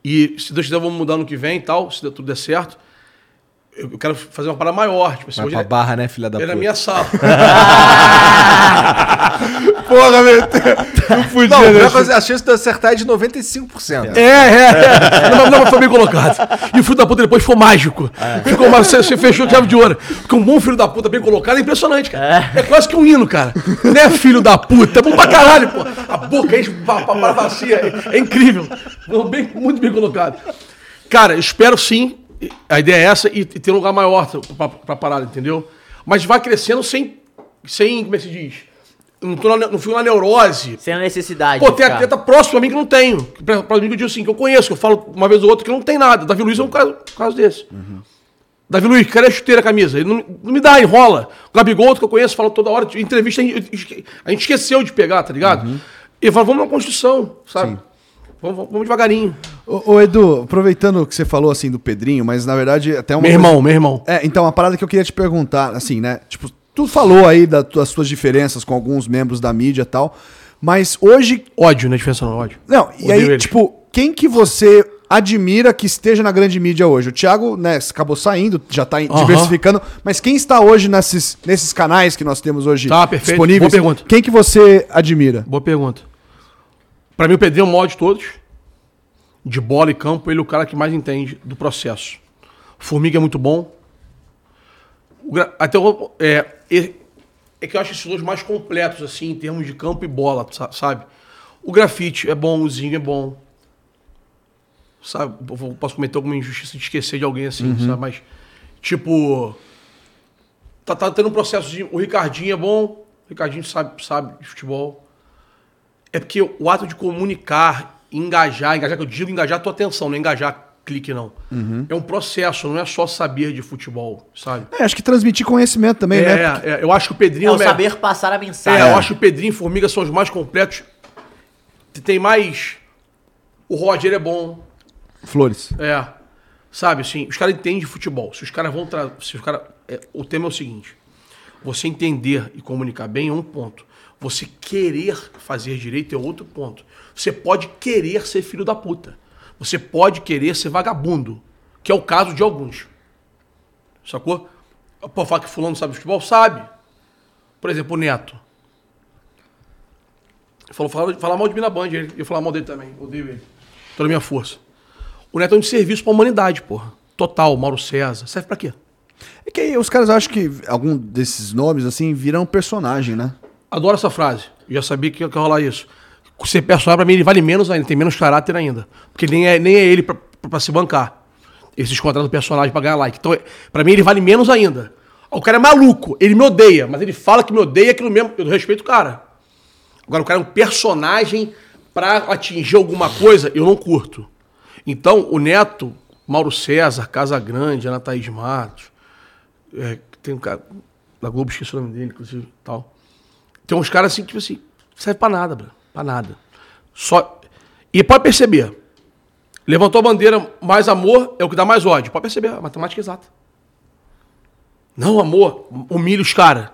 E se Deus quiser, vamos mudar no que vem e tal, se tudo der certo. Eu quero fazer uma parada maior. Tipo assim, Vai hoje pra é- barra, né, filha da é puta? na minha sala. Porra, meu. Não podia, Não, né? a coisa- a chance de eu acertar é de 95%. É, é, é. Não, não, mas foi bem colocado. E o filho da puta depois foi mágico. Ficou mágico, você, você fechou de chave de ouro. Porque um bom filho da puta bem colocado é impressionante, cara. É, quase que um hino, cara. Não é filho da puta, é bom pra caralho, pô. A boca enche pra, pra, pra bacia. É, é incrível. Bem- muito bem colocado. Cara, espero sim. A ideia é essa e, e ter um lugar maior pra, pra parada, entendeu? Mas vai crescendo sem. sem como é que se diz? Não, tô na, não fui na neurose. Sem a necessidade. Pô, tem ficar. atleta próximo a mim que não tenho. Pra, pra mim que eu digo assim, que eu conheço, que eu falo uma vez ou outra que não tem nada. Davi Luiz é um caso, caso desse. Davi Luiz, cadê a chuteira, a camisa? Ele não, me- não me dá, enrola. O Gabigol, outro que eu conheço, fala toda hora. em Entrevista, a gente, a gente esqueceu de pegar, tá ligado? E fala, vamos na Constituição, sabe? Vamos, vamos- vamos devagarinho. Ô, ô, Edu, aproveitando que você falou assim do Pedrinho, mas na verdade até uma. Meu coisa- irmão, meu irmão. É, então, uma parada que eu queria te perguntar, assim, né? Tipo, tu falou aí da- das tuas diferenças com alguns membros da mídia e tal, mas hoje. Ódio, não é diferença não, ódio. Não, e Odeio aí, eles. tipo, quem que você admira que esteja na grande mídia hoje? O Thiago, né, acabou saindo, já tá diversificando, mas quem está hoje nesses, nesses canais que nós temos hoje Tá, perfeito. disponíveis? Boa pergunta. Quem que você admira? Boa pergunta. Pra mim, o Pedrinho é o maior de todos. De bola e campo, ele é o cara que mais entende do processo. Formiga é muito bom. Até o, é, é, que eu acho esses dois mais completos, assim, em termos de campo e bola, sa- sabe? O grafite é bom, o Zinho é bom. Sabe? Eu Posso cometer alguma injustiça de esquecer de alguém assim, sabe? Mas, tipo. Tá, tá tendo um processo de. O Ricardinho é bom. O Ricardinho sabe, sabe de futebol. É porque o ato de comunicar, engajar, engajar, que eu digo engajar a tua atenção, não é engajar clique, não. É um processo, não é só saber de futebol, sabe? É, acho que transmitir conhecimento também, É, né? é, eu acho que o Pedrinho. É o me- saber passar a É, mensagem. eu acho que o Pedrinho e Formiga são os mais completos. Tem mais. O Roger é bom. Flores. É. Sabe, assim, os caras entendem de futebol. Se os caras vão. Tra... Se os caras. é, o tema é o seguinte: você entender e comunicar bem é um ponto. Você querer fazer direito é outro ponto. Você pode querer ser filho da puta. Você pode querer ser vagabundo. Que é o caso de alguns. Sacou? Pô, falar que fulano sabe futebol? Sabe. Por exemplo, o Neto. Falou, fala, fala mal de mim na Band. ele- Eu falar mal dele também. Odeio ele. Toda a minha força. O Neto é um serviço pra humanidade, porra. Total, Mauro César. Serve pra quê? É que aí os caras acham que algum desses nomes, assim, viram personagem, né? Adoro essa frase. Já sabia que ia rolar isso. Ser personagem, pra mim, ele vale menos ainda, tem menos caráter ainda. Porque nem é, nem é ele pra- pra se bancar. Esses contratos do personagem pra ganhar like. Então, é- pra mim, ele vale menos ainda. O cara é maluco, ele me odeia, mas ele fala que me odeia aquilo mesmo. Eu respeito o cara. Agora, o cara é um personagem pra atingir alguma coisa, eu não curto. Então, o Neto, Mauro César, Casa Grande, Ana Thaís Matos, é, tem um cara da Globo, esqueci o nome dele, inclusive, tal. Tem uns caras assim, tipo assim, serve pra nada, bro. Pra nada. Só. E pode perceber. Levantou a bandeira, mais amor é o que dá mais ódio. Pode perceber, a matemática é exata. Não, amor, humilha os caras.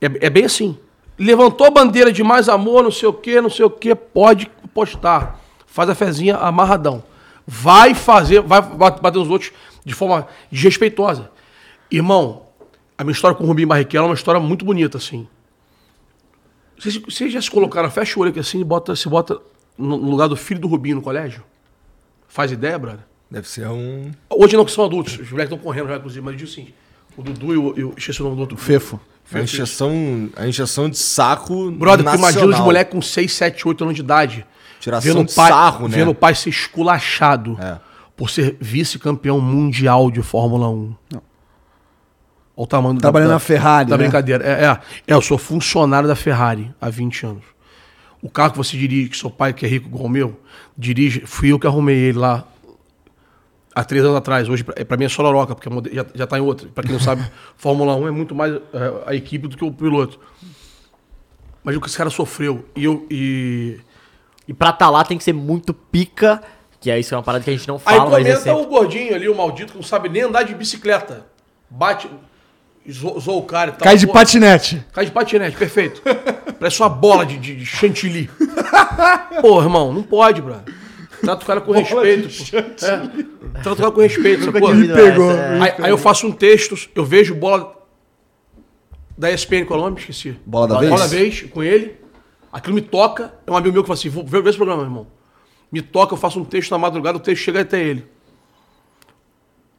É, é bem assim. Levantou a bandeira de mais amor, não sei o que, não sei o que, pode postar. Faz a fezinha amarradão. Vai fazer, vai bater nos outros de forma desrespeitosa. Irmão, a minha história com o Rubinho Barrichello é uma história muito bonita, assim. Vocês, vocês já se colocaram, fecha o olho aqui assim e bota, se bota no lugar do filho do Rubinho no colégio? Faz ideia, brother? Deve ser um. Hoje não, que são adultos. Os moleques estão correndo já, inclusive, mas eu digo assim: o Dudu e o. e o- esqueci o nome do outro. Fefo. A encheção, a encheção de saco. Brother, tu imagina os nacional. moleques com 6, 7, 8 anos de idade. Tiração vendo de o pai, sarro, né? Vendo o pai ser esculachado É. por ser vice-campeão mundial de Fórmula 1. Olha o tamanho do- Trabalhando da, na Ferrari, Da né? brincadeira. É, é, é, eu sou funcionário da Ferrari há 20 anos. O carro que você dirige, que seu pai, que é rico igual o meu, dirige, fui eu que arrumei ele lá há três anos atrás. Hoje, pra, pra mim, é só Loroca, porque mode- já, já tá em outra. Pra quem não sabe, Fórmula 1 é muito mais é, a equipe do que o piloto. Mas o que esse cara sofreu. E eu. E... E pra tá lá tem que ser muito pica, que é isso é uma parada que a gente não Aí fala, mas é comenta sempre... o gordinho ali, o maldito, que não sabe nem andar de bicicleta. Bate, zo- zoa o cara e tal. Cai de Pô, patinete. Cai de patinete, perfeito. Parece uma bola de, de, de chantilly. Pô, irmão, não pode, brother. Trata o cara com respeito. pô. É. Trata o cara com respeito. sacou? Me pegou. Aí, aí eu faço um texto, eu vejo bola da ESPN, qual é o nome? Esqueci. Bola da Bola vez? da vez, com ele. Aquilo me toca. É um amigo meu que fala assim: vou ver, ver esse programa, meu irmão. Me toca, eu faço um texto na madrugada, o texto chega até ele.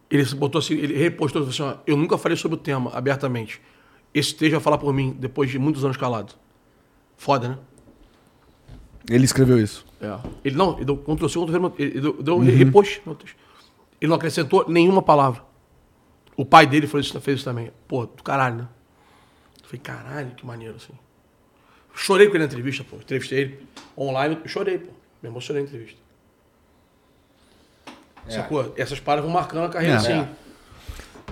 Ele botou assim, ele repostou assim: ó, eu nunca falei sobre o tema abertamente. Esse texto vai falar por mim depois de muitos anos calado. Foda, né? Ele escreveu isso. É. Ele não, ele deu Ctrl C, Ctrl ele deu, deu Uhum. repost no texto. Ele não acrescentou nenhuma palavra. O pai dele fez isso, fez isso também. Pô, do caralho, né? Eu falei, caralho, que maneiro, assim. Chorei com ele na entrevista, pô. Entrevistei ele online, chorei, pô. Me emocionei na entrevista. Sacou? Essas paradas vão marcando a carreira, É. assim.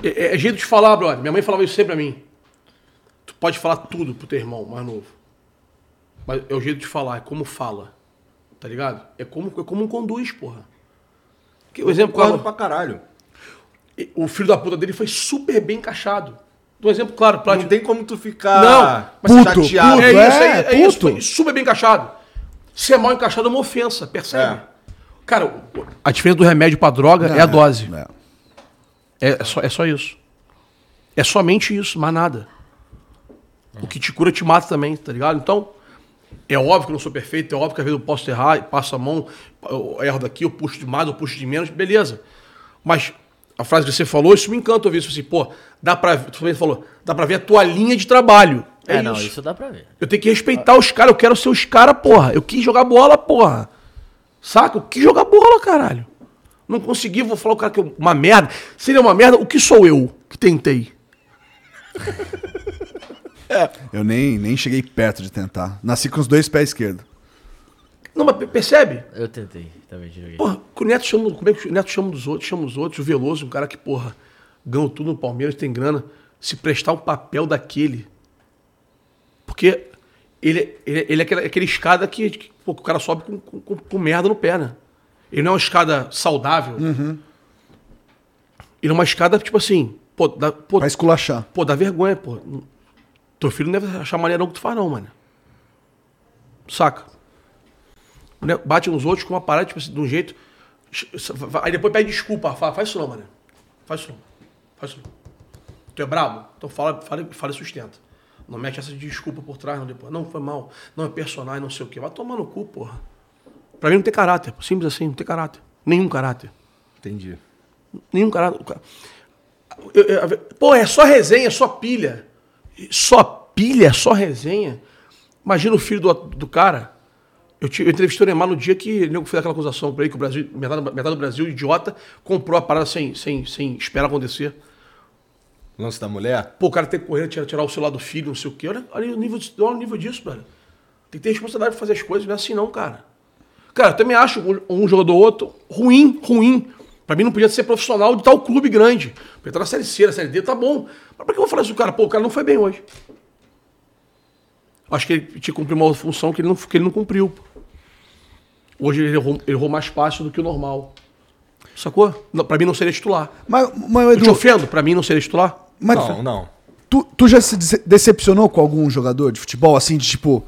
É, é- é jeito de falar, brother. Minha mãe falava isso sempre pra mim. Tu pode falar tudo pro teu irmão mais novo. Mas é o jeito de falar, é como fala. Tá ligado? É como, é como conduz, porra. Que, o exemplo claro, pra caralho. o filho da puta dele foi super bem encaixado. Um exemplo claro, Não Plástico. tem como tu ficar Não, mas puto, chateado. puto. É isso, é, é, é isso. super bem encaixado. Ser mal encaixado é uma ofensa, percebe? É. Cara, a diferença do remédio pra droga é a dose. É. É, só, é só isso. É somente isso, mais nada. O que te cura te mata também, tá ligado? Então, é óbvio que eu não sou perfeito, é óbvio que às vezes eu posso errar, passo a mão, eu erro daqui, eu puxo de mais, eu puxo de menos, beleza. Mas a frase que você falou, isso me encanta ouvir isso assim, pô, dá pra ver, tu também falou, dá pra ver a tua linha de trabalho. É, É, não, isso. isso dá pra ver. Eu tenho que respeitar os caras, eu quero ser os caras, porra. Eu quis jogar bola, porra. Saca? Eu quis jogar bola, caralho. Não consegui, vou falar o cara que é uma merda. Se ele é uma merda, o que sou eu que tentei? Eu nem, nem cheguei perto de tentar. Nasci com os dois pés esquerdos. Não, mas pe- percebe? Eu tentei, também joguei. Porra, que o Neto chama, como é que o Neto chama dos outros? Chama os outros. O Veloso, um cara que, porra, ganhou tudo no Palmeiras, tem grana. Se prestar um papel daquele. Porque ele, ele, ele é aquele, aquele escada que, que, pô, o cara sobe com, com, com- merda no pé, né? Ele não é uma escada saudável. Ele é uma escada, tipo assim, pô, dá, pô, Pra esculachar. pô, dá vergonha, pô. Teu filho não deve achar maneirão que tu faz, não, mano. Saca? Né? Bate nos outros com uma parada, tipo assim, de um jeito. Aí depois pede desculpa. Fala, faz isso não, mano. Faz isso não. Faz isso não. Tu é brabo? Então fala, fala, fala e sustenta. Não mete essa de desculpa por trás, não depois. Não, foi mal. Não, é personagem, não sei o quê. Vai tomar no cu, porra. Pra mim não tem caráter. Simples assim, não tem caráter. Nenhum caráter. Entendi. Nenhum caráter. Eu- eu- pô, é só resenha, só pilha. Só pilha, só resenha. Imagina o filho do, do cara. Eu, te- eu entrevistei o Neymar no dia que ele fez aquela acusação pra ele que o Brasil, metade, metade do Brasil, idiota, comprou a parada sem, sem, sem esperar acontecer. Lance da mulher? Pô, o cara tem que correr, tirar, tirar o celular do filho, não sei o quê. Olha, olha o nível, olha o nível disso, velho. Tem que ter responsabilidade de fazer as coisas, não é assim não, cara. Cara, eu também acho um, jogador ou outro ruim, ruim. Pra mim não podia ser profissional de tal clube grande. Porque tá na Série C, na Série D, tá bom. Mas pra que eu vou falar isso cara? Pô, o cara não foi bem hoje. Acho que ele tinha que cumprir uma outra função que ele não, que ele não cumpriu. Hoje ele errou, ele errou mais passe do que o normal. Sacou? Não, pra mim não seria titular. Mas, mas Eu te Edu, ofendo? Pra mim não seria titular? Mas Não, não. tu, tu já se dece- decepcionou com algum jogador de futebol, assim, de tipo.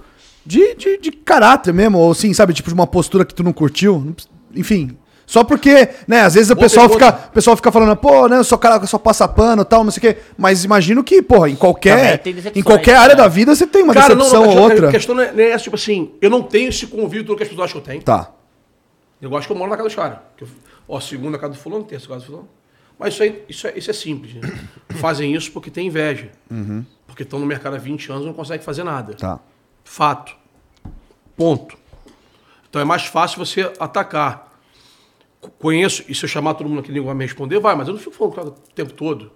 De, de, de caráter mesmo, ou assim, sabe? Tipo, de uma postura que tu não curtiu? Não Enfim. Só porque, né, às vezes o pessoal fica, o pessoal fica falando, pô, né, eu sou cara que só passa pano e tal, não sei o quê. Mas imagino que, porra, em qualquer, em qualquer área né? da vida você tem uma Cara, não, decepção não, a ou questão- outra. A questão não é, não é essa, tipo assim, eu não tenho esse convívio que as pessoas acham que eu tenho. Tá. Eu acho que eu moro na casa dos caras. Ó, segunda casa do fulano, terça casa do fulano. Mas isso, aí, isso, é, isso é simples. Né? Fazem isso porque tem inveja. Porque estão no mercado há 20 anos e não conseguem fazer nada. Tá. Fato. Ponto. Então é mais fácil você atacar. Co- Conheço, e se eu chamar todo mundo aqui, ninguém vai me responder, vai, mas eu não fico falando o tempo todo.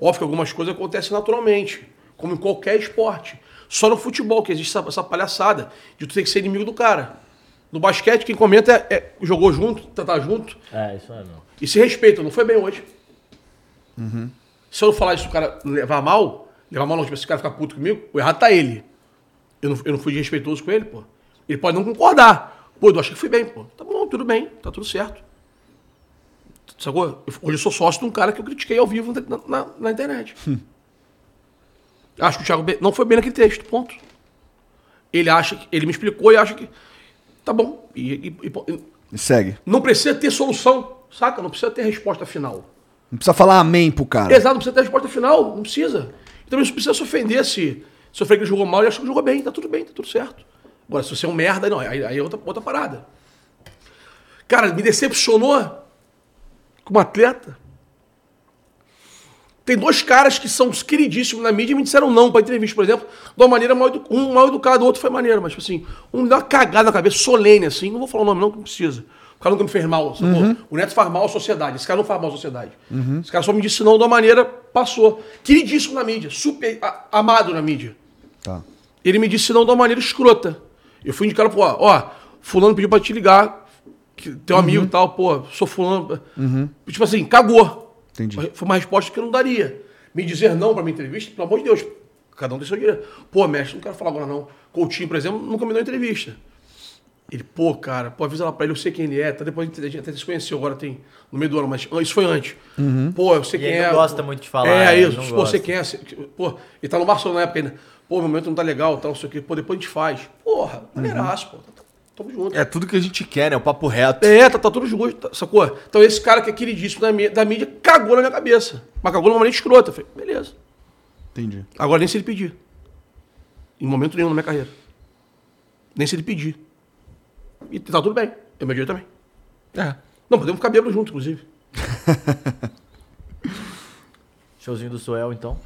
Óbvio que algumas coisas acontecem naturalmente, como em qualquer esporte. Só no futebol que existe essa, essa palhaçada de tu ter que ser inimigo do cara. No basquete, quem comenta é, é- jogou junto, tá, tá junto, É, isso aí não. e se respeita. Não foi bem hoje. Se eu falar isso, o cara levar mal, levar mal não, tipo, esse cara ficar puto comigo, o errado tá ele. Eu não, eu não fui respeitoso com ele, pô. Ele pode não concordar. Pô, eu achei que fui bem, pô. Tá bom, tudo bem, tá tudo certo. Sacou? Eu- hoje eu sou sócio de um cara que eu critiquei ao vivo na, na- na internet. Acho que o Thiago não foi bem naquele texto, ponto. Ele acha que. Ele me explicou e acha que. Tá bom. E, e- e- E segue. não precisa ter solução, saca? Não precisa ter resposta final. Não precisa falar amém pro cara. Exato, não precisa ter resposta final, não precisa. Então não precisa se ofender se, se Freitas jogou mal e acha que jogou bem, tá tudo bem, tá tudo certo. Agora, se você é um merda, não, aí, aí é outra, outra parada. Cara, me decepcionou como atleta. Tem dois caras que são queridíssimos na mídia e me disseram não pra entrevista, por exemplo, de uma maneira mal um mal educado, o outro foi maneiro, mas tipo assim, um deu uma cagada na cabeça, solene assim, não vou falar o nome não, que não precisa. O cara nunca me fez mal, sacou? O Neto faz mal à sociedade, esse cara não faz mal à sociedade. Esse cara só me disse não de uma maneira, passou. Queridíssimo na mídia, super a- amado na mídia. Tá. Ele me disse não de uma maneira escrota. Eu fui indicado, pô, ó, fulano pediu pra te ligar, que teu amigo e tal, pô, sou fulano. Tipo assim, cagou. Entendi. Foi uma resposta que eu não daria. Me dizer não pra minha entrevista, pelo amor de Deus, cada um tem seu direito. Pô, mestre, não quero falar agora não. Coutinho, por exemplo, nunca me deu entrevista. Ele, pô, cara, pô, avisa lá pra ele, eu sei quem ele é. Tá depois a gente até se conheceu agora, tem no meio do ano, mas isso foi antes. Pô, eu sei E quem ele é. não gosta muito de falar, É, ele isso. não Pô, gosta. você quem é. Pô, ele tá no Barcelona na época ainda. Pô, meu momento não tá legal, tal, não sei o quê. Pô, depois a gente faz. Porra, maneiraço, pô. Tá- Tamo junto. É tudo que a gente quer, né? O papo reto. É, tá, tá tudo junto, tá- sacou? Então esse cara que é queridíssimo da, da mídia cagou na minha cabeça. Mas cagou de uma maneira escrota. Eu falei, beleza. Entendi. Agora nem se ele pedir. Em momento nenhum na minha carreira. Nem se ele pedir. E tá tudo bem. É meu direito também. É. Não, podemos ficar bêbados junto, inclusive. Showzinho do Suel, então.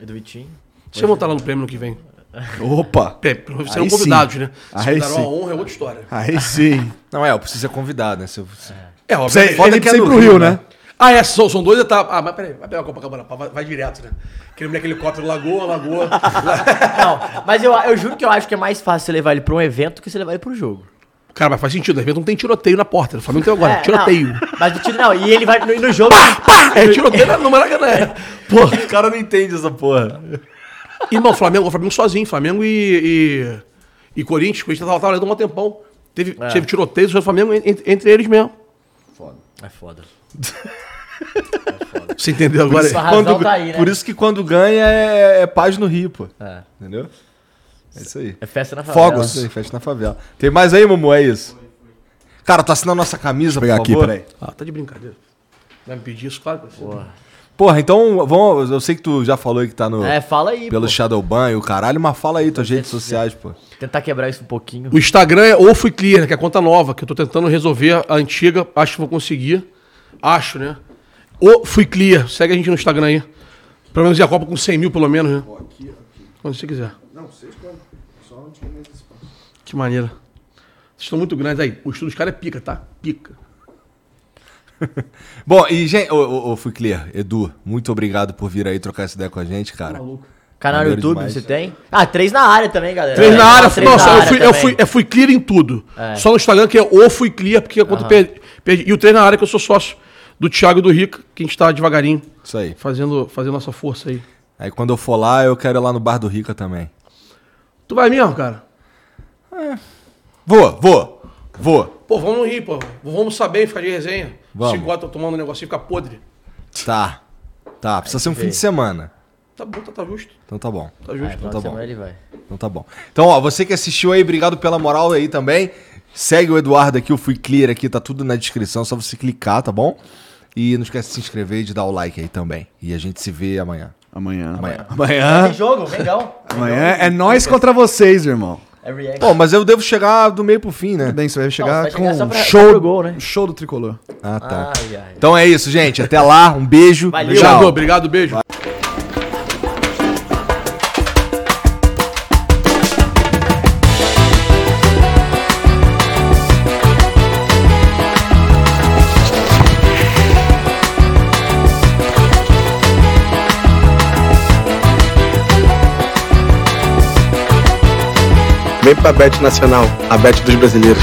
E do Vitinho. Deixa eu montar lá no prêmio no que vem. Opa! É, serão Aí convidados, sim. né? Se Aí sim. uma honra é outra história. Aí sim. Não, é, eu preciso ser convidado, né? Se eu- É, Você, obviamente. Foda ele que é pro Rio, Rio, né? né? Ah, é, são, são dois etapas. Ah, mas peraí, vai pegar a Copacabana, vai, vai direto, né? Aquele moleque helicóptero, lagoa, lagoa. Não, mas eu, eu juro que eu acho que é mais fácil você levar ele pra um evento do que você levar ele pro jogo. Cara, mas faz sentido. O evento não tem tiroteio na porta. O Flamengo tem agora. É, tiroteio. não, mas do tiro não, e ele vai no, no jogo. É tiroteio no Maracanã. É. Pô, O cara não entende essa porra. irmão, Flamengo, o Flamengo sozinho. Flamengo e, e, e Corinthians. Corinthians tava, tava lendo um tempão. Teve, É. teve tiroteio do Flamengo entre, entre eles mesmo. É foda. Você entendeu agora? isso a razão Quando- tá aí, né? Por isso que quando ganha é, é paz no Rio, pô. É. Entendeu? É isso aí. É festa na favela. Fogos. Isso aí, festa na favela. Tem mais aí, Mumu? É isso. Cara, tu assina a nossa camisa, Vou pegar por aqui, favor? peraí. Ah, tá de brincadeira. Vai me pedir isso, claro. Porra. Porra, então, vamos, eu sei que tu já falou aí que tá no, É, fala aí, pelo pô. Shadowban e o caralho, mas fala aí tuas redes sociais, pô. Tentar quebrar isso um pouquinho. O Instagram é ou fui clear, né, que é a conta nova, que eu tô tentando resolver a antiga, acho que vou conseguir. Acho, né? Ou fui clear, segue a gente no Instagram aí. Pelo menos ir a Copa com 100 mil, pelo menos, né? Quando você quiser. Não, vocês quando. Só onde Que maneira. Vocês estão muito grandes aí. O estudo dos caras é pica, tá? Pica. Bom, e, gente, ô, ô, ô, Fui Clear, Edu, muito obrigado por vir aí trocar essa ideia com a gente, cara. Canal no YouTube demais. você tem? Ah, três na área também, galera. Três É, na área. três Nossa, na eu área fui, eu, fui, eu fui clear em tudo. É. Só no Instagram que é ou fui clear, porque quando perdi, perdi. E o três na área que eu sou sócio do Thiago e do Rica, que a gente tá devagarinho Isso aí. fazendo, fazendo nossa força aí. Aí quando eu for lá, eu quero ir lá no Bar do Rica também. Tu vai mesmo, cara? Vou, vou. Vou. Pô, vamos no Rio, pô. Vamos saber ficar de resenha. Vamos. Se gota tomando um negocinho, fica podre. Tá. Tá, precisa ser um fim de semana. Tá bom, tá, tá justo. Então tá bom. Tá justo. Então tá bom. Ele vai. Então tá bom. Então, ó, você que assistiu aí, obrigado pela moral aí também. Segue o Eduardo aqui, o Fui Clear aqui, tá tudo na descrição, só você clicar, tá bom? E não esquece de se inscrever e de dar o like aí também. E a gente se vê amanhã. Amanhã. Amanhã. Amanhã. Tem jogo, legal. Amanhã é nós contra vocês, irmão. É. Pô, mas eu devo chegar do meio pro fim, né? Bem, você vai chegar vai com chegar só um pra- show, gol, né? show do tricolor. Ah, tá. Ai, ai. Então é isso, gente. Até lá. Um beijo. Valeu. Tchau. Obrigado, obrigado, beijo. Vem pra Bet Nacional, a Bet dos brasileiros.